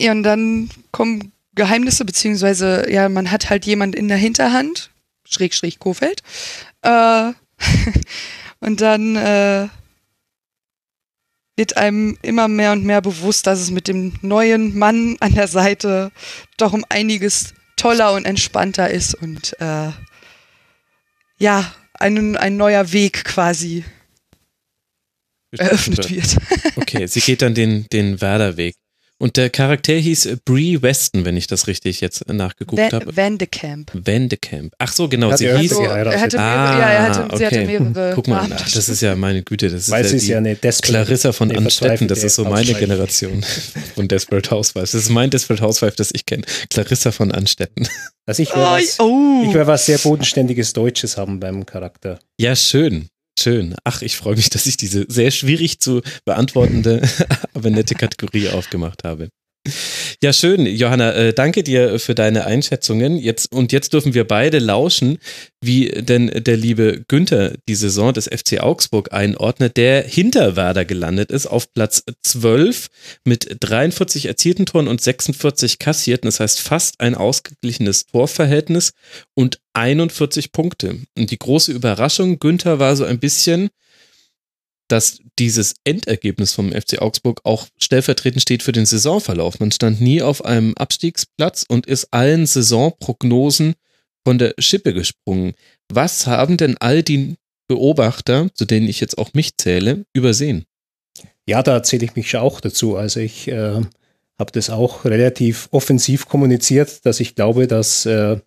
ja, und dann kommen Geheimnisse, beziehungsweise, ja, man hat halt jemand in der Hinterhand, Schrägstrich Kofeld. Äh, und dann äh, wird einem immer mehr und mehr bewusst, dass es mit dem neuen Mann an der Seite doch um einiges toller und entspannter ist und äh, ja, ein, ein neuer Weg quasi eröffnet wird. Okay, sie geht dann den, den Werder-Weg. Und der Charakter hieß Brie Weston, wenn ich das richtig jetzt nachgeguckt Van, habe. Van de Camp. Vandekamp. Ach so, genau. Hat sie hieß. also- er hatte mehrere, ah, ja, er hatte, sie hatte okay. mehrere Guck mal, Namen. ach, das ist ja meine Güte. Das ist Weil ja sie ist die ja eine Desperate- Clarissa von eine Anstetten. Das ist so meine Generation von Desperate Housewives. Das ist mein Desperate Housewife, das ich kenne. Clarissa von Anstetten. Also ich will, Oh, was, oh. ich will was sehr bodenständiges Deutsches haben beim Charakter. Ja, schön. Schön. Ach, ich freue mich, dass ich diese sehr schwierig zu beantwortende, aber nette Kategorie aufgemacht habe. Ja, schön, Johanna. Äh, danke dir für deine Einschätzungen. Jetzt, und jetzt dürfen wir beide lauschen, wie denn der liebe Günther die Saison des FC Augsburg einordnet, der hinter Werder gelandet ist, auf Platz 12 mit 43 erzielten Toren und 46 kassierten. Das heißt fast ein ausgeglichenes Torverhältnis und 41 Punkte. Und die große Überraschung, Günther war so ein bisschen, dass dieses Endergebnis vom FC Augsburg auch stellvertretend steht für den Saisonverlauf. Man stand nie auf einem Abstiegsplatz und ist allen Saisonprognosen von der Schippe gesprungen. Was haben denn all die Beobachter, zu denen ich jetzt auch mich zähle, übersehen? Ja, da zähle ich mich auch dazu. Also ich äh, habe das auch relativ offensiv kommuniziert, dass ich glaube, dass äh,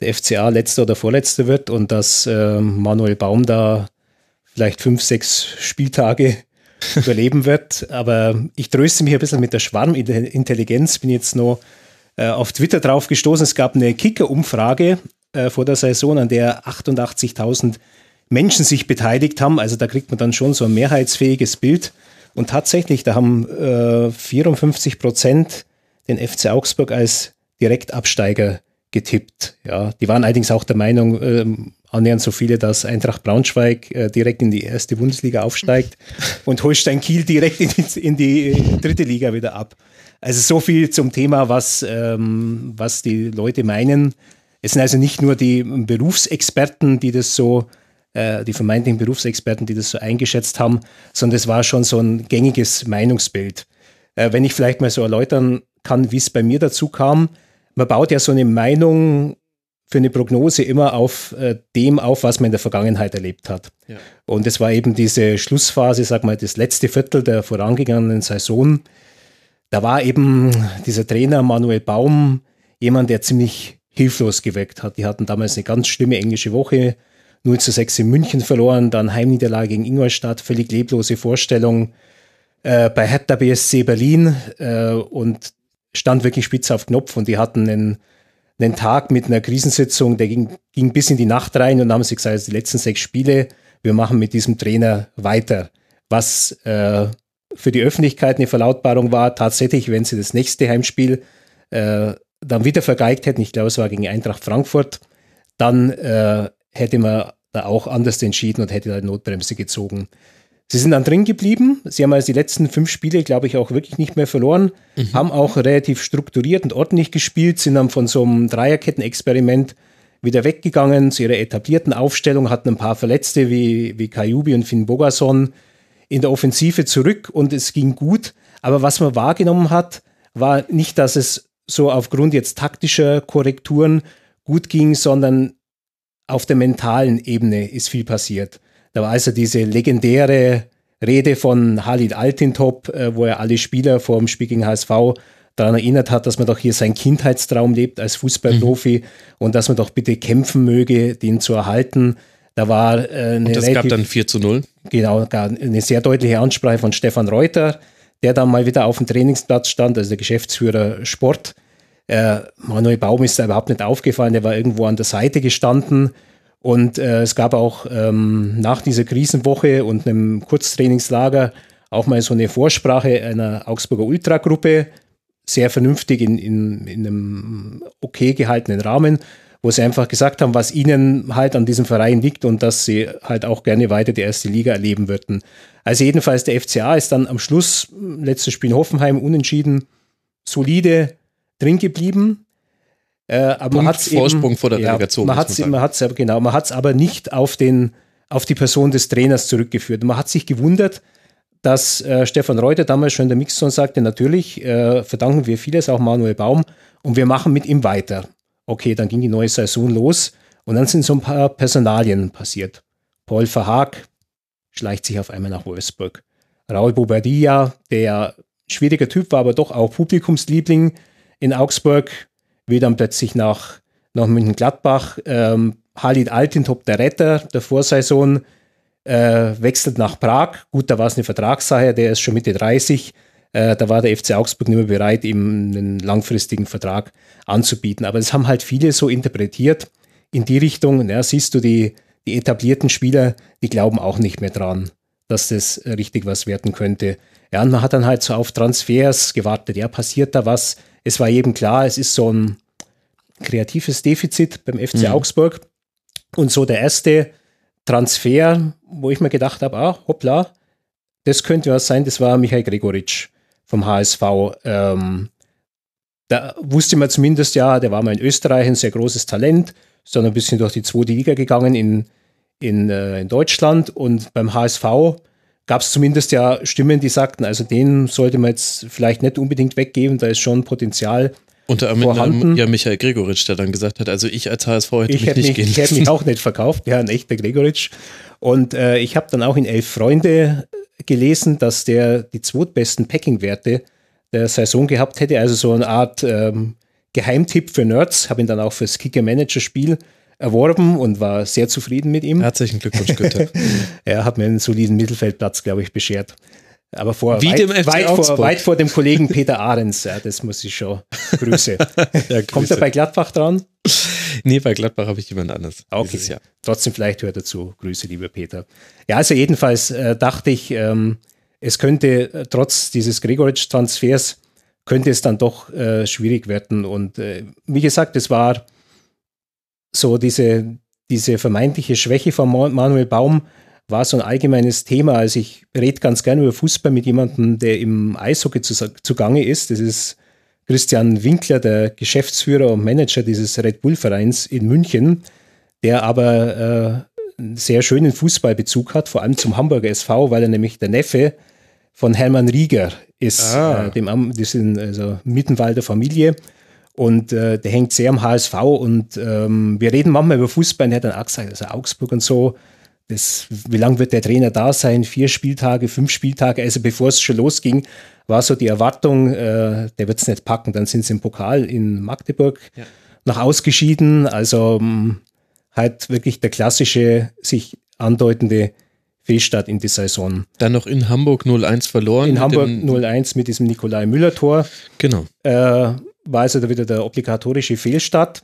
der FCA letzter oder vorletzter wird und dass äh, Manuel Baum da vielleicht fünf, sechs Spieltage überleben wird. Aber ich tröste mich ein bisschen mit der Schwarmintelligenz. Bin jetzt noch äh, auf Twitter drauf gestoßen. Es gab eine Kicker-Umfrage äh, vor der Saison, an der 88.000 Menschen sich beteiligt haben. Also da kriegt man dann schon so ein mehrheitsfähiges Bild. Und tatsächlich, da haben äh, 54 Prozent den FC Augsburg als Direktabsteiger getippt. Ja, die waren allerdings auch der Meinung, ähm, annähernd so viele, dass Eintracht Braunschweig äh, direkt in die erste Bundesliga aufsteigt und Holstein Kiel direkt in die, in die, dritte Liga wieder ab. Also so viel zum Thema, was, ähm, was die Leute meinen. Es sind also nicht nur die Berufsexperten, die das so, äh, die vermeintlichen Berufsexperten, die das so eingeschätzt haben, sondern es war schon so ein gängiges Meinungsbild. Äh, wenn ich vielleicht mal so erläutern kann, wie es bei mir dazu kam, man baut ja so eine Meinung für eine Prognose immer auf äh, dem auf, was man in der Vergangenheit erlebt hat. Ja. Und es war eben diese Schlussphase, sag mal, das letzte Viertel der vorangegangenen Saison. Da war eben dieser Trainer Manuel Baum jemand, der ziemlich hilflos geweckt hat. Die hatten damals eine ganz schlimme englische Woche, 0 zu 6 in München verloren, dann Heimniederlage gegen Ingolstadt, völlig leblose Vorstellung äh, bei Hertha BSC Berlin äh, und stand wirklich spitz auf Knopf und die hatten einen einen Tag mit einer Krisensitzung, der ging, ging bis in die Nacht rein und haben sie gesagt, die letzten sechs Spiele, wir machen mit diesem Trainer weiter. Was äh, für die Öffentlichkeit eine Verlautbarung war, tatsächlich, wenn sie das nächste Heimspiel äh, dann wieder vergeigt hätten, ich glaube, es war gegen Eintracht Frankfurt, dann äh, hätte man da auch anders entschieden und hätte da Notbremse gezogen. Sie sind dann drin geblieben. Sie haben also die letzten fünf Spiele, glaube ich, auch wirklich nicht mehr verloren. Mhm. Haben auch relativ strukturiert und ordentlich gespielt, sind dann von so einem Dreierketten-Experiment wieder weggegangen zu ihrer etablierten Aufstellung, hatten ein paar Verletzte wie, wie Kajubi und Finn Bogason in der Offensive zurück und es ging gut. Aber was man wahrgenommen hat, war nicht, dass es so aufgrund jetzt taktischer Korrekturen gut ging, sondern auf der mentalen Ebene ist viel passiert. Da war also diese legendäre Rede von Halid Altintop, äh, wo er alle Spieler vor dem Spiel gegen HSV daran erinnert hat, dass man doch hier seinen Kindheitstraum lebt als Fußballprofi mhm. und dass man doch bitte kämpfen möge, den zu erhalten. Da war äh, eine und das relativ, gab dann 4 zu 0. Genau, eine sehr deutliche Ansprache von Stefan Reuter, der dann mal wieder auf dem Trainingsplatz stand, also der Geschäftsführer Sport. Äh, Manuel Baum ist da überhaupt nicht aufgefallen, der war irgendwo an der Seite gestanden und äh, es gab auch ähm, nach dieser Krisenwoche und einem Kurztrainingslager auch mal so eine Vorsprache einer Augsburger Ultragruppe, sehr vernünftig in, in, in einem okay gehaltenen Rahmen, wo sie einfach gesagt haben, was ihnen halt an diesem Verein liegt und dass sie halt auch gerne weiter die erste Liga erleben würden. Also jedenfalls der FCA ist dann am Schluss, letztes Spiel in Hoffenheim, unentschieden, solide drin geblieben. Äh, aber man hat's Vorsprung eben, vor der Delegation. Ja, man hat es man hat's, genau, man hat es aber nicht auf, den, auf die Person des Trainers zurückgeführt. Man hat sich gewundert, dass äh, Stefan Reuter damals schon in der Mixzone sagte, natürlich äh, verdanken wir vieles auch Manuel Baum und wir machen mit ihm weiter. Okay, dann ging die neue Saison los und dann sind so ein paar Personalien passiert. Paul Verhaag schleicht sich auf einmal nach Wolfsburg. Raul Bobadilla, der schwieriger Typ war, aber doch auch Publikumsliebling in Augsburg, will dann plötzlich nach, nach München-Gladbach. Ähm, Halid Altintop, der Retter der Vorsaison, äh, wechselt nach Prag. Gut, da war es eine Vertragssache, der ist schon Mitte 30. Äh, da war der FC Augsburg nicht mehr bereit, ihm einen langfristigen Vertrag anzubieten. Aber das haben halt viele so interpretiert in die Richtung, ja, siehst du, die, die etablierten Spieler, die glauben auch nicht mehr dran, dass das richtig was werden könnte. Ja, und man hat dann halt so auf Transfers gewartet. Ja, passiert da was? Es war jedem klar, es ist so ein kreatives Defizit beim FC mhm. Augsburg. Und so der erste Transfer, wo ich mir gedacht habe, ah, hoppla, das könnte was sein, das war Michael Gregoritsch vom HSV. Ähm, da wusste man zumindest ja, der war mal in Österreich ein sehr großes Talent, sondern ein bisschen durch die zweite Liga gegangen in, in, äh, in Deutschland und beim HSV gab es zumindest ja Stimmen, die sagten, also den sollte man jetzt vielleicht nicht unbedingt weggeben, da ist schon Potenzial. Unter anderem ja Michael Gregoritsch, der dann gesagt hat, also ich als HSV hätte ich mich nicht mich, gehen Ich hätte mich auch nicht verkauft, ja, ein echter Gregoritsch. Und äh, ich habe dann auch in Elf Freunde gelesen, dass der die zweitbesten Packing-Werte der Saison gehabt hätte, also so eine Art ähm, Geheimtipp für Nerds, habe ihn dann auch fürs Kicker-Manager-Spiel erworben und war sehr zufrieden mit ihm. Herzlichen Glückwunsch, Günther. er hat mir einen soliden Mittelfeldplatz, glaube ich, beschert. Aber vor, Wie weit, weit, vor, weit vor dem Kollegen Peter Ahrens, ja, das muss ich schon. Grüße. ja, Kommt er bei Gladbach dran? Nee, bei Gladbach habe ich jemand anderes. Okay. Jahr. Trotzdem, vielleicht hört er zu. Grüße, lieber Peter. Ja, also jedenfalls äh, dachte ich, ähm, es könnte äh, trotz dieses Gregoritsch-Transfers, könnte es dann doch äh, schwierig werden. Und äh, wie gesagt, es war so diese, diese vermeintliche Schwäche von Manuel Baum war so ein allgemeines Thema. Also ich rede ganz gerne über Fußball mit jemandem, der im Eishockey zugange ist. Das ist Christian Winkler, der Geschäftsführer und Manager dieses Red Bull-Vereins in München, der aber äh, einen sehr schönen Fußballbezug hat, vor allem zum Hamburger SV, weil er nämlich der Neffe von Hermann Rieger ist, ah. äh, dem, sind also Mittenwalder Familie. Und äh, der hängt sehr am HSV und ähm, wir reden manchmal über Fußball und er hat dann auch gesagt, also Augsburg und so, das, wie lange wird der Trainer da sein? Vier Spieltage, fünf Spieltage? Also bevor es schon losging, war so die Erwartung, äh, der wird es nicht packen. Dann sind sie im Pokal in Magdeburg ja. noch ausgeschieden. Also ähm, halt wirklich der klassische, sich andeutende Fehlstart in die Saison. Dann noch in Hamburg 0-1 verloren. In Hamburg 0-1 mit diesem Nikolai Müller-Tor. Genau. Äh, war also da wieder der obligatorische Fehlstart.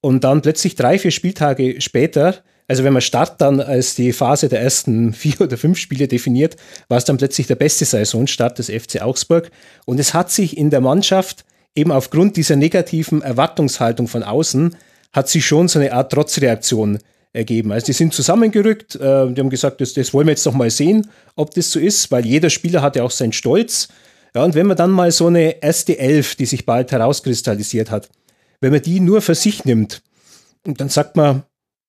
Und dann plötzlich drei, vier Spieltage später, also wenn man Start dann als die Phase der ersten vier oder fünf Spiele definiert, war es dann plötzlich der beste Saisonstart des FC Augsburg. Und es hat sich in der Mannschaft eben aufgrund dieser negativen Erwartungshaltung von außen, hat sich schon so eine Art Trotzreaktion ergeben. Also die sind zusammengerückt, äh, die haben gesagt, das, das wollen wir jetzt doch mal sehen, ob das so ist, weil jeder Spieler hat ja auch seinen Stolz. Ja, und wenn man dann mal so eine erste Elf, die sich bald herauskristallisiert hat, wenn man die nur für sich nimmt, dann sagt man,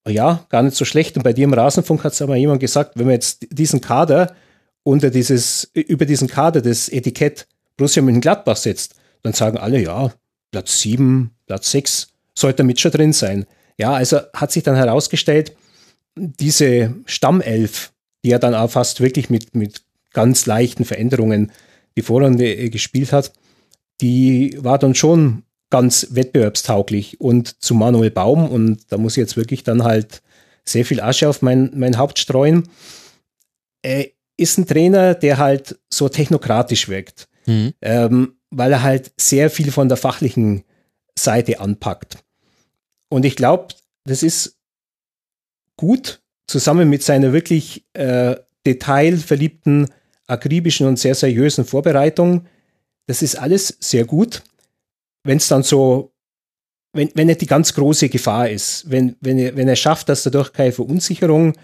ja, gar nicht so schlecht. Und bei dir im Rasenfunk hat es aber jemand gesagt, wenn man jetzt diesen Kader unter dieses, über diesen Kader das Etikett Borussia Mönchengladbach setzt, dann sagen alle, ja, Platz 7, Platz 6 sollte mit schon drin sein. Ja, also hat sich dann herausgestellt, diese Stammelf, die ja dann auch fast wirklich mit, mit ganz leichten Veränderungen die Vorrunde äh, gespielt hat, die war dann schon ganz wettbewerbstauglich und zu Manuel Baum und da muss ich jetzt wirklich dann halt sehr viel Asche auf mein, mein Haupt streuen. Er ist ein Trainer, der halt so technokratisch wirkt, mhm. ähm, weil er halt sehr viel von der fachlichen Seite anpackt. Und ich glaube, das ist gut, zusammen mit seiner wirklich äh, detailverliebten, akribischen und sehr seriösen Vorbereitung. Das ist alles sehr gut. Wenn es dann so, wenn, wenn nicht die ganz große Gefahr ist, wenn, wenn, er, wenn er schafft, dass dadurch keine Verunsicherung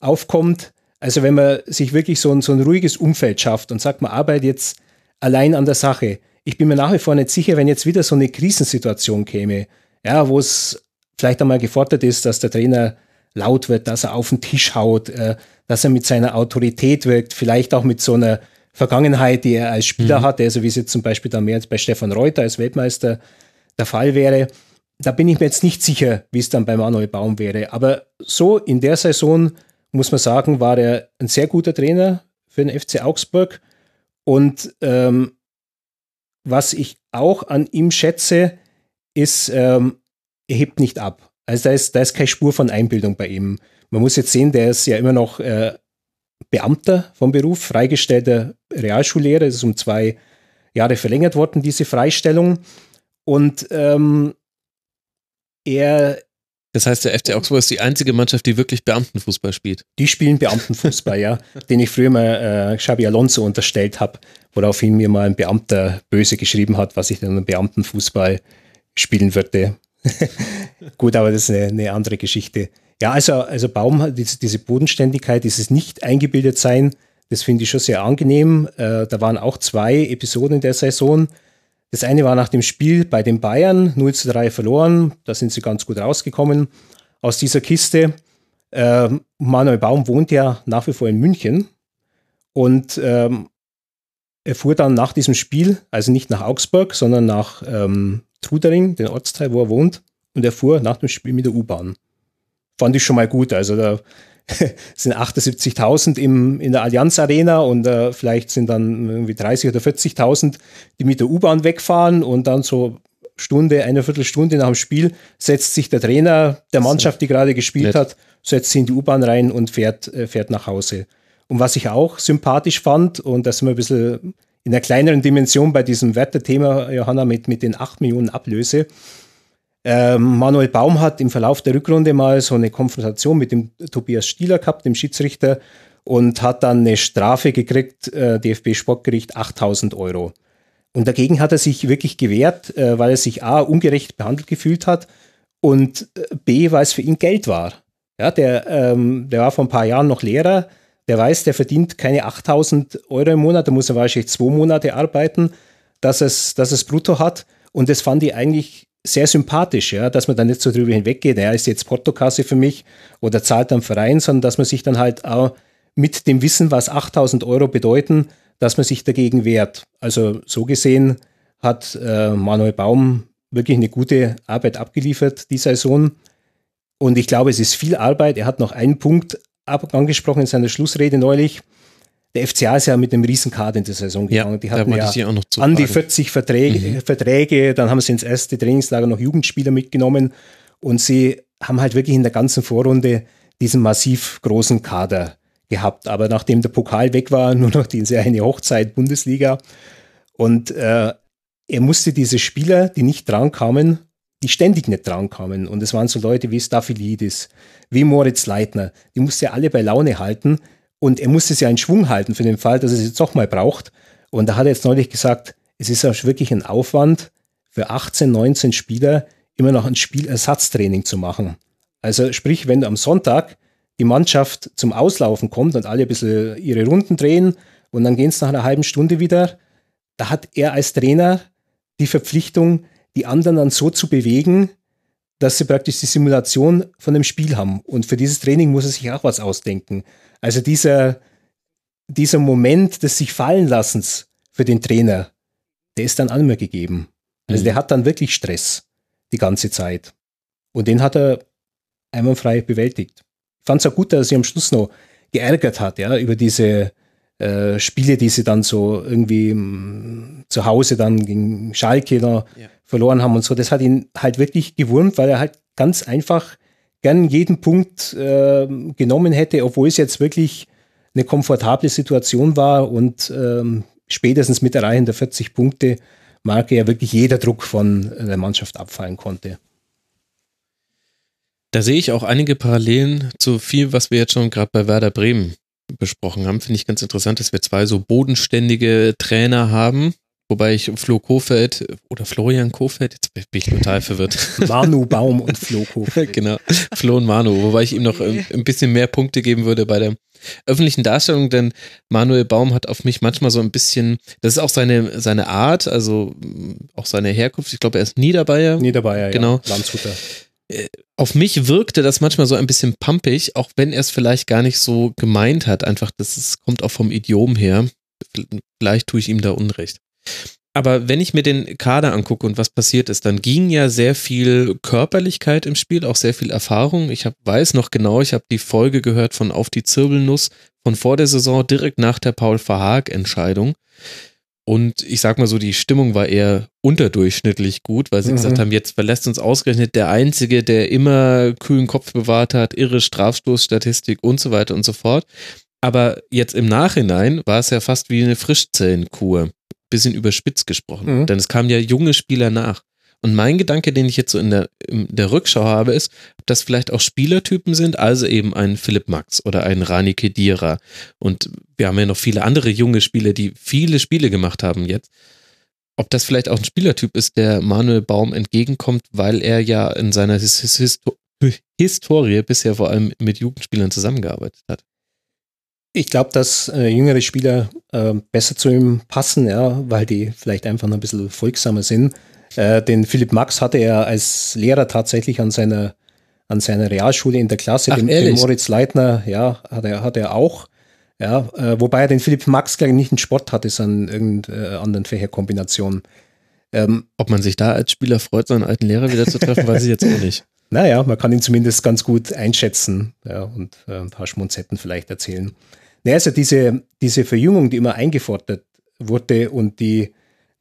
aufkommt, also wenn man sich wirklich so ein, so ein ruhiges Umfeld schafft und sagt, man arbeitet jetzt allein an der Sache. Ich bin mir nach wie vor nicht sicher, wenn jetzt wieder so eine Krisensituation käme, ja, wo es vielleicht einmal gefordert ist, dass der Trainer laut wird, dass er auf den Tisch haut, äh, dass er mit seiner Autorität wirkt, vielleicht auch mit so einer Vergangenheit, die er als Spieler mhm. hatte, also wie es jetzt zum Beispiel dann mehr bei Stefan Reuter als Weltmeister der Fall wäre. Da bin ich mir jetzt nicht sicher, wie es dann bei Manuel Baum wäre. Aber so in der Saison muss man sagen, war er ein sehr guter Trainer für den FC Augsburg. Und ähm, was ich auch an ihm schätze, ist, ähm, er hebt nicht ab. Also da ist, da ist keine Spur von Einbildung bei ihm. Man muss jetzt sehen, der ist ja immer noch äh, Beamter vom Beruf, freigestellter Realschullehrer. Es ist um zwei Jahre verlängert worden, diese Freistellung. Und ähm, er. Das heißt, der FC Augsburg ist die einzige Mannschaft, die wirklich Beamtenfußball spielt. Die spielen Beamtenfußball, ja. Den ich früher mal äh, Xabi Alonso unterstellt habe, woraufhin mir mal ein Beamter böse geschrieben hat, was ich dann Beamtenfußball spielen würde. Gut, aber das ist eine, eine, andere Geschichte. Ja, also, also Baum, diese, Bodenständigkeit, dieses Nicht-Eingebildet-Sein, das finde ich schon sehr angenehm. Äh, da waren auch zwei Episoden in der Saison. Das eine war nach dem Spiel bei den Bayern, 0 zu 3 verloren. Da sind sie ganz gut rausgekommen aus dieser Kiste. Äh, Manuel Baum wohnt ja nach wie vor in München. Und ähm, er fuhr dann nach diesem Spiel, also nicht nach Augsburg, sondern nach ähm, Trudering, den Ortsteil, wo er wohnt, und er fuhr nach dem Spiel mit der U-Bahn. Fand ich schon mal gut. Also da sind 78.000 in der Allianz Arena und äh, vielleicht sind dann irgendwie 30 oder 40.000, die mit der U-Bahn wegfahren und dann so Stunde, eine Viertelstunde nach dem Spiel setzt sich der Trainer der Mannschaft, die gerade gespielt Nett. hat, setzt sich in die U-Bahn rein und fährt, äh, fährt nach Hause. Und was ich auch sympathisch fand, und das sind wir ein bisschen in einer kleineren Dimension bei diesem Wertethema, Johanna, mit, mit den 8 Millionen Ablöse. Ähm, Manuel Baum hat im Verlauf der Rückrunde mal so eine Konfrontation mit dem Tobias Stieler gehabt, dem Schiedsrichter, und hat dann eine Strafe gekriegt, äh, DFB Sportgericht 8000 Euro. Und dagegen hat er sich wirklich gewehrt, äh, weil er sich A, ungerecht behandelt gefühlt hat und äh, B, weil es für ihn Geld war. Ja, der, ähm, der war vor ein paar Jahren noch Lehrer, der weiß, der verdient keine 8000 Euro im Monat, da muss er wahrscheinlich zwei Monate arbeiten, dass es, dass es brutto hat. Und das fand ich eigentlich sehr sympathisch, ja, dass man dann nicht so drüber hinweggeht, er ist jetzt Portokasse für mich oder zahlt am Verein, sondern dass man sich dann halt auch mit dem Wissen, was 8000 Euro bedeuten, dass man sich dagegen wehrt. Also so gesehen hat äh, Manuel Baum wirklich eine gute Arbeit abgeliefert, die Saison. Und ich glaube, es ist viel Arbeit. Er hat noch einen Punkt angesprochen in seiner Schlussrede neulich. Der FCA ist ja mit einem Riesenkader in der Saison gegangen. Ja, die hatten ja ich auch noch zu an die fragen. 40 Verträge, Mhm. Verträge, dann haben sie ins erste Trainingslager noch Jugendspieler mitgenommen und sie haben halt wirklich in der ganzen Vorrunde diesen massiv großen Kader gehabt. Aber nachdem der Pokal weg war, nur noch diese eine Hochzeit Bundesliga und äh, er musste diese Spieler, die nicht drankamen, die ständig nicht drankamen. Und es waren so Leute wie Staphylidis, wie Moritz Leitner, die musste er alle bei Laune halten. Und er musste sie einen Schwung halten für den Fall, dass er es jetzt doch mal braucht. Und da hat er jetzt neulich gesagt, es ist auch wirklich ein Aufwand für 18, 19 Spieler, immer noch ein Spielersatztraining zu machen. Also sprich, wenn am Sonntag die Mannschaft zum Auslaufen kommt und alle ein bisschen ihre Runden drehen und dann gehen es nach einer halben Stunde wieder, da hat er als Trainer die Verpflichtung, die anderen dann so zu bewegen, dass sie praktisch die Simulation von einem Spiel haben. Und für dieses Training muss er sich auch was ausdenken. Also dieser, dieser Moment des sich fallen lassens für den Trainer, der ist dann auch mehr gegeben. Also Mhm. der hat dann wirklich Stress die ganze Zeit. Und den hat er einwandfrei bewältigt. Ich fand es auch gut, dass er sich am Schluss noch geärgert hat, ja, über diese äh, Spiele, die sie dann so irgendwie mh, zu Hause dann gegen Schalke noch Ja. verloren haben und so. Das hat ihn halt wirklich gewurmt, weil er halt ganz einfach gern jeden Punkt äh, genommen hätte, obwohl es jetzt wirklich eine komfortable Situation war und ähm, spätestens mit Erreichen der 40 Punkte Marke ja wirklich jeder Druck von der Mannschaft abfallen konnte. Da sehe ich auch einige Parallelen zu viel, was wir jetzt schon gerade bei Werder Bremen besprochen haben. Finde ich ganz interessant, dass wir zwei so bodenständige Trainer haben. Wobei ich Flo Kofeld oder Florian Kofeld, jetzt bin ich total verwirrt. Manu Baum und Flo Kofeld. genau, Flo und Manu, wobei ich ihm noch ein, ein bisschen mehr Punkte geben würde bei der öffentlichen Darstellung, denn Manuel Baum hat auf mich manchmal so ein bisschen, das ist auch seine, seine Art, also mh, auch seine Herkunft, ich glaube, er ist Niederbayer. Niederbayer, Genau. ja. Landshuter. Auf mich wirkte das manchmal so ein bisschen pumpig, auch wenn er es vielleicht gar nicht so gemeint hat. Einfach, das ist, kommt auch vom Idiom her. Vielleicht tue ich ihm da Unrecht. Aber wenn ich mir den Kader angucke und was passiert ist, dann ging ja sehr viel Körperlichkeit im Spiel, auch sehr viel Erfahrung. Ich hab, weiß noch genau, ich habe die Folge gehört von Auf die Zirbelnuss von vor der Saison, direkt nach der Paul Verhaag-Entscheidung. Und ich sag mal so, die Stimmung war eher unterdurchschnittlich gut, weil sie Mhm. gesagt haben, jetzt verlässt uns ausgerechnet der Einzige, der immer kühlen Kopf bewahrt hat, irre Strafstoßstatistik und so weiter und so fort. Aber jetzt im Nachhinein war es ja fast wie eine Frischzellenkur. Bisschen überspitzt gesprochen. Mhm. Denn es kamen ja junge Spieler nach. Und mein Gedanke, den ich jetzt so in der, in der Rückschau habe, ist, ob das vielleicht auch Spielertypen sind, also eben ein Philipp Max oder ein Rani Kedira. Und wir haben ja noch viele andere junge Spieler, die viele Spiele gemacht haben jetzt. Ob das vielleicht auch ein Spielertyp ist, der Manuel Baum entgegenkommt, weil er ja in seiner His His Histo Historie bisher vor allem mit Jugendspielern zusammengearbeitet hat. Ich glaube, dass äh, jüngere Spieler äh, besser zu ihm passen, ja, weil die vielleicht einfach noch ein bisschen folgsamer sind. Äh, den Philipp Max hatte er als Lehrer tatsächlich an seiner, an seiner Realschule in der Klasse. Ach, den, den? Moritz Leitner, ja, hat er, hat er auch. Ja, äh, wobei er den Philipp Max gleich nicht in Sport hatte, sondern irgendeiner anderen Fächerkombination. Ähm, Ob man sich da als Spieler freut, seinen alten Lehrer wieder zu treffen, weiß ich jetzt auch nicht. naja, man kann ihn zumindest ganz gut einschätzen ja, und äh, ein paar Schmunzetten vielleicht erzählen. Naja, also diese, diese Verjüngung, die immer eingefordert wurde und die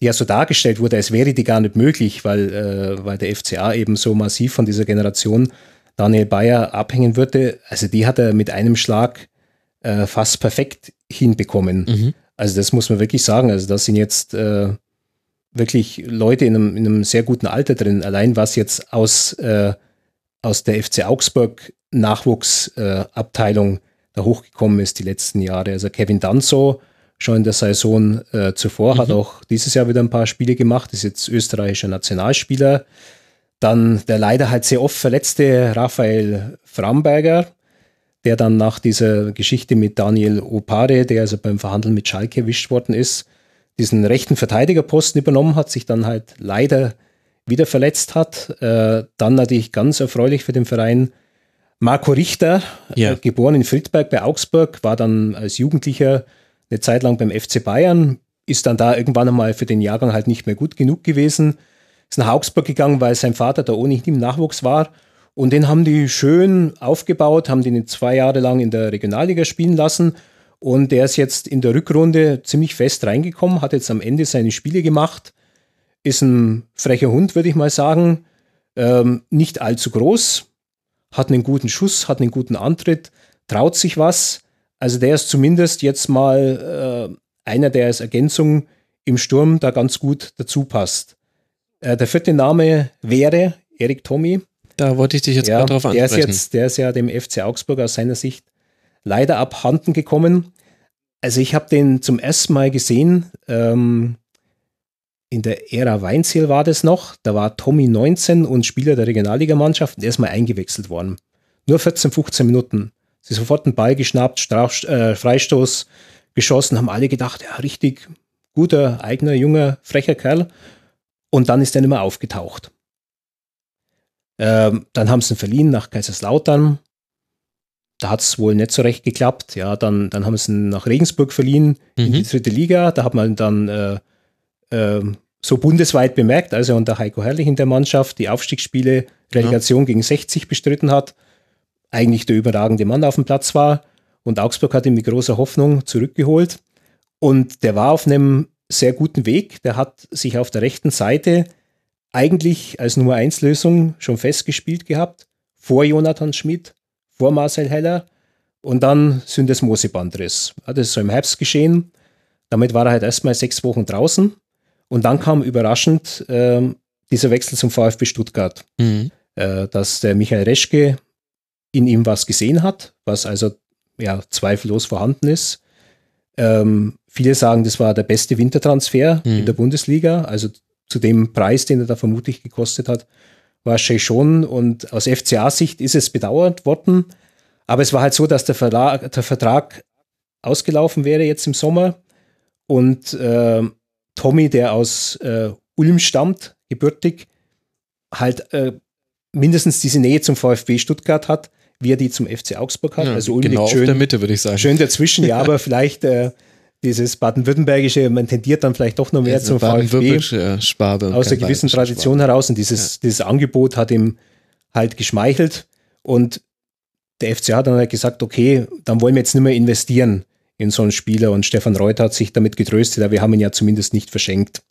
ja so dargestellt wurde, als wäre die gar nicht möglich, weil, äh, weil der FCA eben so massiv von dieser Generation Daniel Bayer abhängen würde, also die hat er mit einem Schlag äh, fast perfekt hinbekommen. Mhm. Also das muss man wirklich sagen. Also das sind jetzt äh, wirklich Leute in einem, in einem sehr guten Alter drin. Allein was jetzt aus, äh, aus der FC Augsburg Nachwuchsabteilung äh, da hochgekommen ist die letzten Jahre. Also Kevin Danzo schon in der Saison äh, zuvor, hat auch dieses Jahr wieder ein paar Spiele gemacht, ist jetzt österreichischer Nationalspieler. Dann der leider halt sehr oft verletzte Raphael Framberger, der dann nach dieser Geschichte mit Daniel Opare, der also beim Verhandeln mit Schalke erwischt worden ist, diesen rechten Verteidigerposten übernommen hat, sich dann halt leider wieder verletzt hat. Äh, dann natürlich ganz erfreulich für den Verein Marco Richter, Ja. äh, geboren in Friedberg bei Augsburg, war dann als Jugendlicher eine Zeit lang beim FC Bayern, ist dann da irgendwann einmal für den Jahrgang halt nicht mehr gut genug gewesen, ist nach Augsburg gegangen, weil sein Vater da ohnehin im Nachwuchs war. Und den haben die schön aufgebaut, haben den zwei Jahre lang in der Regionalliga spielen lassen. Und der ist jetzt in der Rückrunde ziemlich fest reingekommen, hat jetzt am Ende seine Spiele gemacht, ist ein frecher Hund, würde ich mal sagen. Ähm, nicht allzu groß, hat einen guten Schuss, hat einen guten Antritt, traut sich was. Also der ist zumindest jetzt mal äh, einer, der als Ergänzung im Sturm da ganz gut dazu passt. Äh, der vierte Name wäre Erik Tommy. Da wollte ich dich jetzt Ja, gerade drauf der ist ansprechen. jetzt, der ist ja dem FC Augsburg aus seiner Sicht leider abhanden gekommen. Also ich habe den zum ersten Mal gesehen, ähm, in der Ära Weinziel war das noch, da war Tommy 19 und Spieler der Regionalligamannschaft und er ist mal eingewechselt worden. Nur 14, 15 Minuten. Sie sofort einen Ball geschnappt, Straf, äh, Freistoß geschossen, haben alle gedacht, ja, richtig guter, eigener, junger, frecher Kerl. Und dann ist er nicht mehr aufgetaucht. Ähm, dann haben sie ihn verliehen nach Kaiserslautern. Da hat es wohl nicht so recht geklappt. Ja, dann, dann haben sie ihn nach Regensburg verliehen in Mhm. die dritte Liga. Da hat man dann äh, ähm, so bundesweit bemerkt, also unter Heiko Herrlich in der Mannschaft, die Aufstiegsspiele, Relegation gegen 60 bestritten hat, eigentlich der überragende Mann auf dem Platz war. Und Augsburg hat ihn mit großer Hoffnung zurückgeholt. Und der war auf einem sehr guten Weg. Der hat sich auf der rechten Seite eigentlich als Nummer 1 Lösung schon festgespielt gehabt. Vor Jonathan Schmidt, vor Marcel Heller und dann Syndesmosebandriss. Ja, das ist so im Herbst geschehen. Damit war er halt erstmal sechs Wochen draußen. Und dann kam überraschend ähm, dieser Wechsel zum VfB Stuttgart, Mhm. äh, dass der Michael Reschke in ihm was gesehen hat, was also ja zweifellos vorhanden ist. Ähm, viele sagen, das war der beste Wintertransfer Mhm. in der Bundesliga, also zu dem Preis, den er da vermutlich gekostet hat, war es schon. Und aus FCA-Sicht ist es bedauert worden. Aber es war halt so, dass der, Verlag, der Vertrag ausgelaufen wäre jetzt im Sommer. Und äh, Tommy, der aus äh, Ulm stammt, gebürtig, halt äh, mindestens diese Nähe zum VfB Stuttgart hat, wie er die zum FC Augsburg hat. Ja, also Ulm genau liegt auf schön, der Mitte, würde ich sagen. schön dazwischen, ja, aber vielleicht äh, dieses baden-württembergische, man tendiert dann vielleicht doch noch mehr zum VfB und aus der kein gewissen Tradition heraus und dieses, dieses Angebot hat ihm halt geschmeichelt und der FCA hat dann halt gesagt, okay, dann wollen wir jetzt nicht mehr investieren in so einen Spieler und Stefan Reuter hat sich damit getröstet, aber wir haben ihn ja zumindest nicht verschenkt.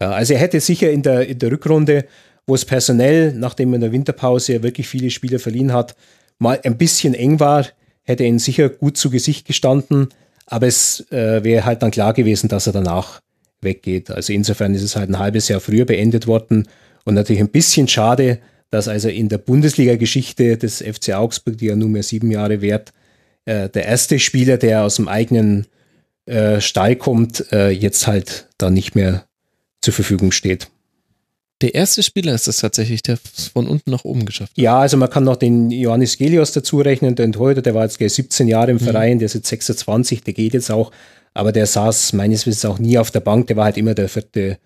Ja, also er hätte sicher in der, in der Rückrunde, wo es personell, nachdem er in der Winterpause ja wirklich viele Spieler verliehen hat, mal ein bisschen eng war, hätte er ihn sicher gut zu Gesicht gestanden, aber es äh, wäre halt dann klar gewesen, dass er danach weggeht. Also insofern ist es halt ein halbes Jahr früher beendet worden und natürlich ein bisschen schade, dass also in der Bundesliga-Geschichte des FC Augsburg, die ja nunmehr sieben Jahre währt, äh, der erste Spieler, der aus dem eigenen äh, Stall kommt, äh, jetzt halt da nicht mehr zur Verfügung steht. Der erste Spieler ist es tatsächlich, der es von unten nach oben geschafft hat. Ja, also man kann noch den Johannes Gelios dazu rechnen, den Torhüter, der war jetzt gleich 17 Jahre Mhm. im Verein, der ist jetzt 26, der geht jetzt auch, aber der saß meines Wissens auch nie auf der Bank, der war halt immer der vierte,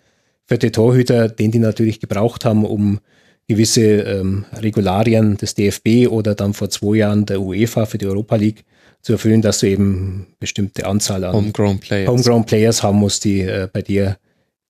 vierte Torhüter, den die natürlich gebraucht haben, um gewisse ähm, Regularien des DFB oder dann vor zwei Jahren der UEFA für die Europa League zu erfüllen, dass du eben bestimmte Anzahl an Homegrown Players. Homegrown Players haben musst, die äh, bei dir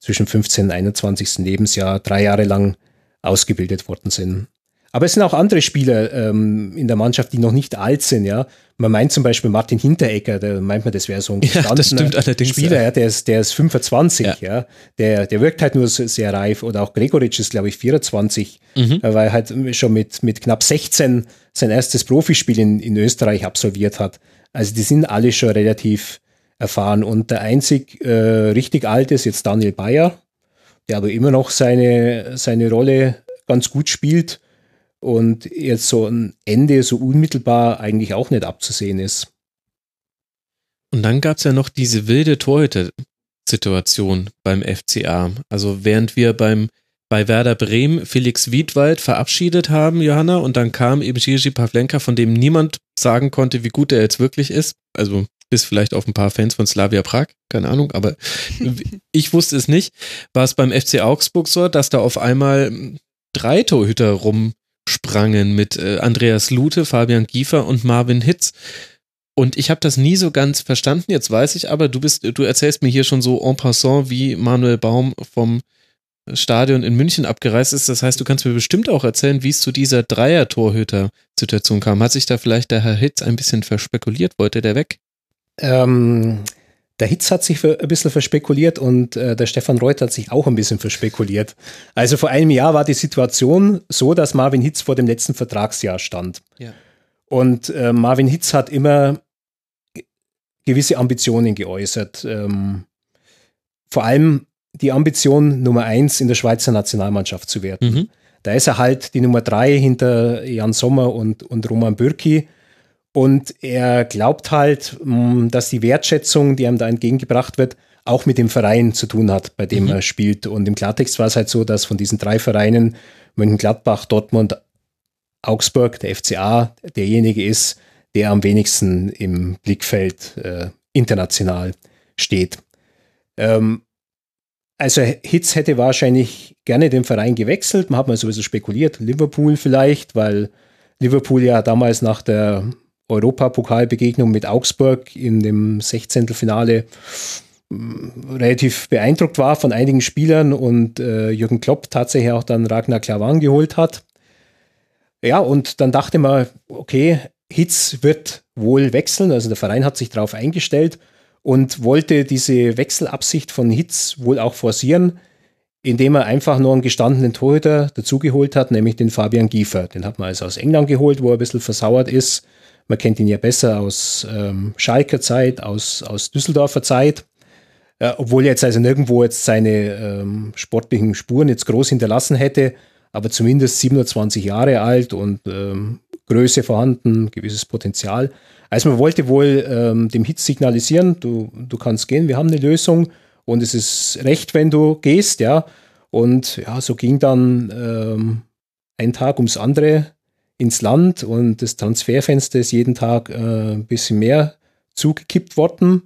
zwischen 15 und 21. Lebensjahr drei Jahre lang ausgebildet worden sind. Aber es sind auch andere Spieler ähm, in der Mannschaft, die noch nicht alt sind, ja. Man meint zum Beispiel Martin Hinteregger, da meint man, das wäre so ein Ja, gestandener allerdings, Spieler, ja. ja. der, ist, der ist 25, Ja. ja. Der, der wirkt halt nur sehr reif. Oder auch Gregoritsch ist, glaube ich, 24, Mhm. äh, weil er halt schon mit, mit knapp 16 sein erstes Profispiel in, in Österreich absolviert hat. Also die sind alle schon relativ erfahren. Und der einzig äh, richtig alte ist jetzt Daniel Bayer, der aber immer noch seine, seine Rolle ganz gut spielt und jetzt so ein Ende so unmittelbar eigentlich auch nicht abzusehen ist. Und dann gab es ja noch diese wilde Torhüter-Situation beim FCA. Also während wir beim, bei Werder Bremen Felix Wiedwald verabschiedet haben, Johanna, und dann kam eben Gigi Pavlenka, von dem niemand sagen konnte, wie gut er jetzt wirklich ist. Also bis vielleicht auf ein paar Fans von Slavia Prag, keine Ahnung, aber ich wusste es nicht. War es beim FC Augsburg so, dass da auf einmal drei Torhüter rumsprangen mit äh, Andreas Lute, Fabian Giefer und Marvin Hitz. Und ich habe das nie so ganz verstanden. Jetzt weiß ich aber, du bist, du erzählst mir hier schon so en passant, wie Manuel Baum vom Stadion in München abgereist ist. Das heißt, du kannst mir bestimmt auch erzählen, wie es zu dieser Dreier-Torhüter-Situation kam. Hat sich da vielleicht der Herr Hitz ein bisschen verspekuliert? Wollte der weg? Ähm, der Hitz hat sich ein bisschen verspekuliert und äh, der Stefan Reuter hat sich auch ein bisschen verspekuliert. Also vor einem Jahr war die Situation so, dass Marvin Hitz vor dem letzten Vertragsjahr stand. Ja. Und äh, Marvin Hitz hat immer gewisse Ambitionen geäußert. Ähm, vor allem die Ambition, Nummer eins in der Schweizer Nationalmannschaft zu werden. Mhm. Da ist er halt die Nummer drei hinter Jan Sommer und, und Roman Bürki. Und er glaubt halt, mh, dass die Wertschätzung, die ihm da entgegengebracht wird, auch mit dem Verein zu tun hat, bei dem Mhm. er spielt. Und im Klartext war es halt so, dass von diesen drei Vereinen, Mönchengladbach, Dortmund, Augsburg, der FCA, derjenige ist, der am wenigsten im Blickfeld äh, international steht. Ähm, also Hitz hätte wahrscheinlich gerne den Verein gewechselt. Man hat mal sowieso spekuliert, Liverpool vielleicht, weil Liverpool ja damals nach der Europapokalbegegnung mit Augsburg in dem 16. Finale mh, relativ beeindruckt war von einigen Spielern und äh, Jürgen Klopp tatsächlich auch dann Ragnar Klavan geholt hat. Ja, und dann dachte man, okay, Hitz wird wohl wechseln, also der Verein hat sich darauf eingestellt und wollte diese Wechselabsicht von Hitz wohl auch forcieren, indem er einfach nur einen gestandenen Torhüter dazugeholt hat, nämlich den Fabian Giefer. Den hat man also aus England geholt, wo er ein bisschen versauert ist. Man kennt ihn ja besser aus ähm, Schalker Zeit, aus, aus Düsseldorfer Zeit. Äh, obwohl er jetzt also nirgendwo jetzt seine ähm, sportlichen Spuren jetzt groß hinterlassen hätte, aber zumindest 27 Jahre alt und ähm, Größe vorhanden, gewisses Potenzial. Also man wollte wohl ähm, dem Hitz signalisieren, du, du kannst gehen, wir haben eine Lösung und es ist recht, wenn du gehst, ja. Und ja, so ging dann ähm, ein Tag ums andere ins Land und das Transferfenster ist jeden Tag äh, ein bisschen mehr zugekippt worden.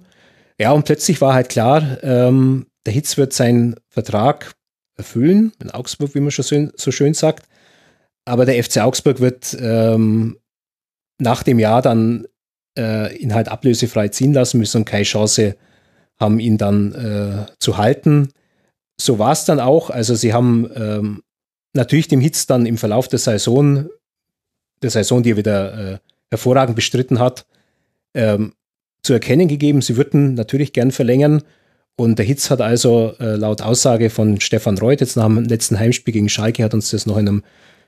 Ja, und plötzlich war halt klar, ähm, der Hitz wird seinen Vertrag erfüllen, in Augsburg, wie man schon so, so schön sagt. Aber der FC Augsburg wird ähm, nach dem Jahr dann äh, ihn halt ablösefrei ziehen lassen müssen und keine Chance haben, ihn dann äh, zu halten. So war es dann auch. Also sie haben ähm, natürlich dem Hitz dann im Verlauf der Saison, der Saison, die er wieder äh, hervorragend bestritten hat, ähm, zu erkennen gegeben, sie würden natürlich gern verlängern. Und der Hitz hat also äh, laut Aussage von Stefan Reuth jetzt nach dem letzten Heimspiel gegen Schalke, hat uns das noch in einem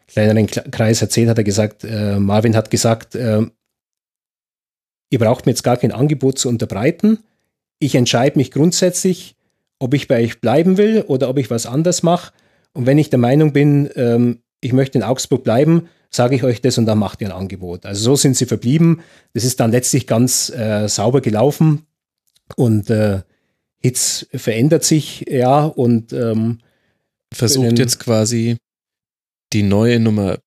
kleineren Kle- Kreis erzählt, hat er gesagt, äh, Marvin hat gesagt, äh, ihr braucht mir jetzt gar kein Angebot zu unterbreiten. Ich entscheide mich grundsätzlich, ob ich bei euch bleiben will oder ob ich was anders mache. Und wenn ich der Meinung bin, ähm, ich möchte in Augsburg bleiben, sage ich euch das und dann macht ihr ein Angebot. Also so sind sie verblieben. Das ist dann letztlich ganz äh, sauber gelaufen und äh, Hitz verändert sich, ja, und ähm, Versucht jetzt quasi die neue Nummer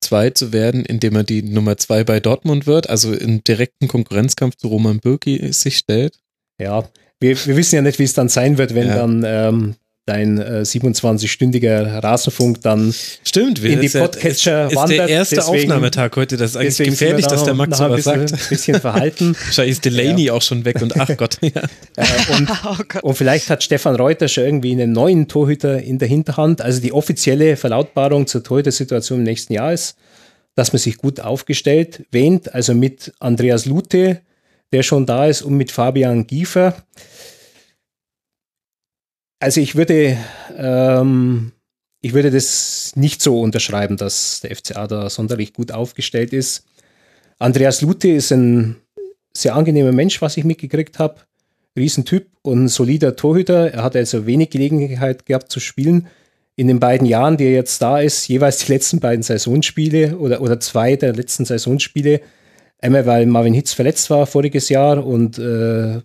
zwei zu werden, indem er die Nummer zwei bei Dortmund wird, also im direkten Konkurrenzkampf zu Roman Bürki sich stellt. ja, wir, wir wissen ja nicht, wie es dann sein wird, wenn Ja. dann ähm, dein äh, 27-stündiger Rasenfunk dann Stimmt, In die ist ja- Podcatcher ist, ist wandert, der erste deswegen- Aufnahmetag heute. Das ist eigentlich gefährlich, da dass der Max sowas ein bisschen, sagt. bisschen verhalten. Wahrscheinlich ist Delaney auch schon weg und ach Gott. Ja. äh, und Oh Gott. Und vielleicht hat Stefan Reuter schon irgendwie einen neuen Torhüter in der Hinterhand. Also die offizielle Verlautbarung zur Torhüter-Situation im nächsten Jahr ist, dass man sich gut aufgestellt wähnt. Also mit Andreas Lute, der schon da ist, und mit Fabian Giefer. Also ich würde, ähm, ich würde das nicht so unterschreiben, dass der FCA da sonderlich gut aufgestellt ist. Andreas Lute ist ein sehr angenehmer Mensch, was ich mitgekriegt habe. Riesentyp und ein solider Torhüter. Er hat also wenig Gelegenheit gehabt zu spielen. In den beiden Jahren, die er jetzt da ist, jeweils die letzten beiden Saisonspiele oder, oder zwei der letzten Saisonspiele. Einmal, weil Marvin Hitz verletzt war voriges Jahr und äh,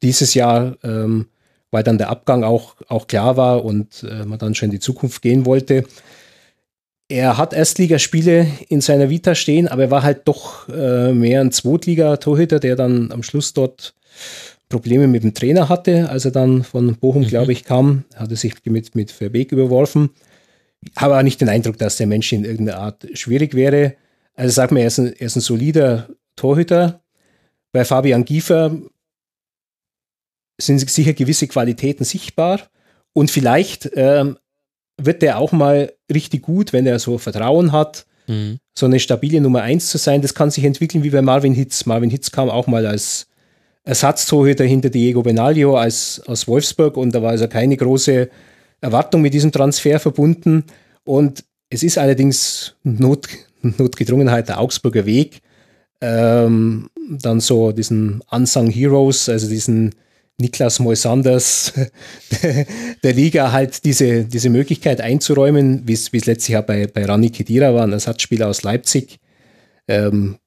dieses Jahr ähm, weil dann der Abgang auch, auch klar war und äh, man dann schon in die Zukunft gehen wollte. Er hat Erstligaspiele in seiner Vita stehen, aber er war halt doch äh, mehr ein Zweitliga-Torhüter, der dann am Schluss dort Probleme mit dem Trainer hatte, als er dann von Bochum, mhm. glaube ich, kam. Hatte sich mit, mit Verbeek überworfen. Habe auch nicht den Eindruck, dass der Mensch in irgendeiner Art schwierig wäre. Also sag mir, er ist ein, er ist ein solider Torhüter. Bei Fabian Giefer sind sicher gewisse Qualitäten sichtbar. Und vielleicht ähm, wird der auch mal richtig gut, wenn er so Vertrauen hat, mhm. so eine stabile Nummer eins zu sein. Das kann sich entwickeln wie bei Marvin Hitz. Marvin Hitz kam auch mal als Ersatztorhüter hinter Diego Benaglio als, aus Wolfsburg und da war also keine große Erwartung mit diesem Transfer verbunden. Und es ist allerdings Not, Notgedrungenheit der Augsburger Weg, ähm, dann so diesen Unsung Heroes, also diesen Niklas Moisanders der Liga halt diese, diese Möglichkeit einzuräumen, wie es letztes Jahr bei, bei Rani Kedira war, ein Ersatzspieler aus Leipzig, ähm,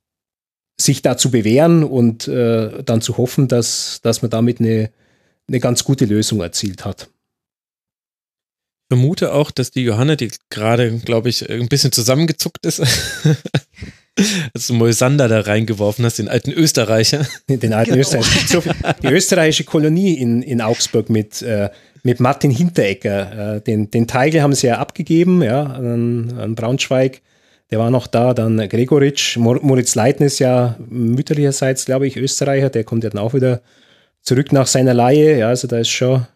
sich da zu bewähren und äh, dann zu hoffen, dass, dass man damit eine, eine ganz gute Lösung erzielt hat. Ich vermute auch, dass die Johanna, die gerade, glaube ich, ein bisschen zusammengezuckt ist, als du Moisander da reingeworfen hast, den alten Österreicher. Den alten genau. Österreicher. die österreichische Kolonie in, in Augsburg mit, äh, mit Martin Hinteregger. Äh, den, den Teigl haben sie ja abgegeben, ja, an, an Braunschweig. Der war noch da, dann Gregoritsch, Moritz Leitner ist ja mütterlicherseits, glaube ich, Österreicher, der kommt ja dann auch wieder zurück nach seiner Laie. Ja, also da ist schon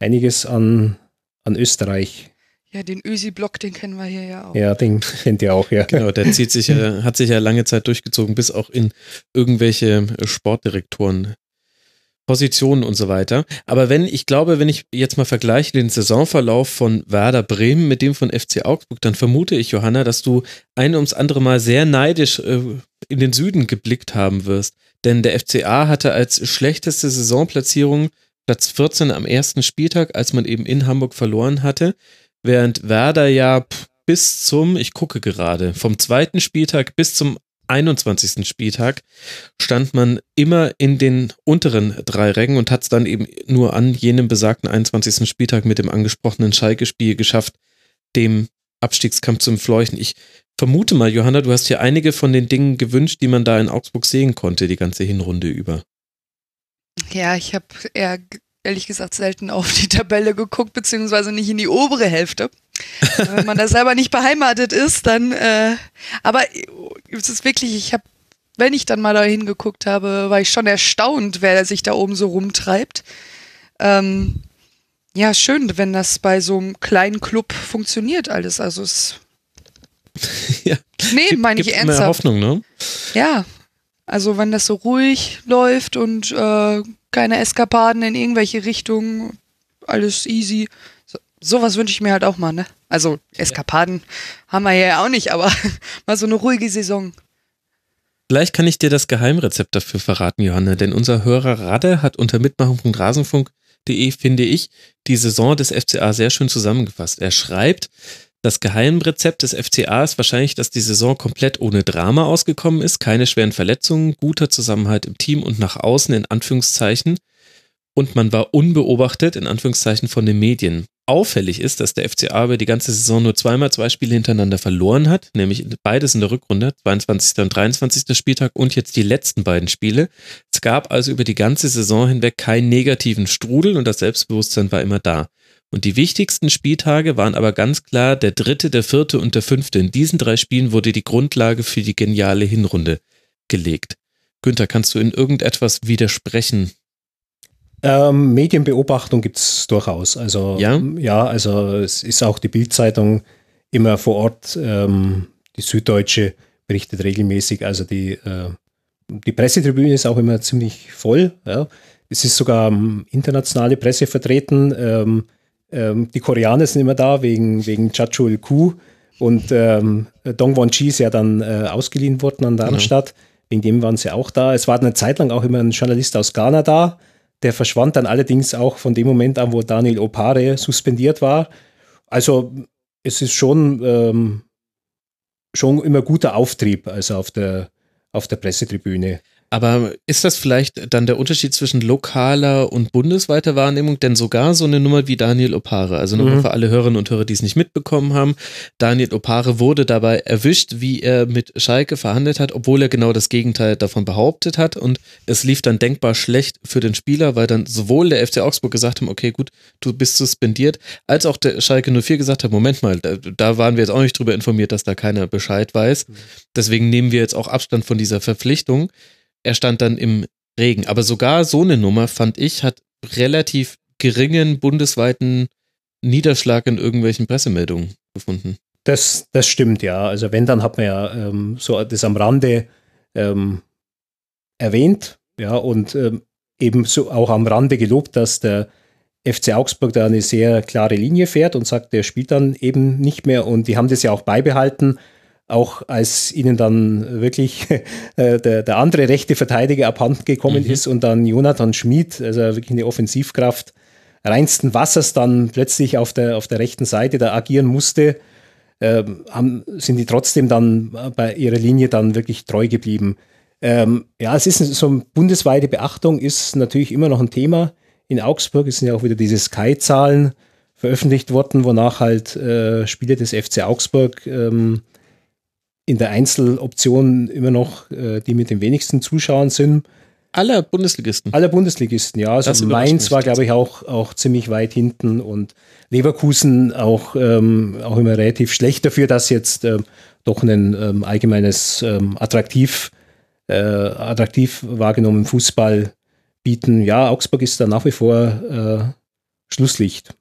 einiges an, an Österreich ja, den Ösi-Block, den kennen wir hier ja auch. Ja, den kennt ihr auch, ja. Genau, der zieht sich ja, hat sich ja lange Zeit durchgezogen, bis auch in irgendwelche Sportdirektoren Positionen und so weiter. Aber wenn, ich glaube, wenn ich jetzt mal vergleiche den Saisonverlauf von Werder Bremen mit dem von FC Augsburg, dann vermute ich, Johanna, dass du ein ums andere Mal sehr neidisch äh, in den Süden geblickt haben wirst. Denn der FCA hatte als schlechteste Saisonplatzierung Platz 14 am ersten Spieltag, als man eben in Hamburg verloren hatte während Werder ja bis zum, ich gucke gerade, vom zweiten Spieltag bis zum 21. Spieltag stand man immer in den unteren drei Rängen und hat es dann eben nur an jenem besagten 21. Spieltag mit dem angesprochenen Schalke-Spiel geschafft, dem Abstiegskampf zu entfleuchten. Ich vermute mal, Johanna, du hast hier einige von den Dingen gewünscht, die man da in Augsburg sehen konnte, die ganze Hinrunde über. Ja, ich habe eher ehrlich gesagt selten auf die Tabelle geguckt, beziehungsweise nicht in die obere Hälfte. Wenn man da selber nicht beheimatet ist, dann, äh, aber es ist wirklich, ich habe, wenn ich dann mal da hingeguckt habe, war ich schon erstaunt, wer sich da oben so rumtreibt. Ähm, ja, schön, wenn das bei so einem kleinen Club funktioniert alles. Also es. ja. Nee, meine ich ernsthaft. Mehr Hoffnung, ne? Ja. Also wenn das so ruhig läuft und äh, keine Eskapaden in irgendwelche Richtungen, alles easy. So, sowas wünsche ich mir halt auch mal, ne? Also Eskapaden haben wir ja auch nicht, aber mal so eine ruhige Saison. Vielleicht kann ich dir das Geheimrezept dafür verraten, Johanna, denn unser Hörer Radde hat unter mitmachen.rasenfunk.de, finde ich, die Saison des FCA sehr schön zusammengefasst. Er schreibt, das Geheimrezept des FCA ist wahrscheinlich, dass die Saison komplett ohne Drama ausgekommen ist, keine schweren Verletzungen, guter Zusammenhalt im Team und nach außen in Anführungszeichen. Und man war unbeobachtet in Anführungszeichen von den Medien. Auffällig ist, dass der FCA über die ganze Saison nur zweimal zwei Spiele hintereinander verloren hat, nämlich beides in der Rückrunde, 22. und 23. Spieltag und jetzt die letzten beiden Spiele. Es gab also über die ganze Saison hinweg keinen negativen Strudel und das Selbstbewusstsein war immer da. Und die wichtigsten Spieltage waren aber ganz klar der dritte, der vierte und der fünfte. In diesen drei Spielen wurde die Grundlage für die geniale Hinrunde gelegt. Günther, kannst du in irgendetwas widersprechen? Ähm, Medienbeobachtung gibt es durchaus. Also ja? ja, also es ist auch die Bildzeitung immer vor Ort. Ähm, die Süddeutsche berichtet regelmäßig. Also die, äh, die Pressetribüne ist auch immer ziemlich voll. Ja. Es ist sogar ähm, internationale Presse vertreten. Ähm, ähm, die Koreaner sind immer da wegen, wegen Chachul Ku und ähm, Dongwon Chi ist ja dann äh, ausgeliehen worden an Darmstadt. Genau. Wegen dem waren sie auch da. Es war eine Zeit lang auch immer ein Journalist aus Ghana da. Der verschwand dann allerdings auch von dem Moment an, wo Daniel Opare suspendiert war. Also es ist schon, ähm, schon immer guter Auftrieb, also auf der, auf der Pressetribüne. Aber ist das vielleicht dann der Unterschied zwischen lokaler und bundesweiter Wahrnehmung? Denn sogar so eine Nummer wie Daniel Opare, also nochmal Mhm. für alle Hörerinnen und Hörer, die es nicht mitbekommen haben, Daniel Opare wurde dabei erwischt, wie er mit Schalke verhandelt hat, obwohl er genau das Gegenteil davon behauptet hat. Und es lief dann denkbar schlecht für den Spieler, weil dann sowohl der FC Augsburg gesagt haben, okay, gut, du bist suspendiert, als auch der Schalke 04 gesagt hat, Moment mal, da, da waren wir jetzt auch nicht drüber informiert, dass da keiner Bescheid weiß. Deswegen nehmen wir jetzt auch Abstand von dieser Verpflichtung. Er stand dann im Regen. Aber sogar so eine Nummer, fand ich, hat relativ geringen bundesweiten Niederschlag in irgendwelchen Pressemeldungen gefunden. Das, das stimmt, ja. Also wenn, dann hat man ja ähm, so das am Rande ähm, erwähnt, ja, und ähm, eben auch am Rande gelobt, dass der FC Augsburg da eine sehr klare Linie fährt und sagt, der spielt dann eben nicht mehr. Und die haben das ja auch beibehalten, auch als ihnen dann wirklich äh, der, der andere rechte Verteidiger abhanden gekommen Mhm. ist und dann Jonathan Schmid, also wirklich eine Offensivkraft reinsten Wassers dann plötzlich auf der, auf der rechten Seite da agieren musste, ähm, haben, sind die trotzdem dann bei ihrer Linie dann wirklich treu geblieben. Ähm, ja, es ist so eine bundesweite Beachtung ist natürlich immer noch ein Thema. In Augsburg sind ja auch wieder diese Sky-Zahlen veröffentlicht worden, wonach halt äh, Spiele des FC Augsburg ähm, in der Einzeloption immer noch äh, die mit den wenigsten Zuschauern sind. Aller Bundesligisten. Aller Bundesligisten, ja. Das Also überrascht Mainz war, glaube ich, auch, auch ziemlich weit hinten und Leverkusen auch, ähm, auch immer relativ schlecht dafür, dass jetzt ähm, doch ein ähm, allgemeines ähm, attraktiv, äh, attraktiv wahrgenommen Fußball bieten. Ja, Augsburg ist da nach wie vor äh, Schlusslicht.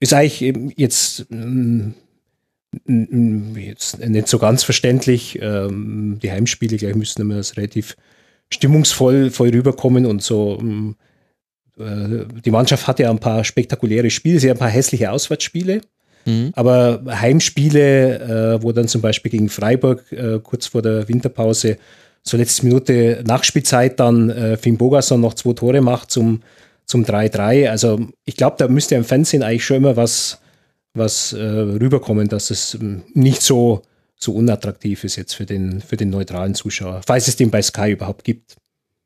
Ist eigentlich eben jetzt, ähm, jetzt nicht so ganz verständlich. Ähm, die Heimspiele, gleich müssten immer das relativ stimmungsvoll voll rüberkommen und so. ähm, äh, Die Mannschaft hat ja ein paar spektakuläre Spiele, sie hat ein paar hässliche Auswärtsspiele, Mhm. aber Heimspiele, äh, wo dann zum Beispiel gegen Freiburg äh, kurz vor der Winterpause so letzte Minute Nachspielzeit dann äh, Finn Bogason noch zwei Tore macht zum, zum 3-3. Also ich glaube, da müsste im Fernsehen eigentlich schon immer was, was äh, rüberkommen, dass es ähm, nicht so, so unattraktiv ist jetzt für den, für den neutralen Zuschauer, falls es den bei Sky überhaupt gibt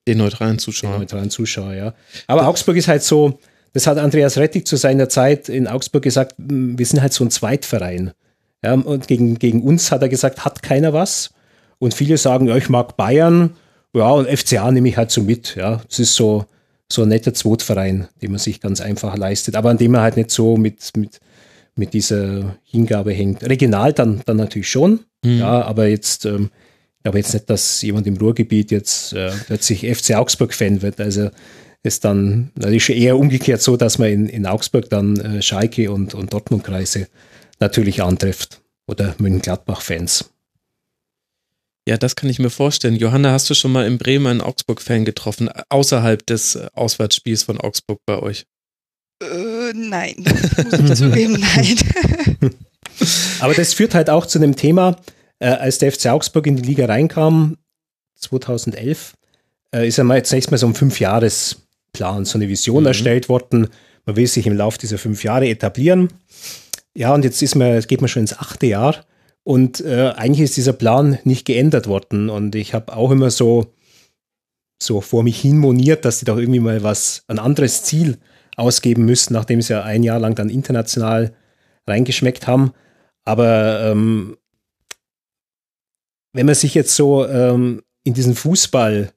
Den neutralen den Zuschauer. neutralen Zuschauer, ja. Aber Augsburg ist halt so, das hat Andreas Rettig zu seiner Zeit in Augsburg gesagt, "m, wir sind halt so ein Zweitverein. Ja, und gegen, gegen uns hat er gesagt, hat keiner was. Und viele sagen, ja, ich mag Bayern, ja, und FCA nehme ich halt so mit, ja. Das ist so, so ein netter Zweitverein, den man sich ganz einfach leistet, aber an dem man halt nicht so mit, mit, mit dieser Hingabe hängt. Regional dann, dann natürlich schon, ja, aber jetzt, ähm, ich glaube jetzt nicht, dass jemand im Ruhrgebiet jetzt äh, plötzlich FC Augsburg-Fan wird. Also ist dann natürlich eher umgekehrt so, dass man in, in Augsburg dann äh, Schalke und, und Dortmund-Kreise natürlich antrifft. Oder München-Gladbach-Fans. Ja, das kann ich mir vorstellen. Johanna, hast du schon mal in Bremen einen Augsburg-Fan getroffen, außerhalb des äh, Auswärtsspiels von Augsburg bei euch? Äh, nein, muss ich zugeben, nein. Aber das führt halt auch zu einem Thema, äh, als der FC Augsburg in die Liga reinkam, 2011, äh, ist einmal zunächst mal so ein Fünfjahresplan, so eine Vision erstellt worden. Man will sich im Laufe dieser fünf Jahre etablieren. Ja, und jetzt ist man, jetzt geht man schon ins achte Jahr und äh, eigentlich ist dieser Plan nicht geändert worden. Und ich habe auch immer so, so vor mich hin moniert, dass die doch irgendwie mal was, ein anderes Ziel ausgeben müssen, nachdem sie ja ein Jahr lang dann international reingeschmeckt haben. Aber ähm, wenn man sich jetzt so ähm, in diesen Fußball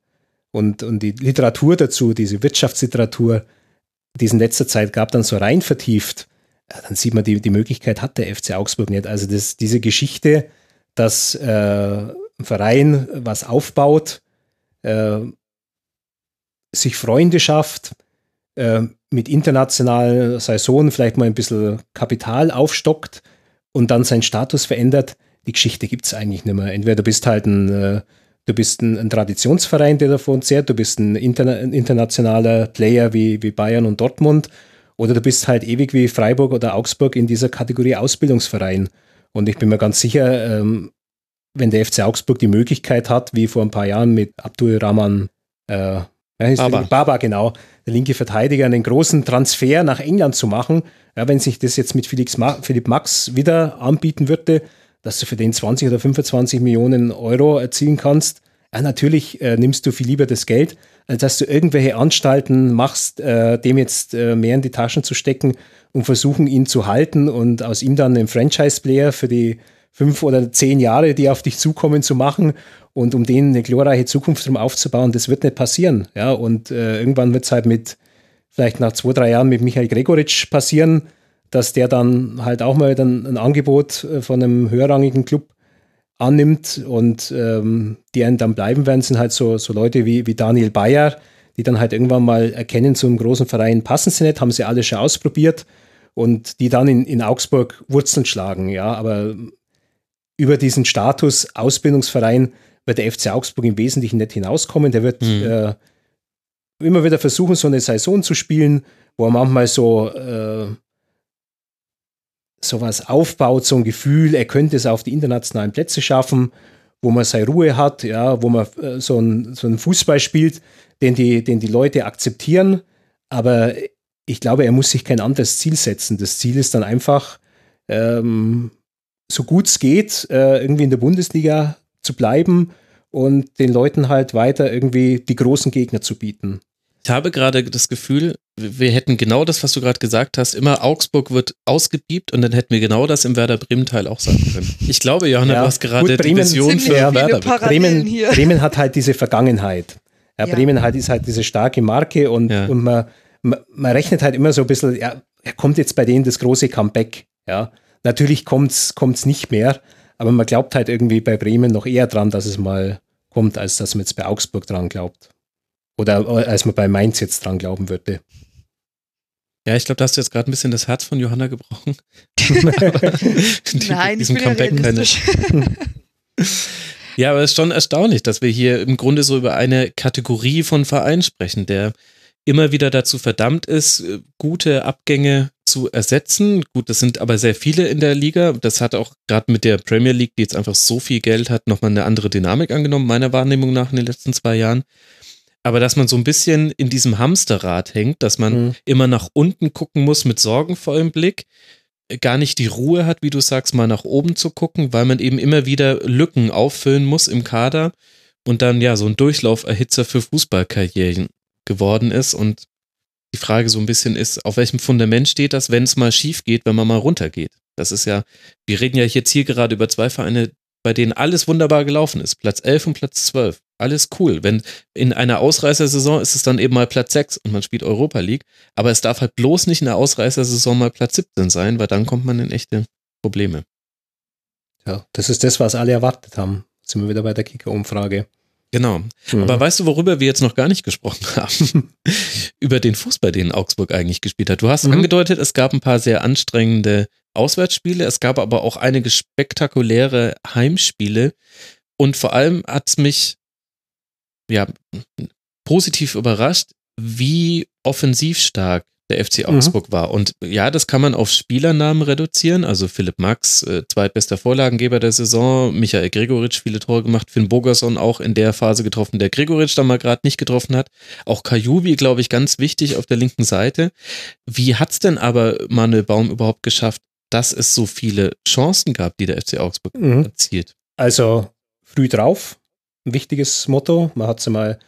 und, und die Literatur dazu, diese Wirtschaftsliteratur, die es in letzter Zeit gab, dann so rein vertieft, ja, dann sieht man, die, die Möglichkeit hat der FC Augsburg nicht. Also das, diese Geschichte, dass äh, ein Verein was aufbaut, äh, sich Freunde schafft, äh, mit internationalen Saison vielleicht mal ein bisschen Kapital aufstockt und dann seinen Status verändert, die Geschichte gibt es eigentlich nicht mehr. Entweder du bist halt ein, äh, du bist ein, ein Traditionsverein, der davon zehrt, du bist ein, interna ein internationaler Player wie, wie Bayern und Dortmund, oder du bist halt ewig wie Freiburg oder Augsburg in dieser Kategorie Ausbildungsverein. Und ich bin mir ganz sicher, ähm, wenn der FC Augsburg die Möglichkeit hat, wie vor ein paar Jahren mit Abdul Rahman äh, Baba. Baba, genau, der linke Verteidiger, einen großen Transfer nach England zu machen, ja, wenn sich das jetzt mit Felix Ma Philipp Max wieder anbieten würde, dass du für den 20 oder 25 Millionen Euro erzielen kannst, ja, natürlich äh, nimmst du viel lieber das Geld, als dass du irgendwelche Anstalten machst, äh, dem jetzt äh, mehr in die Taschen zu stecken und versuchen, ihn zu halten und aus ihm dann einen Franchise-Player für die fünf oder zehn Jahre, die auf dich zukommen, zu machen und um denen eine glorreiche Zukunft drum aufzubauen, das wird nicht passieren. Ja, und äh, irgendwann wird es halt mit, vielleicht nach zwei, drei Jahren mit Michael Gregoritsch passieren, dass der dann halt auch mal dann ein Angebot äh, von einem höherrangigen Club annimmt und ähm, die einen dann bleiben werden, sind halt so, so Leute wie, wie Daniel Bayer, die dann halt irgendwann mal erkennen, zum großen Verein passen sie nicht, haben sie alle schon ausprobiert und die dann in, in Augsburg Wurzeln schlagen, ja, aber über diesen Status Ausbildungsverein wird der FC Augsburg im Wesentlichen nicht hinauskommen. Der wird mhm. äh, immer wieder versuchen, so eine Saison zu spielen, wo er manchmal so äh, sowas aufbaut, so ein Gefühl, er könnte es auf die internationalen Plätze schaffen, wo man seine Ruhe hat, ja, wo man äh, so, ein, so einen Fußball spielt, den die, den die Leute akzeptieren. Aber ich glaube, er muss sich kein anderes Ziel setzen. Das Ziel ist dann einfach, ähm, so gut es geht, äh, irgendwie in der Bundesliga zu bleiben und den Leuten halt weiter irgendwie die großen Gegner zu bieten. Ich habe gerade das Gefühl, wir hätten genau das, was du gerade gesagt hast, immer Augsburg wird ausgepiept und dann hätten wir genau das im Werder Bremen Teil auch sagen können. Ich glaube, Johanna, ja, du hast gerade gut, Bremen, die Vision für ja, Werder Bremen, Bremen hat halt diese Vergangenheit. Ja, ja. Bremen halt ist halt diese starke Marke und, ja. und man, man, man, rechnet halt immer so ein bisschen, ja, er kommt jetzt bei denen das große Comeback. Ja, natürlich kommt es nicht mehr, aber man glaubt halt irgendwie bei Bremen noch eher dran, dass es mal kommt, als dass man jetzt bei Augsburg dran glaubt. Oder äh, als man bei Mainz jetzt dran glauben würde. Ja, ich glaube, da hast du jetzt gerade ein bisschen das Herz von Johanna gebrochen. Nein, ich bin Comeback ja Ja, aber es ist schon erstaunlich, dass wir hier im Grunde so über eine Kategorie von Vereinen sprechen, der immer wieder dazu verdammt ist, äh, gute Abgänge zu ersetzen. Gut, das sind aber sehr viele in der Liga. Das hat auch gerade mit der Premier League, die jetzt einfach so viel Geld hat, nochmal eine andere Dynamik angenommen, meiner Wahrnehmung nach in den letzten zwei Jahren. Aber dass man so ein bisschen in diesem Hamsterrad hängt, dass man mhm. immer nach unten gucken muss mit sorgenvollem Blick, gar nicht die Ruhe hat, wie du sagst, mal nach oben zu gucken, weil man eben immer wieder Lücken auffüllen muss im Kader und dann ja so ein Durchlauferhitzer für Fußballkarrieren geworden ist und die Frage so ein bisschen ist, auf welchem Fundament steht das, wenn es mal schief geht, wenn man mal runtergeht? Das ist ja, wir reden ja jetzt hier gerade über zwei Vereine, bei denen alles wunderbar gelaufen ist. Platz 11 und Platz 12. Alles cool. Wenn in einer Ausreißersaison ist es dann eben mal Platz 6 und man spielt Europa League. Aber es darf halt bloß nicht in der Ausreißersaison mal Platz 17 sein, weil dann kommt man in echte Probleme. Ja, das ist das, was alle erwartet haben. Sind wir wieder bei der Kicker-Umfrage. Genau. Mhm. Aber weißt du, worüber wir jetzt noch gar nicht gesprochen haben? Über den Fußball, den Augsburg eigentlich gespielt hat. Du hast mhm. angedeutet, es gab ein paar sehr anstrengende Auswärtsspiele, es gab aber auch einige spektakuläre Heimspiele. Und vor allem hat es mich ja positiv überrascht, wie offensiv stark der FC mhm. Augsburg mhm. war. Und ja, das kann man auf Spielernamen reduzieren. Also Philipp Max, äh, zweitbester Vorlagengeber der Saison, Michael Gregoritsch viele Tore gemacht, Finn Bogerson auch in der Phase getroffen, der Gregoritsch da mal gerade nicht getroffen hat. Auch Kajubi, glaube ich, ganz wichtig auf der linken Seite. Wie hat's denn aber Manuel Baum überhaupt geschafft, dass es so viele Chancen gab, die der FC Augsburg mhm. erzielt? Also früh drauf, ein wichtiges Motto. Man hat es mal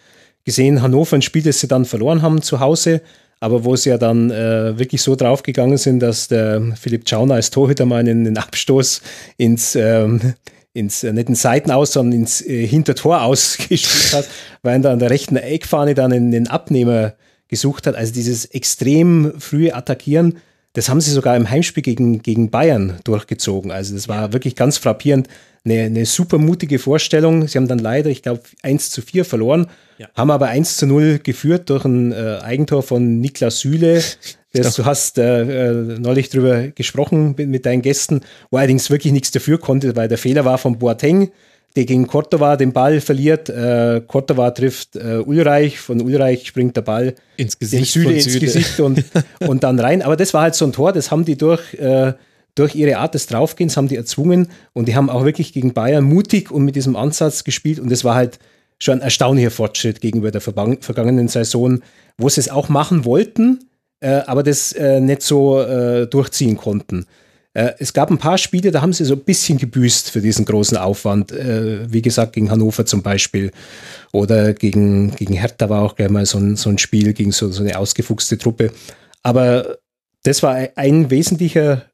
gesehen, Hannover ein Spiel, das sie dann verloren haben zu Hause aber wo sie ja dann äh, wirklich so draufgegangen sind, dass der Philipp Schauner als Torhüter mal einen, einen Abstoß ins, ähm, ins äh, nicht in Seiten aus, sondern ins äh, Hintertor ausgespielt hat, weil er an der rechten Eckfahne dann einen, einen Abnehmer gesucht hat. Also dieses extrem frühe Attackieren, das haben sie sogar im Heimspiel gegen, gegen Bayern durchgezogen. Also das war wirklich ganz frappierend. Eine, eine super mutige Vorstellung. Sie haben dann leider, ich glaube, 1 zu 4 verloren ja. Haben aber 1 zu 0 geführt durch ein äh, Eigentor von Niklas Süle. Das, du hast äh, äh, neulich drüber gesprochen mit, mit, deinen Gästen, wo allerdings wirklich nichts dafür konnte, weil der Fehler war von Boateng, der gegen Cordova den Ball verliert. Äh, Cordova trifft äh, Ulreich, von Ulreich springt der Ball ins Gesicht, Süle ins Gesicht und, und dann rein. Aber das war halt so ein Tor, das haben die durch, äh, durch ihre Art des Draufgehens haben die erzwungen und die haben auch wirklich gegen Bayern mutig und mit diesem Ansatz gespielt und das war halt schon ein erstaunlicher Fortschritt gegenüber der vergangenen Saison, wo sie es auch machen wollten, äh, aber das äh, nicht so äh, durchziehen konnten. Äh, es gab ein paar Spiele, da haben sie so ein bisschen gebüßt für diesen großen Aufwand. Äh, wie gesagt, gegen Hannover zum Beispiel. Oder gegen, gegen Hertha war auch gleich mal so ein, so ein Spiel gegen so, so eine ausgefuchste Truppe. Aber das war ein wesentlicher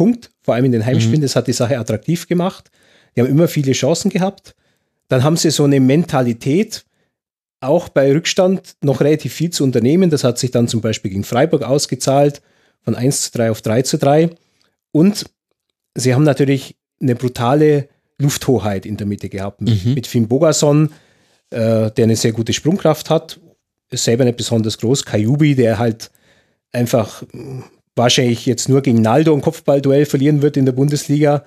Punkt, vor allem in den Heimspielen. Mhm. Das hat die Sache attraktiv gemacht. Die haben immer viele Chancen gehabt. Dann haben sie so eine Mentalität, auch bei Rückstand noch relativ viel zu unternehmen. Das hat sich dann zum Beispiel gegen Freiburg ausgezahlt, von 1 zu 3 auf 3 zu 3. Und sie haben natürlich eine brutale Lufthoheit in der Mitte gehabt. Mhm. Mit Finn Bogason, äh, der eine sehr gute Sprungkraft hat, ist selber nicht besonders groß. Kayubi, der halt einfach wahrscheinlich jetzt nur gegen Naldo ein Kopfballduell verlieren wird in der Bundesliga,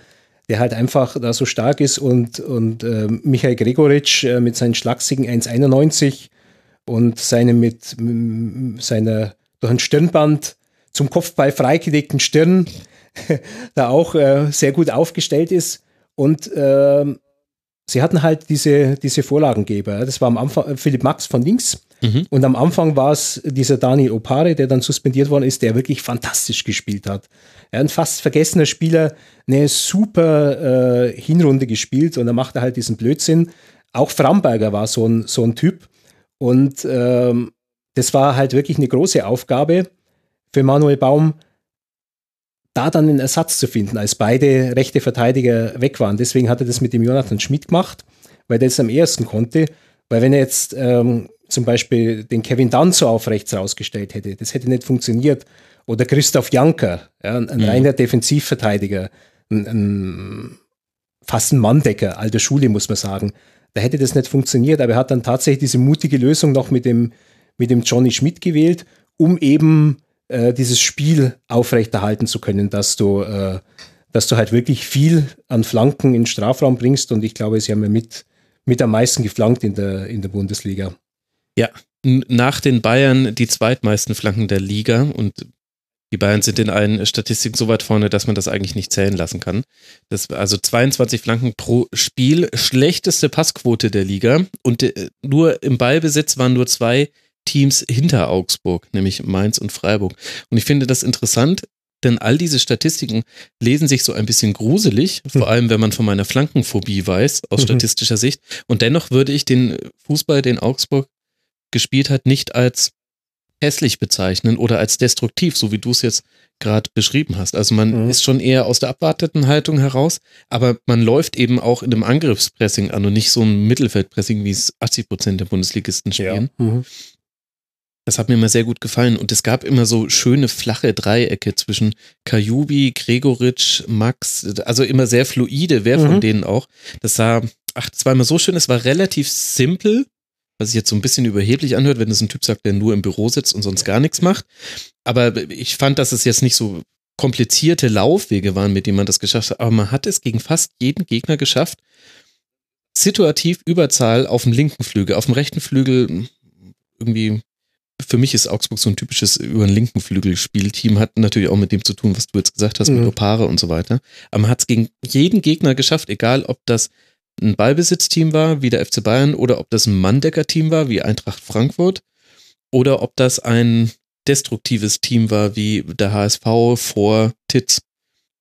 der halt einfach da so stark ist und, und äh, Michael Gregoritsch äh, mit seinen schlagsigen 1,91 und seinem mit seiner durch ein Stirnband zum Kopfball freigelegten Stirn da auch äh, sehr gut aufgestellt ist. Und äh, sie hatten halt diese, diese Vorlagengeber. Das war am Anfang äh, Philipp Max von links. Mhm. Und am Anfang war es dieser Daniel Opare, der dann suspendiert worden ist, der wirklich fantastisch gespielt hat. Er ein fast vergessener Spieler, eine super äh, Hinrunde gespielt und er machte halt diesen Blödsinn. Auch Framberger war so ein, so ein Typ. Und ähm, das war halt wirklich eine große Aufgabe für Manuel Baum, da dann einen Ersatz zu finden, als beide rechte Verteidiger weg waren. Deswegen hat er das mit dem Jonathan Schmidt gemacht, weil der es am ersten konnte. Weil wenn er jetzt ähm, zum Beispiel den Kevin Danzo auf rechts rausgestellt hätte, das hätte nicht funktioniert. Oder Christoph Janker, ja, ein, ein mhm. reiner Defensivverteidiger, ein, ein, fast ein Manndecker, alter Schule muss man sagen. Da hätte das nicht funktioniert, aber er hat dann tatsächlich diese mutige Lösung noch mit dem, mit dem Johnny Schmidt gewählt, um eben äh, dieses Spiel aufrechterhalten zu können, dass du, äh, dass du halt wirklich viel an Flanken in den Strafraum bringst. Und ich glaube, sie haben ja mit, mit am meisten geflankt in der, in der Bundesliga. Ja, nach den Bayern die zweitmeisten Flanken der Liga und die Bayern sind in allen Statistiken so weit vorne, dass man das eigentlich nicht zählen lassen kann. Das, also 22 Flanken pro Spiel, schlechteste Passquote der Liga und äh, nur im Ballbesitz waren nur zwei Teams hinter Augsburg, nämlich Mainz und Freiburg. Und ich finde das interessant, denn all diese Statistiken lesen sich so ein bisschen gruselig, vor hm. allem wenn man von meiner Flankenphobie weiß, aus mhm. statistischer Sicht. Und dennoch würde ich den Fußball, den Augsburg gespielt hat, nicht als hässlich bezeichnen oder als destruktiv, so wie du es jetzt gerade beschrieben hast. Also man mhm. ist schon eher aus der abwarteten Haltung heraus, aber man läuft eben auch in einem Angriffspressing an und nicht so ein Mittelfeldpressing, wie es 80 Prozent der Bundesligisten spielen. Ja. Mhm. Das hat mir immer sehr gut gefallen. Und es gab immer so schöne flache Dreiecke zwischen Kajubi, Gregoritsch, Max, also immer sehr fluide, wer mhm. von denen auch. Das sah, ach, das war immer so schön, es war relativ simpel, was sich jetzt so ein bisschen überheblich anhört, wenn es ein Typ sagt, der nur im Büro sitzt und sonst gar nichts macht. Aber ich fand, dass es jetzt nicht so komplizierte Laufwege waren, mit denen man das geschafft hat. Aber man hat es gegen fast jeden Gegner geschafft, situativ Überzahl auf dem linken Flügel, auf dem rechten Flügel irgendwie für mich ist Augsburg so ein typisches über den linken Flügel Spielteam, hat natürlich auch mit dem zu tun, was du jetzt gesagt hast, mhm. mit Opare und so weiter. Aber man hat es gegen jeden Gegner geschafft, egal ob das ein Ballbesitzteam war, wie der FC Bayern, oder ob das ein Manndecker-Team war, wie Eintracht Frankfurt, oder ob das ein destruktives Team war, wie der HSV vor Titz.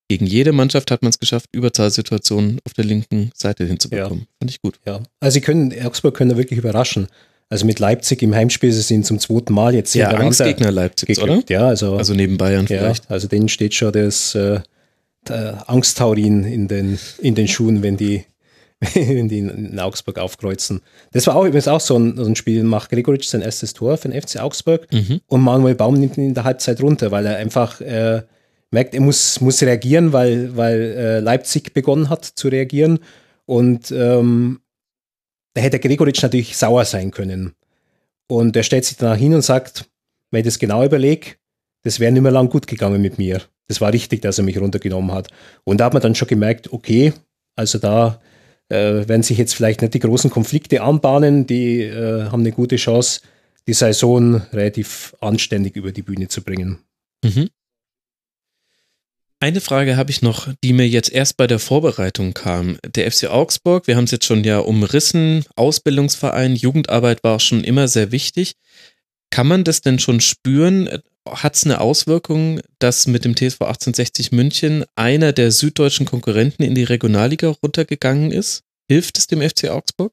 Gegen jede Mannschaft hat man es geschafft, Überzahlsituationen auf der linken Seite hinzubekommen. Ja. Fand ich gut. Ja. Also sie können, Augsburg können da wirklich überraschen. Also mit Leipzig im Heimspiel, sie sind zum zweiten Mal jetzt ja, Angstgegner Leipzig, oder? Ja, also, also neben Bayern vielleicht. Ja, also denen steht schon das äh, Angsttaurin in den, in den Schuhen, wenn die, wenn die in Augsburg aufkreuzen. Das war auch übrigens auch so ein, so ein Spiel, macht Gregoritsch sein erstes Tor für den FC Augsburg mhm. und Manuel Baum nimmt ihn in der Halbzeit runter, weil er einfach äh, merkt, er muss, muss reagieren, weil, weil äh, Leipzig begonnen hat zu reagieren und ähm, da hätte Gregoritsch natürlich sauer sein können. Und er stellt sich danach hin und sagt, wenn ich das genau überlege, das wäre nicht mehr lang gut gegangen mit mir. Das war richtig, dass er mich runtergenommen hat. Und da hat man dann schon gemerkt, okay, also da äh, werden sich jetzt vielleicht nicht die großen Konflikte anbahnen, die äh, haben eine gute Chance, die Saison relativ anständig über die Bühne zu bringen. Mhm. Eine Frage habe ich noch, die mir jetzt erst bei der Vorbereitung kam. Der FC Augsburg, wir haben es jetzt schon ja umrissen, Ausbildungsverein, Jugendarbeit war schon immer sehr wichtig. Kann man das denn schon spüren, hat es eine Auswirkung, dass mit dem TSV 1860 München einer der süddeutschen Konkurrenten in die Regionalliga runtergegangen ist? Hilft es dem FC Augsburg?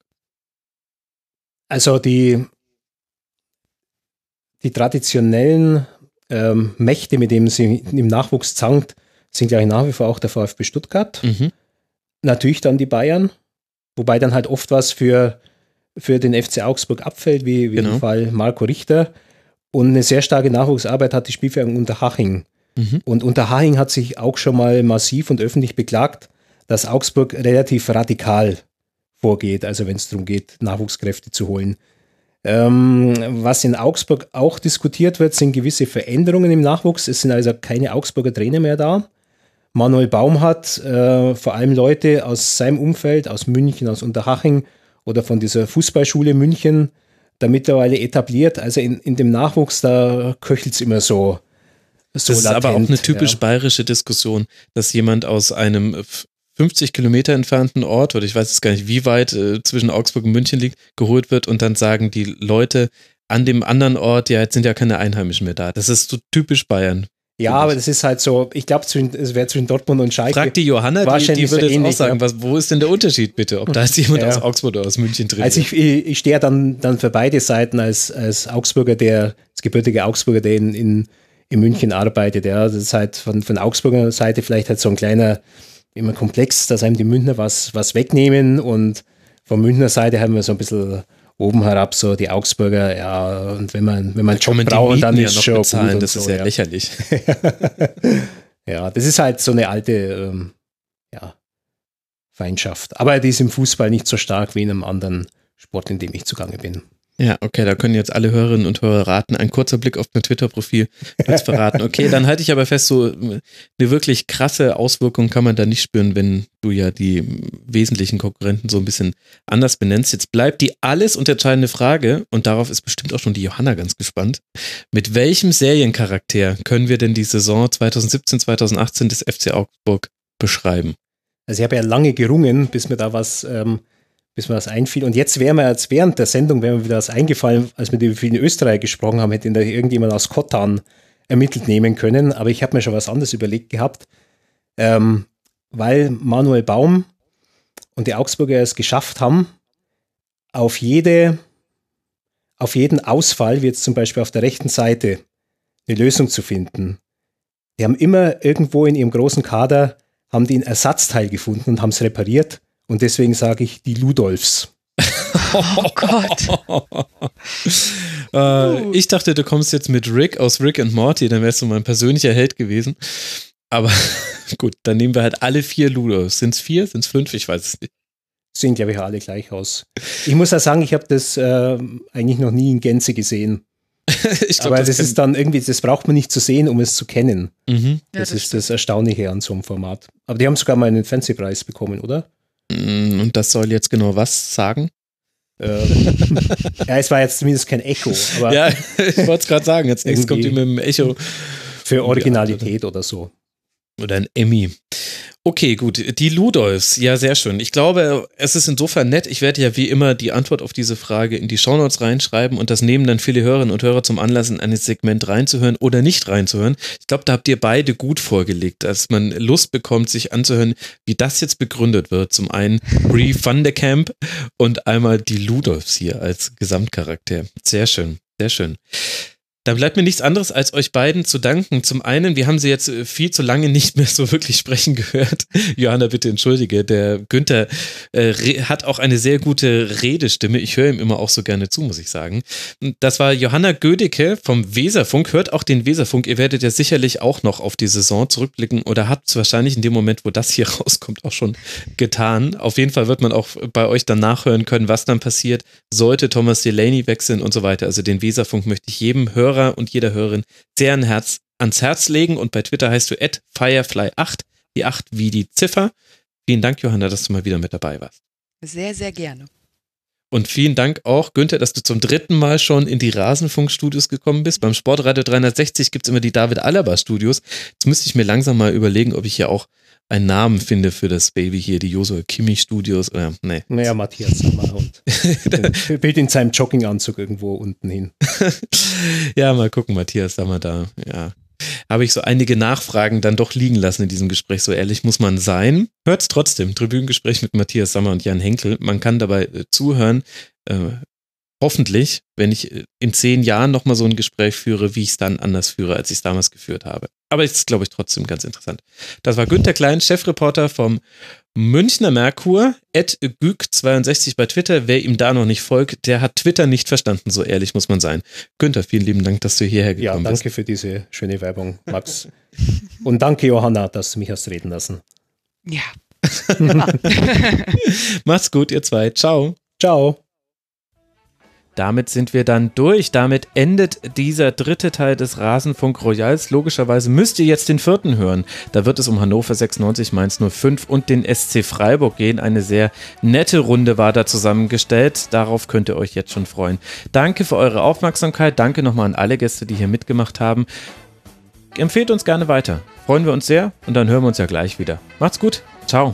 Also die, die traditionellen ähm, Mächte, mit denen sie im Nachwuchs zankt, sind ja nach wie vor auch der VfB Stuttgart. Mhm. Natürlich dann die Bayern, wobei dann halt oft was für, für den FC Augsburg abfällt, wie, wie Genau. im Fall Marco Richter. Und eine sehr starke Nachwuchsarbeit hat die Spielvereinigung Unterhaching. Mhm. Und Unterhaching hat sich auch schon mal massiv und öffentlich beklagt, dass Augsburg relativ radikal vorgeht, also wenn es darum geht, Nachwuchskräfte zu holen. Ähm, was in Augsburg auch diskutiert wird, sind gewisse Veränderungen im Nachwuchs. Es sind also keine Augsburger Trainer mehr da. Manuel Baum hat äh, vor allem Leute aus seinem Umfeld, aus München, aus Unterhaching oder von dieser Fußballschule München, da mittlerweile etabliert. Also in, in dem Nachwuchs, da köchelt es immer so. so das ist aber auch latent, eine typisch ja. bayerische Diskussion, dass jemand aus einem f- 50 Kilometer entfernten Ort, oder ich weiß jetzt gar nicht, wie weit äh, zwischen Augsburg und München liegt, geholt wird und dann sagen die Leute an dem anderen Ort, ja, jetzt sind ja keine Einheimischen mehr da. Das ist so typisch Bayern. Ja, aber das ist halt so, ich glaube, es wäre zwischen Dortmund und Schalke. Frag die Johanna, die, Wahrscheinlich die würde jetzt auch sagen, was, wo ist denn der Unterschied bitte? Ob da jetzt jemand Ja. aus Augsburg oder aus München drin Also ist. ich, ich, ich stehe dann, dann für beide Seiten als, als Augsburger, der, als gebürtiger Augsburger, der in, in, in München arbeitet. Ja. Das ist halt von, von Augsburger Seite vielleicht halt so ein kleiner, immer Komplex, dass einem die Münchner was, was wegnehmen und von Münchner Seite haben wir so ein bisschen oben herab so die Augsburger, ja, und wenn man, wenn man Kann Job braucht, dann ja ist noch schon bezahlen, gut das so, ist ja, ja. lächerlich. Ja, das ist halt so eine alte ähm, ja, Feindschaft. Aber die ist im Fußball nicht so stark wie in einem anderen Sport, in dem ich zugange bin. Ja, okay, da können jetzt alle Hörerinnen und Hörer raten. Ein kurzer Blick auf mein Twitter-Profil wird's verraten. Okay, dann halte ich aber fest, so eine wirklich krasse Auswirkung kann man da nicht spüren, wenn du ja die wesentlichen Konkurrenten so ein bisschen anders benennst. Jetzt bleibt die alles unterscheidende Frage, und darauf ist bestimmt auch schon die Johanna ganz gespannt. Mit welchem Seriencharakter können wir denn die Saison 2017, 2018 des FC Augsburg beschreiben? Also ich habe ja lange gerungen, bis mir da was, ähm, bis mir was einfiel. Und jetzt wäre mir jetzt während der Sendung wäre mir wieder was eingefallen, als wir über vielen Österreich gesprochen haben, hätte da irgendjemand aus Kottan ermittelt nehmen können. Aber ich habe mir schon was anderes überlegt gehabt, ähm, weil Manuel Baum und die Augsburger es geschafft haben, auf jede, auf jeden Ausfall, wie jetzt zum Beispiel auf der rechten Seite, eine Lösung zu finden. Die haben immer irgendwo in ihrem großen Kader haben die ein Ersatzteil gefunden und haben es repariert. Und deswegen sage ich die Ludolfs. Oh Gott. Äh, ich dachte, du kommst jetzt mit Rick aus Rick and Morty, dann wärst du mein persönlicher Held gewesen. Aber gut, dann nehmen wir halt alle vier Ludos. Sind es vier? Sind es fünf? Ich weiß es nicht. Sehen, glaube ich, alle gleich aus. Ich muss ja sagen, ich habe das äh, eigentlich noch nie in Gänze gesehen. ich glaub, Aber das, kann- ist dann irgendwie, das braucht man nicht zu sehen, um es zu kennen. Mhm. Ja, Das, das ist das Erstaunliche an so einem Format. Aber die haben sogar mal einen Fernsehpreis bekommen, oder? Mm, Und das soll jetzt genau was sagen? Ähm, ja, es war jetzt zumindest kein Echo, aber ja, ich wollte es gerade sagen. Jetzt kommt Irgendwie- mit dem Echo für Originalität oder so. Oder ein Emmy. Okay, gut. Die Ludolfs, ja, sehr schön. Ich glaube, es ist insofern nett. Ich werde ja wie immer die Antwort auf diese Frage in die Shownotes reinschreiben und das nehmen dann viele Hörerinnen und Hörer zum Anlass, in ein Segment reinzuhören oder nicht reinzuhören. Ich glaube, da habt ihr beide gut vorgelegt, dass man Lust bekommt, sich anzuhören, wie das jetzt begründet wird. Zum einen Brie van Camp und einmal die Ludolfs hier als Gesamtcharakter. Sehr schön, sehr schön. Da bleibt mir nichts anderes, als euch beiden zu danken. Zum einen, wir haben sie jetzt äh, viel zu lange nicht mehr so wirklich sprechen gehört. Johanna, bitte entschuldige. Der Günther äh, hat auch eine sehr gute Redestimme. Ich höre ihm immer auch so gerne zu, muss ich sagen. Das war Johanna Gödecke vom Weserfunk. Hört auch den Weserfunk. Ihr werdet ja sicherlich auch noch auf die Saison zurückblicken oder habt es wahrscheinlich in dem Moment, wo das hier rauskommt, auch schon getan. Auf jeden Fall wird man auch bei euch dann nachhören können, was dann passiert, sollte Thomas Delaney wechseln und so weiter. Also den Weserfunk möchte ich jedem Hörer und jeder Hörerin sehr ein Herz, ans Herz legen. Und bei Twitter heißt du Firefly8, die 8 wie die Ziffer. Vielen Dank, Johanna, dass du mal wieder mit dabei warst. Sehr, sehr gerne. Und vielen Dank auch, Günther, dass du zum dritten Mal schon in die Rasenfunkstudios gekommen bist. Beim Sportradio 360 gibt's immer die David Alaba Studios. Jetzt müsste ich mir langsam mal überlegen, ob ich hier auch einen Namen finde für das Baby hier, die Josua Kimmich Studios. Oder, nee. Naja, Matthias Sammer und Bild in seinem Jogginganzug irgendwo unten hin. ja, mal gucken, Matthias Sammer da. Ja, habe ich so einige Nachfragen dann doch liegen lassen in diesem Gespräch. So ehrlich muss man sein. Hört es trotzdem. Tribünengespräch mit Matthias Sammer und Jan Henkel. Man kann dabei äh, zuhören. Äh, hoffentlich, wenn ich äh, in zehn Jahren nochmal so ein Gespräch führe, wie ich es dann anders führe, als ich es damals geführt habe. Aber es ist, glaube ich, trotzdem ganz interessant. Das war Günter Klein, Chefreporter vom Münchner Merkur, at Güg62 bei Twitter. Wer ihm da noch nicht folgt, der hat Twitter nicht verstanden, so ehrlich muss man sein. Günther, vielen lieben Dank, dass du hierher gekommen bist. Ja, danke bist. für diese schöne Werbung, Max. Und danke, Johanna, dass du mich hast reden lassen. Ja. Macht's gut, ihr zwei. Ciao. Ciao. Damit sind wir dann durch. Damit endet dieser dritte Teil des Rasenfunk Royals. Logischerweise müsst ihr jetzt den vierten hören. Da wird es um Hannover 96, Mainz 05 und den SC Freiburg gehen. Eine sehr nette Runde war da zusammengestellt. Darauf könnt ihr euch jetzt schon freuen. Danke für eure Aufmerksamkeit. Danke nochmal an alle Gäste, die hier mitgemacht haben. Empfehlt uns gerne weiter. Freuen wir uns sehr und dann hören wir uns ja gleich wieder. Macht's gut. Ciao.